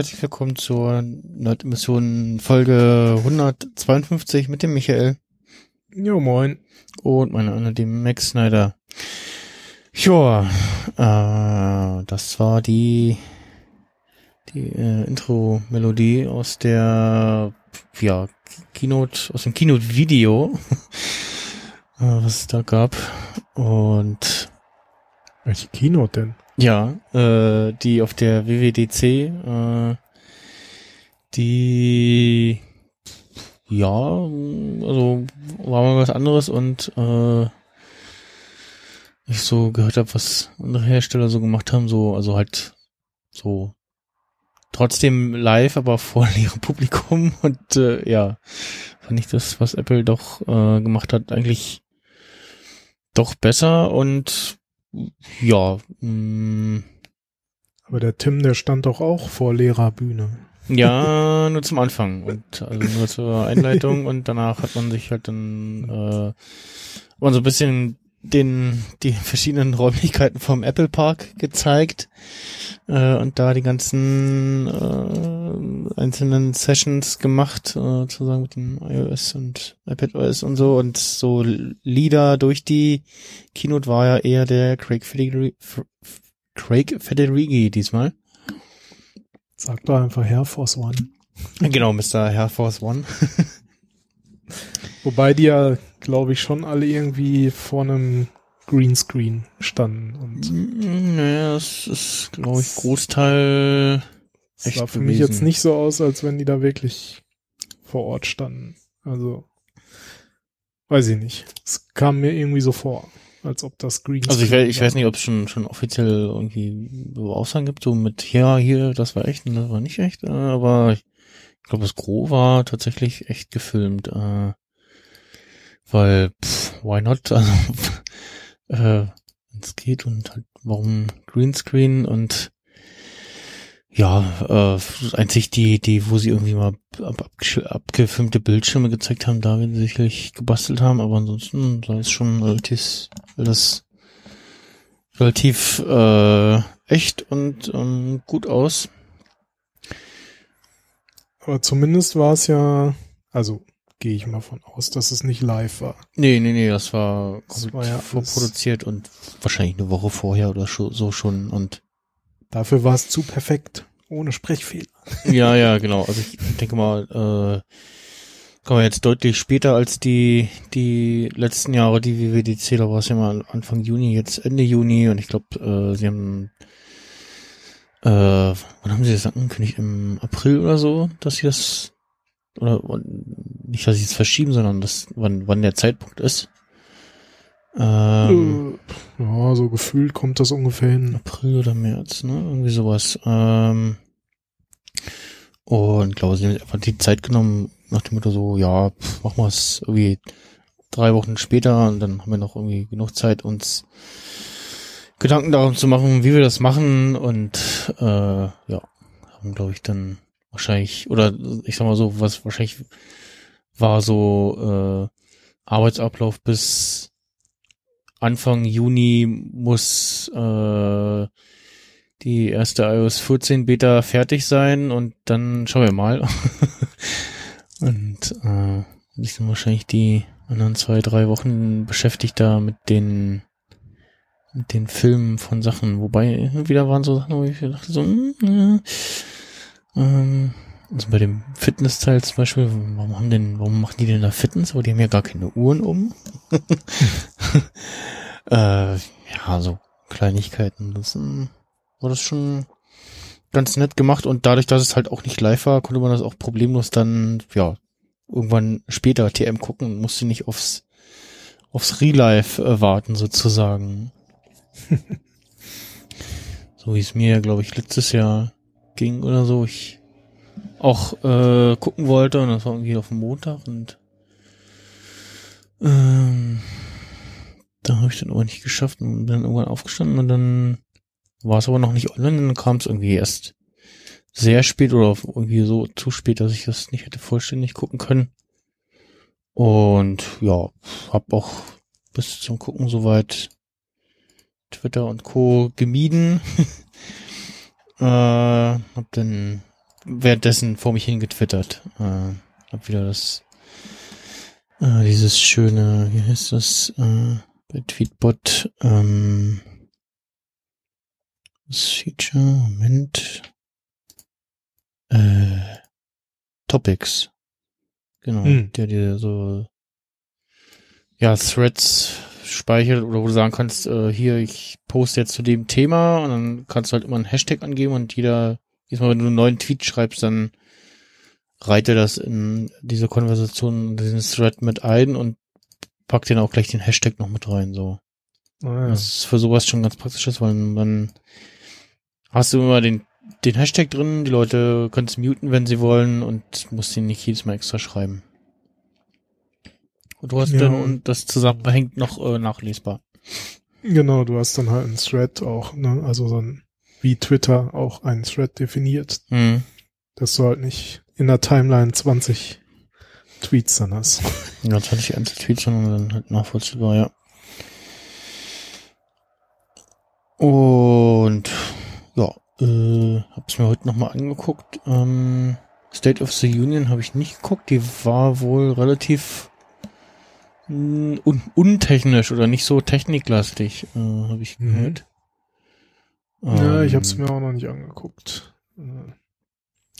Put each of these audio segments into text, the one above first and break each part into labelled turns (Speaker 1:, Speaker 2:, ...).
Speaker 1: Herzlich willkommen zur Nerd-Emission Folge 152 mit dem Michael
Speaker 2: Jo, moin.
Speaker 1: und meiner Anne, dem Max Snyder. Joa, äh, das war die, die äh, Intro-Melodie aus der, ja, Keynote, aus dem Keynote-Video, äh, was es da gab. Und
Speaker 2: Welche Keynote denn?
Speaker 1: Ja, äh, die auf der WWDC, äh, die ja, also war mal was anderes und äh, ich so gehört habe, was andere Hersteller so gemacht haben, so, also halt so trotzdem live, aber vor leerem Publikum und äh, ja, fand ich das, was Apple doch äh, gemacht hat, eigentlich doch besser und ja, mh,
Speaker 2: Aber der Tim, der stand doch auch vor leerer Bühne.
Speaker 1: ja, nur zum Anfang und also nur zur Einleitung und danach hat man sich halt dann äh, man so ein bisschen den die verschiedenen Räumlichkeiten vom Apple Park gezeigt äh, und da die ganzen äh, einzelnen Sessions gemacht, äh, zusammen mit dem iOS und iPadOS und so und so Lieder durch die Keynote war ja eher der Craig Federighi, Craig Federighi diesmal.
Speaker 2: Sag doch einfach Air Force One.
Speaker 1: Genau, Mr. Air Force One.
Speaker 2: Wobei die ja, glaube ich, schon alle irgendwie vor einem Greenscreen standen. Und
Speaker 1: Naja, das ist, glaube ich, Großteil
Speaker 2: es sah für mich
Speaker 1: gewesen.
Speaker 2: jetzt nicht so aus, als wenn die da wirklich vor Ort standen. Also, weiß ich nicht. Es kam mir irgendwie so vor, als ob das Greenscreen
Speaker 1: Also ich, weiß- ich weiß nicht, ob es schon schon offiziell irgendwie so Aussagen gibt, so mit ja, hier, das war echt und das war nicht echt, äh, aber ich glaube, das Gros war tatsächlich echt gefilmt, äh, weil, pff, why not? Also, äh, es geht und halt, warum Greenscreen und ja, äh, einzig die, die, wo sie irgendwie mal ab, abgesch- abgefilmte Bildschirme gezeigt haben, da werden sie sicherlich gebastelt haben, aber ansonsten sah es schon relativ alles relativ äh, echt und ähm, gut aus.
Speaker 2: Aber zumindest war es ja, also gehe ich mal von aus, dass es nicht live war.
Speaker 1: Nee, nee, nee, das war
Speaker 2: Das war ja
Speaker 1: vorproduziert und wahrscheinlich eine Woche vorher oder so schon und
Speaker 2: Dafür war es zu perfekt, ohne Sprechfehler.
Speaker 1: ja, ja, genau. Also ich denke mal, äh, kommen wir jetzt deutlich später als die die letzten Jahre, die WWDC, da war es ja mal Anfang Juni, jetzt Ende Juni und ich glaube, äh, sie haben äh, wann haben sie das angekündigt? Im April oder so, dass sie das oder nicht, dass sie es verschieben, sondern das, wann, wann der Zeitpunkt ist. Ähm,
Speaker 2: Äh, ja, so gefühlt kommt das ungefähr hin.
Speaker 1: April oder März, ne? Irgendwie sowas. Ähm, und glaube, sie haben sich einfach die Zeit genommen, nach dem Motto so, ja, pff, machen wir es irgendwie drei Wochen später und dann haben wir noch irgendwie genug Zeit, uns Gedanken darum zu machen, wie wir das machen und äh, ja, haben, glaube ich, dann wahrscheinlich, oder ich sag mal so, was wahrscheinlich war so äh, Arbeitsablauf bis Anfang Juni muss äh, die erste iOS 14 Beta fertig sein und dann schauen wir mal. und äh, ich bin wahrscheinlich die anderen zwei, drei Wochen beschäftigt da mit den mit den Filmen von Sachen, wobei wieder waren so Sachen, wo ich dachte so, hm, ja, ähm, also bei dem Fitnessteil zum Beispiel, warum haben denn, warum machen die denn da Fitness? Aber die haben ja gar keine Uhren um. äh, ja, so Kleinigkeiten. Das war das schon ganz nett gemacht und dadurch, dass es halt auch nicht live war, konnte man das auch problemlos dann, ja, irgendwann später TM gucken und musste nicht aufs, aufs Relive äh, warten sozusagen. so wie es mir, glaube ich, letztes Jahr ging oder so. Ich auch äh, gucken wollte und das war irgendwie auf dem Montag und ähm, da habe ich dann aber nicht geschafft und dann irgendwann aufgestanden und dann war es aber noch nicht online dann kam es irgendwie erst sehr spät oder irgendwie so zu spät, dass ich das nicht hätte vollständig gucken können. Und ja, hab auch bis zum Gucken soweit Twitter und Co. gemieden. äh, hab dann währenddessen vor mich hingetwittert. Äh, hab wieder das äh, dieses schöne, wie heißt das, äh, bei Tweetbot, ähm, das Feature, Moment, äh, Topics. Genau,
Speaker 2: Hm.
Speaker 1: der dir so ja, Threads speichert oder wo du sagen kannst, äh, hier, ich poste jetzt zu dem Thema und dann kannst du halt immer einen Hashtag angeben und jeder, jedes Mal, wenn du einen neuen Tweet schreibst, dann reite das in diese Konversation, diesen Thread mit ein und packt den auch gleich den Hashtag noch mit rein, so.
Speaker 2: Ah, ja.
Speaker 1: Das ist für sowas schon ganz praktisch ist, weil dann hast du immer den, den Hashtag drin, die Leute können es muten, wenn sie wollen und musst ihn nicht jedes Mal extra schreiben. Und du hast
Speaker 2: Ja,
Speaker 1: dann
Speaker 2: und-
Speaker 1: das zusammenhängt noch äh, nachlesbar.
Speaker 2: Genau, du hast dann halt einen Thread auch, ne? Also so ein, wie Twitter auch einen Thread definiert,
Speaker 1: Mhm.
Speaker 2: dass du halt nicht in der Timeline 20 Tweets dann hast.
Speaker 1: Ja, das hatte ich Einzeltweets, sondern dann halt nachvollziehbar, ja. Und ja, äh, hab's mir heute nochmal angeguckt. Ähm, State of the Union habe ich nicht geguckt. Die war wohl relativ un untechnisch oder nicht so techniklastig, äh, habe ich
Speaker 2: Mhm.
Speaker 1: gehört.
Speaker 2: ja, ich
Speaker 1: Ähm,
Speaker 2: hab's mir auch noch nicht angeguckt.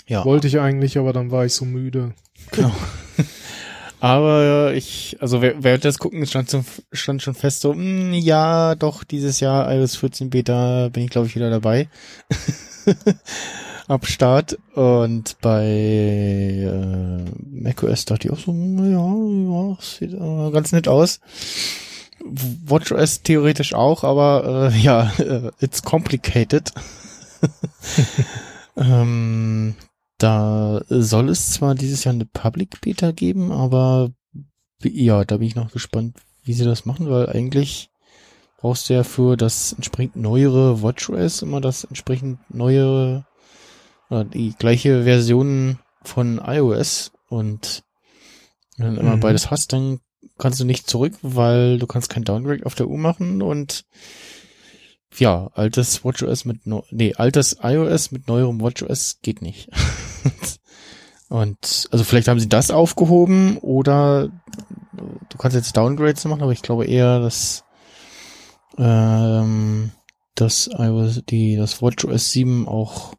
Speaker 1: Ja.
Speaker 2: Wollte ich eigentlich, aber dann war ich so müde.
Speaker 1: Genau. Aber ich, also wer- während des Gucken stand, so, stand schon fest so, mh, ja, doch, dieses Jahr iOS 14 Beta bin ich, glaube ich, wieder dabei. Ab Start. Und bei äh, macOS dachte ich auch so, mh, ja, ja, sieht äh, ganz nett aus. WatchOS theoretisch auch, aber äh, ja, äh, it's complicated. ähm, da soll es zwar dieses Jahr eine Public Beta geben, aber ja, da bin ich noch gespannt, wie sie das machen, weil eigentlich brauchst du ja für das entsprechend neuere WatchOS immer das entsprechend neue oder die gleiche Version von iOS und wenn du immer
Speaker 2: Mhm.
Speaker 1: beides hast, dann kannst du nicht zurück, weil du kannst kein Downgrade auf der Uhr machen und ja, altes WatchOS mit neu, nee, altes iOS mit neuerem WatchOS geht nicht. Und also vielleicht haben sie das aufgehoben oder du kannst jetzt Downgrades machen, aber ich glaube eher, dass ähm, das iOS, die das WatchOS 7 auch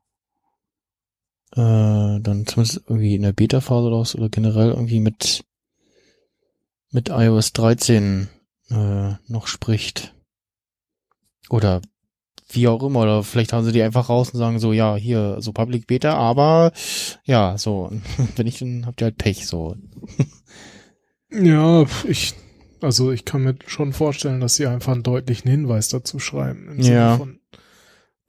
Speaker 1: äh, dann zumindest irgendwie in der Beta-Phase raus oder generell irgendwie mit mit iOS 13 äh, noch spricht. Oder wie auch immer, oder vielleicht haben sie die einfach raus und sagen so, ja, hier, so Public Beta, aber ja, so, wenn ich, dann habt ihr halt Pech, so.
Speaker 2: Ja, ich, also ich kann mir schon vorstellen, dass sie einfach einen deutlichen Hinweis dazu schreiben. Im Sinne
Speaker 1: Ja.
Speaker 2: von,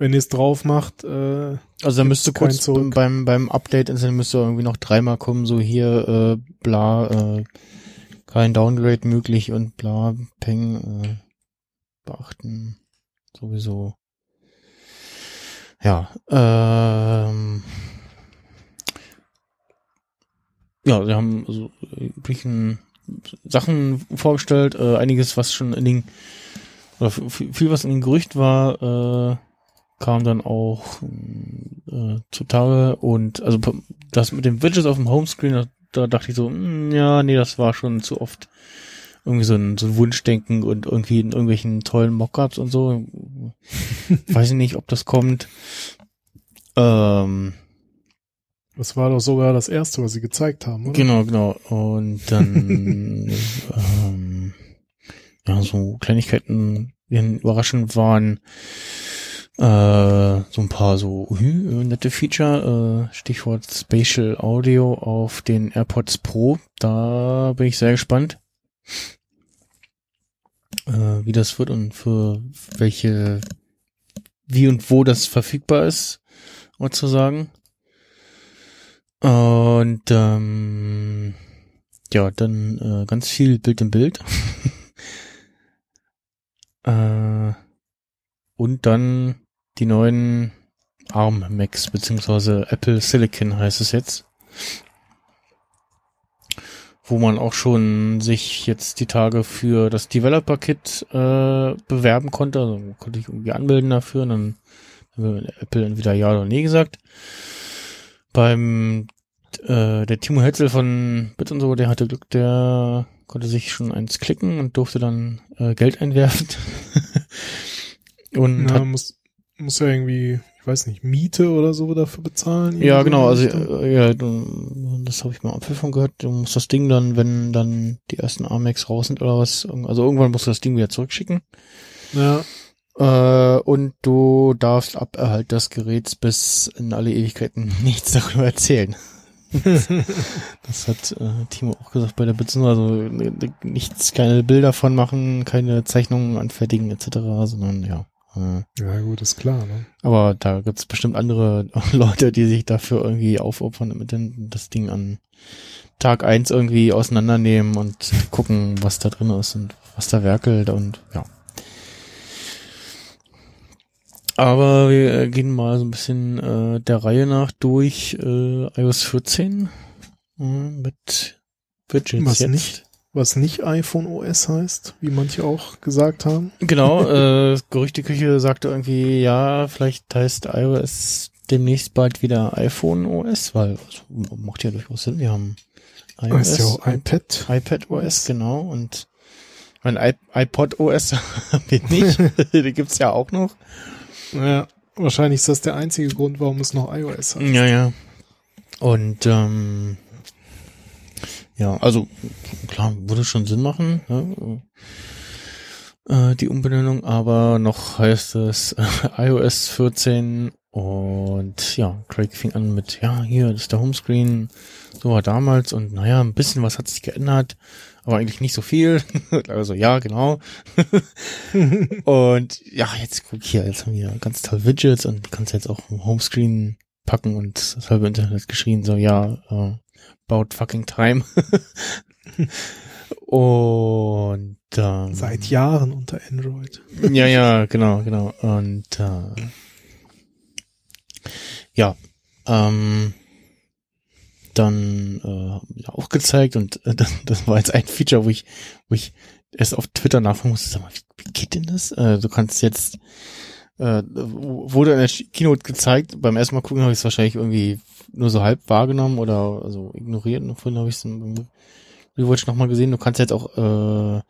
Speaker 2: wenn ihr es drauf macht, äh,
Speaker 1: Also da müsste kurz
Speaker 2: Zurück.
Speaker 1: beim, beim Update installieren müsste irgendwie noch dreimal kommen, so hier, äh, bla, äh, kein Downgrade möglich und bla, Peng, äh, beachten, sowieso. Ja, ähm, ja, sie haben also üblichen Sachen vorgestellt, äh, einiges, was schon in den, oder viel, was in den Gerücht war, äh, kam dann auch äh, zutage und also das mit dem Widgets auf dem Homescreen, da, da dachte ich so, mh, hm, ja, nee, das war schon zu oft irgendwie so ein, so ein Wunschdenken und irgendwie in irgendwelchen tollen Mockups und so. Weiß ich nicht, ob das kommt. Ähm,
Speaker 2: das war doch sogar das erste, was sie gezeigt haben, oder?
Speaker 1: Genau, genau. Und dann ähm, ja, so Kleinigkeiten, die überraschend waren. Äh, so ein paar so uh, nette Feature, äh, Stichwort Spatial Audio auf den AirPods Pro. Da bin ich sehr gespannt, äh, wie das wird und für welche, wie und wo das verfügbar ist, sozusagen. Und ähm, ja, dann äh, ganz viel Bild im Bild. äh, und dann die neuen ARM Macs, beziehungsweise Apple Silicon heißt es jetzt. Wo man auch schon sich jetzt die Tage für das Developer Kit äh, bewerben konnte. Also konnte ich irgendwie anmelden dafür und dann hat Apple entweder ja oder nee gesagt beim äh, der Timo Hetzel von Bit und so, der hatte Glück, der konnte sich schon eins klicken und durfte dann äh, Geld einwerfen. und
Speaker 2: ja,
Speaker 1: hat,
Speaker 2: muss, muss ja irgendwie, ich weiß nicht, Miete oder so dafür bezahlen?
Speaker 1: ja, genau, also äh, ja, du, das habe ich mal Apfel von gehört. Du musst das Ding dann, wenn dann die ersten Amex raus sind oder was, also irgendwann musst du das Ding wieder zurückschicken.
Speaker 2: Ja,
Speaker 1: Äh, und du darfst ab Erhalt des Geräts bis in alle Ewigkeiten nichts darüber erzählen. Das hat äh, Timo auch gesagt bei der Beziehung. Also ne, ne, nichts, keine Bilder von machen, keine Zeichnungen anfertigen etc., sondern ja.
Speaker 2: Ja gut, ist klar, ne?
Speaker 1: aber da gibt's bestimmt andere Leute, die sich dafür irgendwie aufopfern, damit dann das Ding an Tag eins irgendwie auseinandernehmen und gucken, was da drin ist und was da werkelt und ja. Aber wir gehen mal so ein bisschen äh, der Reihe nach durch äh, iOS 14 äh, mit Widgets
Speaker 2: Was
Speaker 1: jetzt.
Speaker 2: nicht? Was nicht iPhone OS heißt, wie manche auch gesagt haben.
Speaker 1: Genau, äh, Gerüchteküche sagte irgendwie, ja, vielleicht heißt iOS demnächst bald wieder iPhone OS, weil also, macht ja durchaus Sinn. Wir haben iOS,
Speaker 2: Heißt ja auch iPad.
Speaker 1: iPad OS, genau, und mein iPod OS haben wir nicht. Die gibt's ja auch noch.
Speaker 2: Ja, wahrscheinlich ist das der einzige Grund, warum es noch iOS heißt.
Speaker 1: Ja, ja. Und ähm, ja, also klar, würde schon Sinn machen, ne? äh, die Umbenennung, aber noch heißt es äh, iOS 14 und ja, Craig fing an mit, ja, hier, das ist der Homescreen, so war damals und naja, ein bisschen was hat sich geändert, aber eigentlich nicht so viel. also ja, genau. und ja, jetzt guck hier, jetzt haben wir ganz toll Widgets und die kannst jetzt auch im Homescreen packen und das halbe Internet geschrien, so ja, äh, about fucking time. und ähm,
Speaker 2: Seit Jahren unter Android.
Speaker 1: ja, ja, genau, genau. Und äh, ja, ähm, dann äh, auch gezeigt und äh, das, das war jetzt ein Feature, wo ich, wo ich erst auf Twitter nachfragen musste, sag mal, wie, wie geht denn das? Äh, du kannst jetzt äh, wurde in der Keynote gezeigt, beim ersten Mal gucken habe ich es wahrscheinlich irgendwie nur so halb wahrgenommen oder also ignoriert und vorhin habe ich es im Rewatch nochmal gesehen. Du kannst jetzt auch äh,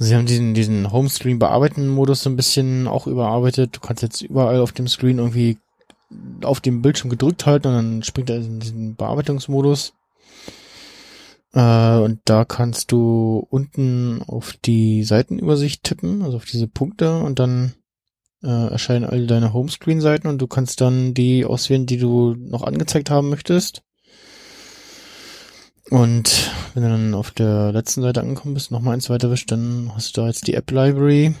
Speaker 1: Sie haben diesen, diesen Homescreen bearbeiten Modus so ein bisschen auch überarbeitet. Du kannst jetzt überall auf dem Screen irgendwie auf dem Bildschirm gedrückt halten und dann springt er in diesen Bearbeitungsmodus. Äh, und da kannst du unten auf die Seitenübersicht tippen, also auf diese Punkte und dann äh, erscheinen all deine Homescreen-Seiten und du kannst dann die auswählen, die du noch angezeigt haben möchtest. Und wenn du dann auf der letzten Seite angekommen bist, nochmal eins weiter wischst, dann hast du da jetzt die App Library,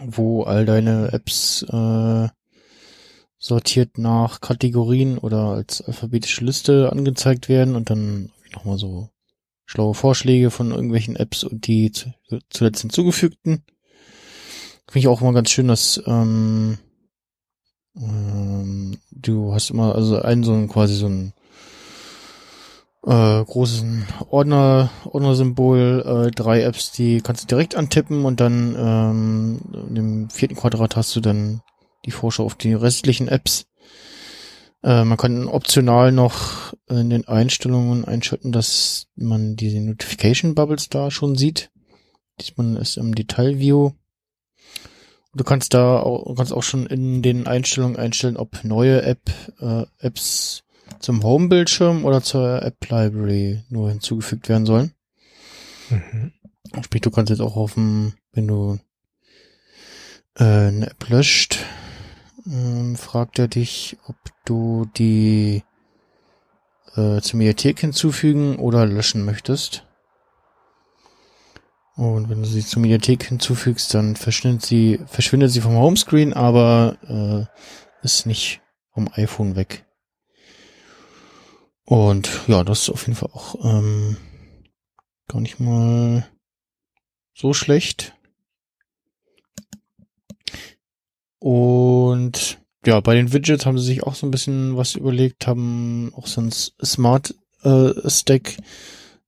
Speaker 1: wo all deine Apps äh, sortiert nach Kategorien oder als alphabetische Liste angezeigt werden und dann nochmal so schlaue Vorschläge von irgendwelchen Apps und die zu, zuletzt hinzugefügten. Finde ich auch immer ganz schön, dass ähm, ähm, du hast immer also einen so ein quasi so ein äh, großen Ordner, Ordnersymbol, äh, drei Apps, die kannst du direkt antippen und dann ähm, in dem vierten Quadrat hast du dann die Vorschau auf die restlichen Apps. Äh, man kann optional noch in den Einstellungen einschalten, dass man diese Notification Bubbles da schon sieht. Man es im Detailview. Du kannst da auch, kannst auch schon in den Einstellungen einstellen, ob neue App, äh, Apps zum Home-Bildschirm oder zur App-Library nur hinzugefügt werden sollen.
Speaker 2: Mhm.
Speaker 1: Sprich, du kannst jetzt auch auf dem, wenn du äh, eine App löscht, ähm, fragt er dich, ob du die äh, zur Mediathek hinzufügen oder löschen möchtest. Und wenn du sie zur Mediathek hinzufügst, dann verschwindet sie, verschwindet sie vom Homescreen, aber äh, ist nicht vom iPhone weg. Und ja, das ist auf jeden Fall auch ähm, gar nicht mal so schlecht. Und ja, bei den Widgets haben sie sich auch so ein bisschen was überlegt, haben auch so ein Smart äh, Stack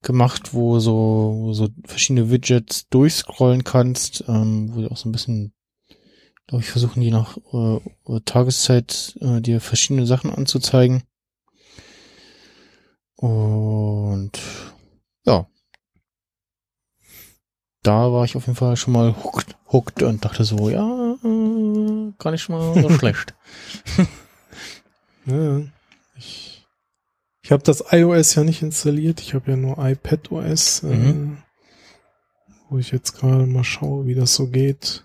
Speaker 1: gemacht, wo so, wo so verschiedene Widgets durchscrollen kannst, ähm, wo die auch so ein bisschen, glaube ich, versuchen, je nach äh, Tageszeit äh, dir verschiedene Sachen anzuzeigen. Und ja, da war ich auf jeden Fall schon mal hooked, hooked und dachte so, ja, äh, gar nicht schon mal so schlecht.
Speaker 2: Ja, ich habe das iOS ja nicht installiert. Ich habe ja nur iPadOS,
Speaker 1: Mhm.
Speaker 2: äh, wo ich jetzt gerade mal schaue, wie das so geht.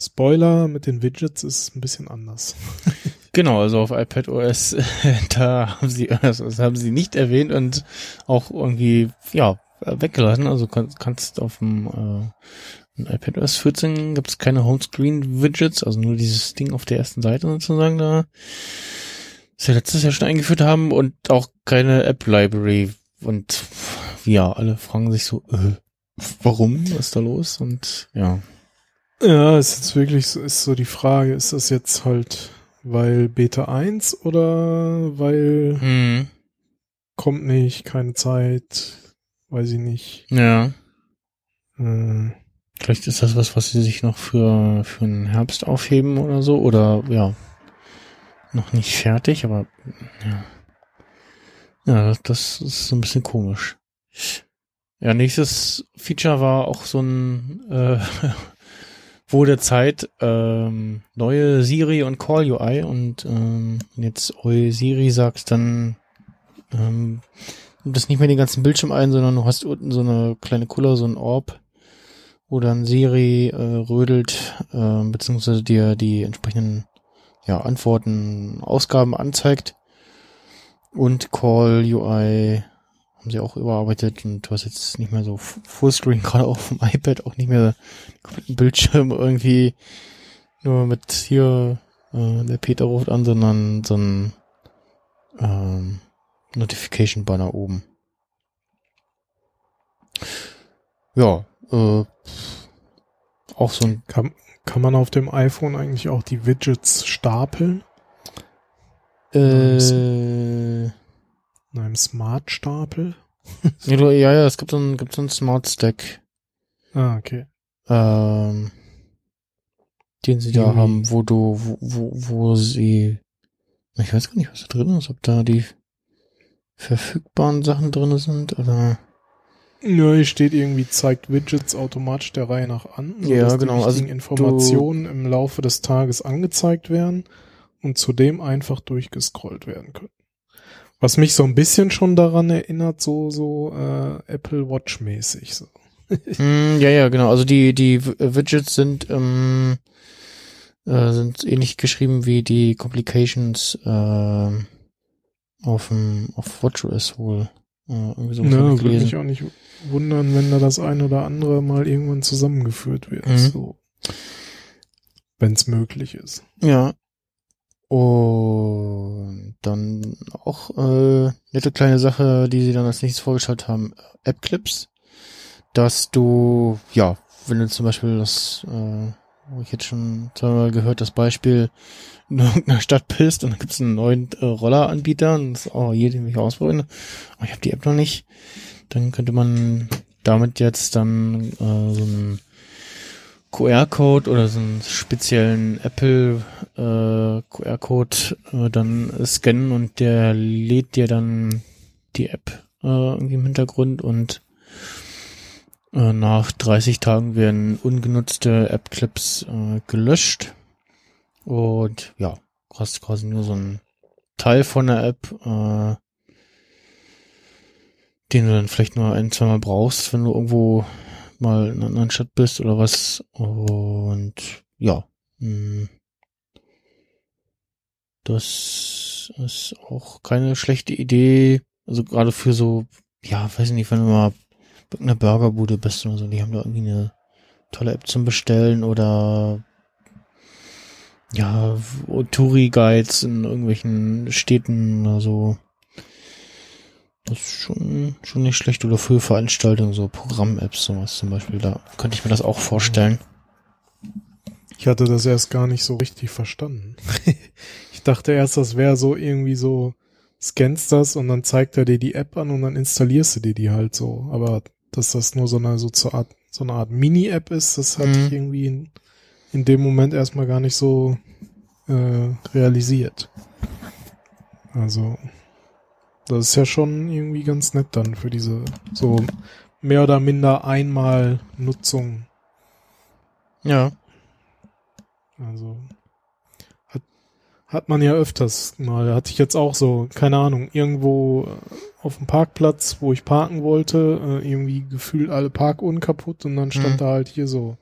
Speaker 2: Spoiler mit den Widgets ist ein bisschen anders.
Speaker 1: Genau, also auf iPadOS, da haben sie, das, das haben sie nicht erwähnt und auch irgendwie, ja, weggelassen. Also kann, kannst auf dem äh, iPadOS 14 gibt es keine Homescreen-Widgets, also nur dieses Ding auf der ersten Seite sozusagen da. Wir letztes Jahr schon eingeführt haben und auch keine App-Library. Und ja, alle fragen sich so, äh, warum, was ist da los? Und ja.
Speaker 2: Ja, ist jetzt wirklich so, ist so die Frage, ist das jetzt halt weil Beta 1 oder weil
Speaker 1: Hm,
Speaker 2: kommt nicht, keine Zeit, weiß ich nicht.
Speaker 1: ja.
Speaker 2: Äh,
Speaker 1: Vielleicht ist das was, was sie sich noch für, für den Herbst aufheben oder so. Oder ja, noch nicht fertig, aber ja. Ja, das, ist so ein bisschen komisch. Ja, nächstes Feature war auch so ein äh, wurde Zeit ähm, neue Siri und Call UI und ähm, wenn jetzt eu Siri sagst, dann ähm, nimmt das nicht mehr den ganzen Bildschirm ein, sondern du hast unten so eine kleine Kuller, so ein Orb, wo dann Siri äh, rödelt, äh, beziehungsweise dir die entsprechenden ja, Antworten, Ausgaben anzeigt. Und Call UI haben sie auch überarbeitet und du hast jetzt nicht mehr so Fullscreen, gerade auch vom iPad, auch nicht mehr Bildschirm irgendwie nur mit hier, äh, der Peter ruft an, sondern so ein ähm, Notification-Banner oben. Ja, äh, auch so ein
Speaker 2: kann, kann man auf dem iPhone eigentlich auch die Widgets stapeln?
Speaker 1: äh,
Speaker 2: In einem Smart-Stapel?
Speaker 1: ja, du, ja, ja, es gibt so ein, gibt so ein Smart Stack,
Speaker 2: Ah, okay.
Speaker 1: ähm, den sie da
Speaker 2: Irgendwie.
Speaker 1: haben, wo du, wo, wo, wo sie, ich weiß gar nicht, was da drin ist, ob da die verfügbaren Sachen drin sind oder,
Speaker 2: Ja, hier steht irgendwie, zeigt Widgets automatisch der Reihe nach an,
Speaker 1: Ja,
Speaker 2: sodass
Speaker 1: genau,
Speaker 2: die
Speaker 1: also
Speaker 2: Informationen im Laufe des Tages angezeigt werden und zudem einfach durchgescrollt werden können. Was mich so ein bisschen schon daran erinnert, so, so äh, Apple Watch mäßig. So.
Speaker 1: Mm, ja, ja, genau. Also die, die W- Widgets sind, ähm, äh, sind ähnlich geschrieben wie die Complications ähm, auf dem auf WatchOS wohl. Äh, irgendwie so
Speaker 2: Ja, würde mich auch nicht wundern, wenn da das eine oder andere mal irgendwann zusammengeführt wird.
Speaker 1: Mhm.
Speaker 2: So. Wenn es möglich ist.
Speaker 1: Ja. Und dann auch äh, nette kleine Sache, die sie dann als nächstes vorgestellt haben, App-Clips, dass du, ja, wenn du zum Beispiel das äh, ich jetzt schon zweimal gehört, das Beispiel, in irgendeiner Stadt bist und dann gibt's einen neuen äh, Rolleranbieter und das auch hier, den will ich ausprobieren. Aber ich habe die App noch nicht. Dann könnte man damit jetzt dann äh, so einen QR-Code oder so einen speziellen Apple äh, QR-Code äh, dann scannen und der lädt dir dann die App äh, irgendwie im Hintergrund und äh, nach 30 Tagen werden ungenutzte App-Clips äh, gelöscht. Und ja, kostet quasi nur so ein Teil von der App, äh, den du dann vielleicht nur ein, zwei Mal brauchst, wenn du irgendwo mal in einer anderen Stadt bist oder was. Und ja, mh, das ist auch keine schlechte Idee. Also gerade für so, ja, weiß ich nicht, wenn du mal bei einer Burgerbude bist oder so, die haben da irgendwie eine tolle App zum Bestellen oder ja, Touri-Guides in irgendwelchen Städten oder so. Das ist schon, schon nicht schlecht. Oder für Veranstaltungen, so Programm-Apps, sowas zum Beispiel. Da könnte ich mir das auch vorstellen.
Speaker 2: Ich hatte das erst gar nicht so richtig verstanden. ich dachte erst, das wäre so irgendwie so, scannst das und dann zeigt er dir die App an und dann installierst du dir die halt so. Aber dass das nur so eine, so, zur Art, so eine Art Mini-App ist, das hatte
Speaker 1: Mhm.
Speaker 2: ich irgendwie in, dem Moment erstmal gar nicht so äh, realisiert. Also, das ist ja schon irgendwie ganz nett dann für diese so mehr oder minder einmal Nutzung.
Speaker 1: Ja.
Speaker 2: Also hat, hat man ja öfters mal. Hatte ich jetzt auch so, keine Ahnung, irgendwo äh, auf dem Parkplatz, wo ich parken wollte, äh, irgendwie gefühlt alle Parkuhren kaputt und dann stand
Speaker 1: Mhm.
Speaker 2: da halt hier so.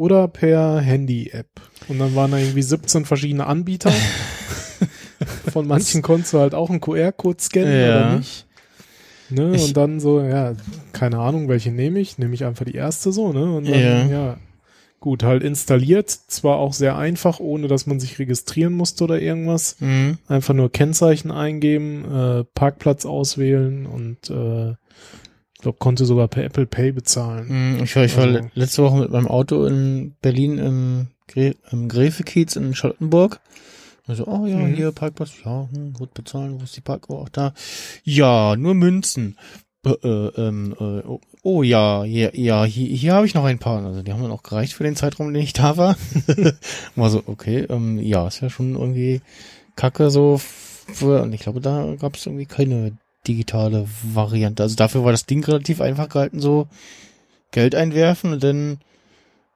Speaker 2: Oder per Handy-App. Und dann waren da irgendwie 17 verschiedene Anbieter. Von manchen konntest du halt auch einen QR-Code scannen
Speaker 1: Ja.
Speaker 2: oder nicht. Ne?
Speaker 1: Ich-
Speaker 2: und dann so, ja, keine Ahnung, welche nehme ich. Nehme ich einfach die erste so, ne? Und dann,
Speaker 1: Ja.
Speaker 2: ja. Gut, halt installiert, zwar auch sehr einfach, ohne dass man sich registrieren musste oder irgendwas.
Speaker 1: Mhm.
Speaker 2: Einfach nur Kennzeichen eingeben, äh, Parkplatz auswählen und äh, ich glaube, konnte sogar per Apple Pay bezahlen.
Speaker 1: Mhm, Ich war, ich war
Speaker 2: Also-
Speaker 1: le- letzte Woche mit meinem Auto in Berlin im, Gre im Gräfekiez in Charlottenburg. Also, oh ja,
Speaker 2: Mhm.
Speaker 1: hier Parkplatz, ja, hm, gut bezahlen, wo ist die Parkuhr auch da? Ja, nur Münzen. Äh, äh, ähm, äh, oh, oh ja, ja, ja, hier, hier habe ich noch ein paar. Also die haben dann auch gereicht für den Zeitraum, den ich da war. war so, okay, ähm, ja, ist ja schon irgendwie kacke so. Für, und ich glaube, da gab es irgendwie keine digitale Variante. Also dafür war das Ding relativ einfach gehalten, so Geld einwerfen und dann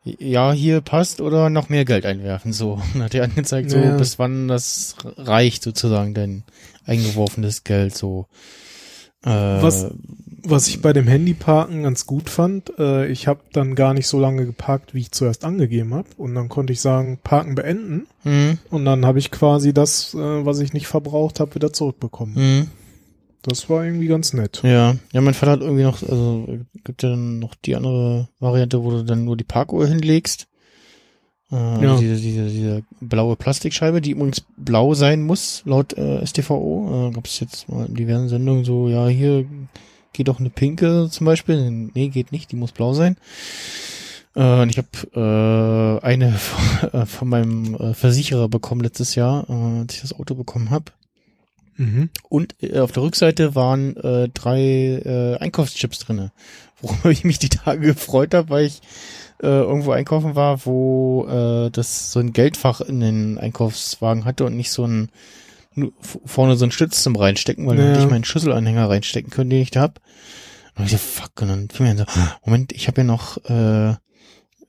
Speaker 1: ja, hier passt oder noch mehr Geld einwerfen, so. Und hat er angezeigt, so
Speaker 2: Ja.
Speaker 1: bis wann das reicht, sozusagen, dein eingeworfenes Geld, so. Äh,
Speaker 2: Was- Was ich bei dem Handyparken ganz gut fand, äh, ich habe dann gar nicht so lange geparkt, wie ich zuerst angegeben habe. Und dann konnte ich sagen, Parken beenden.
Speaker 1: Hm,
Speaker 2: Und dann habe ich quasi das, äh, was ich nicht verbraucht habe, wieder zurückbekommen.
Speaker 1: hm,
Speaker 2: Das war irgendwie ganz nett.
Speaker 1: ja. Ja, mein Vater hat irgendwie noch, also gibt ja dann noch die andere Variante, wo du dann nur die Parkuhr hinlegst. Äh,
Speaker 2: Ja.
Speaker 1: diese, diese, diese blaue Plastikscheibe, die übrigens blau sein muss, laut äh, STVO. Äh, Gab es jetzt mal in diversen Sendungen so, ja, hier geht doch eine pinke zum Beispiel. Nee, geht nicht, die muss blau sein. Äh, und ich habe äh, eine von, äh, von meinem äh, Versicherer bekommen letztes Jahr, äh, als ich das Auto bekommen habe.
Speaker 2: Mhm.
Speaker 1: Und äh, auf der Rückseite waren äh, drei äh, Einkaufschips drinne, worüber ich mich die Tage gefreut habe, weil ich äh, irgendwo einkaufen war, wo äh, das so ein Geldfach in den Einkaufswagen hatte und nicht so ein vorne so ein Stütz zum reinstecken, weil dann
Speaker 2: Ja.
Speaker 1: hätte ich meinen Schlüsselanhänger reinstecken können, den ich da hab. Und ich so, fuck, und dann fiel mir so, Moment, ich habe ja noch äh,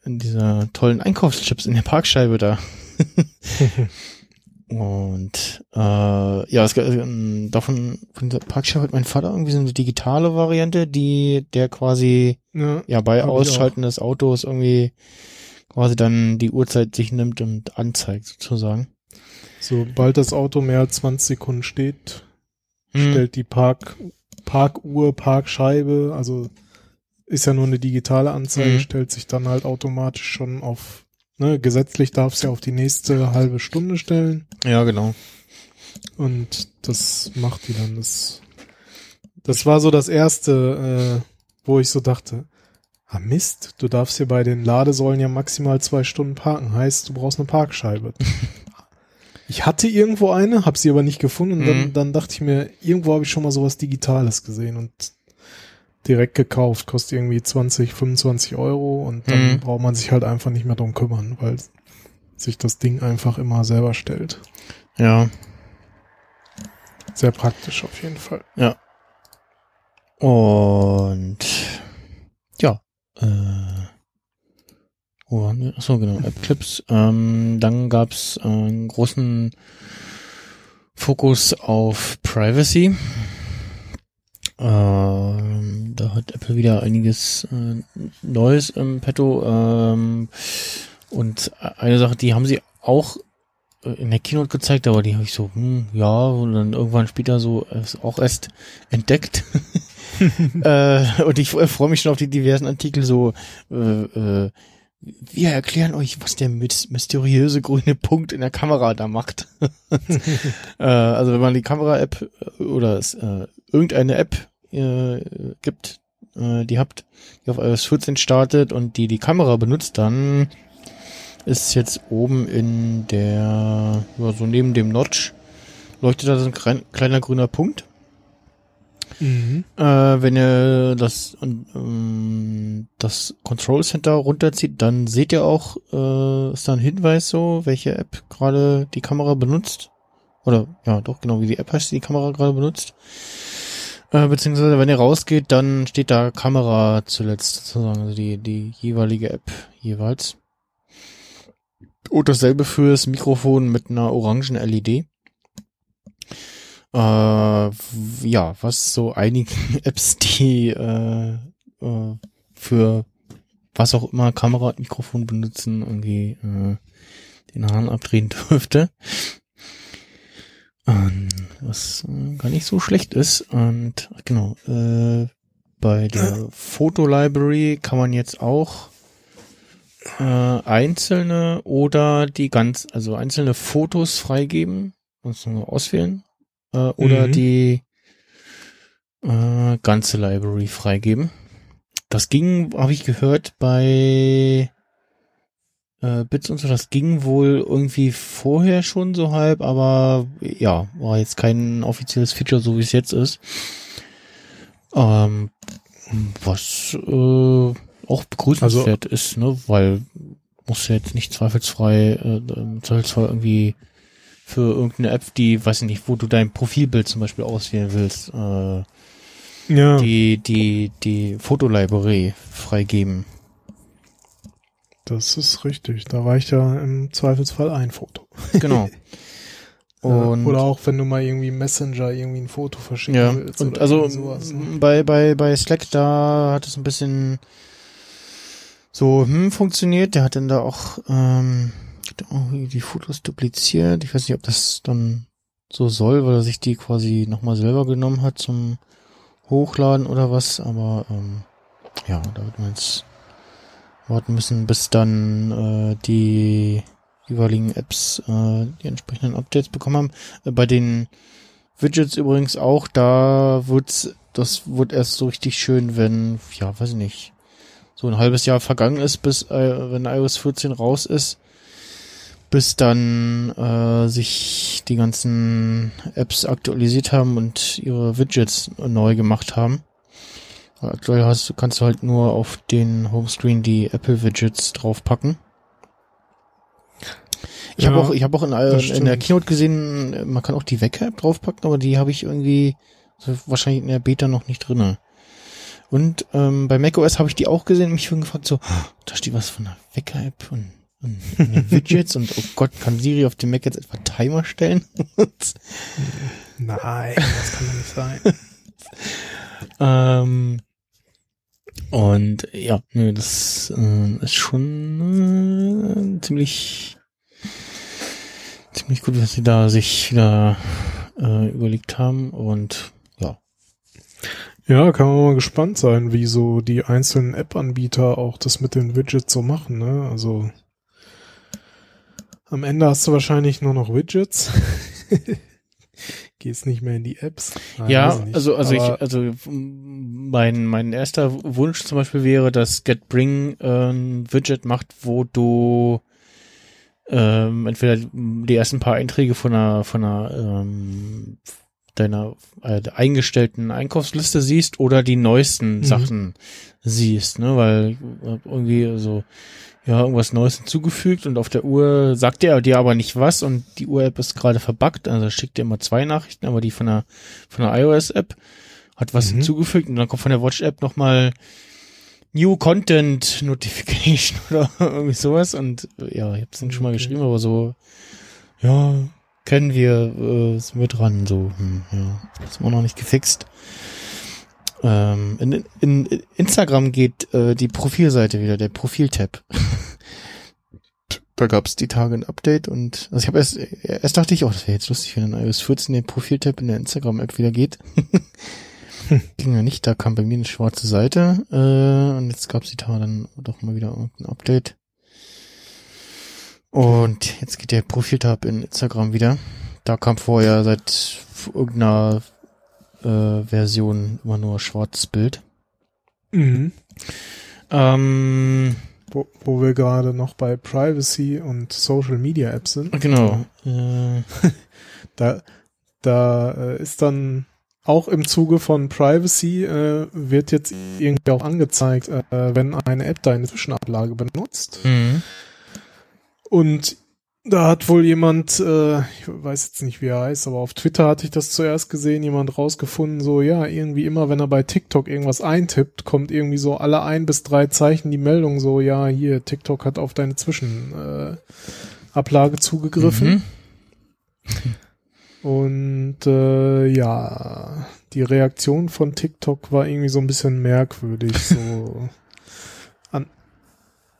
Speaker 1: diese tollen Einkaufschips in der Parkscheibe da. Und äh, ja, es, ähm, davon von der Parkscheibe hat mein Vater irgendwie so eine digitale Variante, die der quasi
Speaker 2: Ja.
Speaker 1: ja bei Ausschalten des Autos irgendwie quasi dann die Uhrzeit sich nimmt und anzeigt sozusagen.
Speaker 2: Sobald das Auto mehr als 20 Sekunden steht,
Speaker 1: Hm.
Speaker 2: stellt die Park, Parkuhr, Parkscheibe, also ist ja nur eine digitale Anzeige,
Speaker 1: Mhm.
Speaker 2: stellt sich dann halt automatisch schon auf, ne, gesetzlich darf es ja auf die nächste halbe Stunde stellen
Speaker 1: Ja, genau.
Speaker 2: und das macht die dann. Das, das war so das erste, äh, wo ich so dachte, Ah Mist, du darfst hier bei den Ladesäulen ja maximal zwei Stunden parken. Heißt, du brauchst eine Parkscheibe. ich hatte irgendwo eine, habe sie aber nicht gefunden. Und dann,
Speaker 1: Mhm.
Speaker 2: dann dachte ich mir, irgendwo habe ich schon mal sowas Digitales gesehen und direkt gekauft. Kostet irgendwie 20, 25 Euro und dann
Speaker 1: Mhm.
Speaker 2: braucht man sich halt einfach nicht mehr drum kümmern, weil sich das Ding einfach immer selber stellt.
Speaker 1: Ja.
Speaker 2: Sehr praktisch auf jeden Fall.
Speaker 1: Und ja, äh, wo waren wir? Achso, genau, App-Clips. Ähm, dann gab's einen großen Fokus auf Privacy. Ähm, da hat Apple wieder einiges äh, Neues im Petto. Ähm, und eine Sache, die haben sie auch äh, in der Keynote gezeigt, aber die habe ich so, hm, ja, und dann irgendwann später so äh, auch erst entdeckt. äh, und ich äh, freue mich schon auf die diversen Artikel so, äh, äh, wir erklären euch, was der mys- mysteriöse grüne Punkt in der Kamera da macht. äh, also wenn man die Kamera-App äh, oder äh, irgendeine App äh, gibt, äh, die habt, die auf iOS 14 startet und die die Kamera benutzt, dann ist jetzt oben in der, so neben dem Notch, leuchtet da so ein klein, kleiner grüner Punkt.
Speaker 2: Mhm.
Speaker 1: Äh, wenn ihr das, ähm, das Control Center runterzieht, dann seht ihr auch, äh, ist da ein Hinweis so, welche App gerade die Kamera benutzt. Oder, ja, doch, genau, wie die App heißt, die die Kamera gerade benutzt. Äh, beziehungsweise, wenn ihr rausgeht, dann steht da Kamera zuletzt, sozusagen, also die, die jeweilige App jeweils. Und dasselbe fürs Mikrofon mit einer orangen LED. Äh, ja, was so einigen Apps, die äh, äh, für was auch immer Kamera und Mikrofon benutzen, irgendwie äh, den Hahn abdrehen dürfte. Ähm, was äh, gar nicht so schlecht ist. Und genau, äh, bei der Fotolibrary kann man jetzt auch äh, einzelne oder die ganz, also einzelne Fotos freigeben, muss man auswählen, äh, oder
Speaker 2: Mhm.
Speaker 1: die äh, ganze Library freigeben. Das ging, habe ich gehört, bei äh, Bits und so, das ging wohl irgendwie vorher schon so halb, aber ja, war jetzt kein offizielles Feature, so wie es jetzt ist. Ähm, was äh, auch begrüßenswert ist, ne, weil muss ja jetzt nicht zweifelsfrei, äh, im Zweifelsfall irgendwie für irgendeine App, die, weiß ich nicht, wo du dein Profilbild zum Beispiel auswählen willst, äh,
Speaker 2: Ja,
Speaker 1: die, die, die Fotolibrary freigeben.
Speaker 2: Das ist richtig. Da reicht ja im Zweifelsfall ein Foto.
Speaker 1: Genau. Und
Speaker 2: oder auch wenn du mal irgendwie Messenger irgendwie ein Foto verschicken
Speaker 1: ja,
Speaker 2: willst.
Speaker 1: und also
Speaker 2: sowas, ne?
Speaker 1: bei, bei, bei Slack, da hat es ein bisschen so hm, funktioniert. Der hat dann da auch ähm, die Fotos dupliziert. Ich weiß nicht, ob das dann so soll, weil er sich die quasi nochmal selber genommen hat zum Hochladen oder was. Aber ähm, ja, da wird man jetzt warten müssen, bis dann äh, die jeweiligen Apps äh, die entsprechenden Updates bekommen haben. Äh, bei den Widgets übrigens auch, da wird's, das wird erst so richtig schön, wenn, ja, weiß ich nicht, so ein halbes Jahr vergangen ist, bis, äh, wenn iOS 14 raus ist, bis dann äh, sich die ganzen Apps aktualisiert haben und ihre Widgets neu gemacht haben. Aktuell hast, du- kannst du halt nur auf den Homescreen die Apple Widgets draufpacken. Ich
Speaker 2: Ja,
Speaker 1: habe auch, ich habe auch in, äh, in der. Keynote gesehen, man kann auch die Wecker-App draufpacken, aber die habe ich irgendwie wahrscheinlich in der Beta noch nicht drinne. Und ähm, bei macOS habe ich die auch gesehen und mich schon gefragt, so, da steht was von einer Wecker-App und, und, und Widgets und oh Gott, kann Siri auf dem Mac jetzt etwa Timer stellen?
Speaker 2: Nein, das kann doch nicht sein.
Speaker 1: ähm, und ja, nö, das äh, ist schon äh, ziemlich ziemlich gut, was sie da sich wieder äh, überlegt haben und ja.
Speaker 2: Ja, kann man mal gespannt sein, wie so die einzelnen App-Anbieter auch das mit den Widgets so machen, ne? Also am Ende hast du wahrscheinlich nur noch Widgets. Gehst nicht mehr in die Apps. Nein,
Speaker 1: ja, also also
Speaker 2: Aber
Speaker 1: ich also mein, mein erster Wunsch zum Beispiel wäre, dass GetBring ein Widget macht, wo du ähm, entweder die ersten paar Einträge von einer, von einer ähm, deiner äh, eingestellten Einkaufsliste siehst oder die neuesten
Speaker 2: Mhm.
Speaker 1: Sachen siehst, ne? Weil äh, irgendwie so ja irgendwas Neues hinzugefügt und auf der Uhr sagt er dir aber nicht was und die Uhr-App ist gerade verbuggt, also schickt dir immer zwei Nachrichten, aber die von der von der iOS-App hat was
Speaker 2: Mhm.
Speaker 1: hinzugefügt und dann kommt von der Watch-App nochmal New Content Notification oder irgendwie sowas und äh, ja, ich hab's dann schon mal
Speaker 2: Okay.
Speaker 1: geschrieben, aber so ja, kennen wir, äh, sind wir dran, so, hm, ja, ist immer noch nicht gefixt. Ähm, in, in, in Instagram geht äh, die Profilseite wieder, der Profiltab. da gab's die Tage ein Update und also ich habe erst erst dachte ich auch, das wäre jetzt lustig, wenn in iOS 14 der Profiltab in der Instagram-App wieder geht. Ging ja nicht, da kam bei mir eine schwarze Seite äh, und jetzt gab's die Tage dann doch mal wieder irgendein Update. Und jetzt geht der Profiltab in Instagram wieder. Da kam vorher seit irgendeiner Version immer nur schwarzes Bild.
Speaker 2: Mhm.
Speaker 1: Ähm,
Speaker 2: Wo, wo wir gerade noch bei Privacy und Social Media Apps sind.
Speaker 1: genau. Äh,
Speaker 2: Da, da äh, ist dann auch im Zuge von Privacy äh, wird jetzt irgendwie auch angezeigt, äh, wenn eine App deine Zwischenablage benutzt.
Speaker 1: mhm.
Speaker 2: Und da hat wohl jemand, äh, ich weiß jetzt nicht, wie er heißt, aber auf Twitter hatte ich das zuerst gesehen, jemand rausgefunden, so ja, irgendwie immer, wenn er bei TikTok irgendwas eintippt, kommt irgendwie so alle ein bis drei Zeichen die Meldung so, ja, hier, TikTok hat auf deine Zwischenablage äh, zugegriffen.
Speaker 1: Mhm.
Speaker 2: Und äh, ja, die Reaktion von TikTok war irgendwie so ein bisschen merkwürdig. So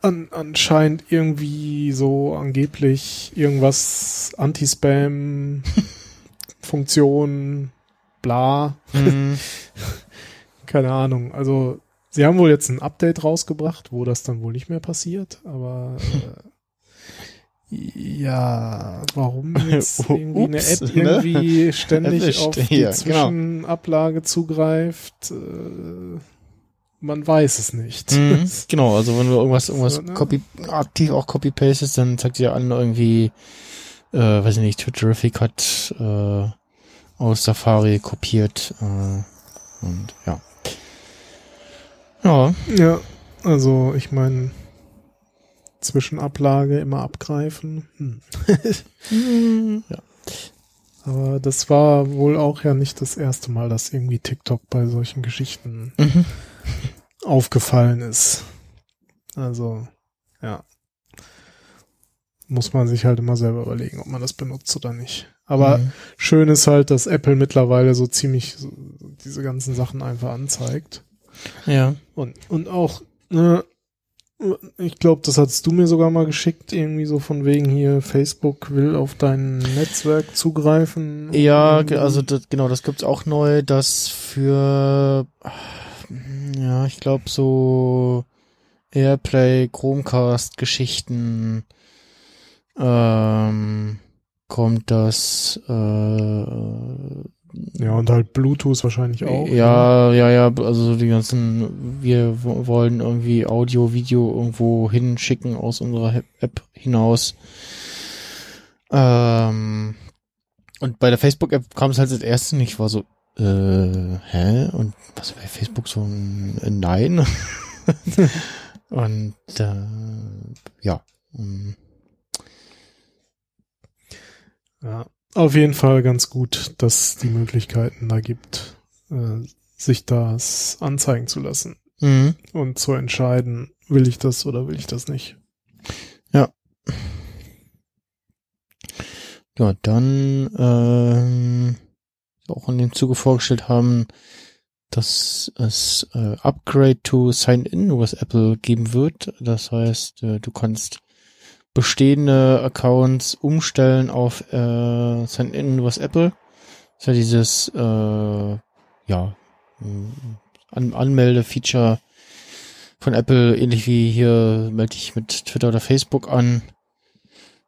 Speaker 2: an, anscheinend irgendwie so angeblich irgendwas Anti-Spam, Funktion, bla.
Speaker 1: Mhm.
Speaker 2: Keine Ahnung. Also sie haben wohl jetzt ein Update rausgebracht, wo das dann wohl nicht mehr passiert, aber äh, ja, warum jetzt irgendwie eine
Speaker 1: Ups,
Speaker 2: App
Speaker 1: ne?
Speaker 2: irgendwie ständig
Speaker 1: Erwischt,
Speaker 2: auf die
Speaker 1: genau.
Speaker 2: Zwischenablage zugreift? Äh, man weiß es nicht.
Speaker 1: Mhm. Genau, also wenn du irgendwas, irgendwas
Speaker 2: So, ne?
Speaker 1: copy, aktiv auch copy-pastest, dann zeigt dir an irgendwie, äh, weiß ich nicht, Twitterific hat äh, aus Safari kopiert äh, und ja. Ja,
Speaker 2: Ja, also ich meine, Zwischenablage immer abgreifen. Hm.
Speaker 1: ja.
Speaker 2: Aber das war wohl auch ja nicht das erste Mal, dass irgendwie TikTok bei solchen Geschichten
Speaker 1: Mhm.
Speaker 2: Aufgefallen ist. Also, ja. Muss man sich halt immer selber überlegen, ob man das benutzt oder nicht. Aber
Speaker 1: Mhm.
Speaker 2: schön ist halt, dass Apple mittlerweile so ziemlich diese ganzen Sachen einfach anzeigt.
Speaker 1: Ja.
Speaker 2: Und, und auch, ne, ich glaube, das hattest du mir sogar mal geschickt, irgendwie so von wegen hier, Facebook will auf dein Netzwerk zugreifen.
Speaker 1: Ja, also das, genau, das gibt's auch neu, dass für ja, ich glaube so Airplay, Chromecast Geschichten ähm, kommt das äh,
Speaker 2: Ja, und halt Bluetooth wahrscheinlich auch.
Speaker 1: ja, ja, ja, also so die ganzen, wir wo- wollen irgendwie Audio, Video irgendwo hinschicken aus unserer App hinaus. Ähm, und bei der Facebook-App kam es halt als erstes nicht, ich war so, äh, hä? Und was bei Facebook so ein, ein Nein? und äh, ja. ähm,
Speaker 2: Ja, auf jeden Fall ganz gut, dass die Möglichkeiten da gibt, äh, sich das anzeigen zu lassen
Speaker 1: Mhm.
Speaker 2: und zu entscheiden, will ich das oder will ich das nicht.
Speaker 1: Ja, dann ähm, auch in dem Zuge vorgestellt haben, dass es äh, Upgrade to Sign-In was Apple geben wird. Das heißt, äh, du kannst bestehende Accounts umstellen auf äh, Sign-In was Apple. Das ist ja dieses äh, ja mh, An Anmelde-Feature von Apple, ähnlich wie hier melde ich mit Twitter oder Facebook an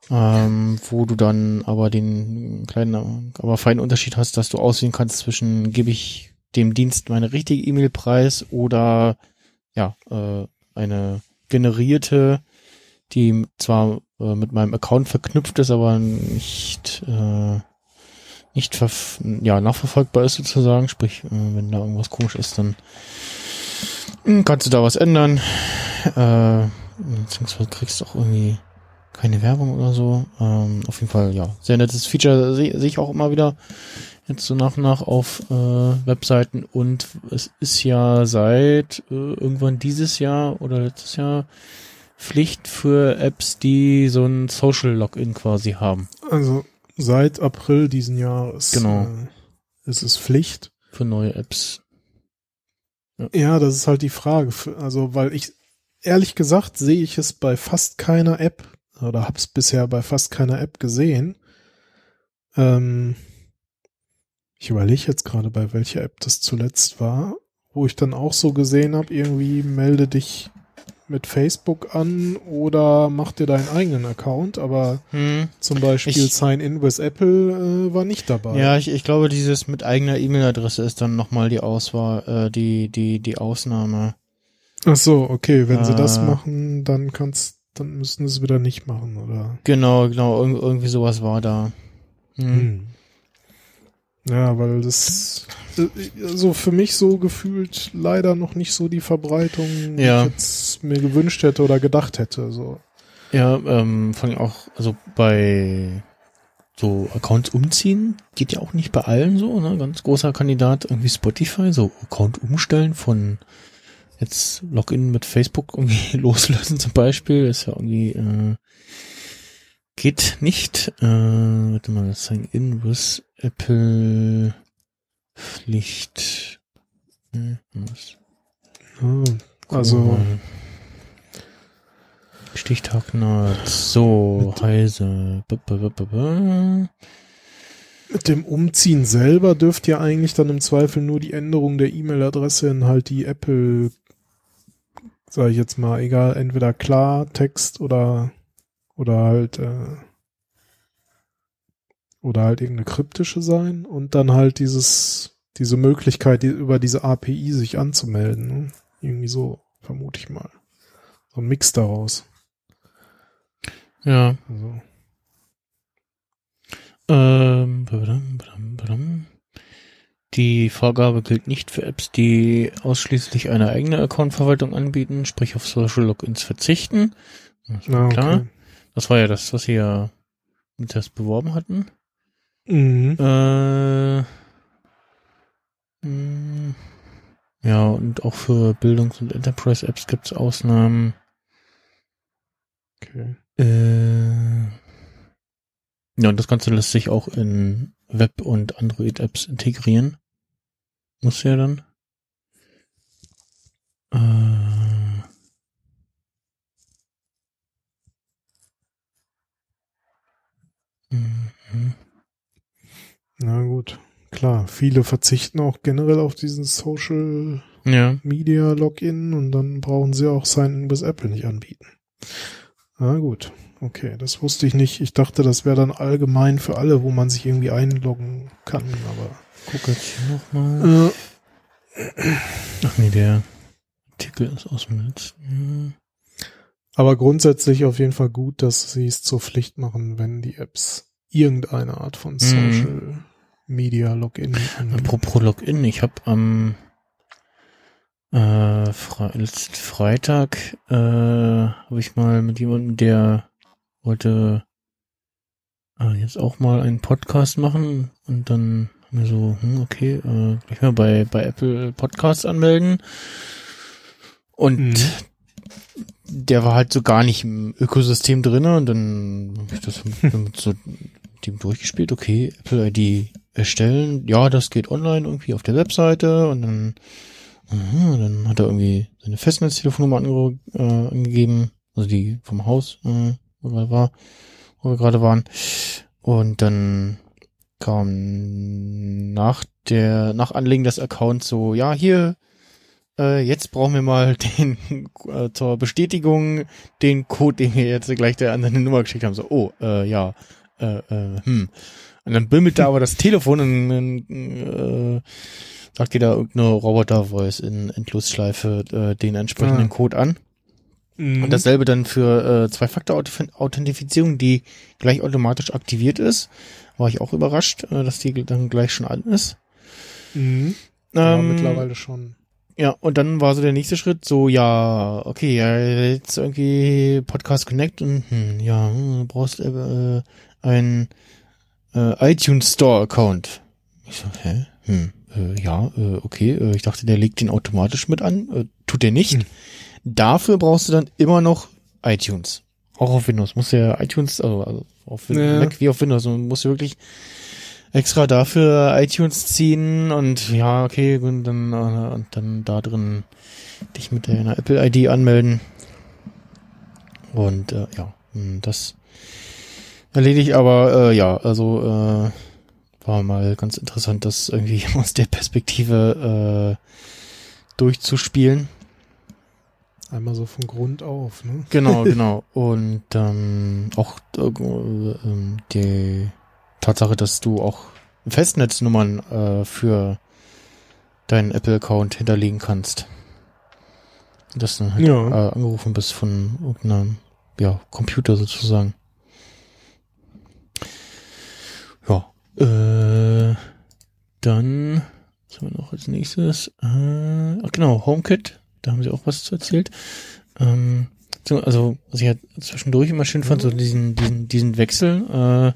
Speaker 1: ähm, wo du dann aber den kleinen, aber feinen Unterschied hast, dass du auswählen kannst zwischen gebe ich dem Dienst meine richtige E-Mail-Preis oder ja, äh, eine generierte, die zwar äh, mit meinem Account verknüpft ist, aber nicht äh, nicht verf ja, nachverfolgbar ist sozusagen. Sprich, äh, wenn da irgendwas komisch ist, dann kannst du da was ändern. Äh, beziehungsweise kriegst du auch irgendwie keine Werbung oder so. Ähm, auf jeden Fall, ja, sehr nettes Feature sehe seh ich auch immer wieder jetzt so nach und nach auf äh, Webseiten und es ist ja seit äh, irgendwann dieses Jahr oder letztes Jahr Pflicht für Apps, die so ein Social Login quasi haben.
Speaker 2: Also seit April diesen Jahres
Speaker 1: Genau.
Speaker 2: äh, ist es Pflicht.
Speaker 1: Für neue Apps.
Speaker 2: Ja, das ist halt die Frage. Also, weil ich, ehrlich gesagt, sehe ich es bei fast keiner App oder habe es bisher bei fast keiner App gesehen. Ähm, ich überlege jetzt gerade, bei welcher App das zuletzt war, wo ich dann auch so gesehen habe, irgendwie melde dich mit Facebook an oder mach dir deinen eigenen Account, aber
Speaker 1: Hm.
Speaker 2: zum Beispiel
Speaker 1: Ich-
Speaker 2: Sign In with Apple äh, war nicht dabei.
Speaker 1: Ja, ich, ich glaube, dieses mit eigener E-Mail-Adresse ist dann nochmal die Auswahl, äh, die, die, die Ausnahme.
Speaker 2: Ach so, okay, wenn sie das
Speaker 1: Äh.
Speaker 2: machen, dann kannst, dann müssen sie es wieder nicht machen, oder?
Speaker 1: Genau, genau, irg irgendwie sowas war da. Hm.
Speaker 2: Hm. Ja, weil das äh, also für mich so gefühlt leider noch nicht so die Verbreitung, die
Speaker 1: Ja.
Speaker 2: ich jetzt mir gewünscht hätte oder gedacht hätte. So.
Speaker 1: Ja, ähm, vor allem auch, also bei so Accounts umziehen, geht ja auch nicht bei allen so, ne? Ganz großer Kandidat, irgendwie Spotify, so Account umstellen von jetzt Login mit Facebook irgendwie loslösen zum Beispiel, ist ja irgendwie, äh, geht nicht. Äh, warte mal, Sign in with Apple Pflicht. Was?
Speaker 2: Ja, also.
Speaker 1: Stichtag Nerds. So, heise. B -b -b -b -b.
Speaker 2: mit dem Umziehen selber dürfte ja eigentlich dann im Zweifel nur die Änderung der E-Mail-Adresse in halt die Apple, sage ich jetzt mal, egal, entweder Klartext oder oder halt äh, oder halt irgendeine kryptische sein und dann halt dieses diese Möglichkeit die, über diese API sich anzumelden. Ne? Irgendwie so vermute ich mal. So ein Mix daraus.
Speaker 1: Ja.
Speaker 2: Also,
Speaker 1: Ähm, badam, badam, badam. Die Vorgabe gilt nicht für Apps, die ausschließlich eine eigene Accountverwaltung anbieten, sprich auf Social Logins verzichten. Das
Speaker 2: na,
Speaker 1: klar.
Speaker 2: okay.
Speaker 1: Das war ja das, was sie ja mit das beworben hatten.
Speaker 2: Mhm.
Speaker 1: Äh, mh, ja, und auch für Bildungs- und Enterprise-Apps gibt's Ausnahmen.
Speaker 2: okay.
Speaker 1: Äh, ja, und das Ganze lässt sich auch in Web- und Android-Apps integrieren. Muss ja dann. Äh, mhm.
Speaker 2: Na gut. Klar, viele verzichten auch generell auf diesen Social
Speaker 1: Ja,
Speaker 2: Media Login und dann brauchen sie auch Sign-in Apple nicht anbieten. Na gut. Okay, das wusste ich nicht. Ich dachte, das wäre dann allgemein für alle, wo man sich irgendwie einloggen kann, aber
Speaker 1: guck jetzt hier nochmal.
Speaker 2: äh,
Speaker 1: Ach nee, der Artikel ist aus dem letzten.
Speaker 2: aber grundsätzlich auf jeden Fall gut, dass sie es zur Pflicht machen, wenn die Apps irgendeine Art von Social Media Login.
Speaker 1: Apropos Login, ich habe am äh, Fre letzten Freitag äh, habe ich mal mit jemandem, der wollte äh, jetzt auch mal einen Podcast machen und dann haben wir so, hm, okay, äh, gleich mal bei, bei Apple Podcasts anmelden. Und
Speaker 2: Mhm.
Speaker 1: der war halt so gar nicht im Ökosystem drinne und dann habe ich das mit, mit so dem durchgespielt, okay, Apple ID erstellen, ja, das geht online irgendwie auf der Webseite und dann, aha, dann hat er irgendwie seine Festnetztelefonnummer ange, äh, angegeben, also die vom Haus, äh, wo war, wo wir gerade waren. Und dann kam nach der, nach Anlegen des Accounts so, ja, hier, äh, jetzt brauchen wir mal den äh, zur Bestätigung den Code, den wir jetzt gleich der anderen Nummer geschickt haben. So, oh, äh, ja, äh, äh, hm. Und dann bimmelte aber das Telefon und dann äh, sagt dir da irgendeine Roboter-Voice in Endlosschleife äh, den entsprechenden
Speaker 2: Ah.
Speaker 1: Code an.
Speaker 2: Mhm.
Speaker 1: Und dasselbe dann für äh, Zwei-Faktor-Authentifizierung, die gleich automatisch aktiviert ist. War ich auch überrascht, äh, dass die dann gleich schon an ist.
Speaker 2: Mhm.
Speaker 1: Ähm,
Speaker 2: mittlerweile schon.
Speaker 1: Ja, und dann war so der nächste Schritt so, ja, okay, ja, jetzt irgendwie Podcast Connect und hm, ja, du brauchst äh, ein äh, iTunes Store Account. Ich so, hä? Hm, äh, ja, äh, okay, äh, ich dachte, der legt den automatisch mit an. Äh, tut der nicht.
Speaker 2: Hm.
Speaker 1: Dafür brauchst du dann immer noch iTunes. Auch auf Windows. Musst du ja iTunes, also, also auf
Speaker 2: Ja.
Speaker 1: Mac wie auf Windows. Musst du wirklich extra dafür iTunes ziehen und ja, okay, und dann, äh, und dann da drin dich mit deiner Apple-ID anmelden. Und äh, ja, mh, das erledigt, aber äh, ja, also äh, war mal ganz interessant, das irgendwie aus der Perspektive äh, durchzuspielen.
Speaker 2: Einmal so von Grund auf, ne?
Speaker 1: Genau, genau. Und ähm, auch äh, ähm, die Tatsache, dass du auch Festnetznummern äh, für deinen Apple-Account hinterlegen kannst. Dass du dann halt
Speaker 2: Ja.
Speaker 1: äh, angerufen bist von irgendeinem ja, Computer sozusagen. Ja. Äh, dann, was haben wir noch als nächstes? Äh, ach genau, HomeKit. Da haben sie auch was zu erzählt. Ähm, so, also, was ich halt zwischendurch immer schön fand, so diesen, diesen, diesen Wechsel, äh,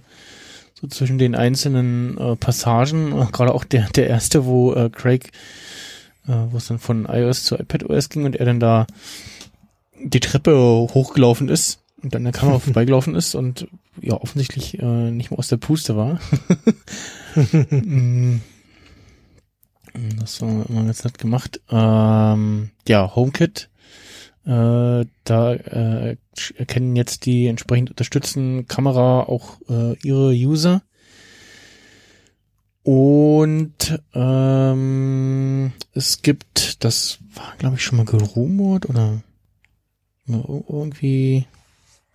Speaker 1: so zwischen den einzelnen äh, Passagen, äh, gerade auch der, der erste, wo äh, Craig, äh, wo es dann von iOS zu iPadOS ging und er dann da die Treppe hochgelaufen ist und dann an der Kamera vorbeigelaufen ist und ja offensichtlich äh, nicht mehr aus der Puste war. Mm. das war immer ganz nett gemacht. Ähm, ja, HomeKit. Äh, da äh, erkennen jetzt die entsprechend unterstützten Kamera auch äh, ihre User. Und ähm, es gibt, das war glaube ich schon mal gerumort oder irgendwie,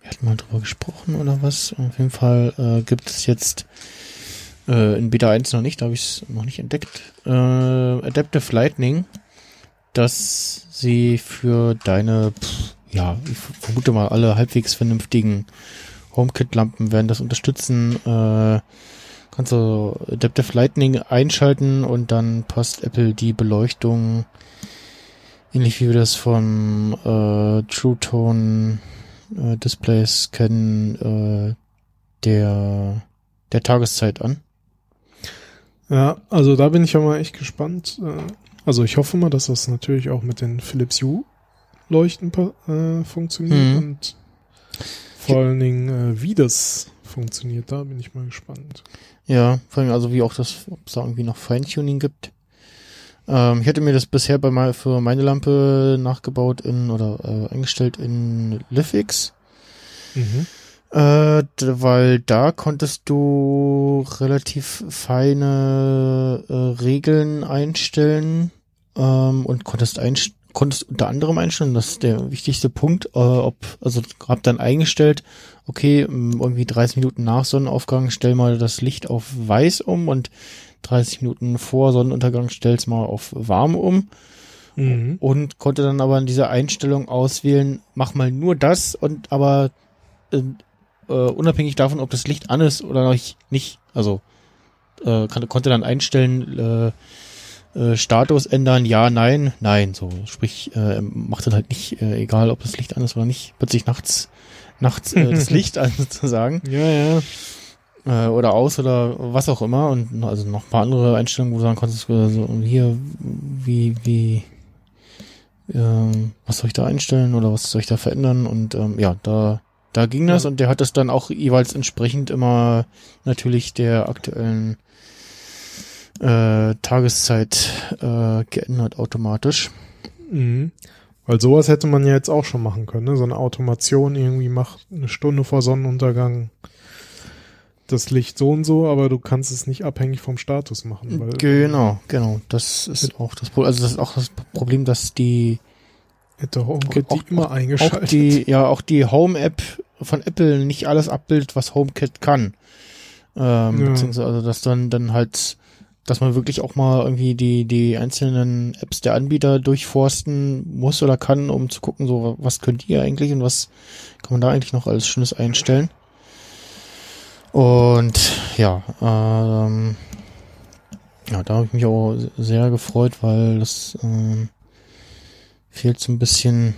Speaker 1: wir hatten mal drüber gesprochen oder was. Auf jeden Fall äh, gibt es jetzt äh, in Beta 1 noch nicht, da habe ich es noch nicht entdeckt. Äh, Adaptive Lightning, dass sie für deine, pff, ja, ich vermute mal alle halbwegs vernünftigen HomeKit-Lampen werden das unterstützen. Äh, kannst du Adaptive Lightning einschalten und dann passt Apple die Beleuchtung ähnlich wie wir das von äh, True Tone äh, Displays kennen, äh, der der Tageszeit an.
Speaker 2: Ja, also da bin ich ja mal echt gespannt. Äh, Also ich hoffe mal, dass das natürlich auch mit den Philips Hue Leuchten äh, funktioniert
Speaker 1: Mhm.
Speaker 2: und vor allen Dingen äh, wie das funktioniert. Da bin ich mal gespannt.
Speaker 1: Ja, vor allem also wie auch das, ob es da irgendwie noch Feintuning gibt. Ähm, ich hatte mir das bisher bei mal für meine Lampe nachgebaut in oder äh, eingestellt in LiveX.
Speaker 2: Mhm.
Speaker 1: Äh, weil da konntest du relativ feine äh, Regeln einstellen ähm, und konntest einst konntest unter anderem einstellen, das ist der wichtigste Punkt, äh, ob, also hab dann eingestellt, okay, m, irgendwie 30 Minuten nach Sonnenaufgang stell mal das Licht auf weiß um und 30 Minuten vor Sonnenuntergang stell's mal auf warm um
Speaker 2: Mhm.
Speaker 1: und konnte dann aber in dieser Einstellung auswählen, mach mal nur das und aber äh, äh, unabhängig davon, ob das Licht an ist oder nicht, also äh, kann, konnte dann einstellen, äh, äh, Status ändern, ja, nein, nein, so, sprich, äh, macht dann halt nicht, äh, egal ob das Licht an ist oder nicht, plötzlich nachts, nachts äh, das Licht an sozusagen
Speaker 2: Ja, ja.
Speaker 1: äh, oder aus oder was auch immer und also noch ein paar andere Einstellungen, wo du sagen konntest, so und hier, wie, wie, ähm, was soll ich da einstellen oder was soll ich da verändern und ähm, ja, da, da ging das
Speaker 2: Ja.
Speaker 1: und der hat das dann auch jeweils entsprechend immer natürlich der aktuellen äh, Tageszeit äh, geändert automatisch.
Speaker 2: Mhm. Weil sowas hätte man ja jetzt auch schon machen können. Ne? So eine Automation irgendwie macht eine Stunde vor Sonnenuntergang das Licht so und so, aber du kannst es nicht abhängig vom Status machen.
Speaker 1: Genau, genau. Das ist auch das Problem. Also das ist auch das Problem, dass die
Speaker 2: Hätte HomeKit
Speaker 1: Auch-
Speaker 2: die immer
Speaker 1: auch
Speaker 2: eingeschaltet.
Speaker 1: die, ja, auch die Home-App von Apple nicht alles abbildet, was HomeKit kann. Ähm,
Speaker 2: Ja.
Speaker 1: Beziehungsweise, also, dass dann, dann halt dass man wirklich auch mal irgendwie die, die einzelnen Apps der Anbieter durchforsten muss oder kann, um zu gucken, so, was könnt ihr eigentlich und was kann man da eigentlich noch alles Schönes einstellen. Und ja, ähm, ja, da habe ich mich auch sehr gefreut, weil das ähm, fehlt so ein bisschen,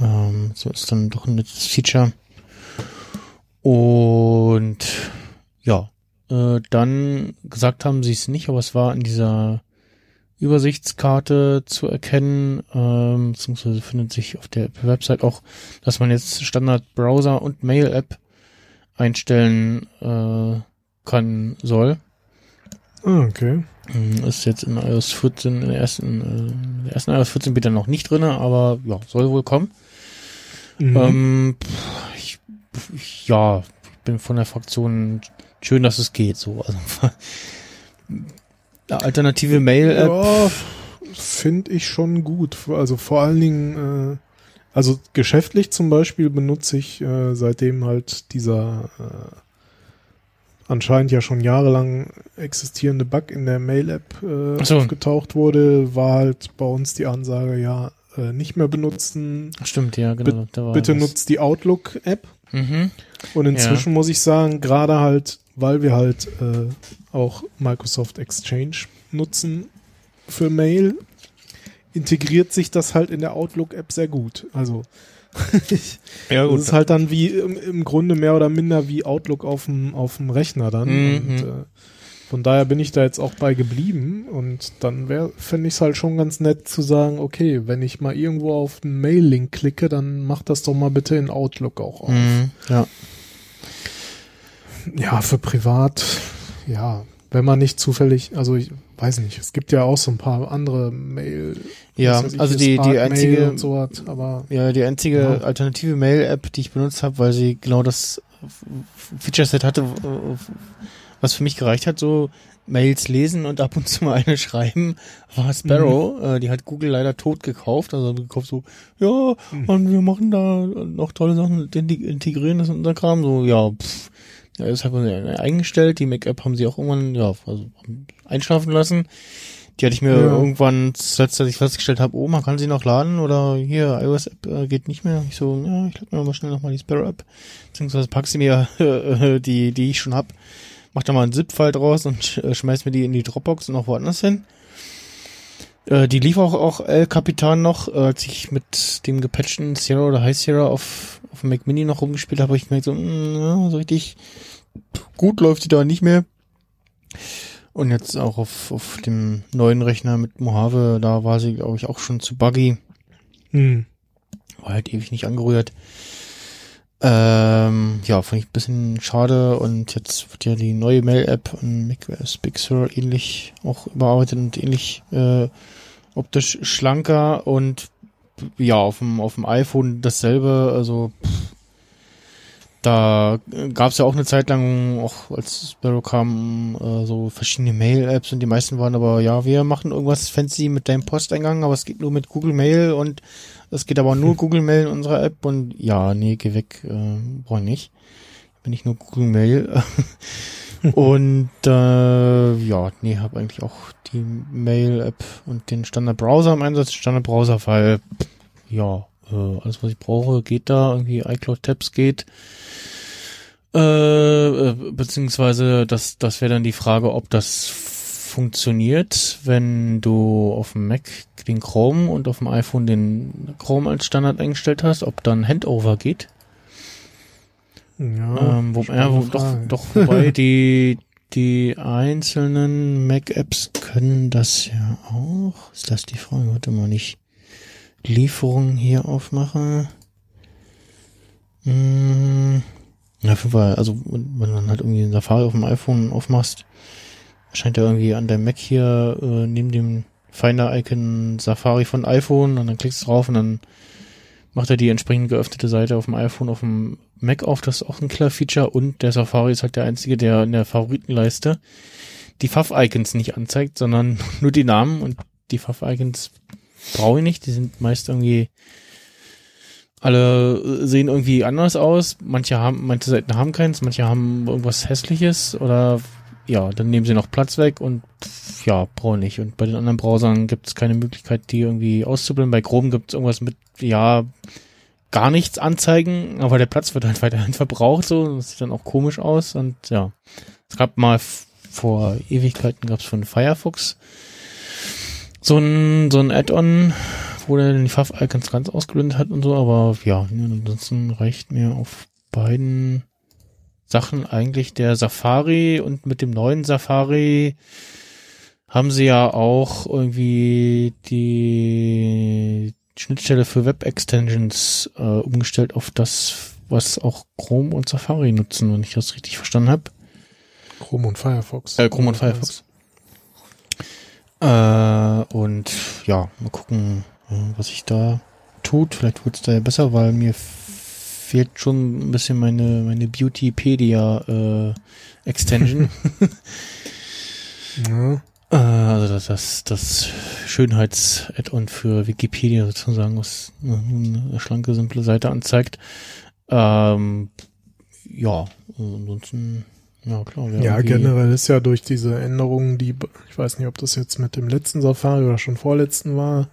Speaker 1: ähm, so ist dann doch ein nettes Feature. Und ja, äh, dann gesagt haben sie es nicht, aber es war in dieser Übersichtskarte zu erkennen, ähm, beziehungsweise findet sich auf der Website auch, dass man jetzt Standard Browser und Mail App einstellen äh, kann soll.
Speaker 2: Ah, okay.
Speaker 1: Ähm, Ist jetzt in iOS 14, in der ersten, äh, in der ersten iOS 14 Beta noch nicht drinne, aber ja, soll wohl kommen.
Speaker 2: Mhm.
Speaker 1: Ähm, ich, ich, ja, ich bin von der Fraktion schön, dass es geht, so. Also, alternative Mail-App.
Speaker 2: Ja, finde ich schon gut. Also vor allen Dingen, äh, also geschäftlich zum Beispiel benutze ich äh, seitdem halt dieser äh, anscheinend ja schon jahrelang existierende Bug in der Mail-App äh,
Speaker 1: so.
Speaker 2: aufgetaucht wurde, war halt bei uns die Ansage, ja, äh, nicht mehr benutzen.
Speaker 1: Stimmt, ja, genau. war
Speaker 2: Bitte
Speaker 1: was.
Speaker 2: nutzt die Outlook-App.
Speaker 1: Mhm.
Speaker 2: Und inzwischen muss ich sagen, gerade halt, weil wir halt äh, auch Microsoft Exchange nutzen für Mail, integriert sich das halt in der Outlook-App sehr gut. Also
Speaker 1: Ja,
Speaker 2: das ist halt dann wie im, im Grunde mehr oder minder wie Outlook auf dem auf dem Rechner dann.
Speaker 1: Mhm.
Speaker 2: Und äh, von daher bin ich da jetzt auch bei geblieben und dann wäre, fände ich es halt schon ganz nett zu sagen, okay, wenn ich mal irgendwo auf einen Mail-Link klicke, dann mach das doch mal bitte in Outlook auch auf.
Speaker 1: Mhm. Ja.
Speaker 2: Ja, für privat, ja, wenn man nicht zufällig, also ich weiß nicht, es gibt ja auch so ein paar andere Mail.
Speaker 1: Ja,
Speaker 2: ich,
Speaker 1: also die, die
Speaker 2: Spark
Speaker 1: einzige,
Speaker 2: und sowas, aber
Speaker 1: ja, die einzige
Speaker 2: Ja.
Speaker 1: alternative Mail-App, die ich benutzt habe, weil sie genau das Feature-Set hatte, was für mich gereicht hat, so Mails lesen und ab und zu mal eine schreiben, war Sparrow. Äh, die hat Google leider tot gekauft. Also gekauft so, ja,
Speaker 2: Mhm.
Speaker 1: und wir machen da noch tolle Sachen, integrieren das in unser Kram. So, ja, pff. Ja, das haben wir eingestellt. Die Mac-App haben sie auch irgendwann, ja, also einschlafen lassen. Die hatte ich mir
Speaker 2: Ja.
Speaker 1: irgendwann zuletzt, als ich festgestellt habe, oh, man kann sie noch laden oder hier, iOS-App äh, geht nicht mehr. Ich so, ja, ich lade mir mal schnell nochmal die Sparrow-App, beziehungsweise pack sie mir, äh, die, die ich schon hab, mach da mal einen ZIP-File draus und sch äh, schmeiß mir die in die Dropbox und auch woanders hin. Äh, die lief auch, auch El Capitan noch, äh, als ich mit dem gepatchten Sierra oder High Sierra auf, auf dem Mac Mini noch rumgespielt habe, habe ich gemerkt, so, mh, ja, so richtig gut läuft die da nicht mehr. Und jetzt auch auf, auf dem neuen Rechner mit Mojave, da war sie, glaube ich, auch schon zu buggy.
Speaker 2: hm.
Speaker 1: War halt ewig nicht angerührt. Ähm, ja, fand ich ein bisschen schade und jetzt wird ja die neue Mail-App an macOS Big Sur ähnlich auch überarbeitet und ähnlich äh, optisch schlanker und ja, auf dem, auf dem iPhone dasselbe, also pff, da gab es ja auch eine Zeit lang, auch als Sparrow kam, äh, so verschiedene Mail-Apps und die meisten waren aber, ja, wir machen irgendwas fancy mit deinem Posteingang, aber es geht nur mit Google Mail und es geht aber nur Google Mail in unserer App und ja, nee, geh weg, äh, brauch ich nicht. Bin ich nur Google Mail. und äh, ja, nee, habe eigentlich auch die Mail-App und den Standard-Browser im Einsatz. Standard-Browser, weil ja, äh, alles was ich brauche, geht da. Irgendwie iCloud-Tabs geht. Äh, äh, beziehungsweise das, das wäre dann die Frage, ob das funktioniert, wenn du auf dem Mac den Chrome und auf dem iPhone den Chrome als Standard eingestellt hast, ob dann Handover geht.
Speaker 2: Ja,
Speaker 1: ähm, wo, ja, wo, doch, doch, wobei die, die einzelnen Mac-Apps können das ja auch. Ist das die Frage? Warte mal, nicht Lieferung hier aufmache. Hm, ja, auf jeden Fall, also wenn dann halt irgendwie den Safari auf dem iPhone aufmachst, scheint er irgendwie an deinem Mac hier äh, neben dem Finder-Icon Safari von iPhone und dann klickst du drauf und dann macht er die entsprechend geöffnete Seite auf dem iPhone, auf dem Mac auf. Das ist auch ein Killer-Feature und der Safari ist halt der einzige, der in der Favoritenleiste die Fav-Icons nicht anzeigt, sondern nur die Namen und die Fav-Icons brauche ich nicht. Die sind meist irgendwie alle sehen irgendwie anders aus. Manche haben, manche Seiten haben keins, manche haben irgendwas hässliches oder ja, dann nehmen sie noch Platz weg und ja, brauche nicht. Und bei den anderen Browsern gibt es keine Möglichkeit, die irgendwie auszublenden. Bei Chrome gibt es irgendwas mit, ja, gar nichts anzeigen, aber der Platz wird halt weiterhin verbraucht, so. Das sieht dann auch komisch aus. Und ja, es gab mal vor Ewigkeiten gab es von Firefox so ein, so ein Add-on, wo der die Fav-Icons ganz ausgeblendet hat und so, aber ja, ansonsten reicht mir auf beiden Sachen eigentlich der Safari und mit dem neuen Safari haben sie ja auch irgendwie die Schnittstelle für Web-Extensions äh, umgestellt auf das, was auch Chrome und Safari nutzen, wenn ich das richtig verstanden habe.
Speaker 2: Chrome und Firefox.
Speaker 1: Äh, Chrome und Firefox. Äh, und ja, mal gucken, äh, was sich da tut. Vielleicht wird es da ja besser, weil mir fehlt schon ein bisschen meine, meine Beautypedia äh, Extension.
Speaker 2: Ja.
Speaker 1: äh, also das, das, das Schönheits-Add-on für Wikipedia sozusagen, was eine schlanke, simple Seite anzeigt. Ähm, ja, ansonsten, ja klar.
Speaker 2: Ja, generell ist ja durch diese Änderungen, die, ich weiß nicht, ob das jetzt mit dem letzten Safari oder schon vorletzten war,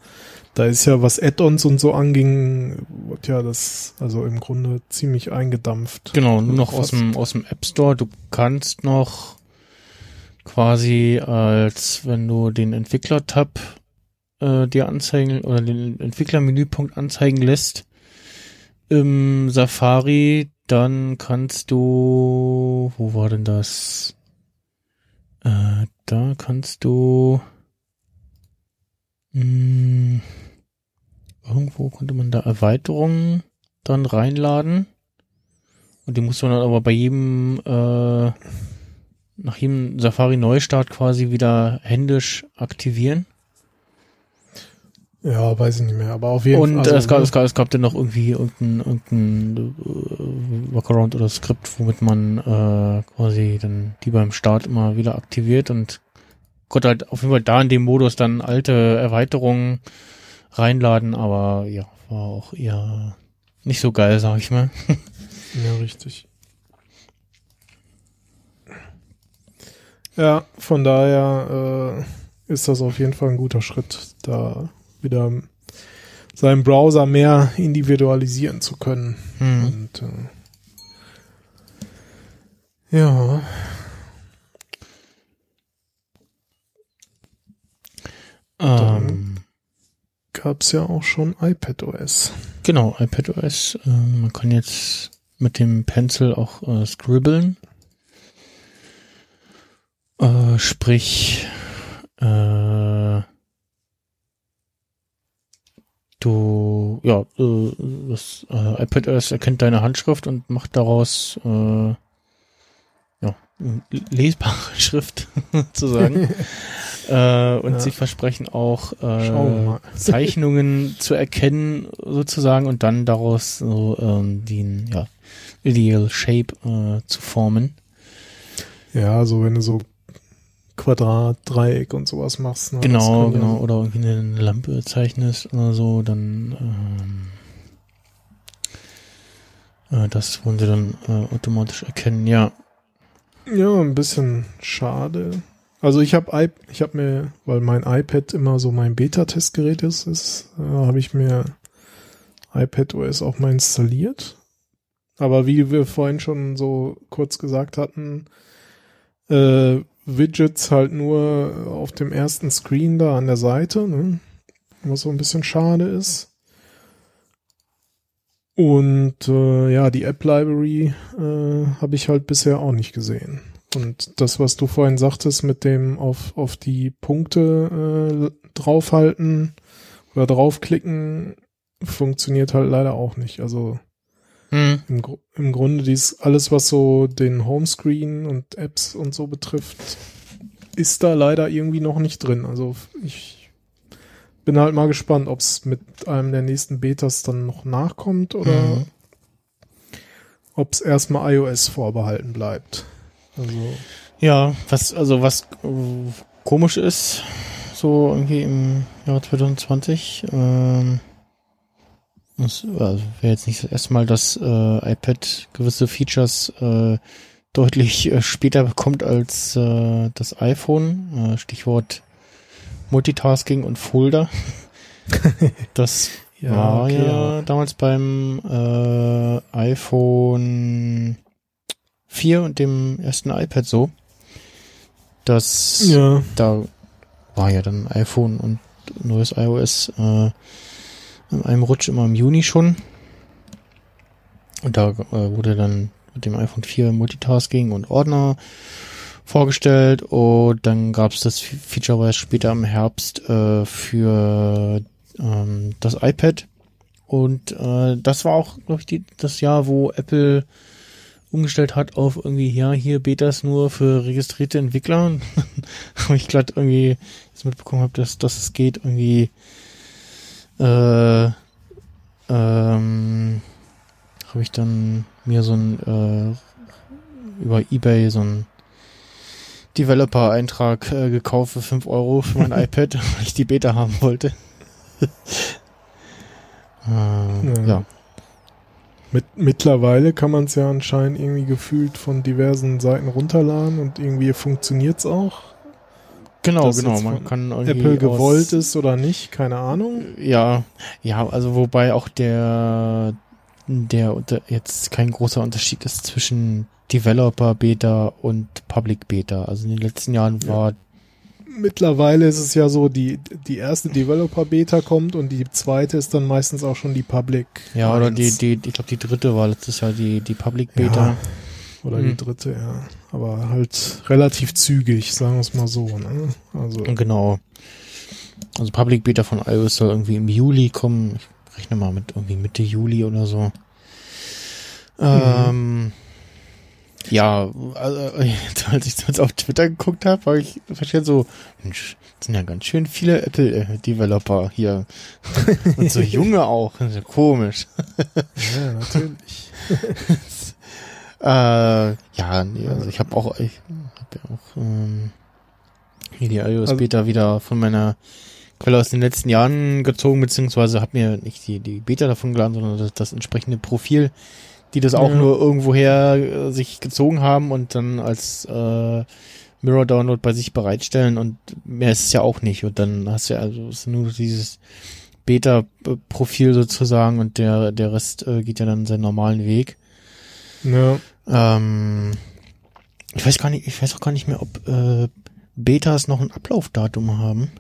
Speaker 2: da ist ja, was Add-ons und so anging, ja das, also im Grunde ziemlich eingedampft.
Speaker 1: Genau, nur noch aus dem, aus dem App Store. Du kannst noch quasi als wenn du den Entwickler-Tab äh, dir anzeigen oder den Entwicklermenüpunkt anzeigen lässt im Safari, dann kannst du, wo war denn das? Äh, da kannst du mh, irgendwo konnte man da Erweiterungen dann reinladen. Und die muss man dann aber bei jedem, äh, nach jedem Safari-Neustart quasi wieder händisch aktivieren.
Speaker 2: Ja, weiß ich nicht mehr, aber auf jeden
Speaker 1: Und
Speaker 2: Fall.
Speaker 1: äh, es, gab,
Speaker 2: ne?
Speaker 1: es, gab, es gab dann noch irgendwie irgendein, irgendein äh, Workaround oder Skript, womit man äh, quasi dann die beim Start immer wieder aktiviert und konnte halt auf jeden Fall da in dem Modus dann alte Erweiterungen reinladen, aber ja, war auch eher nicht so geil, sag ich mal.
Speaker 2: Ja, richtig. Ja, von daher äh, ist das auf jeden Fall ein guter Schritt, da wieder seinen Browser mehr individualisieren zu können.
Speaker 1: Hm.
Speaker 2: Und äh, ja,
Speaker 1: Ähm,
Speaker 2: gab's ja auch schon iPadOS.
Speaker 1: Genau, iPadOS. Äh, man kann jetzt mit dem Pencil auch äh, scribbeln. Äh, sprich, äh, du, ja, äh, das äh, iPadOS erkennt deine Handschrift und macht daraus äh, ja, lesbare Schrift sozusagen. äh, und
Speaker 2: Ja.
Speaker 1: sie versprechen auch äh. Zeichnungen zu erkennen sozusagen und dann daraus so ähm, den ja, Ideal Shape äh, zu formen.
Speaker 2: Ja, so wenn du so Quadrat, Dreieck und sowas machst. Ne?
Speaker 1: Genau, genau. Oder irgendwie eine Lampe zeichnest oder so, dann ähm, äh, das wollen sie dann äh, automatisch erkennen. Ja,
Speaker 2: Ja, ein bisschen schade. Also ich habe ich habe mir, weil mein iPad immer so mein Beta-Testgerät ist, ist äh, habe ich mir iPad OS auch mal installiert. Aber wie wir vorhin schon so kurz gesagt hatten, äh, Widgets halt nur auf dem ersten Screen da an der Seite, ne? was so ein bisschen schade ist. Und äh, ja, die App Library äh, habe ich halt bisher auch nicht gesehen. Und das, was du vorhin sagtest, mit dem auf, auf die Punkte äh, draufhalten oder draufklicken, funktioniert halt leider auch nicht. Also
Speaker 1: hm.
Speaker 2: im, Gru- im Grunde dies alles, was so den Homescreen und Apps und so betrifft, ist da leider irgendwie noch nicht drin. Also ich bin halt mal gespannt, ob es mit einem der nächsten Betas dann noch nachkommt oder
Speaker 1: Mhm.
Speaker 2: ob es erstmal iOS vorbehalten bleibt. Also
Speaker 1: Ja, was, also was äh, komisch ist, so irgendwie im Jahr 2020, ähm, das also wäre jetzt nicht das erste Mal, dass äh, iPad gewisse Features äh, deutlich äh, später bekommt als äh, das iPhone. Äh, Stichwort Multitasking und Folder. Das
Speaker 2: Ja,
Speaker 1: war
Speaker 2: okay,
Speaker 1: ja
Speaker 2: aber-
Speaker 1: damals beim äh, iPhone 4 und dem ersten iPad so. Das
Speaker 2: Ja,
Speaker 1: da war ja dann iPhone und neues iOS äh, in einem Rutsch immer im Juni schon. Und da äh, wurde dann mit dem iPhone 4 Multitasking und Ordner vorgestellt und dann gab es das Fe- Feature war später im Herbst äh, für ähm, das iPad und äh, das war auch glaube ich die, das Jahr wo Apple umgestellt hat auf irgendwie ja hier Betas nur für registrierte Entwickler wo ich glatt irgendwie jetzt mitbekommen habe dass, dass es geht irgendwie äh, ähm, habe ich dann mir so ein äh, über Ebay so ein Developer-Eintrag äh, gekauft für 5 Euro für mein iPad, weil ich die Beta haben wollte. äh,
Speaker 2: Ja.
Speaker 1: ja.
Speaker 2: Mit, mittlerweile kann man es ja anscheinend irgendwie gefühlt von diversen Seiten runterladen und irgendwie funktioniert's auch.
Speaker 1: Genau,
Speaker 2: Das
Speaker 1: genau. Man kann irgendwie
Speaker 2: Apple gewollt ist oder nicht, keine Ahnung.
Speaker 1: Ja, ja, also wobei auch der der unter, jetzt kein großer Unterschied ist zwischen Developer Beta und Public Beta. Also in den letzten Jahren
Speaker 2: Ja. Mittlerweile ist es ja so, die, die erste Developer-Beta kommt und die zweite ist dann meistens auch schon die Public.
Speaker 1: ja oder
Speaker 2: 1.
Speaker 1: die die ich glaube die dritte war letztes Jahr die die Public Beta.
Speaker 2: Ja, oder die
Speaker 1: Mhm.
Speaker 2: dritte, ja. Aber halt relativ zügig, sagen wir es mal so. Ne? Also,
Speaker 1: Genau. Also Public Beta von iOS soll irgendwie im Juli kommen. Ich rechne mal mit irgendwie Mitte Juli oder so. Ähm, ja, also, als ich das auf Twitter geguckt habe, habe ich verstanden so, Mensch, sind ja ganz schön viele Apple-Developer hier. Und so junge auch. Das ist ja komisch.
Speaker 2: ja, natürlich.
Speaker 1: Äh, ja, nee, also ich habe auch, ich habe ja auch ähm, hier die iOS
Speaker 2: Also-
Speaker 1: Beta wieder von meiner Quelle aus den letzten Jahren gezogen, beziehungsweise habe mir nicht die, die Beta davon geladen, sondern das, das entsprechende Profil, die das auch
Speaker 2: Ja.
Speaker 1: nur irgendwoher äh, sich gezogen haben und dann als äh, Mirror Download bei sich bereitstellen und mehr ist es ja auch nicht. Und dann hast du ja also ist nur dieses Beta-Profil sozusagen und der, der Rest äh, geht ja dann seinen normalen Weg.
Speaker 2: Ja,
Speaker 1: Ähm, ich weiß gar nicht, ich weiß auch gar nicht mehr, ob äh, Betas noch ein Ablaufdatum haben.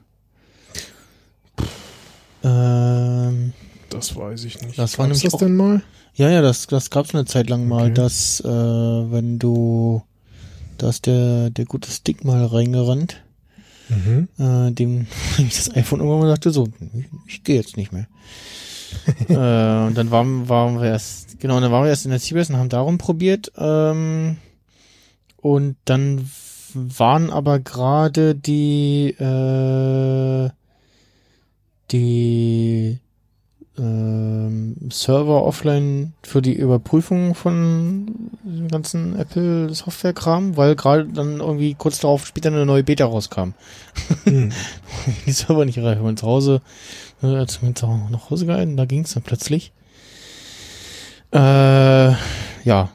Speaker 1: Ähm,
Speaker 2: das weiß ich nicht.
Speaker 1: Das war
Speaker 2: Gab's
Speaker 1: nämlich
Speaker 2: das
Speaker 1: auch-
Speaker 2: denn mal?
Speaker 1: Ja, ja, das, das gab's eine Zeit lang mal,
Speaker 2: Okay.
Speaker 1: dass äh, wenn du, da ist der, der gute Stick mal reingerannt,
Speaker 2: Mhm.
Speaker 1: äh, dem ich das iPhone irgendwann mal sagte, so, ich, ich gehe jetzt nicht mehr. äh, und dann waren, waren wir erst, genau, dann waren wir erst in der CBS und haben darum probiert. Ähm, und dann waren aber gerade die, äh, die ähm, Server offline für die Überprüfung von dem ganzen Apple Software-Kram, weil gerade dann irgendwie kurz darauf später eine neue Beta rauskam
Speaker 2: Hm.
Speaker 1: die Server nicht erreicht. Und zu Hause, äh, als wir zu- nach Hause gehalten, da ging es dann plötzlich. Äh, ja,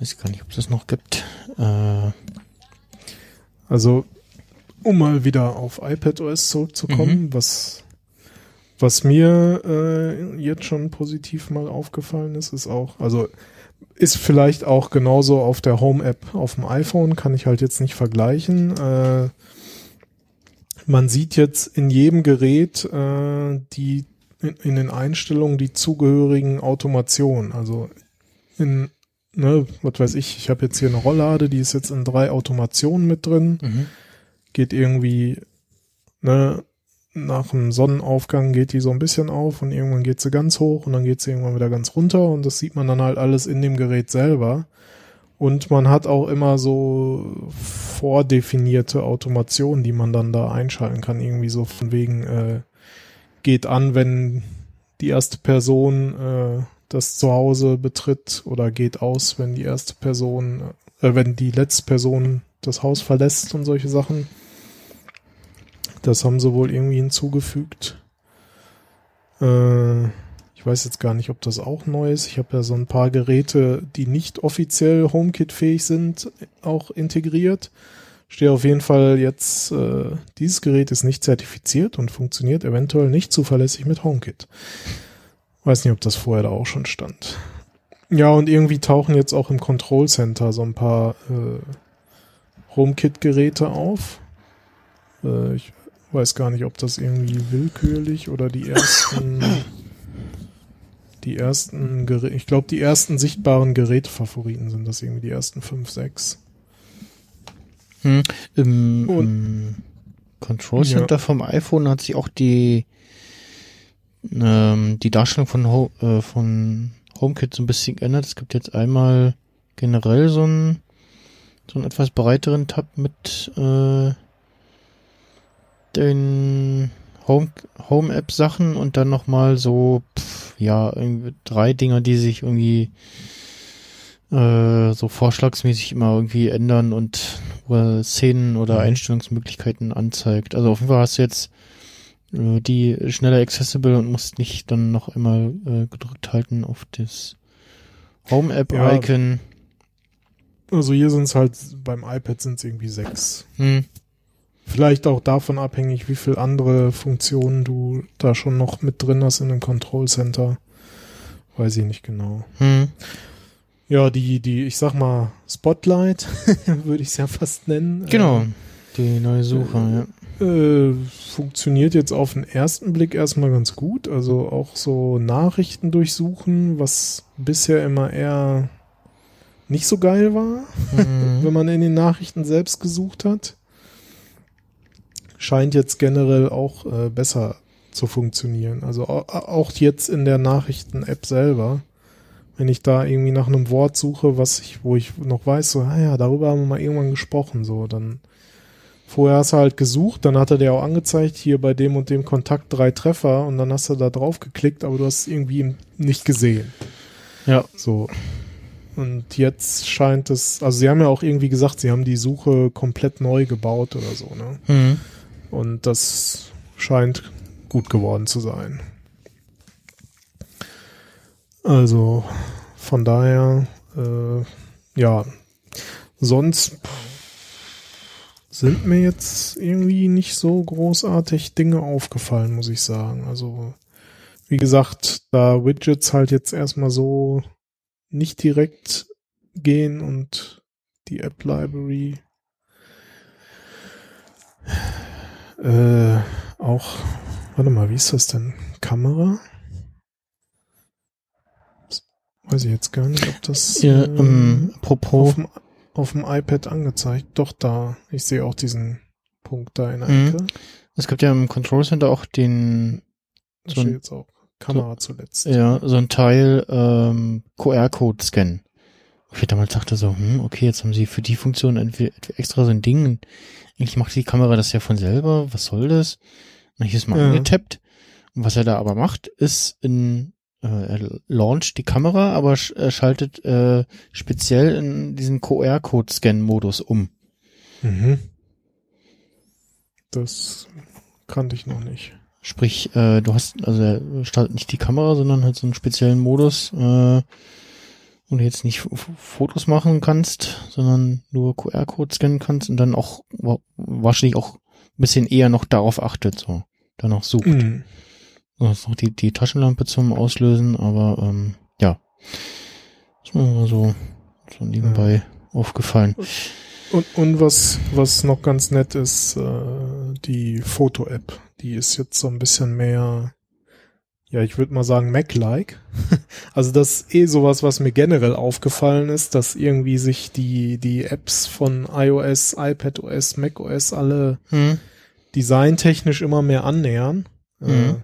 Speaker 1: weiß gar nicht, ob es das noch gibt. Äh,
Speaker 2: Also, um mal wieder auf iPadOS zurückzukommen, was, was mir äh, jetzt schon positiv mal aufgefallen ist, ist auch, also ist vielleicht auch genauso auf der Home-App auf dem iPhone, kann ich halt jetzt nicht vergleichen. Äh, man sieht jetzt in jedem Gerät äh, die in, in den Einstellungen die zugehörigen Automationen. Also in, ne, was weiß ich, ich habe jetzt hier eine Rolllade, die ist jetzt in drei Automationen mit drin
Speaker 1: mhm.
Speaker 2: geht irgendwie, ne, nach dem Sonnenaufgang geht die so ein bisschen auf und irgendwann geht sie ganz hoch und dann geht sie irgendwann wieder ganz runter und das sieht man dann halt alles in dem Gerät selber. Und man hat auch immer so vordefinierte Automationen, die man dann da einschalten kann, irgendwie so von wegen, äh, geht an, wenn die erste Person äh, das Zuhause betritt oder geht aus, wenn die erste Person, äh, wenn die letzte Person das Haus verlässt und solche Sachen. Das haben sie wohl irgendwie hinzugefügt. Äh, ich weiß jetzt gar nicht, ob das auch neu ist. Ich habe ja so ein paar Geräte, die nicht offiziell HomeKit-fähig sind, auch integriert. Stehe auf jeden Fall jetzt, äh, dieses Gerät ist nicht zertifiziert und funktioniert eventuell nicht zuverlässig mit HomeKit. Weiß nicht, ob das vorher da auch schon stand. Ja, und irgendwie tauchen jetzt auch im Control Center so ein paar äh, HomeKit-Geräte auf. Äh, ich weiß gar nicht, ob das irgendwie willkürlich oder die ersten, die ersten Geräte, ich glaube, die ersten sichtbaren Gerätefavoriten sind das irgendwie die ersten fünf, sechs.
Speaker 1: Hm. Im,
Speaker 2: Und-
Speaker 1: im Control Center vom iPhone hat sich auch die ähm, die Darstellung von, Ho äh, von HomeKit so ein bisschen geändert. Es gibt jetzt einmal generell so einen so einen etwas breiteren Tab mit äh, den Home Home App Sachen und dann noch mal so pff, ja drei Dinger, die sich irgendwie äh, so vorschlagsmäßig immer irgendwie ändern und äh, Szenen oder
Speaker 2: Mhm.
Speaker 1: Einstellungsmöglichkeiten anzeigt. Also auf jeden Fall hast du jetzt äh, die schneller accessible und musst nicht dann noch einmal äh, gedrückt halten auf das Home App
Speaker 2: Ja. Also hier sind es halt, beim iPad sind es irgendwie sechs.
Speaker 1: Hm.
Speaker 2: Vielleicht auch davon abhängig, wie viel andere Funktionen du da schon noch mit drin hast in dem Control Center. Weiß ich nicht genau.
Speaker 1: Hm.
Speaker 2: Ja, die, die, ich sag mal, Spotlight, würde ich es ja fast nennen.
Speaker 1: Genau. Die neue Suche, ja.
Speaker 2: Äh, funktioniert jetzt auf den ersten Blick erstmal ganz gut. Also auch so Nachrichten durchsuchen, was bisher immer eher nicht so geil war,
Speaker 1: Mhm.
Speaker 2: wenn man in den Nachrichten selbst gesucht hat. Scheint jetzt generell auch äh, besser zu funktionieren. Also au- auch jetzt in der Nachrichten-App selber. Wenn ich da irgendwie nach einem Wort suche, was ich, wo ich noch weiß, so, ah ja, darüber haben wir mal irgendwann gesprochen, so, dann vorher hast du halt gesucht, dann hat er dir auch angezeigt, hier bei dem und dem Kontakt drei Treffer und dann hast du da drauf geklickt, aber du hast es irgendwie nicht gesehen.
Speaker 1: Ja.
Speaker 2: So. Und jetzt scheint es, also sie haben ja auch irgendwie gesagt, sie haben die Suche komplett neu gebaut oder so, ne?
Speaker 1: Mhm.
Speaker 2: Und das scheint gut geworden zu sein. Also von daher, äh, ja, sonst sind mir jetzt irgendwie nicht so großartig Dinge aufgefallen, muss ich sagen. Also wie gesagt, da Widgets halt jetzt erstmal so nicht direkt gehen und die App Library äh, auch, warte mal, wie ist das denn? Kamera? Weiß ich jetzt gar nicht, ob das
Speaker 1: Ja,
Speaker 2: äh,
Speaker 1: ähm,
Speaker 2: auf, dem, auf dem iPad angezeigt. Doch da. Ich sehe auch diesen Punkt da in der
Speaker 1: Mhm.
Speaker 2: Ecke.
Speaker 1: es gibt ja im Control Center auch den,
Speaker 2: Da
Speaker 1: So ein-
Speaker 2: jetzt auch Kamera zuletzt.
Speaker 1: ja, so ein Teil ähm, QR-Code-Scan. Wo Ich damals dachte so, hm, okay, jetzt haben sie für die Funktion extra so ein Ding. Eigentlich macht die Kamera das ja von selber. Was soll das? Hab ich es mal
Speaker 2: Ja.
Speaker 1: angetappt. Und was er da aber macht, ist in äh, er launcht die Kamera, aber er schaltet äh, speziell in diesen QR-Code-Scan-Modus um.
Speaker 2: Mhm. Das kannte ich noch nicht.
Speaker 1: Sprich, äh, du hast, also er startet nicht die Kamera, sondern halt so einen speziellen Modus, äh, du jetzt nicht Fotos machen kannst, sondern nur QR-Code scannen kannst und dann auch wa- wahrscheinlich auch ein bisschen eher noch darauf achtet, so. Danach sucht.
Speaker 2: Mhm.
Speaker 1: Du hast noch die, die Taschenlampe zum Auslösen, aber ähm, ja. Ist mir mal so, so nebenbei aufgefallen.
Speaker 2: Und, und was, was noch ganz nett ist, äh, die Foto-App. Die ist jetzt so ein bisschen mehr, ja, ich würde mal sagen, Mac-like. also das ist eh sowas, was mir generell aufgefallen ist, dass irgendwie sich die, die Apps von iOS, iPadOS, macOS alle
Speaker 1: Hm?
Speaker 2: designtechnisch immer mehr annähern. Äh,
Speaker 1: Mhm.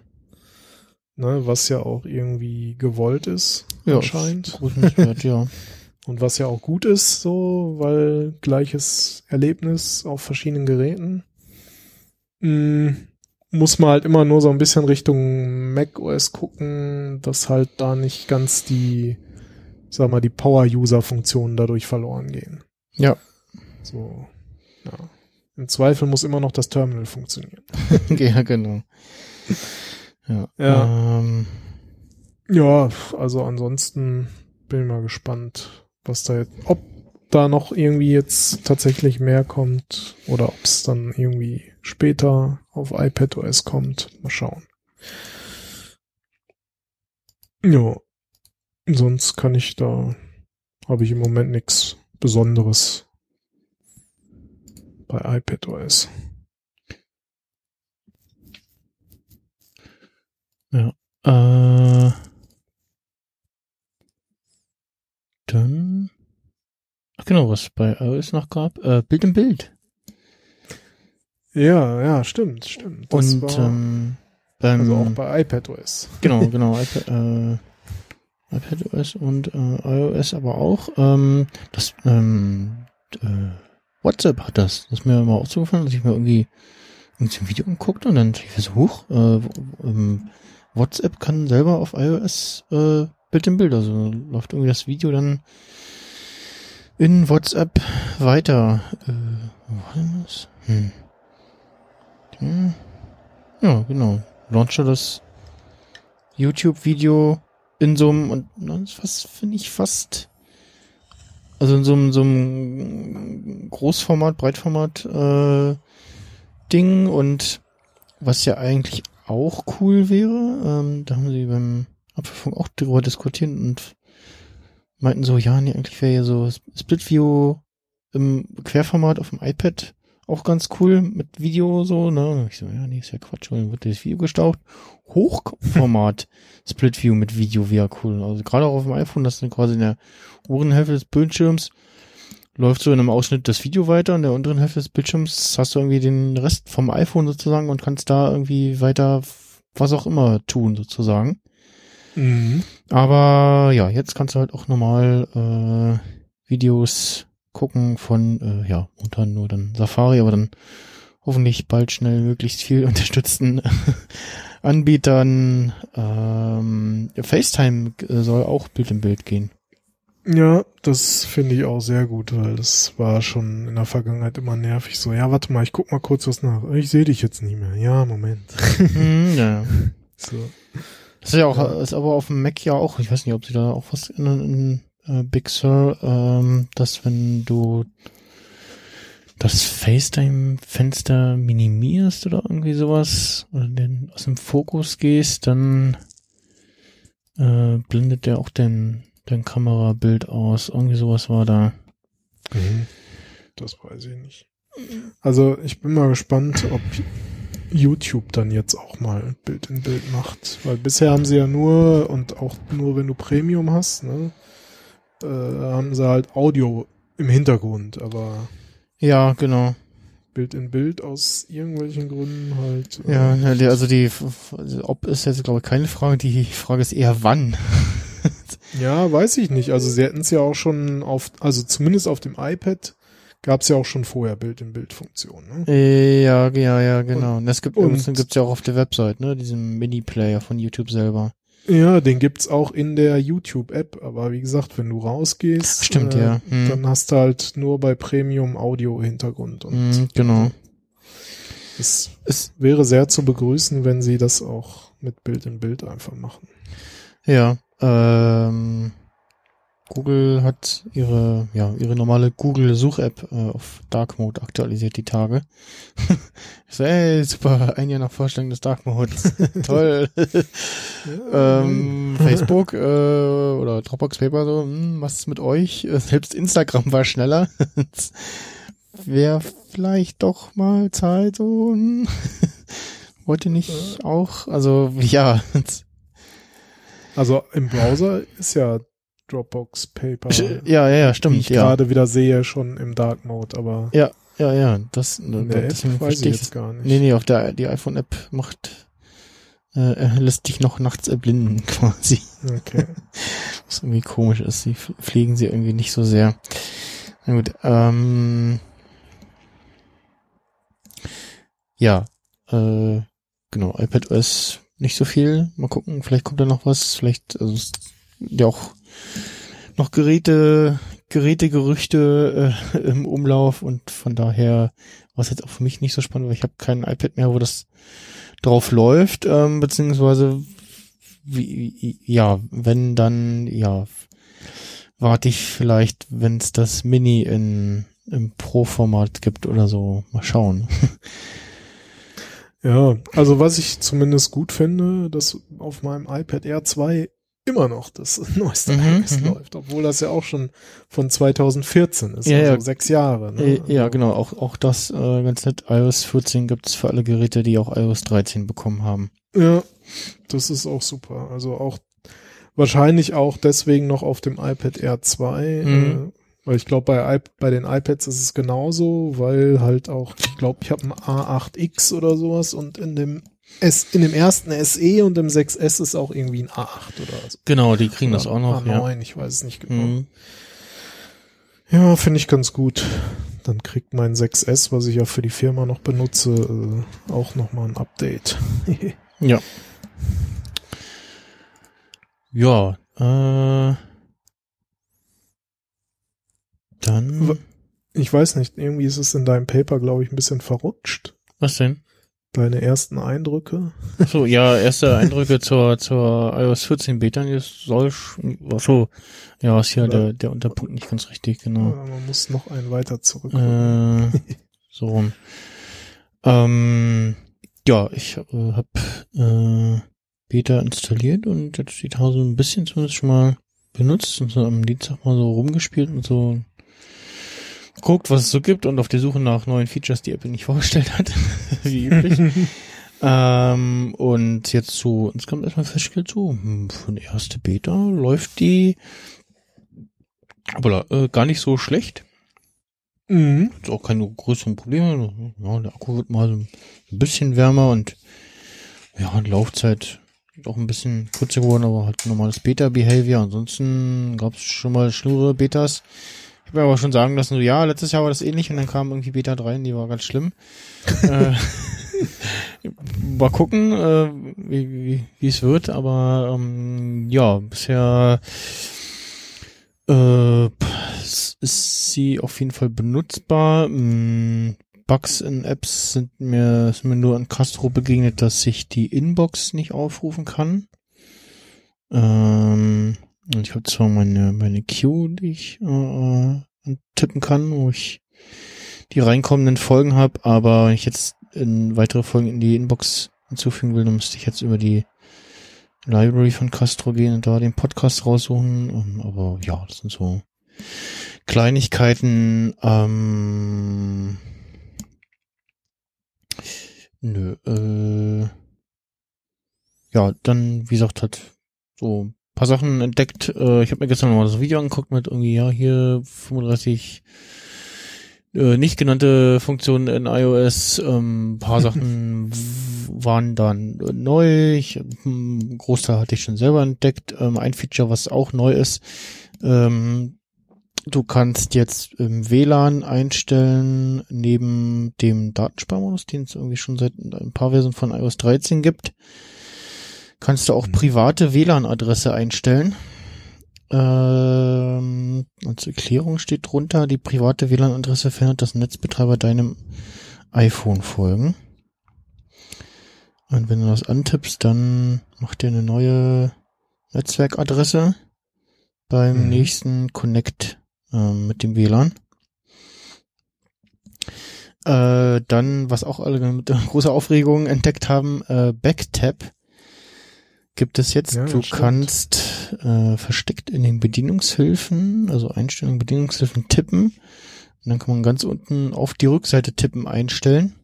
Speaker 2: ne, was ja auch irgendwie gewollt ist, anscheinend.
Speaker 1: Grüßenswert, ja.
Speaker 2: Und was ja auch gut ist, so, weil gleiches Erlebnis auf verschiedenen Geräten. Mm, muss man halt immer nur so ein bisschen Richtung macOS gucken, dass halt da nicht ganz die, sag mal, die Power-User-Funktionen dadurch verloren gehen.
Speaker 1: Ja.
Speaker 2: So, ja. Im Zweifel muss immer noch das Terminal funktionieren.
Speaker 1: ja, genau. Ja.
Speaker 2: Ja.
Speaker 1: Ähm,
Speaker 2: Ja, also ansonsten bin ich mal gespannt, was da jetzt, ob da noch irgendwie jetzt tatsächlich mehr kommt oder ob es dann irgendwie später auf iPadOS kommt. Mal schauen. Ja, sonst kann ich da, habe ich im Moment nichts Besonderes bei iPadOS.
Speaker 1: Äh, dann, ach genau, was bei iOS noch gab, äh, Bild im Bild.
Speaker 2: Ja, ja, stimmt, stimmt. Das
Speaker 1: Und
Speaker 2: war,
Speaker 1: ähm, beim,
Speaker 2: also auch bei iPadOS.
Speaker 1: genau, genau, iPad, äh, iPadOS und äh, iOS aber auch. Ähm, das ähm, äh, WhatsApp hat das. Das ist mir mal aufgefallen, dass ich mir irgendwie, irgendwie ein Video anguckte und dann ich so, huch, äh, ähm, WhatsApp kann selber auf iOS äh, Bild im Bild. Also läuft irgendwie das Video dann in WhatsApp weiter. Äh, wo war denn das? Hm. Hm. Ja, genau. Launcher das YouTube-Video in so einem, und fast, finde ich, fast, also in so einem, so einem Großformat, Breitformat, äh, Ding und was ja eigentlich auch cool wäre, ähm, da haben sie beim Apfelfunk auch drüber diskutiert und meinten so, ja, nee, eigentlich wäre ja so Split View im Querformat auf dem iPad auch ganz cool mit Video so, ne? Und ich so, ja, nee, ist ja Quatsch, dann wird das Video gestaucht. Hochformat Split View mit Video wäre cool. Also gerade auch auf dem iPhone, das dann quasi in der oberen Hälfte des Bildschirms läuft so in einem Ausschnitt das Video weiter, in der unteren Hälfte des Bildschirms hast du irgendwie den Rest vom iPhone sozusagen und kannst da irgendwie weiter was auch immer tun sozusagen.
Speaker 2: Mhm.
Speaker 1: Aber ja, jetzt kannst du halt auch normal äh, Videos gucken von, äh, ja, unter nur dann Safari, aber dann hoffentlich bald schnell möglichst viel unterstützten Anbietern. Ähm, FaceTime äh, soll auch Bild im Bild gehen.
Speaker 2: Ja, das finde ich auch sehr gut, weil das war schon in der Vergangenheit immer nervig. So, ja, warte mal, ich guck mal kurz was nach. Ich sehe dich jetzt nicht mehr. Ja, Moment.
Speaker 1: Ja.
Speaker 2: So.
Speaker 1: Das ist ja auch, ist aber auf dem Mac ja auch, ich weiß nicht, ob sie da auch was in, in äh, Big Sur, ähm, dass wenn du das FaceTime-Fenster minimierst oder irgendwie sowas, oder den, aus dem Fokus gehst, dann äh, blendet der auch dein, dein Kamerabild aus. Irgendwie sowas war da.
Speaker 2: Mhm. Das weiß ich nicht. Also ich bin mal gespannt, ob YouTube dann jetzt auch mal Bild in Bild macht. Weil bisher haben sie ja nur, und auch nur wenn du Premium hast, ne, äh, haben sie halt Audio im Hintergrund, aber
Speaker 1: Ja, genau.
Speaker 2: Bild in Bild aus irgendwelchen Gründen halt. äh,
Speaker 1: Ja, ja, die- also die, ob ist jetzt glaube ich keine Frage, die Frage ist eher wann.
Speaker 2: Ja, weiß ich nicht. Also sie hätten es ja auch schon auf, also zumindest auf dem iPad gab es ja auch schon vorher Bild-in-Bild-Funktion. Ne?
Speaker 1: Äh, Ja, ja, ja, genau. Und das gibt
Speaker 2: und-
Speaker 1: es ja auch auf der Website, ne, diesen Mini-Player von YouTube selber.
Speaker 2: Ja, den gibt's auch in der YouTube-App, aber wie gesagt, wenn du rausgehst,
Speaker 1: Stimmt,
Speaker 2: äh,
Speaker 1: ja. Hm.
Speaker 2: dann hast du halt nur bei Premium Audio-Hintergrund. Und
Speaker 1: Mhm, genau.
Speaker 2: es
Speaker 1: Ist,
Speaker 2: wäre sehr zu begrüßen, wenn sie das auch mit Bild in Bild einfach machen.
Speaker 1: ja, ähm, Google hat ihre, ja, ihre normale Google-Such-App äh, auf Dark Mode aktualisiert die Tage. ich so, ey, super, ein Jahr nach Vorstellung des Dark Modes. Toll. ähm, Facebook äh, oder Dropbox Paper so, hm, was ist mit euch? Äh, Selbst Instagram war schneller. Wäre vielleicht doch mal Zeit so. hm. Wollte nicht auch, also ja,
Speaker 2: Also im Browser ist ja Dropbox Paper,
Speaker 1: ja, ja, ja, stimmt,
Speaker 2: ich
Speaker 1: ja.
Speaker 2: gerade wieder sehe, schon im Dark Mode, aber
Speaker 1: Ja, ja, ja, das,
Speaker 2: in der
Speaker 1: deswegen
Speaker 2: App weiß ich jetzt gar nicht.
Speaker 1: Nee, nee, auf der die iPhone-App macht äh, lässt dich noch nachts erblinden, quasi.
Speaker 2: Okay.
Speaker 1: Was irgendwie komisch ist. Sie pflegen sie irgendwie nicht so sehr. Na gut, ähm, ja, äh, genau, iPadOS nicht so viel. Mal gucken, vielleicht kommt da noch was. Vielleicht, also ja auch noch Geräte, Gerätegerüchte äh, im Umlauf und von daher war es jetzt auch für mich nicht so spannend, weil ich habe kein iPad mehr, wo das drauf läuft, ähm, beziehungsweise wie, ja, wenn dann, ja, warte ich vielleicht, wenn es das Mini in im Pro-Format gibt oder so. Mal schauen.
Speaker 2: Ja, also was ich zumindest gut finde, dass auf meinem iPad Air 2 immer noch das neueste
Speaker 1: Mhm,
Speaker 2: iOS
Speaker 1: mhm.
Speaker 2: läuft, obwohl das ja auch schon von 2014 ist,
Speaker 1: Ja,
Speaker 2: also
Speaker 1: ja.
Speaker 2: sechs Jahre. Ne?
Speaker 1: Äh, ja, genau, auch, auch das äh, ganz nett. iOS 14 gibt's für alle Geräte, die auch iOS 13 bekommen haben.
Speaker 2: Ja, das ist auch super. Also auch wahrscheinlich auch deswegen noch auf dem iPad Air 2,
Speaker 1: Mhm.
Speaker 2: äh, weil ich glaube bei, bei den iPads ist es genauso, weil halt auch, ich glaube, ich habe ein A8X oder sowas und in dem S, in dem ersten SE und im 6S ist auch irgendwie ein A8 oder so.
Speaker 1: Genau, die kriegen das
Speaker 2: Oder
Speaker 1: auch noch, ja.
Speaker 2: A9, ich weiß es nicht genau.
Speaker 1: Mhm.
Speaker 2: Ja, finde ich ganz gut. Dann kriegt mein 6S, was ich ja für die Firma noch benutze, äh, auch nochmal ein Update.
Speaker 1: Ja. Ja, äh, dann,
Speaker 2: Ich weiß nicht, irgendwie ist es in deinem Paper, glaube ich, ein bisschen verrutscht.
Speaker 1: was denn?
Speaker 2: Deine ersten Eindrücke.
Speaker 1: So, ja, erste Eindrücke zur, zur iOS 14 Beta, das soll, sch- ach so, ja, ist
Speaker 2: Oder-
Speaker 1: der, der Unterpunkt nicht ganz richtig, genau.
Speaker 2: Äh, Man muss noch einen weiter zurück.
Speaker 1: Äh, so rum. Ähm, ja, ich äh, habe äh, Beta installiert und jetzt die Hause ein bisschen zumindest schon mal benutzt und so am Dienstag mal so rumgespielt und so guckt, was es so gibt und auf der Suche nach neuen Features, die Apple nicht vorgestellt hat, wie üblich. ähm, und jetzt so insgesamt erstmal festgestellt, so, hm, für eine erste Beta läuft die aber äh, gar nicht so schlecht
Speaker 2: Mhm.
Speaker 1: jetzt auch keine größeren Probleme. Ja, der Akku wird mal so ein bisschen wärmer und ja, die Laufzeit ist auch ein bisschen kürzer geworden, aber halt normales Beta-Behavior. Ansonsten gab es schon mal schlimmere Betas. Ich habe aber schon sagen lassen, so ja, letztes Jahr war das ähnlich und dann kam irgendwie Beta 3 und die war ganz schlimm. äh, mal gucken, äh, wie, wie, wie es wird, aber ähm, ja, bisher äh, ist sie auf jeden Fall benutzbar. Mm, Bugs in Apps sind mir, sind mir nur an Castro begegnet, dass ich die Inbox nicht aufrufen kann. Ähm, ich habe zwar meine, meine Queue, die ich äh, tippen kann, wo ich die reinkommenden Folgen habe, aber wenn ich jetzt in weitere Folgen in die Inbox hinzufügen will, dann müsste ich jetzt über die Library von Castro gehen und da den Podcast raussuchen. Ähm, Aber ja, das sind so Kleinigkeiten. Ähm, nö, äh, ja, dann, wie gesagt, hat so paar Sachen entdeckt. Äh, ich habe mir gestern noch mal das Video angeguckt mit irgendwie, ja, hier 35 äh, nicht genannte Funktionen in iOS. Ähm, ein paar Sachen waren dann neu. Ich, hm, einen Großteil hatte ich schon selber entdeckt. Ähm, ein Feature, was auch neu ist, ähm, du kannst jetzt im WLAN einstellen, neben dem Datensparmodus, den es irgendwie schon seit ein paar Versionen von iOS 13 gibt, kannst du auch
Speaker 2: Mhm.
Speaker 1: private WLAN-Adresse einstellen. Ähm, als Erklärung steht drunter, die private WLAN-Adresse verhindert, dass Netzbetreiber deinem iPhone folgen. Und wenn du das antippst, dann macht er eine neue Netzwerkadresse beim
Speaker 2: Mhm.
Speaker 1: nächsten Connect ähm, mit dem WLAN. Äh, dann, was auch alle mit großer Aufregung entdeckt haben, äh, Backtap gibt es jetzt.
Speaker 2: Ja,
Speaker 1: du
Speaker 2: stimmt.
Speaker 1: kannst äh, versteckt in den Bedienungshilfen, also Einstellungen Bedienungshilfen tippen. Und dann kann man ganz unten auf die Rückseite tippen einstellen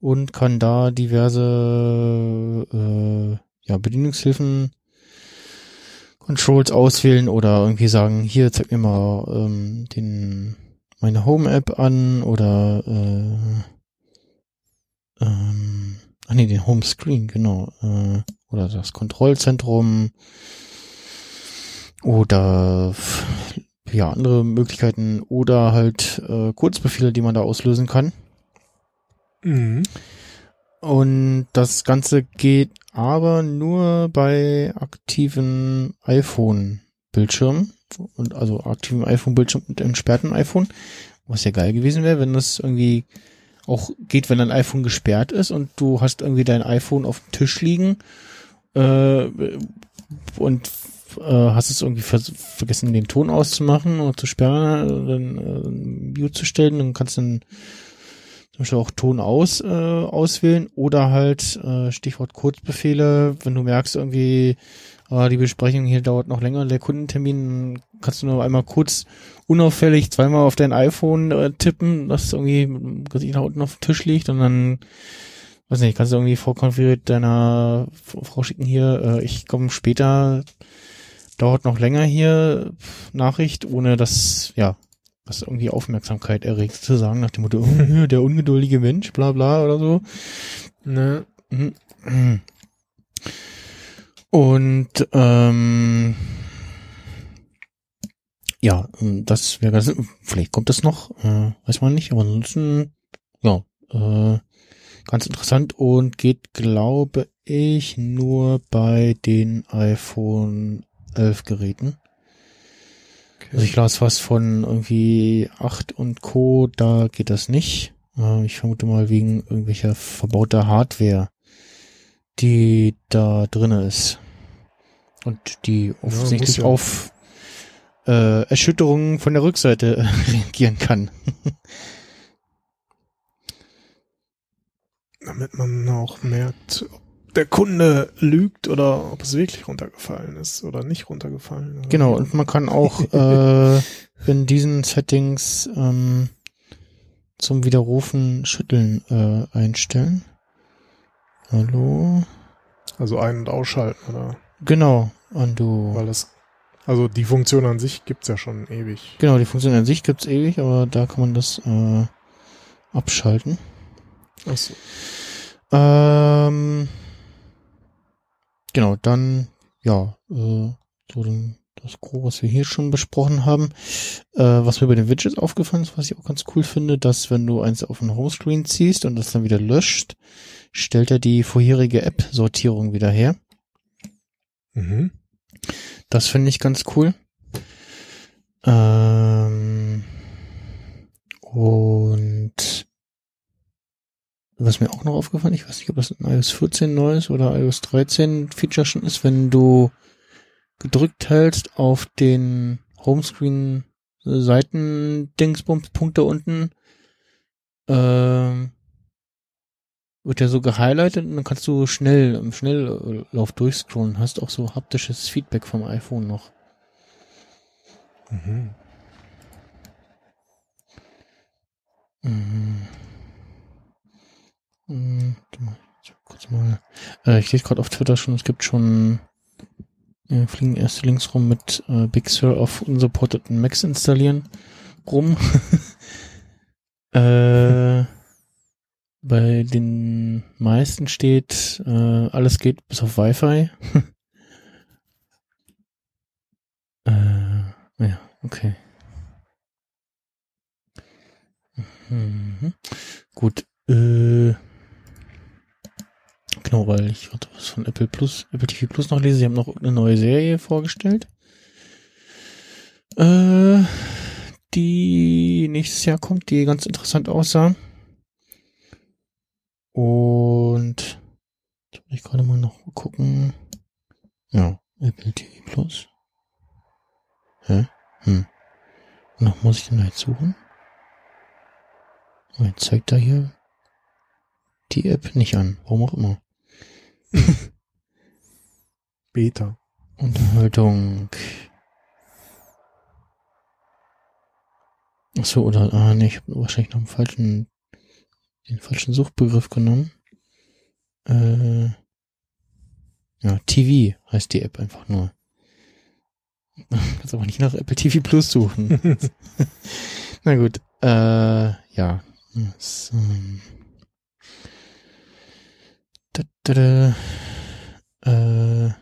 Speaker 1: und kann da diverse äh, ja, Bedienungshilfen Controls auswählen oder irgendwie sagen, hier zeig mir mal ähm, den meine Home App an oder äh, ähm, ach nee, den Home Screen, genau. Äh, oder das Kontrollzentrum oder ja, andere Möglichkeiten oder halt äh, Kurzbefehle, die man da auslösen kann.
Speaker 2: Mhm.
Speaker 1: Und das Ganze geht aber nur bei aktiven iPhone-Bildschirmen und also aktiven iPhone-Bildschirm und entsperrten iPhone, was ja geil gewesen wäre, wenn das irgendwie auch geht, wenn dein iPhone gesperrt ist und du hast irgendwie dein iPhone auf dem Tisch liegen, äh, und äh, hast es irgendwie vers vergessen, den Ton auszumachen oder zu sperren, dann äh, Mute zu stellen, dann kannst du dann zum Beispiel auch Ton aus äh, auswählen oder halt äh, Stichwort Kurzbefehle, wenn du merkst irgendwie, äh, die Besprechung hier dauert noch länger, der Kundentermin, kannst du nur einmal kurz unauffällig zweimal auf dein iPhone äh, tippen, das irgendwie Gesicht nach unten auf dem Tisch liegt und dann weiß nicht, kannst du irgendwie vorkonfiguriert deiner Frau schicken hier, äh, ich komme später, dauert noch länger hier, Nachricht, ohne dass, ja, was irgendwie Aufmerksamkeit erregt, zu sagen, nach dem Motto, oh, der ungeduldige Mensch, bla bla oder so.
Speaker 2: Ne?
Speaker 1: Und ähm, ja, das wäre ganz, vielleicht kommt das noch, äh, weiß man nicht, aber ansonsten, ja, äh, ganz interessant und geht, glaube ich, nur bei den iPhone 11 Geräten. Also ich las was von irgendwie 8 und Co., da geht das nicht. Äh, Ich vermute mal wegen irgendwelcher verbauter Hardware, die da drinne ist. Und die offensichtlich
Speaker 2: ja.
Speaker 1: auf äh, Erschütterungen von der Rückseite reagieren kann.
Speaker 2: Damit man auch merkt, ob der Kunde lügt oder ob es wirklich runtergefallen ist oder nicht runtergefallen. Oder
Speaker 1: Genau, und man kann auch äh, in diesen Settings ähm, zum Widerrufen Schütteln äh, einstellen. Hallo?
Speaker 2: Also ein- und ausschalten oder
Speaker 1: Genau, Undo.
Speaker 2: weil das also die Funktion an sich gibt's ja schon ewig.
Speaker 1: Genau, die Funktion an sich gibt's ewig, aber da kann man das äh, abschalten.
Speaker 2: Achso.
Speaker 1: Ähm, genau, dann, ja, äh, so dann das Grobe, was wir hier schon besprochen haben. Äh, was mir bei den Widgets aufgefallen ist, was ich auch ganz cool finde, dass wenn du eins auf den Homescreen ziehst und das dann wieder löscht, stellt er die vorherige App-Sortierung wieder her.
Speaker 2: Mhm.
Speaker 1: Das finde ich ganz cool. Ähm, und was mir auch noch aufgefallen, ich weiß nicht, ob das ein iOS 14 neues oder iOS 13 Feature schon ist, wenn du gedrückt hältst auf den Homescreen Seiten-Dingsbums-Punkt da unten, ähm, wird ja so gehighlightet und dann kannst du schnell im Schnelllauf durchscrollen. Hast auch so haptisches Feedback vom iPhone noch.
Speaker 2: Mhm.
Speaker 1: Mhm. Mhm, kurz mal. Äh, ich lese gerade auf Twitter schon, es gibt schon äh, fliegen erste Links rum mit äh, Big Sur auf unsupporteten Macs installieren rum. äh, bei den meisten steht, äh, alles geht bis auf Wi-Fi. äh, ja, okay. Mhm. Gut, äh, genau, weil ich was von Apple Plus, Apple TV Plus noch lese. Sie haben noch eine neue Serie vorgestellt. Äh, die nächstes Jahr kommt, die ganz interessant aussah. Und jetzt will ich gerade mal noch gucken. Ja, Apple TV Plus. Hä? Hm. Noch muss ich den jetzt suchen? Oh, Jetzt zeigt er hier die App nicht an. Warum auch immer.
Speaker 2: Beta.
Speaker 1: Unterhaltung. Ach so, oder, ah, nee, ich habe wahrscheinlich noch einen falschen, den falschen Suchbegriff genommen. Äh, ja, TV heißt die App einfach nur. Kannst aber nicht nach Apple TV Plus suchen. Na gut, äh, ja. So. Da, da, da. Äh,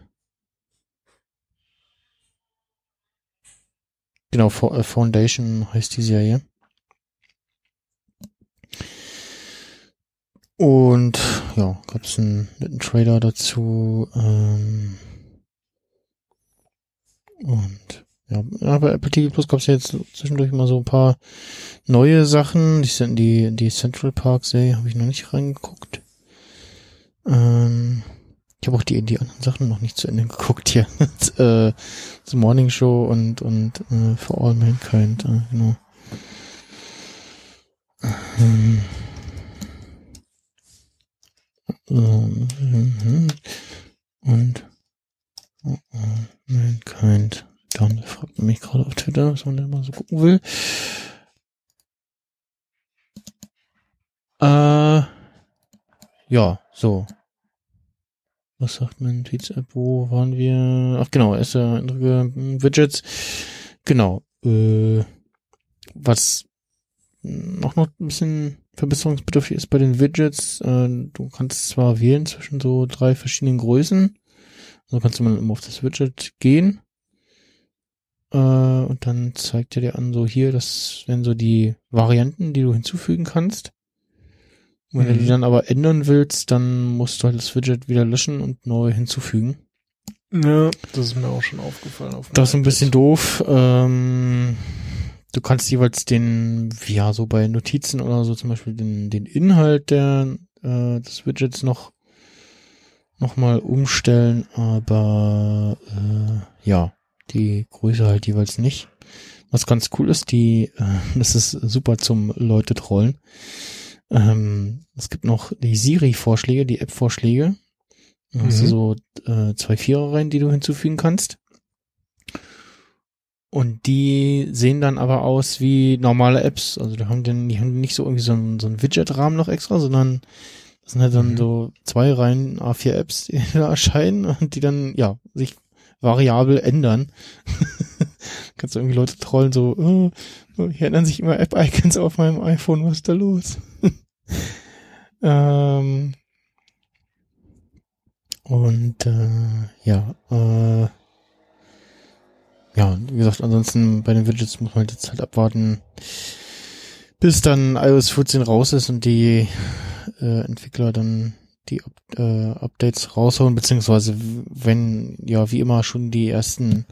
Speaker 1: genau, äh, Foundation heißt die Serie. Und ja, gab es einen netten Trailer dazu. Ähm, und ja, bei Apple TV Plus gab es ja jetzt zwischendurch mal so ein paar neue Sachen. Die sind die, die Central Park Serie habe ich noch nicht reingeguckt. Ähm, Ich habe auch die, die anderen Sachen noch nicht zu Ende geguckt hier. äh, The Morning Show und, und äh, For All Mankind, äh, genau. Ähm, und oh, oh. Dann fragt mich gerade auf Twitter, was man denn mal so gucken will. Äh, ja, so. Was sagt mein Tweets-App? Wo waren wir? Ach genau, erste Eindrücke, hm, Widgets. Genau. Äh, was noch noch ein bisschen verbesserungsbedürftig ist bei den Widgets, äh, du kannst zwar wählen zwischen so drei verschiedenen Größen, also kannst du mal immer auf das Widget gehen äh, und dann zeigt er dir an, so hier, das wären so die Varianten, die du hinzufügen kannst. Und wenn du die
Speaker 2: Mhm.
Speaker 1: dann aber ändern willst, dann musst du halt das Widget wieder löschen und neu hinzufügen.
Speaker 2: Ja, das ist mir auch schon aufgefallen. Auf
Speaker 1: Das ist ein bisschen doof. Ähm, du kannst jeweils den, ja, so bei Notizen oder so zum Beispiel den, den Inhalt der, äh, des Widgets noch, noch mal umstellen, aber, äh, ja, die Größe halt jeweils nicht. Was ganz cool ist, die, äh, das ist super zum Leute trollen. Ähm, es gibt noch die Siri-Vorschläge, die App-Vorschläge. Da hast du
Speaker 2: Mhm.
Speaker 1: so äh, zwei Vierereien, die du hinzufügen kannst. Und die sehen dann aber aus wie normale Apps. Also die haben den, die haben nicht so irgendwie so einen, so einen Widget-Rahmen noch extra, sondern das sind halt dann
Speaker 2: Mhm.
Speaker 1: so zwei Reihen A4 Apps, die da erscheinen und die dann, ja, sich variabel ändern. Kannst du irgendwie Leute trollen, so, äh, hier ändern sich immer App-Icons auf meinem iPhone, was ist da los? ähm, und äh, ja, äh, ja, wie gesagt, ansonsten bei den Widgets muss man halt jetzt halt abwarten, bis dann iOS 14 raus ist und die äh, Entwickler dann die äh, Updates raushauen, beziehungsweise wenn ja wie immer schon die ersten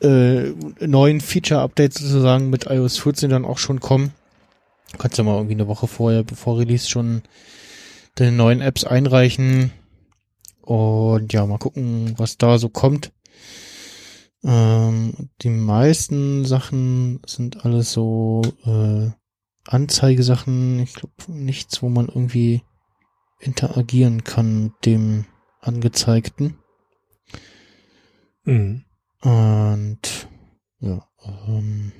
Speaker 1: äh, neuen Feature-Updates sozusagen mit iOS 14 dann auch schon kommen. Kannst ja mal irgendwie eine Woche vorher, bevor Release schon deine neuen Apps einreichen. Und ja, mal gucken, was da so kommt. Ähm, die meisten Sachen sind alles so äh, Anzeigesachen. Ich glaube nichts, wo man irgendwie interagieren kann mit dem Angezeigten.
Speaker 2: Mhm.
Speaker 1: Und ja, ähm,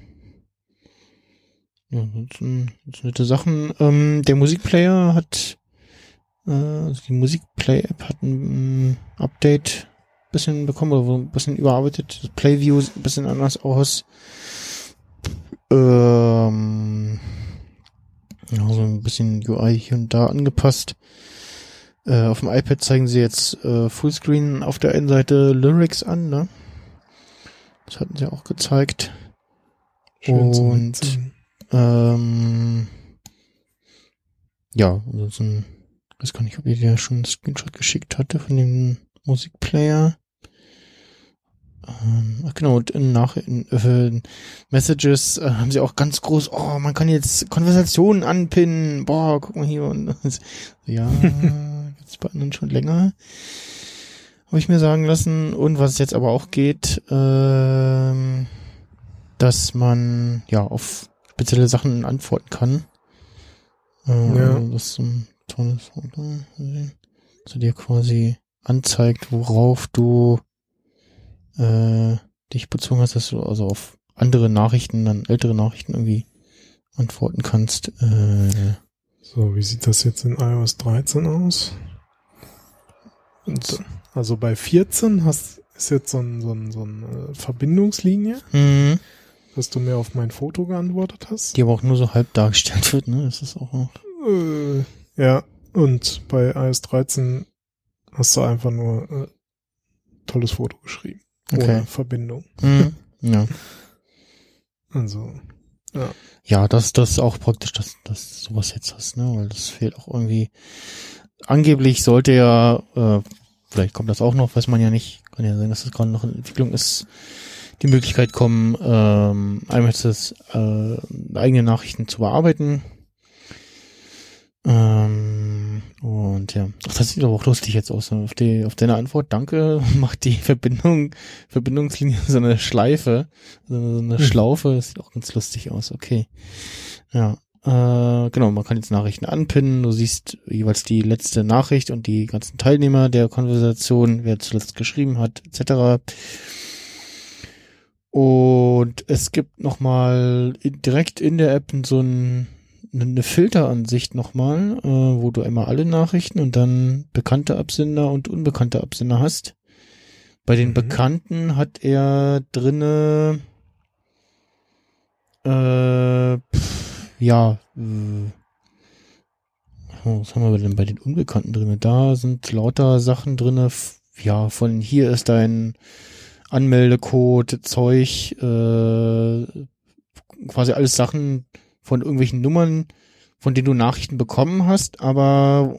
Speaker 1: ja, das sind, das sind nette Sachen. Ähm, der Musikplayer hat, äh, also die Musikplay-App hat ein Update bisschen bekommen oder ein bisschen überarbeitet. Das Playview sieht ein bisschen anders aus. Ähm, ja, so ein bisschen UI hier und da angepasst. Äh, auf dem iPad zeigen sie jetzt äh, Fullscreen auf der einen Seite Lyrics an, ne? Das hatten sie auch gezeigt.
Speaker 2: Schön
Speaker 1: Und-. Ähm, ja, ansonsten, weiß gar nicht, ob ihr dir schon einen Screenshot geschickt hatte von dem Musikplayer. Ähm, ach genau, und in, nach in, äh, Messages äh, haben sie auch ganz groß, oh, man kann jetzt Konversationen anpinnen, boah, guck mal hier und ja, gibt's bei anderen schon länger. Habe ich mir sagen lassen. Und was jetzt aber auch geht, ähm, dass man ja auf spezielle Sachen antworten kann. Äh,
Speaker 2: Ja.
Speaker 1: also Das ist so ein tolles er dir quasi anzeigt, worauf du äh, dich bezogen hast, dass du also auf andere Nachrichten, dann ältere Nachrichten irgendwie antworten kannst. Äh,
Speaker 2: So, wie sieht das jetzt in iOS 13 aus? Und, also bei 14 hast, ist jetzt so ein, so ein, so eine Verbindungslinie,
Speaker 1: mhm.
Speaker 2: dass du mir auf mein Foto geantwortet hast.
Speaker 1: Die aber auch nur so halb dargestellt wird, ne? Das ist auch noch.
Speaker 2: Äh, ja, und bei iOS 13 hast du einfach nur äh, tolles Foto geschrieben. Ohne
Speaker 1: Okay.
Speaker 2: Verbindung.
Speaker 1: Mhm. Ja.
Speaker 2: Also,
Speaker 1: Ja, das, das ist auch praktisch, dass, dass du sowas jetzt hast, ne? Weil das fehlt auch irgendwie. Angeblich sollte ja, äh, vielleicht kommt das auch noch, weiß man ja nicht. Kann ja sein, dass das gerade noch in Entwicklung ist. Die Möglichkeit kommen, ähm, einmal das äh, eigene Nachrichten zu bearbeiten. Ähm, Und ja, ach, das sieht aber auch lustig jetzt aus. Auf, die, auf deine Antwort, danke, macht die Verbindung, Verbindungslinie so eine Schleife, so eine,
Speaker 2: Hm.
Speaker 1: Schlaufe. Das sieht auch ganz lustig aus. Okay. Ja, äh, genau, man kann jetzt Nachrichten anpinnen. Du siehst jeweils die letzte Nachricht und die ganzen Teilnehmer der Konversation, wer zuletzt geschrieben hat, etc. Und es gibt nochmal direkt in der App so ein, eine Filteransicht nochmal, äh, wo du einmal alle Nachrichten und dann bekannte Absender und unbekannte Absender hast. Bei den
Speaker 2: Mhm.
Speaker 1: Bekannten hat er drinne äh, pff, ja, äh, was haben wir denn bei den Unbekannten drinne? Da sind lauter Sachen drinne, ja, von hier ist dein Anmeldecode, Zeug, äh, quasi alles Sachen von irgendwelchen Nummern, von denen du Nachrichten bekommen hast, aber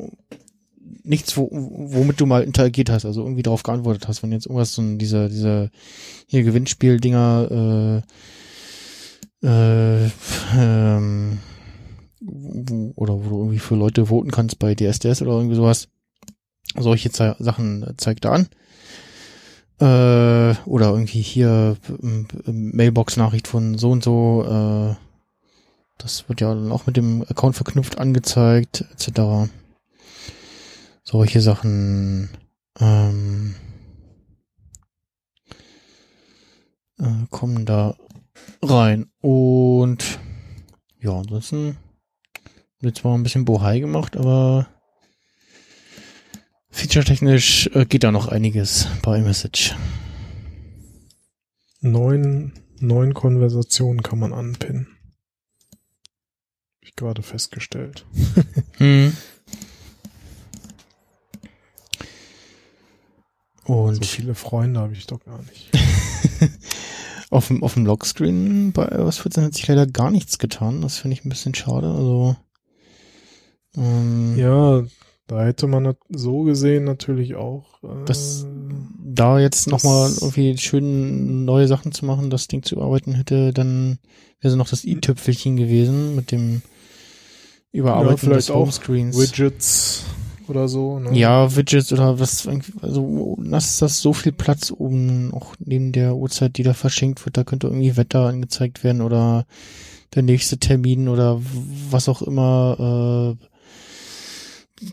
Speaker 1: nichts, wo, womit du mal interagiert hast, also irgendwie darauf geantwortet hast, wenn jetzt irgendwas so ein, diese, diese hier Gewinnspiel-Dinger, äh, äh, ähm, wo, oder wo du irgendwie für Leute voten kannst bei DSDS oder irgendwie sowas. Solche Ze Sachen zeigt er an. Äh, oder irgendwie hier ähm, Mailbox-Nachricht von so und so. Äh, das wird ja dann auch mit dem Account verknüpft angezeigt, etc. Solche Sachen. Ähm, äh, kommen da rein. Und ja, ansonsten wird zwar ein bisschen Bohai gemacht, aber featuretechnisch äh, geht da noch einiges bei iMessage.
Speaker 2: Neun, neun Konversationen kann man anpinnen. Ich gerade festgestellt.
Speaker 1: Hm. Und
Speaker 2: So viele Freunde habe ich doch gar nicht.
Speaker 1: auf dem, auf dem Lockscreen bei iOS 14 hat sich leider gar nichts getan. Das finde ich ein bisschen schade. Also ähm,
Speaker 2: Ja, da hätte man so gesehen natürlich auch. Äh,
Speaker 1: Das- da jetzt nochmal irgendwie schön neue Sachen zu machen, das Ding zu überarbeiten hätte, dann wäre so noch das i-Tüpfelchen gewesen mit dem Überarbeiten
Speaker 2: Ja, vielleicht auch
Speaker 1: Homescreens.
Speaker 2: Widgets oder so. Ne?
Speaker 1: Ja, Widgets oder was, also lass das so viel Platz oben, auch neben der Uhrzeit, die da verschenkt wird, da könnte irgendwie Wetter angezeigt werden oder der nächste Termin oder was auch immer. Äh,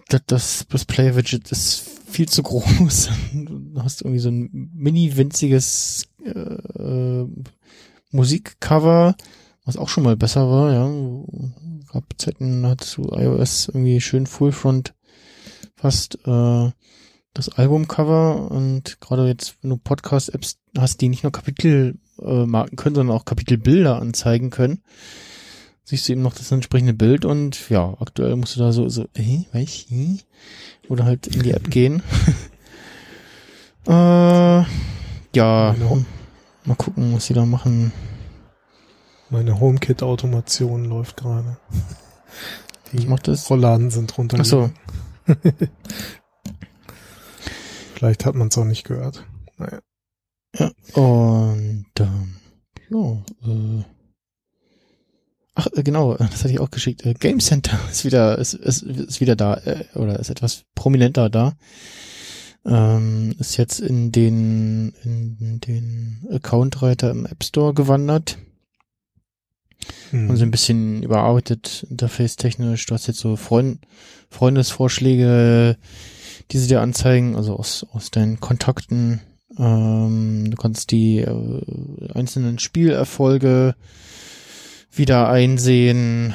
Speaker 1: das, das, das Play-Widget ist viel zu groß. Du hast irgendwie so ein mini winziges äh, äh, Musikcover, was auch schon mal besser war, ja. Gab Zeiten, du iOS irgendwie schön Full-Front fast äh, das Albumcover und gerade jetzt, wenn du Podcast-Apps hast, die nicht nur Kapitel äh, marken können, sondern auch Kapitelbilder anzeigen können, siehst du eben noch das entsprechende Bild und ja, aktuell musst du da so, so, äh, weiß hm? Oder halt in die App gehen. äh, ja,
Speaker 2: Genau.
Speaker 1: mal gucken, was sie da machen.
Speaker 2: Meine HomeKit-Automation läuft gerade. Die
Speaker 1: macht das?
Speaker 2: Rollladen sind runter.
Speaker 1: Ach so.
Speaker 2: Vielleicht hat man es auch nicht gehört. Naja.
Speaker 1: Und ähm, ja, äh, ach äh, genau, äh, das hatte ich auch geschickt. Äh, Game Center ist wieder ist, ist, ist wieder da äh, oder ist etwas prominenter da. Ähm, ist jetzt in den in den Account-Reiter im App Store gewandert
Speaker 2: Hm.
Speaker 1: und so ein bisschen überarbeitet, interface-technisch. Du hast jetzt so Freund, Freundesvorschläge, die sie dir anzeigen, also aus, aus deinen Kontakten. Ähm, du kannst die äh, einzelnen Spielerfolge wieder einsehen.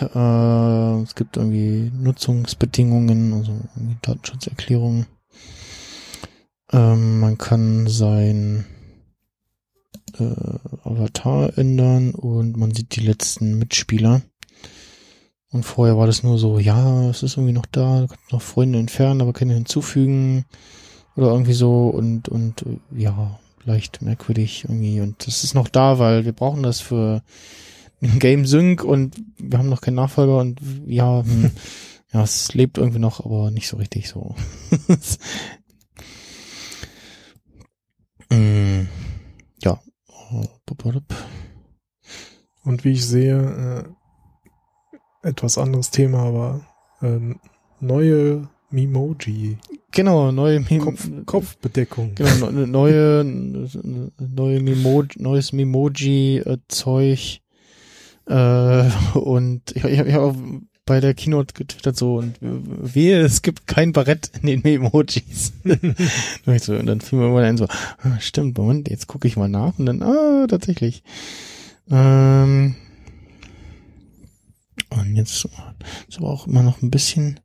Speaker 1: Äh, es gibt irgendwie Nutzungsbedingungen, also Datenschutzerklärungen. Ähm, man kann sein äh, Avatar ändern und man sieht die letzten Mitspieler. Und vorher war das nur so, ja, es ist irgendwie noch da, noch Freunde entfernen, aber keine hinzufügen oder irgendwie so und und äh, ja, leicht merkwürdig irgendwie und das ist noch da, weil wir brauchen das für ein Game Sync und wir haben noch keinen Nachfolger und ja, hm, ja, es lebt irgendwie noch, aber nicht so richtig so. mm, ja.
Speaker 2: Und wie ich sehe, äh, etwas anderes Thema, aber ähm, Neue Memoji.
Speaker 1: Genau, neue Mem
Speaker 2: Kopf, Kopfbedeckung.
Speaker 1: Genau, ne- neue, neue Memo neues Memoji-Zeug. Äh, und ich, ich habe ja auch bei der Keynote getwittert so und wehe, es gibt kein Barett in den Emojis. und, dann fiel mir mal ein so, ah, stimmt, Moment, jetzt gucke ich mal nach und dann, ah, tatsächlich. Ähm, und jetzt ist aber auch immer noch ein bisschen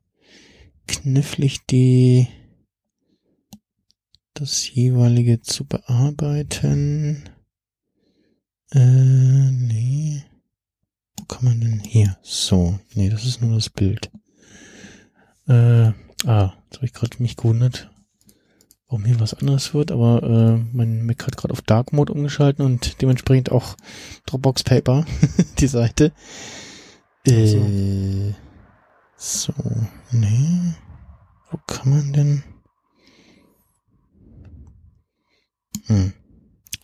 Speaker 1: knifflig, die das jeweilige zu bearbeiten. Äh, nee. Wo kann man denn hier? So, nee, das ist nur das Bild. Äh, ah, jetzt habe ich gerade mich gewundert, warum hier was anderes wird, aber äh, mein Mac hat gerade auf Dark Mode umgeschalten und dementsprechend auch Dropbox Paper, die Seite. Äh, so, nee. Wo kann man denn? Hm.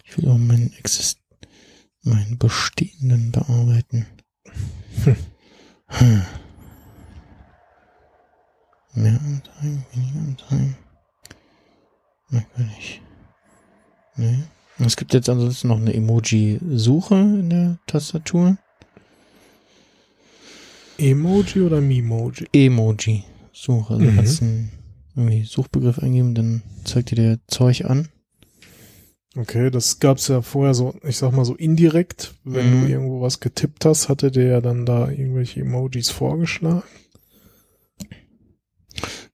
Speaker 1: Ich will auch meinen Exist meinen bestehenden bearbeiten. Hm. Mehr Anzeigen, weniger Anzeigen. Merkwürdig. Nee. Es gibt jetzt ansonsten noch eine Emoji-Suche in der Tastatur.
Speaker 2: Emoji oder Memoji?
Speaker 1: Emoji-Suche. Also
Speaker 2: Mhm.
Speaker 1: kannst einen irgendwie Suchbegriff eingeben, dann zeigt dir der Zeug an.
Speaker 2: Okay, das gab's ja vorher so, ich sag mal so indirekt. Wenn
Speaker 1: Mhm.
Speaker 2: du irgendwo was getippt hast, hatte der ja dann da irgendwelche Emojis vorgeschlagen.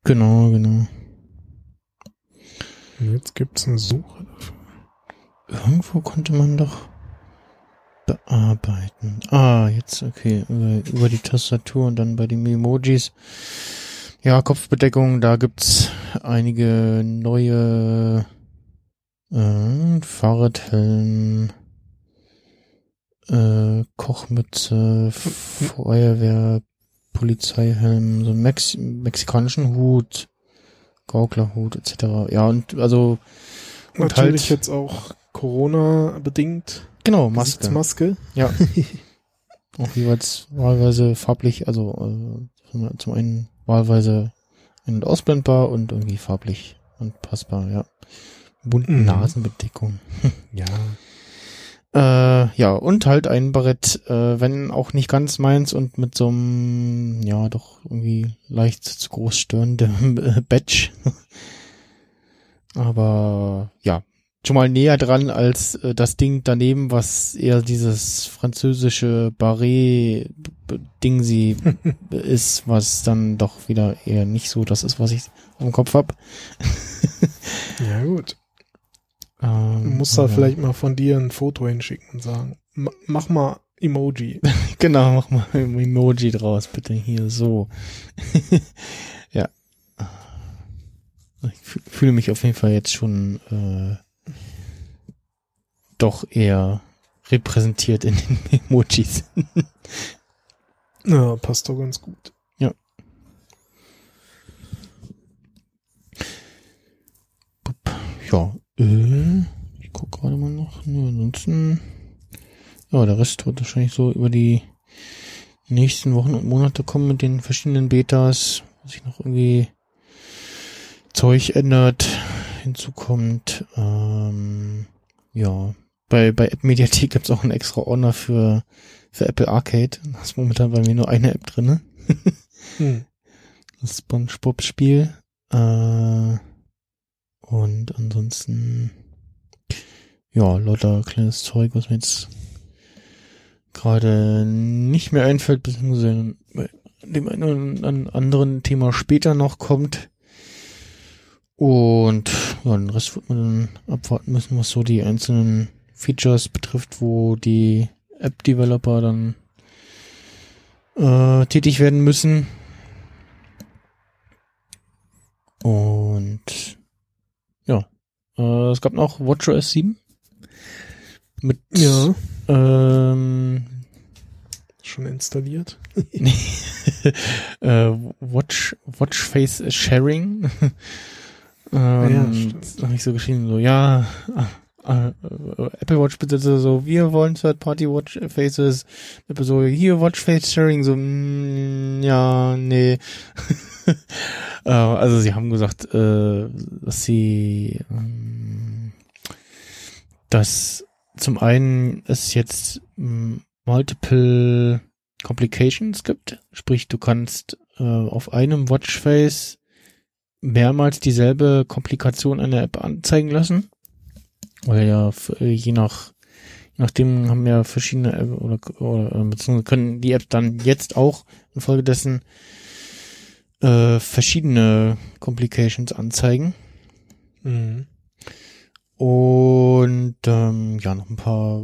Speaker 1: Genau, genau.
Speaker 2: Und jetzt gibt's eine Suche dafür.
Speaker 1: Irgendwo konnte man doch bearbeiten. Ah, jetzt, okay, über, über die Tastatur und dann bei den Emojis. Ja, Kopfbedeckung, da gibt's einige neue äh, Fahrradhelm, äh, Kochmütze, Feuerwehr, Polizeihelm, so einen Mex mexikanischen Hut, Gauklerhut etc. Ja, und also und
Speaker 2: Natürlich
Speaker 1: halt-
Speaker 2: jetzt auch Corona bedingt.
Speaker 1: genau, Maske.
Speaker 2: Gesichtsmaske.
Speaker 1: Ja. Auch jeweils wahlweise farblich, also äh, zum- einen wahlweise ein- und ausblendbar und irgendwie farblich anpassbar, ja. Bunten
Speaker 2: Mhm.
Speaker 1: Nasenbedeckung.
Speaker 2: Ja.
Speaker 1: Äh, ja, und halt ein Barett, äh, wenn auch nicht ganz meins und mit so einem, ja, doch irgendwie leicht zu groß störendem äh, Badge. Aber ja, schon mal näher dran als äh, das Ding daneben, was eher dieses französische Barret-Ding-sie ist, was dann doch wieder eher nicht so das ist, was ich im Kopf hab.
Speaker 2: Ja, gut. Du
Speaker 1: Ähm,
Speaker 2: musst da
Speaker 1: ja.
Speaker 2: vielleicht mal von dir ein Foto hinschicken und sagen, "Ma- mach mal Emoji.
Speaker 1: Genau, mach mal ein Emoji draus, bitte hier so. ja. Ich fü- fühle mich auf jeden Fall jetzt schon äh, doch eher repräsentiert in den Emojis.
Speaker 2: Ja, passt doch ganz gut.
Speaker 1: Ja, äh, ich guck gerade mal noch. Ne, ansonsten, ja, der Rest wird wahrscheinlich so über die nächsten Wochen und Monate kommen mit den verschiedenen Betas, wo sich noch irgendwie Zeug ändert, hinzukommt. Ähm, ja, bei, bei App Mediathek gibt's auch einen extra Ordner für, für Apple Arcade. Da ist momentan bei mir nur eine App drinne.
Speaker 2: Hm.
Speaker 1: Das SpongeBob-Spiel. Äh, und ansonsten, ja, lauter kleines Zeug, was mir jetzt gerade nicht mehr einfällt, beziehungsweise bei dem einen oder an- anderen Thema später noch kommt. Und ja, den Rest wird man dann abwarten müssen, was so die einzelnen Features betrifft, wo die App-Developer dann äh, tätig werden müssen. Und äh, es gab noch WatchOS 7 mit
Speaker 2: Ja,
Speaker 1: ähm,
Speaker 2: schon installiert.
Speaker 1: äh, Watch Watch Face Sharing.
Speaker 2: Ja,
Speaker 1: ähm,
Speaker 2: stimmt.
Speaker 1: habe ich so geschrieben so ja äh, äh, Apple Watch Besitzer so, wir wollen Third-Party Watch Faces, Apple so, hier Watch Face Sharing, so, mm, ja, nee. äh, also sie haben gesagt, äh, dass sie, ähm, dass zum einen es jetzt ähm, multiple Complications gibt, sprich du kannst äh, auf einem Watchface mehrmals dieselbe Komplikation einer App anzeigen lassen. Weil ja äh, je nach je nachdem haben ja verschiedene App oder, oder äh, beziehungsweise können die Apps dann jetzt auch infolgedessen äh, verschiedene Complications anzeigen.
Speaker 2: Mhm.
Speaker 1: Und ähm, ja, noch ein paar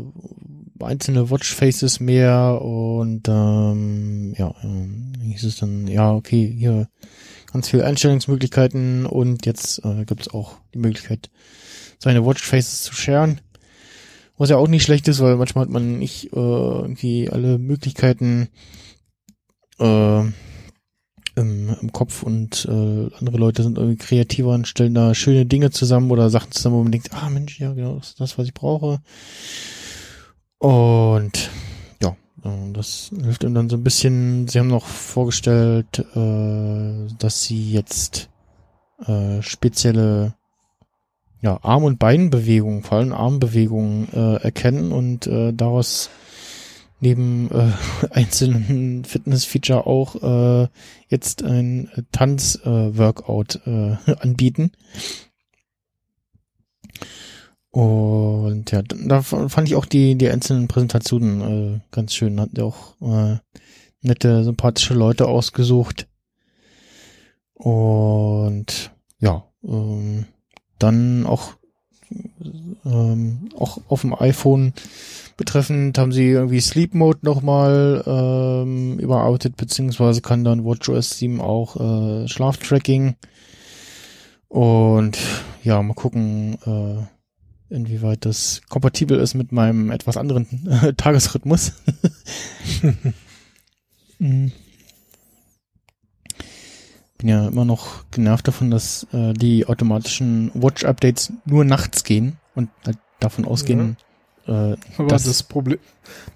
Speaker 1: einzelne Watchfaces mehr und ähm, ja, ähm, hieß es dann, ja, okay, hier ganz viele Einstellungsmöglichkeiten und jetzt äh, gibt es auch die Möglichkeit, seine Watchfaces zu sharen. Was ja auch nicht schlecht ist, weil manchmal hat man nicht äh, irgendwie alle Möglichkeiten äh, im, im Kopf und äh, andere Leute sind irgendwie kreativer und stellen da schöne Dinge zusammen oder Sachen zusammen, wo man denkt, ah Mensch, ja genau, das ist das, was ich brauche. Und ja, äh, das hilft ihm dann so ein bisschen. Sie haben noch vorgestellt, äh, dass sie jetzt äh, spezielle ja, Arm- und Beinbewegungen, vor allem Armbewegungen äh, erkennen und äh, daraus neben äh, einzelnen Fitness-Feature auch äh, jetzt ein Tanz-Workout äh, anbieten. Und ja, da fand ich auch die, die einzelnen Präsentationen äh, ganz schön. Hat ja auch äh, nette, sympathische Leute ausgesucht. Und ja, ähm, dann auch ähm, auch auf dem iPhone betreffend haben sie irgendwie Sleep Mode nochmal ähm, überarbeitet, beziehungsweise kann dann WatchOS 7 auch äh, Schlaftracking. Und ja, mal gucken, äh, inwieweit das kompatibel ist mit meinem etwas anderen Tagesrhythmus. Mhm. Bin ja immer noch genervt davon, dass äh, die automatischen Watch-Updates nur nachts gehen und halt davon ausgehen, äh,
Speaker 2: Aber
Speaker 1: Das-
Speaker 2: das, Problem,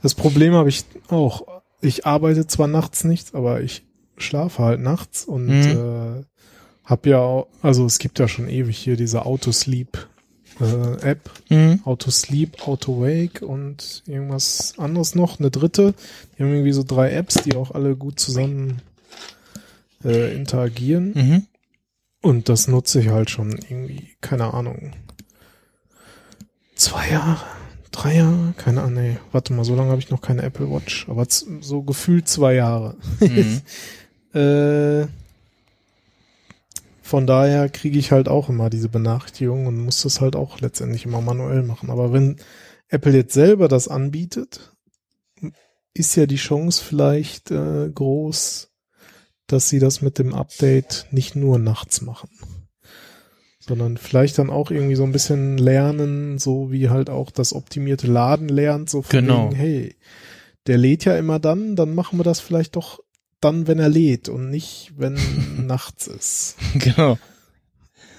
Speaker 2: das Problem habe ich auch. Ich arbeite zwar nachts nicht, aber ich schlafe halt nachts und
Speaker 1: Mhm.
Speaker 2: äh, hab ja auch, also es gibt ja schon ewig hier diese Autosleep äh, App,
Speaker 1: mhm.
Speaker 2: Autosleep, Autowake und irgendwas anderes noch, eine dritte. Die haben irgendwie so drei Apps, die auch alle gut zusammen äh, interagieren.
Speaker 1: Mhm.
Speaker 2: Und das nutze ich halt schon irgendwie, keine Ahnung. Zwei Jahre, drei Jahre, keine Ahnung, nee, warte mal, so lange habe ich noch keine Apple Watch, aber so gefühlt zwei Jahre.
Speaker 1: Mhm.
Speaker 2: Äh, von daher kriege ich halt auch immer diese Benachrichtigung und muss das halt auch letztendlich immer manuell machen. Aber wenn Apple jetzt selber das anbietet, ist ja die Chance vielleicht äh, groß, dass sie das mit dem Update nicht nur nachts machen, sondern vielleicht dann auch irgendwie so ein bisschen lernen, so wie halt auch das optimierte Laden lernt, so von
Speaker 1: Genau.
Speaker 2: wegen, hey, der lädt ja immer dann, dann machen wir das vielleicht doch dann, wenn er lädt und nicht, wenn nachts ist.
Speaker 1: Genau.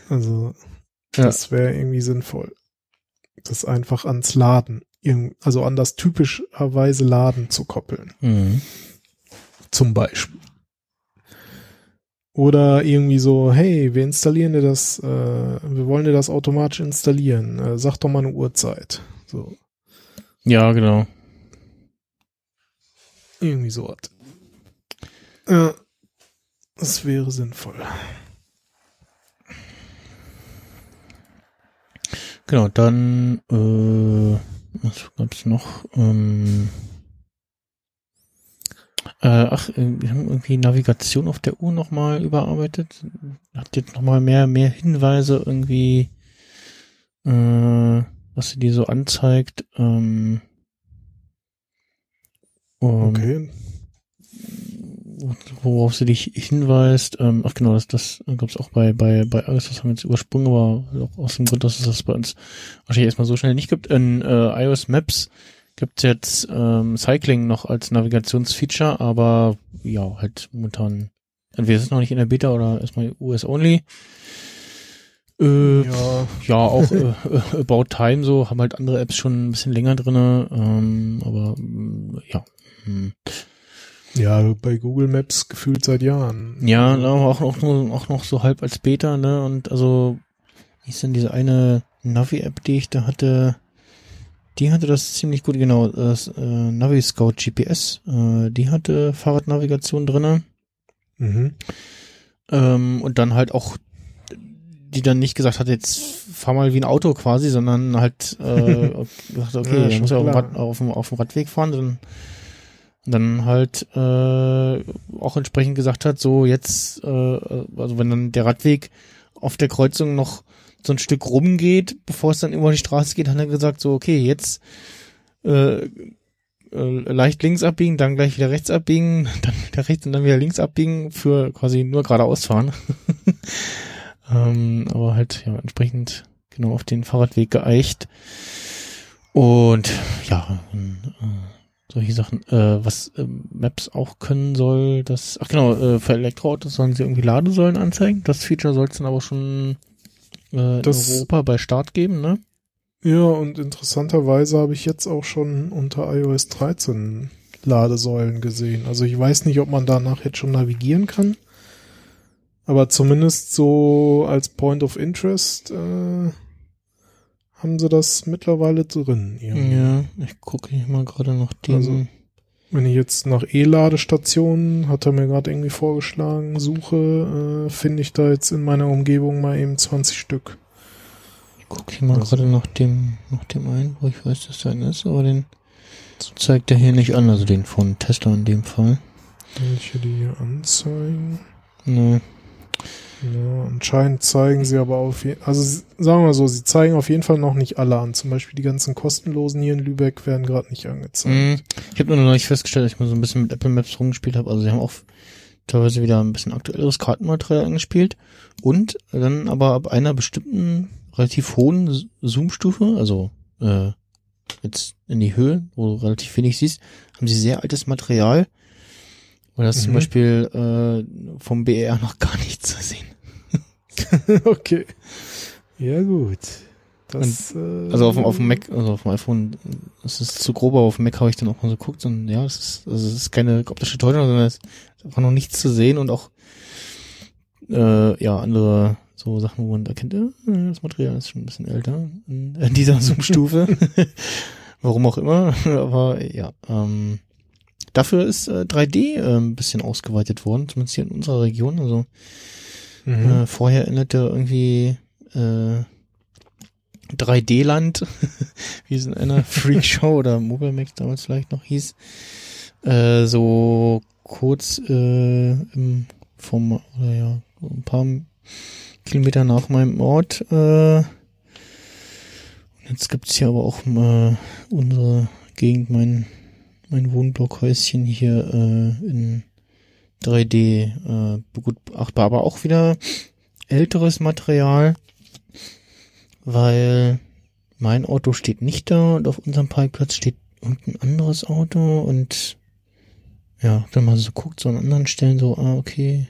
Speaker 2: Also das wäre irgendwie sinnvoll. Das einfach ans Laden, also an das typischerweise Laden zu koppeln.
Speaker 1: Mhm.
Speaker 2: Zum Beispiel. Oder irgendwie so, hey, wir installieren dir das, äh, wir wollen dir das automatisch installieren. Äh, sag doch mal eine Uhrzeit. So,
Speaker 1: Ja, genau.
Speaker 2: irgendwie so was. Ja, das wäre sinnvoll.
Speaker 1: Genau, dann, äh, was gab's noch? Ähm, äh, ach, wir haben irgendwie Navigation auf der Uhr nochmal überarbeitet. Hat jetzt nochmal mehr, mehr Hinweise irgendwie, äh, was sie dir so anzeigt. Ähm, um,
Speaker 2: Okay.
Speaker 1: worauf sie dich hinweist. Ähm, ach genau, das, das gab es auch bei, bei, bei alles, das haben wir jetzt übersprungen, aber auch aus dem Grund, dass es das bei uns wahrscheinlich erstmal so schnell nicht gibt. In äh, iOS Maps gibt es jetzt ähm, Cycling noch als Navigationsfeature, aber ja, halt momentan, entweder ist es noch nicht in der Beta oder erstmal US-only. Äh,
Speaker 2: Ja,
Speaker 1: ja, auch äh, About Time so, haben halt andere Apps schon ein bisschen länger drinne, ähm, aber mm, ja. Hm.
Speaker 2: ja, bei Google Maps gefühlt seit Jahren.
Speaker 1: Ja, auch, auch, nur, auch noch so halb als Beta, ne? Und also, wie ist denn diese eine Navi-App, die ich da hatte? Die hatte das ziemlich gut, genau, das äh, Navi Scout GPS, äh, die hatte Fahrradnavigation drinne.
Speaker 2: Mhm.
Speaker 1: Ähm, und dann halt auch, die dann nicht gesagt hat, jetzt fahr mal wie ein Auto quasi, sondern halt äh, gesagt, okay,
Speaker 2: Ja, schon
Speaker 1: muss ja auf dem. Rad, auf, dem, auf dem Radweg fahren, dann, dann halt äh, auch entsprechend gesagt hat, so jetzt, äh, also wenn dann der Radweg auf der Kreuzung noch so ein Stück rumgeht, bevor es dann über die Straße geht, hat er gesagt, so okay, jetzt äh, äh, leicht links abbiegen, dann gleich wieder rechts abbiegen, dann wieder rechts und dann wieder links abbiegen für quasi nur geradeaus fahren. ähm, aber halt ja entsprechend genau auf den Fahrradweg geeicht. Und ja, äh, solche Sachen, äh, was äh, Maps auch können soll, das, ach genau, äh, für Elektroautos sollen sie irgendwie Ladesäulen anzeigen. Das Feature soll es dann aber schon äh, in
Speaker 2: Das-
Speaker 1: Europa bei Start geben, ne?
Speaker 2: Ja, und interessanterweise habe ich jetzt auch schon unter iOS 13 Ladesäulen gesehen. Also ich weiß nicht, ob man danach jetzt schon navigieren kann. Aber zumindest so als Point of Interest äh, haben sie das mittlerweile drin. irgendwie.
Speaker 1: Ja, ich gucke hier mal gerade noch den.
Speaker 2: Also- Wenn ich jetzt nach E-Ladestationen, hat er mir gerade irgendwie vorgeschlagen, suche, äh, finde ich da jetzt in meiner Umgebung mal eben 20 Stück.
Speaker 1: Ich gucke hier mal
Speaker 2: Also-
Speaker 1: gerade nach dem, nach dem ein, wo ich weiß, dass der eine ist, aber den zeigt er hier nicht an, also den von Tesla in dem Fall.
Speaker 2: Welche die hier anzeigen?
Speaker 1: Ne,
Speaker 2: Ja, anscheinend zeigen sie aber auf jeden also sagen wir mal so, sie zeigen auf jeden Fall noch nicht alle an. Zum Beispiel die ganzen kostenlosen hier in Lübeck werden gerade nicht angezeigt.
Speaker 1: Mhm. Ich habe nur noch nicht festgestellt, dass ich mal so ein bisschen mit Apple Maps rumgespielt habe. Also sie haben auch teilweise wieder ein bisschen aktuelleres Kartenmaterial angespielt und dann aber ab einer bestimmten relativ hohen Zoom-Stufe, also äh, jetzt in die Höhe, wo du relativ wenig siehst, haben sie sehr altes Material, wo das zum
Speaker 2: Mhm.
Speaker 1: Beispiel äh, vom BR noch gar nichts zu sehen.
Speaker 2: okay. Ja, gut. Das, äh,
Speaker 1: Also auf, dem- auf dem Mac, also auf dem iPhone, das ist zu grob, aber auf dem Mac habe ich dann auch mal so geguckt und ja, es ist, also es ist keine optische Täuschung, sondern es ist einfach noch nichts zu sehen und auch äh, ja, andere so Sachen, wo man erkennt, äh, das Material ist schon ein bisschen älter in, in dieser Zoom-Stufe. Warum auch immer, aber ja, ähm, dafür ist äh, 3D äh, ein bisschen ausgeweitet worden, zumindest hier in unserer Region, also
Speaker 2: Mhm.
Speaker 1: äh, vorher erinnerte irgendwie äh, 3D-Land, wie es in einer Freakshow oder Mobile Max damals vielleicht noch hieß, äh, so kurz äh, im, vom, oder ja, ein paar Kilometer nach meinem Ort. Äh, jetzt gibt's hier aber auch äh, unsere Gegend, mein, mein Wohnblockhäuschen hier äh, in 3D äh, begutachtbar, aber auch wieder älteres Material, weil mein Auto steht nicht da und auf unserem Parkplatz steht irgendein anderes Auto und ja, dann mal so guckt, so an anderen Stellen so, ah, okay,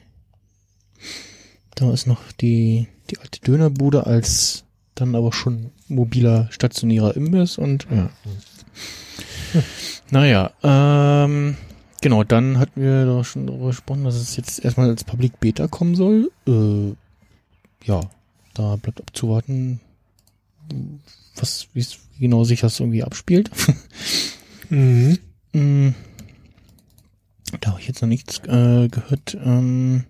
Speaker 1: da ist noch die, die alte Dönerbude als dann aber schon mobiler stationärer Imbiss und ja. Naja, ähm, genau, dann hatten wir doch schon darüber gesprochen, dass es jetzt erstmal als Public Beta kommen soll. Äh, ja, da bleibt abzuwarten, was, wie es- genau sich das irgendwie abspielt.
Speaker 2: Mhm.
Speaker 1: Mm, Da habe ich jetzt noch nichts äh, gehört, ähm,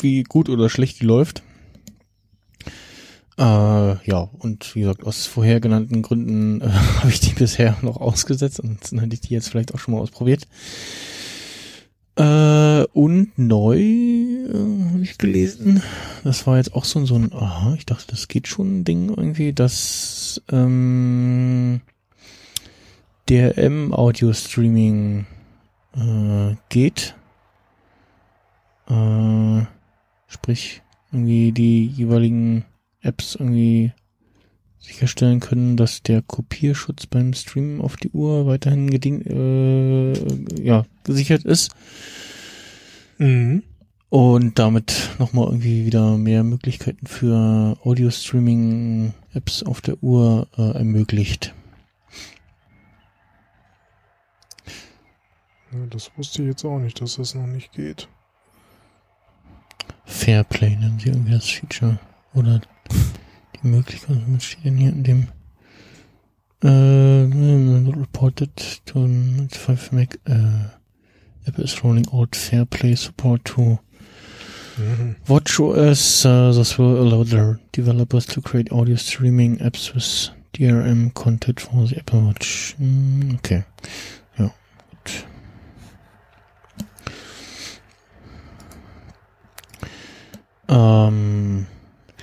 Speaker 1: wie gut oder schlecht die läuft. Äh, ja, und wie gesagt, aus vorher genannten Gründen äh, habe ich die bisher noch ausgesetzt und dann hätte ich die jetzt vielleicht auch schon mal ausprobiert. Äh, und neu äh, habe ich gelesen, das war jetzt auch so, so ein, aha, ich dachte, das geht schon ein Ding irgendwie, dass ähm, DRM Audio Streaming äh, geht. Äh, sprich, irgendwie die jeweiligen Apps irgendwie sicherstellen können, dass der Kopierschutz beim Streamen auf die Uhr weiterhin gedient, äh, ja, gesichert ist.
Speaker 2: Mhm.
Speaker 1: Und damit nochmal irgendwie wieder mehr Möglichkeiten für Audio-Streaming-Apps auf der Uhr äh, ermöglicht.
Speaker 2: Das wusste ich jetzt auch nicht, dass das noch nicht geht.
Speaker 1: Fairplay nennen sie irgendwie das Feature. Oder die Möglichkeit, was steht denn hier in dem äh, reported to 5 Mac äh, Apple is rolling out fair play support to
Speaker 2: Mhm.
Speaker 1: WatchOS. Uh, this will allow their developers to create audio streaming apps with DRM content for the Apple Watch. Mm, okay. Ja, gut. Ähm,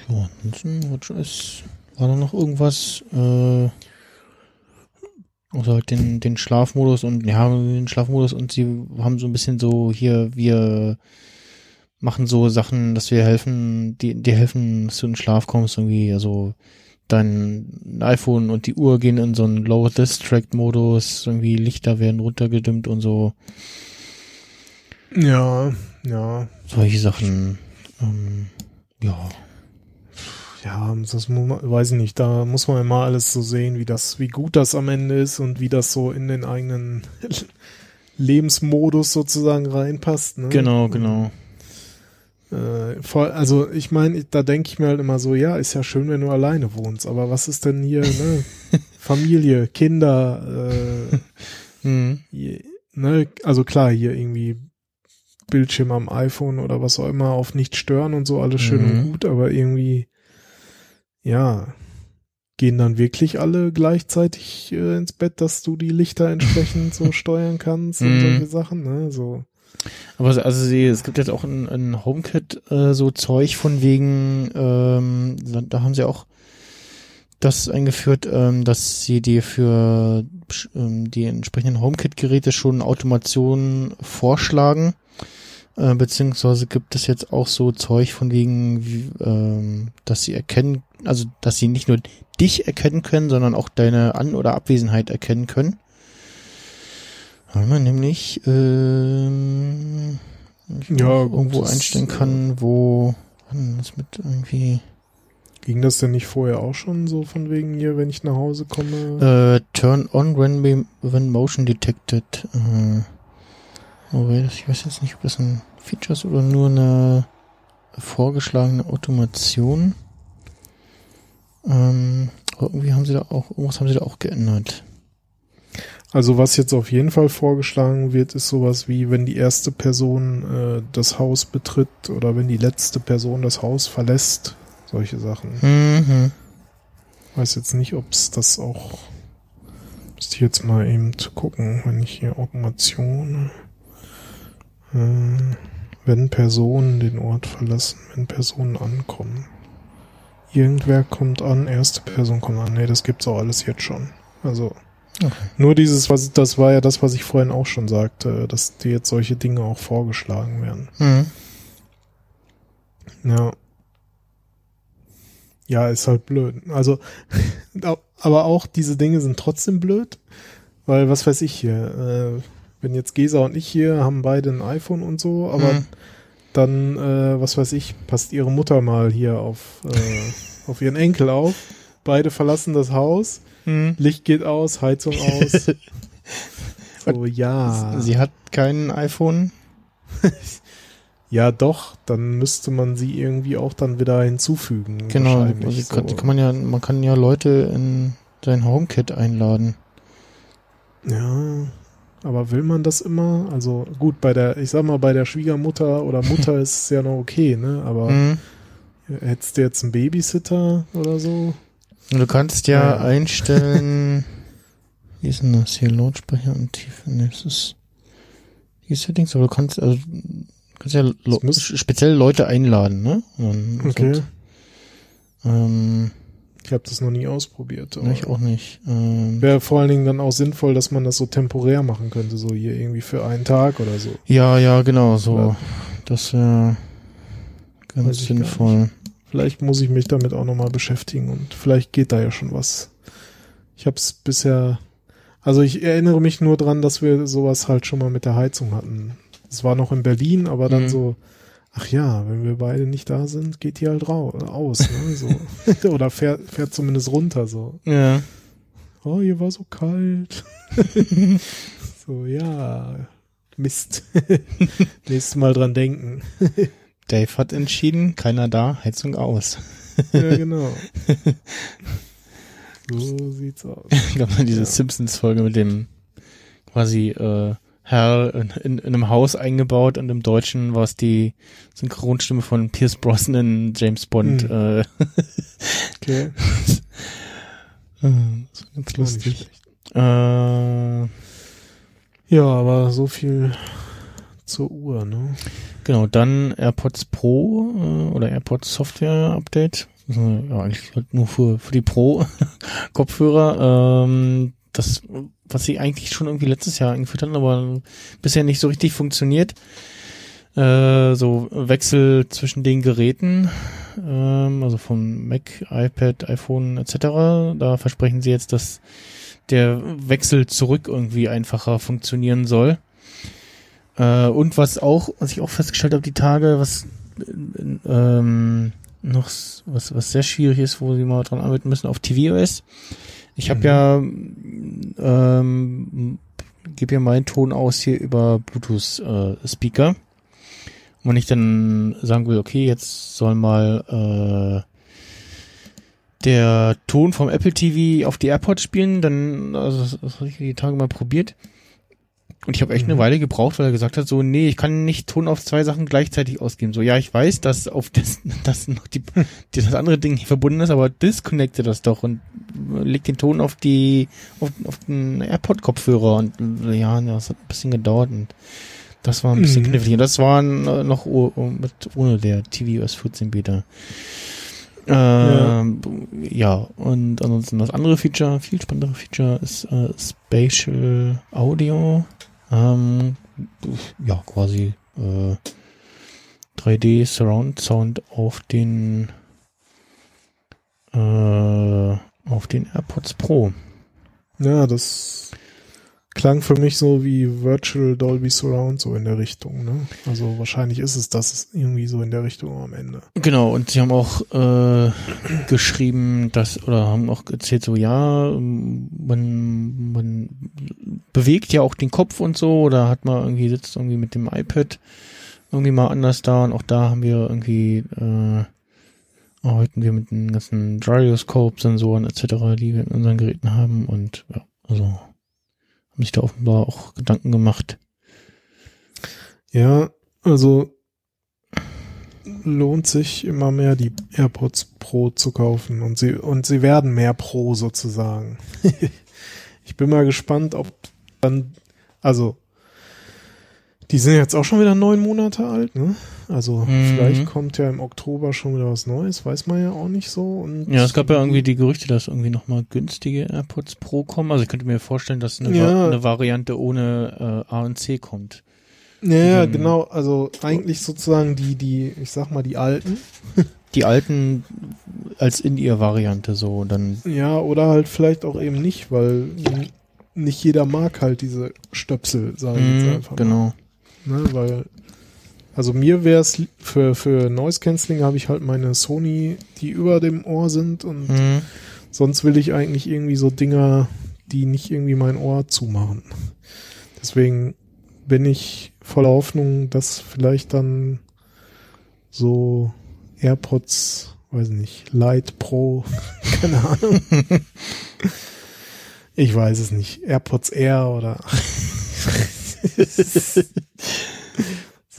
Speaker 1: ja, ansonsten WatchOS. War da noch irgendwas? Äh, also halt den, den Schlafmodus und ja, den Schlafmodus und sie haben so ein bisschen so hier, wir machen so Sachen, dass wir helfen, die, die helfen, dass du in den Schlaf kommst, irgendwie, also dein iPhone und die Uhr gehen in so einen Low Distract Modus, irgendwie Lichter werden runtergedimmt und so,
Speaker 2: Ja, ja.
Speaker 1: solche Sachen, ähm, ja.
Speaker 2: Ja, das muss man, weiß ich nicht, da muss man immer alles so sehen, wie das, wie gut das am Ende ist und wie das so in den eigenen Lebensmodus sozusagen reinpasst. Ne?
Speaker 1: Genau, genau.
Speaker 2: Äh, voll, also ich meine, da denke ich mir halt immer so, ja, ist ja schön, wenn du alleine wohnst, aber was ist denn hier, ne? Familie, Kinder, äh,
Speaker 1: Mhm.
Speaker 2: je- ne, also klar, hier irgendwie Bildschirm am iPhone oder was auch immer auf nicht stören und so, alles schön
Speaker 1: Mhm.
Speaker 2: und gut, aber irgendwie, ja, gehen dann wirklich alle gleichzeitig äh, ins Bett, dass du die Lichter entsprechend so steuern kannst und
Speaker 1: Mhm.
Speaker 2: solche Sachen, ne, so.
Speaker 1: Aber so- also sie, es gibt jetzt auch ein, ein HomeKit äh, so Zeug von wegen, ähm, da, da haben sie auch das eingeführt, ähm, dass sie dir für ähm, die entsprechenden HomeKit-Geräte schon Automationen vorschlagen. Äh, beziehungsweise gibt es jetzt auch so Zeug von wegen, wie, ähm, dass sie erkennen, also dass sie nicht nur dich erkennen können, sondern auch deine An- oder Abwesenheit erkennen können. Weil man nämlich ähm,
Speaker 2: Ja, gut,
Speaker 1: irgendwo einstellen kann, wo das mit irgendwie
Speaker 2: Ging das denn nicht vorher auch schon so von wegen hier, wenn ich nach Hause komme?
Speaker 1: äh, Turn on when, when motion detected. Äh, das, ich weiß jetzt nicht, ob das ein Feature ist oder nur eine vorgeschlagene Automation. Ähm, irgendwie haben sie da auch, irgendwas haben sie da auch geändert.
Speaker 2: Also was jetzt auf jeden Fall vorgeschlagen wird, ist sowas wie, wenn die erste Person äh, das Haus betritt oder wenn die letzte Person das Haus verlässt. Solche Sachen.
Speaker 1: Mhm.
Speaker 2: Weiß jetzt nicht, ob es das auch. Müsste ich jetzt mal eben gucken, wenn ich hier Automation. Äh, wenn Personen den Ort verlassen, wenn Personen ankommen. Irgendwer kommt an, erste Person kommt an. Nee, das gibt's auch alles jetzt schon. Also.
Speaker 1: Okay.
Speaker 2: Nur dieses, was, das war ja das, was ich vorhin auch schon sagte, dass dir jetzt solche Dinge auch vorgeschlagen werden.
Speaker 1: Mhm.
Speaker 2: Ja. Ja, ist halt blöd. Also, aber auch diese Dinge sind trotzdem blöd, weil was weiß ich hier, äh, wenn jetzt Gesa und ich hier haben beide ein iPhone und so, aber
Speaker 1: Mhm.
Speaker 2: Dann, äh, was weiß ich, passt ihre Mutter mal hier auf, äh, auf ihren Enkel auf. Beide verlassen das Haus,
Speaker 1: Mhm.
Speaker 2: Licht geht aus, Heizung aus. so, ja.
Speaker 1: Sie hat kein iPhone.
Speaker 2: Ja, doch, dann müsste man sie irgendwie auch dann wieder hinzufügen.
Speaker 1: Genau, also kann,
Speaker 2: so.
Speaker 1: kann man ja, man kann ja Leute in sein HomeKit einladen.
Speaker 2: Ja, aber will man das immer? Also gut, bei der, ich sag mal, bei der Schwiegermutter oder Mutter ist es ja noch okay, ne? Aber
Speaker 1: Mhm.
Speaker 2: hättest du jetzt einen Babysitter oder so?
Speaker 1: Du kannst ja
Speaker 2: Ja.
Speaker 1: einstellen, wie ist denn das hier, Lautsprecher und Tiefe, ne, das ist die Settings, aber du kannst, also, du kannst ja
Speaker 2: muss-
Speaker 1: speziell Leute einladen, ne?
Speaker 2: Okay.
Speaker 1: ähm,
Speaker 2: Ich habe das noch nie ausprobiert.
Speaker 1: ne, ich auch nicht. Ähm,
Speaker 2: Wäre vor allen Dingen dann auch sinnvoll, dass man das so temporär machen könnte, so hier irgendwie für einen Tag oder so.
Speaker 1: ja, ja, genau, so.
Speaker 2: Ja.
Speaker 1: Das wäre ganz
Speaker 2: Weiß
Speaker 1: sinnvoll.
Speaker 2: Vielleicht muss ich mich damit auch nochmal beschäftigen und vielleicht geht da ja schon was. Ich habe es bisher, also ich erinnere mich nur dran, dass wir sowas halt schon mal mit der Heizung hatten. Es war noch in Berlin, aber dann
Speaker 1: Mhm.
Speaker 2: so ach ja, wenn wir beide nicht da sind, geht die halt rau aus, ne? So. Oder fährt, fährt zumindest runter so.
Speaker 1: Ja.
Speaker 2: Oh, hier war so kalt. so, ja. Mist. Nächstes Mal dran denken.
Speaker 1: Dave hat entschieden, keiner da, Heizung aus.
Speaker 2: ja, genau. So sieht's aus.
Speaker 1: Ich glaube, diese
Speaker 2: Ja.
Speaker 1: Simpsons-Folge mit dem quasi äh, Herr in, in, in einem Haus eingebaut und im Deutschen war es die Synchronstimme von Pierce Brosnan, James Bond.
Speaker 2: Hm.
Speaker 1: Äh,
Speaker 2: Okay.
Speaker 1: das war ganz lustig. Äh,
Speaker 2: Ja, aber so viel zur Uhr, ne?
Speaker 1: genau, dann AirPods Pro äh, oder AirPods Software Update. Ja, eigentlich halt nur für, für die Pro-Kopfhörer. Ähm, das, was sie eigentlich schon irgendwie letztes Jahr eingeführt hatten, aber bisher nicht so richtig funktioniert. Äh, so Wechsel zwischen den Geräten, ähm, also von Mac, iPad, iPhone etc. Da versprechen sie jetzt, dass der Wechsel zurück irgendwie einfacher funktionieren soll. Äh, und was auch, was ich auch festgestellt habe die Tage, was äh, ähm, noch was was sehr schwierig ist, wo sie mal dran arbeiten müssen auf tvOS. Ich habe
Speaker 2: Mhm.
Speaker 1: ja ähm, gebe ja meinen Ton aus hier über Bluetooth äh, Speaker. Und wenn ich dann sagen will, okay, jetzt soll mal äh, der Ton vom Apple TV auf die AirPods spielen, dann, also das, das habe ich die Tage mal probiert. Und ich habe echt
Speaker 2: Mhm.
Speaker 1: eine Weile gebraucht, weil er gesagt hat, so, nee, ich kann nicht Ton auf zwei Sachen gleichzeitig ausgeben. So, ja, ich weiß, dass auf das, dass noch die, die das andere Ding nicht verbunden ist, aber disconnecte das doch und leg den Ton auf die, auf, auf den AirPod-Kopfhörer und äh, ja, das hat ein bisschen gedauert und das war ein bisschen
Speaker 2: Mhm.
Speaker 1: knifflig. Und das war äh, noch mit, ohne der tvOS 14 Beta. Ähm, ja. und ansonsten das andere Feature, viel spannendere Feature ist äh, Spatial Audio. Ähm, ja, quasi äh, 3D Surround Sound auf den äh, auf den AirPods Pro.
Speaker 2: Ja, das klang für mich so wie Virtual Dolby Surround so in der Richtung, ne? Also wahrscheinlich ist es das irgendwie so in der Richtung am Ende.
Speaker 1: Genau, und sie haben auch äh, geschrieben, dass, oder haben auch erzählt, so ja, man, man bewegt ja auch den Kopf und so, oder hat man irgendwie, sitzt irgendwie mit dem iPad irgendwie mal anders da und auch da haben wir irgendwie, äh, arbeiten wir mit den ganzen Gyroscope-Sensoren etc., die wir in unseren Geräten haben und ja, also haben sich da offenbar auch Gedanken gemacht.
Speaker 2: Ja, also lohnt sich immer mehr die AirPods Pro zu kaufen und sie und sie werden mehr Pro sozusagen. ich bin mal gespannt, ob dann also die sind jetzt auch schon wieder neun Monate alt, ne? Also
Speaker 1: Mhm.
Speaker 2: vielleicht kommt ja im Oktober schon wieder was Neues, weiß man ja auch nicht so. Und
Speaker 1: Ja, es gab ja irgendwie die Gerüchte, dass irgendwie nochmal günstige AirPods Pro kommen. Also ich könnte mir vorstellen, dass eine,
Speaker 2: Ja.
Speaker 1: Va eine Variante ohne äh, A und C kommt.
Speaker 2: Ja,
Speaker 1: Mhm.
Speaker 2: genau. Also eigentlich sozusagen die, die, ich sag mal, die alten.
Speaker 1: Die alten als In-Ear-Variante so, dann
Speaker 2: Ja, oder halt vielleicht auch eben nicht, weil nicht jeder mag halt diese Stöpsel, sage ich jetzt
Speaker 1: Mhm,
Speaker 2: einfach
Speaker 1: genau.
Speaker 2: mal. Ne, weil, also mir wäre es für, für Noise Cancelling habe ich halt meine Sony, die über dem Ohr sind und
Speaker 1: Mhm.
Speaker 2: sonst will ich eigentlich irgendwie so Dinger, die nicht irgendwie mein Ohr zumachen. Deswegen bin ich voller Hoffnung, dass vielleicht dann so AirPods, weiß nicht, Lite Pro, keine Ahnung. Ich weiß es nicht. AirPods Air oder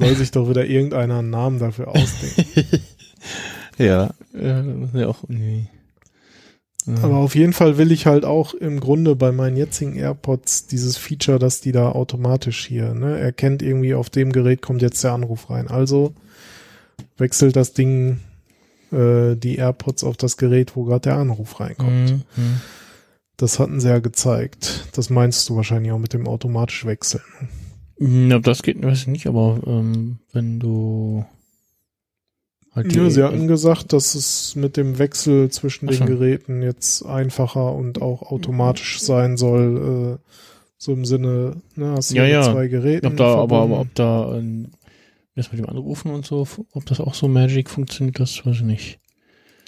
Speaker 2: soll sich doch wieder irgendeiner einen Namen dafür ausdenken.
Speaker 1: Ja, ja auch irgendwie.
Speaker 2: Aber auf jeden Fall will ich halt auch im Grunde bei meinen jetzigen AirPods dieses Feature, dass die da automatisch hier, ne, erkennt irgendwie auf dem Gerät kommt jetzt der Anruf rein. Also wechselt das Ding äh, die AirPods auf das Gerät, wo gerade der Anruf reinkommt.
Speaker 1: mhm, mhm.
Speaker 2: Das hatten sie ja gezeigt. Das meinst du wahrscheinlich auch mit dem automatisch wechseln.
Speaker 1: Ja, das geht weiß ich nicht, aber ähm, wenn du halt
Speaker 2: Ja, sie hatten gesagt, dass es mit dem Wechsel zwischen
Speaker 1: Ach
Speaker 2: den
Speaker 1: so.
Speaker 2: Geräten jetzt einfacher und auch automatisch sein soll. Äh, so im Sinne, ne, hast du
Speaker 1: Ja, ja.
Speaker 2: zwei Geräten
Speaker 1: ob da, aber,
Speaker 2: verbunden.
Speaker 1: aber ob da ähm, Das mit dem Anrufen und so, ob das auch so Magic funktioniert, das weiß ich nicht.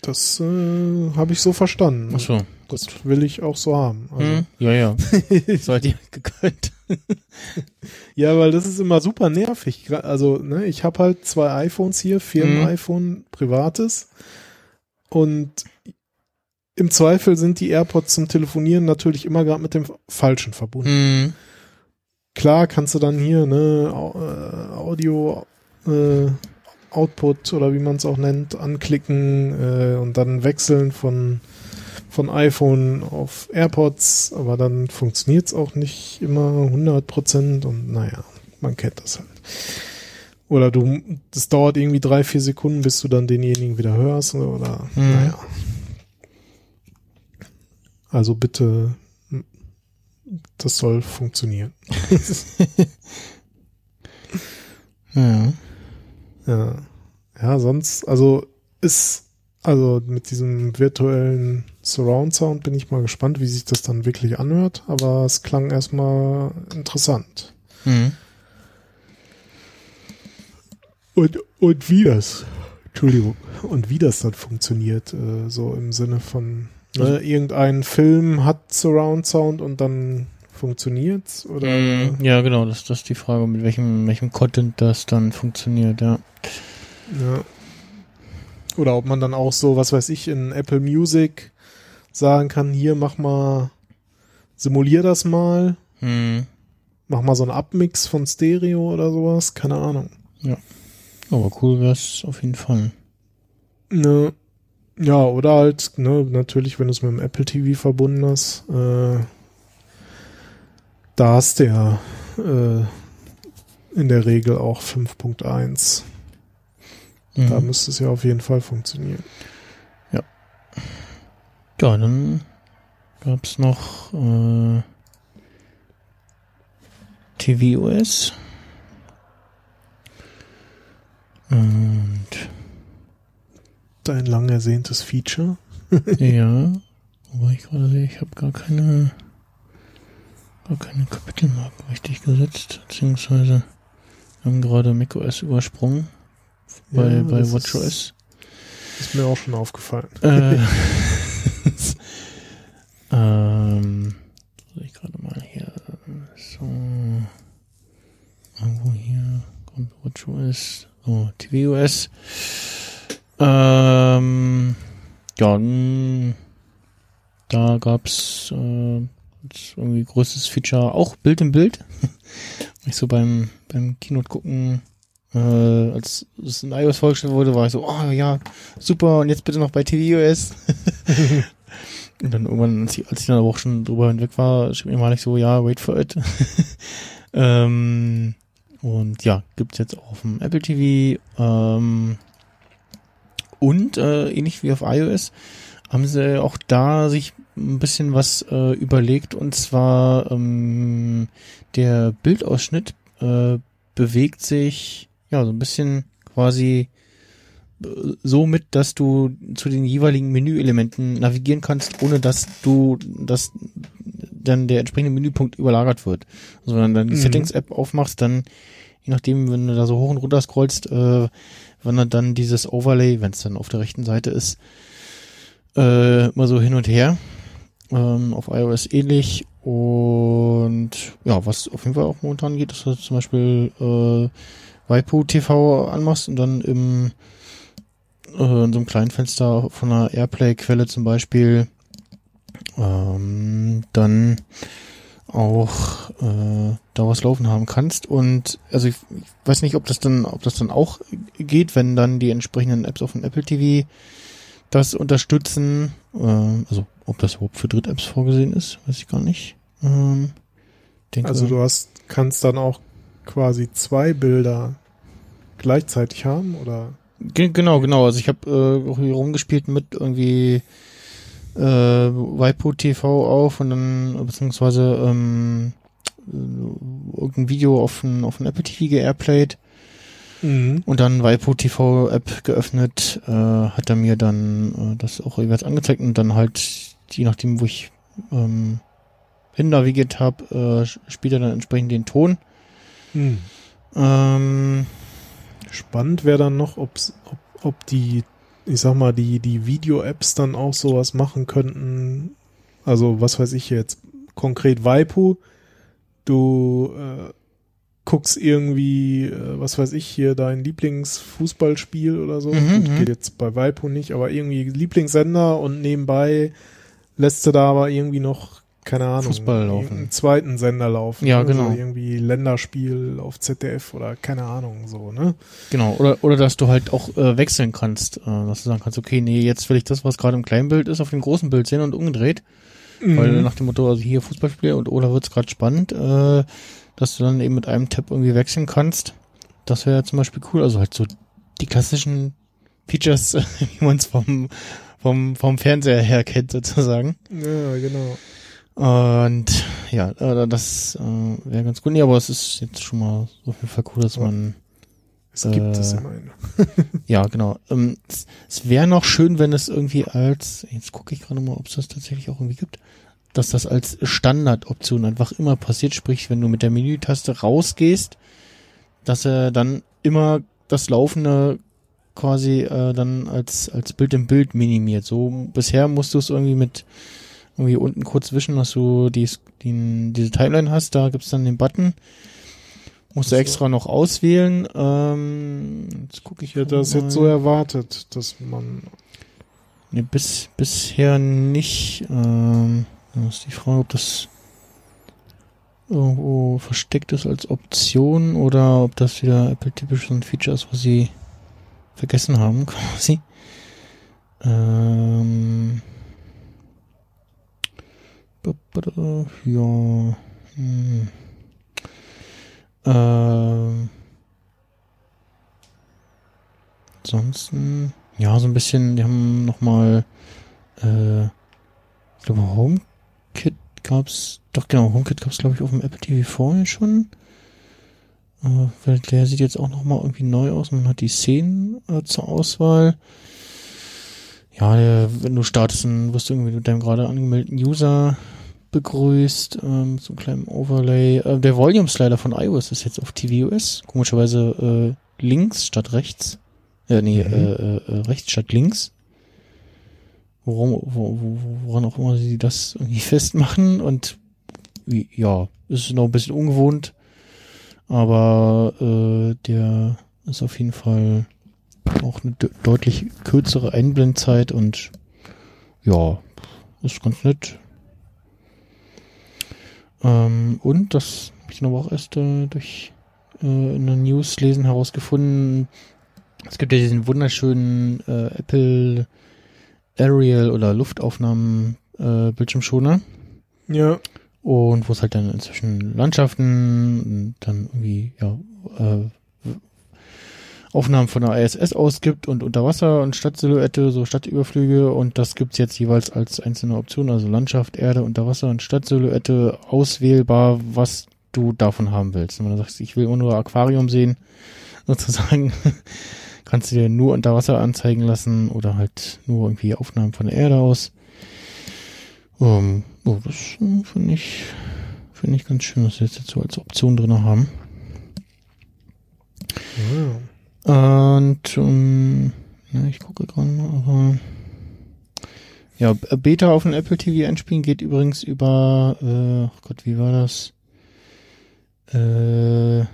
Speaker 2: Das äh, habe ich so verstanden.
Speaker 1: Ach so.
Speaker 2: Das will ich auch so haben. Also,
Speaker 1: Hm, ja, ja. Seid ihr gegönnt.
Speaker 2: Ja, weil das ist immer super nervig. Also, ne, ich habe halt zwei iPhones hier, Firmen-iPhone, privates. Und im Zweifel sind die AirPods zum Telefonieren natürlich immer gerade mit dem Falschen verbunden.
Speaker 1: Hm.
Speaker 2: Klar kannst du dann hier, ne, äh, Audio äh, Output oder wie man es auch nennt, anklicken äh, und dann wechseln von von iPhone auf AirPods, aber dann funktioniert es auch nicht immer 100% und naja, man kennt das halt. Oder du, das dauert irgendwie drei, vier Sekunden, bis du dann denjenigen wieder hörst oder
Speaker 1: Mhm.
Speaker 2: naja. Also bitte, das soll funktionieren.
Speaker 1: Ja.
Speaker 2: Ja. Ja, sonst, also ist, also mit diesem virtuellen Surround Sound bin ich mal gespannt, wie sich das dann wirklich anhört, aber es klang erstmal interessant.
Speaker 1: Hm.
Speaker 2: Und, und wie das, Entschuldigung, und wie das dann funktioniert, äh, so im Sinne von, ne, irgendein Film hat Surround Sound und dann funktioniert's oder?
Speaker 1: Hm, Ja, genau, das, das ist die Frage, mit welchem, welchem Content das dann funktioniert, ja.
Speaker 2: Ja. Oder ob man dann auch so, was weiß ich, in Apple Music sagen kann, hier mach mal, simulier das mal,
Speaker 1: Hm.
Speaker 2: mach mal so einen Abmix von Stereo oder sowas, keine Ahnung.
Speaker 1: Aber cool wär's auf jeden Fall.
Speaker 2: Ne. Ja, oder halt, ne, natürlich, wenn du es mit dem Apple TV verbunden hast, äh, da du ja äh, in der Regel auch 5.1.
Speaker 1: Mhm.
Speaker 2: Da müsste es ja auf jeden Fall funktionieren.
Speaker 1: Ja, dann gab's noch äh, tvOS. Und
Speaker 2: Dein lang ersehntes Feature.
Speaker 1: ja, wobei ich gerade sehe, ich habe gar keine gar keine Kapitelmarken richtig gesetzt, beziehungsweise haben gerade macOS übersprungen bei,
Speaker 2: Ja,
Speaker 1: bei WatchOS.
Speaker 2: Ist, ist mir auch schon aufgefallen.
Speaker 1: Äh, ähm, ich gerade mal hier so irgendwo hier kommt WatchOS, oh, tvOS. Ähm, ja, n- da gab's äh, jetzt irgendwie größtes Feature auch Bild im Bild. ich so beim beim Keynote gucken äh, als es in iOS vorgestellt wurde, war ich so, oh ja, super, und jetzt bitte noch bei tvOS. und dann irgendwann, als ich, als ich dann aber auch schon drüber hinweg war, schrieb mir mal so, ja, wait for it. ähm, und ja, gibt's jetzt auch auf dem Apple TV. Ähm, und äh, ähnlich wie auf iOS haben sie auch da sich ein bisschen was äh, überlegt und zwar ähm, der Bildausschnitt äh, bewegt sich ja so ein bisschen quasi äh, so mit, dass du zu den jeweiligen Menüelementen navigieren kannst, ohne dass du dass dann der entsprechende Menüpunkt überlagert wird. Also wenn du dann die
Speaker 2: Mhm.
Speaker 1: Settings-App aufmachst, dann je nachdem, wenn du da so hoch und runter scrollst, äh, wandert dann dieses Overlay, wenn es dann auf der rechten Seite ist, äh, immer so hin und her. Ähm, auf iOS ähnlich. Und ja, was auf jeden Fall auch momentan geht, ist, dass du zum Beispiel äh, Waipu TV anmachst und dann im äh, in so einem kleinen Fenster von einer Airplay-Quelle zum Beispiel ähm, dann auch äh, da was laufen haben kannst und also ich, ich weiß nicht, ob das dann, ob das dann auch geht, wenn dann die entsprechenden Apps auf dem Apple TV das unterstützen. Äh, also ob das überhaupt für Dritt-Apps vorgesehen ist, weiß ich gar nicht. Ähm, denke,
Speaker 2: Also du hast, kannst dann auch quasi zwei Bilder gleichzeitig haben oder?
Speaker 1: Ge- Genau, genau. Also ich habe äh, auch hier rumgespielt mit irgendwie äh, Waipu TV auf und dann beziehungsweise ähm, äh, irgendein Video auf ein, auf ein Apple TV geairplayed
Speaker 2: Mhm.
Speaker 1: und dann Waipu TV App geöffnet, äh, hat er mir dann äh, das auch jeweils angezeigt und dann halt, je nachdem, wo ich ähm, hin navigiert habe, äh, spielt er dann entsprechend den Ton.
Speaker 2: Mhm.
Speaker 1: Ähm,
Speaker 2: Spannend wäre dann noch, ob's, ob, ob die, ich sag mal, die, die Video-Apps dann auch sowas machen könnten. Also, was weiß ich jetzt, konkret Waipu, du äh, guckst irgendwie, äh, was weiß ich, hier dein Lieblingsfußballspiel oder so.
Speaker 1: Mhm,
Speaker 2: Gut,
Speaker 1: mhm.
Speaker 2: geht jetzt bei Waipu nicht, aber irgendwie Lieblingssender und nebenbei lässt du da aber irgendwie noch, keine Ahnung,
Speaker 1: Fußball laufen.
Speaker 2: einen zweiten Sender laufen.
Speaker 1: Ja,
Speaker 2: ne?
Speaker 1: genau.
Speaker 2: So irgendwie Länderspiel auf ZDF oder keine Ahnung, so, ne?
Speaker 1: Genau, oder, oder dass du halt auch äh, wechseln kannst, äh, dass du sagen kannst, okay, nee, jetzt will ich das, was gerade im kleinen Bild ist, auf dem großen Bild sehen und umgedreht. Weil
Speaker 2: Mhm.
Speaker 1: nach dem Motto, also hier Fußballspiel und oder wird's gerade spannend, äh, dass du dann eben mit einem Tab irgendwie wechseln kannst. Das wäre zum Beispiel cool. Also halt so die klassischen Features, wie man es vom, vom, vom Fernseher her kennt, sozusagen.
Speaker 2: Ja, genau.
Speaker 1: Und ja, äh, das äh, wäre ganz gut. Nee, aber es ist jetzt schon mal so auf jeden Fall cool, dass
Speaker 2: Aber-
Speaker 1: man
Speaker 2: Es gibt
Speaker 1: Äh,
Speaker 2: es immerhin.
Speaker 1: Ja, genau. Ähm, es es wäre noch schön, wenn es irgendwie als, jetzt gucke ich gerade mal, ob es das tatsächlich auch irgendwie gibt, dass das als Standardoption einfach immer passiert, sprich, wenn du mit der Menütaste rausgehst, dass er dann immer das Laufende quasi äh, dann als, als Bild im Bild minimiert. So bisher musst du es irgendwie mit irgendwie unten kurz wischen, dass du die, die, diese Timeline hast, da gibt's dann den Button. Musst du extra noch auswählen. Ähm, jetzt gucke ich
Speaker 2: hätte das
Speaker 1: mal.
Speaker 2: jetzt so erwartet, dass man.
Speaker 1: Nee, bis, bisher nicht. Ähm, da ist die Frage, ob das irgendwo versteckt ist als Option oder ob das wieder Apple-typisch so ein Feature ist, was sie vergessen haben, quasi. Ähm, ja. Hm. Ähm, ansonsten, ja, so ein bisschen, die haben nochmal, äh, ich glaube, HomeKit gab's, doch genau, HomeKit gab's glaube ich auf dem Apple TV vorher schon. Äh, weil der sieht jetzt auch nochmal irgendwie neu aus. Man hat die Szenen äh, zur Auswahl. Ja, der, wenn du startest, dann wirst du irgendwie mit deinem gerade angemeldeten User begrüßt, ähm, so einem kleinen Overlay. Äh, der Volume Slider von iOS ist jetzt auf tvOS. Komischerweise äh, links statt rechts. Äh, nee,
Speaker 2: Mhm.
Speaker 1: äh, äh, äh, rechts statt links. Worum, wo, wo, woran auch immer sie das irgendwie festmachen und wie- ja, ist noch ein bisschen ungewohnt, aber äh, der ist auf jeden Fall auch eine de deutlich kürzere Einblendzeit und ja, ist ganz nett. Ähm, und das habe ich aber auch erst äh, durch äh, in der News lesen herausgefunden. Es gibt ja diesen wunderschönen äh, Apple Aerial oder Luftaufnahmen äh, Bildschirmschoner
Speaker 2: Ja,
Speaker 1: und wo es halt dann inzwischen Landschaften und dann irgendwie ja äh, Aufnahmen von der ISS ausgibt und Unterwasser und Stadtsilhouette, so Stadtüberflüge und das gibt's jetzt jeweils als einzelne Option, also Landschaft, Erde, Unterwasser und Stadtsilhouette auswählbar, was du davon haben willst. Wenn du sagst, ich will nur Aquarium sehen, sozusagen, kannst du dir nur Unterwasser anzeigen lassen oder halt nur irgendwie Aufnahmen von der Erde aus. Ähm, oh, das finde ich, finde ich ganz schön, dass wir das jetzt so als Option drin haben.
Speaker 2: ja.
Speaker 1: Und ähm, ja, ich gucke gerade mal, aber ja, Beta auf dem Apple TV einspielen geht übrigens über, äh, ach Gott, wie war das? Äh,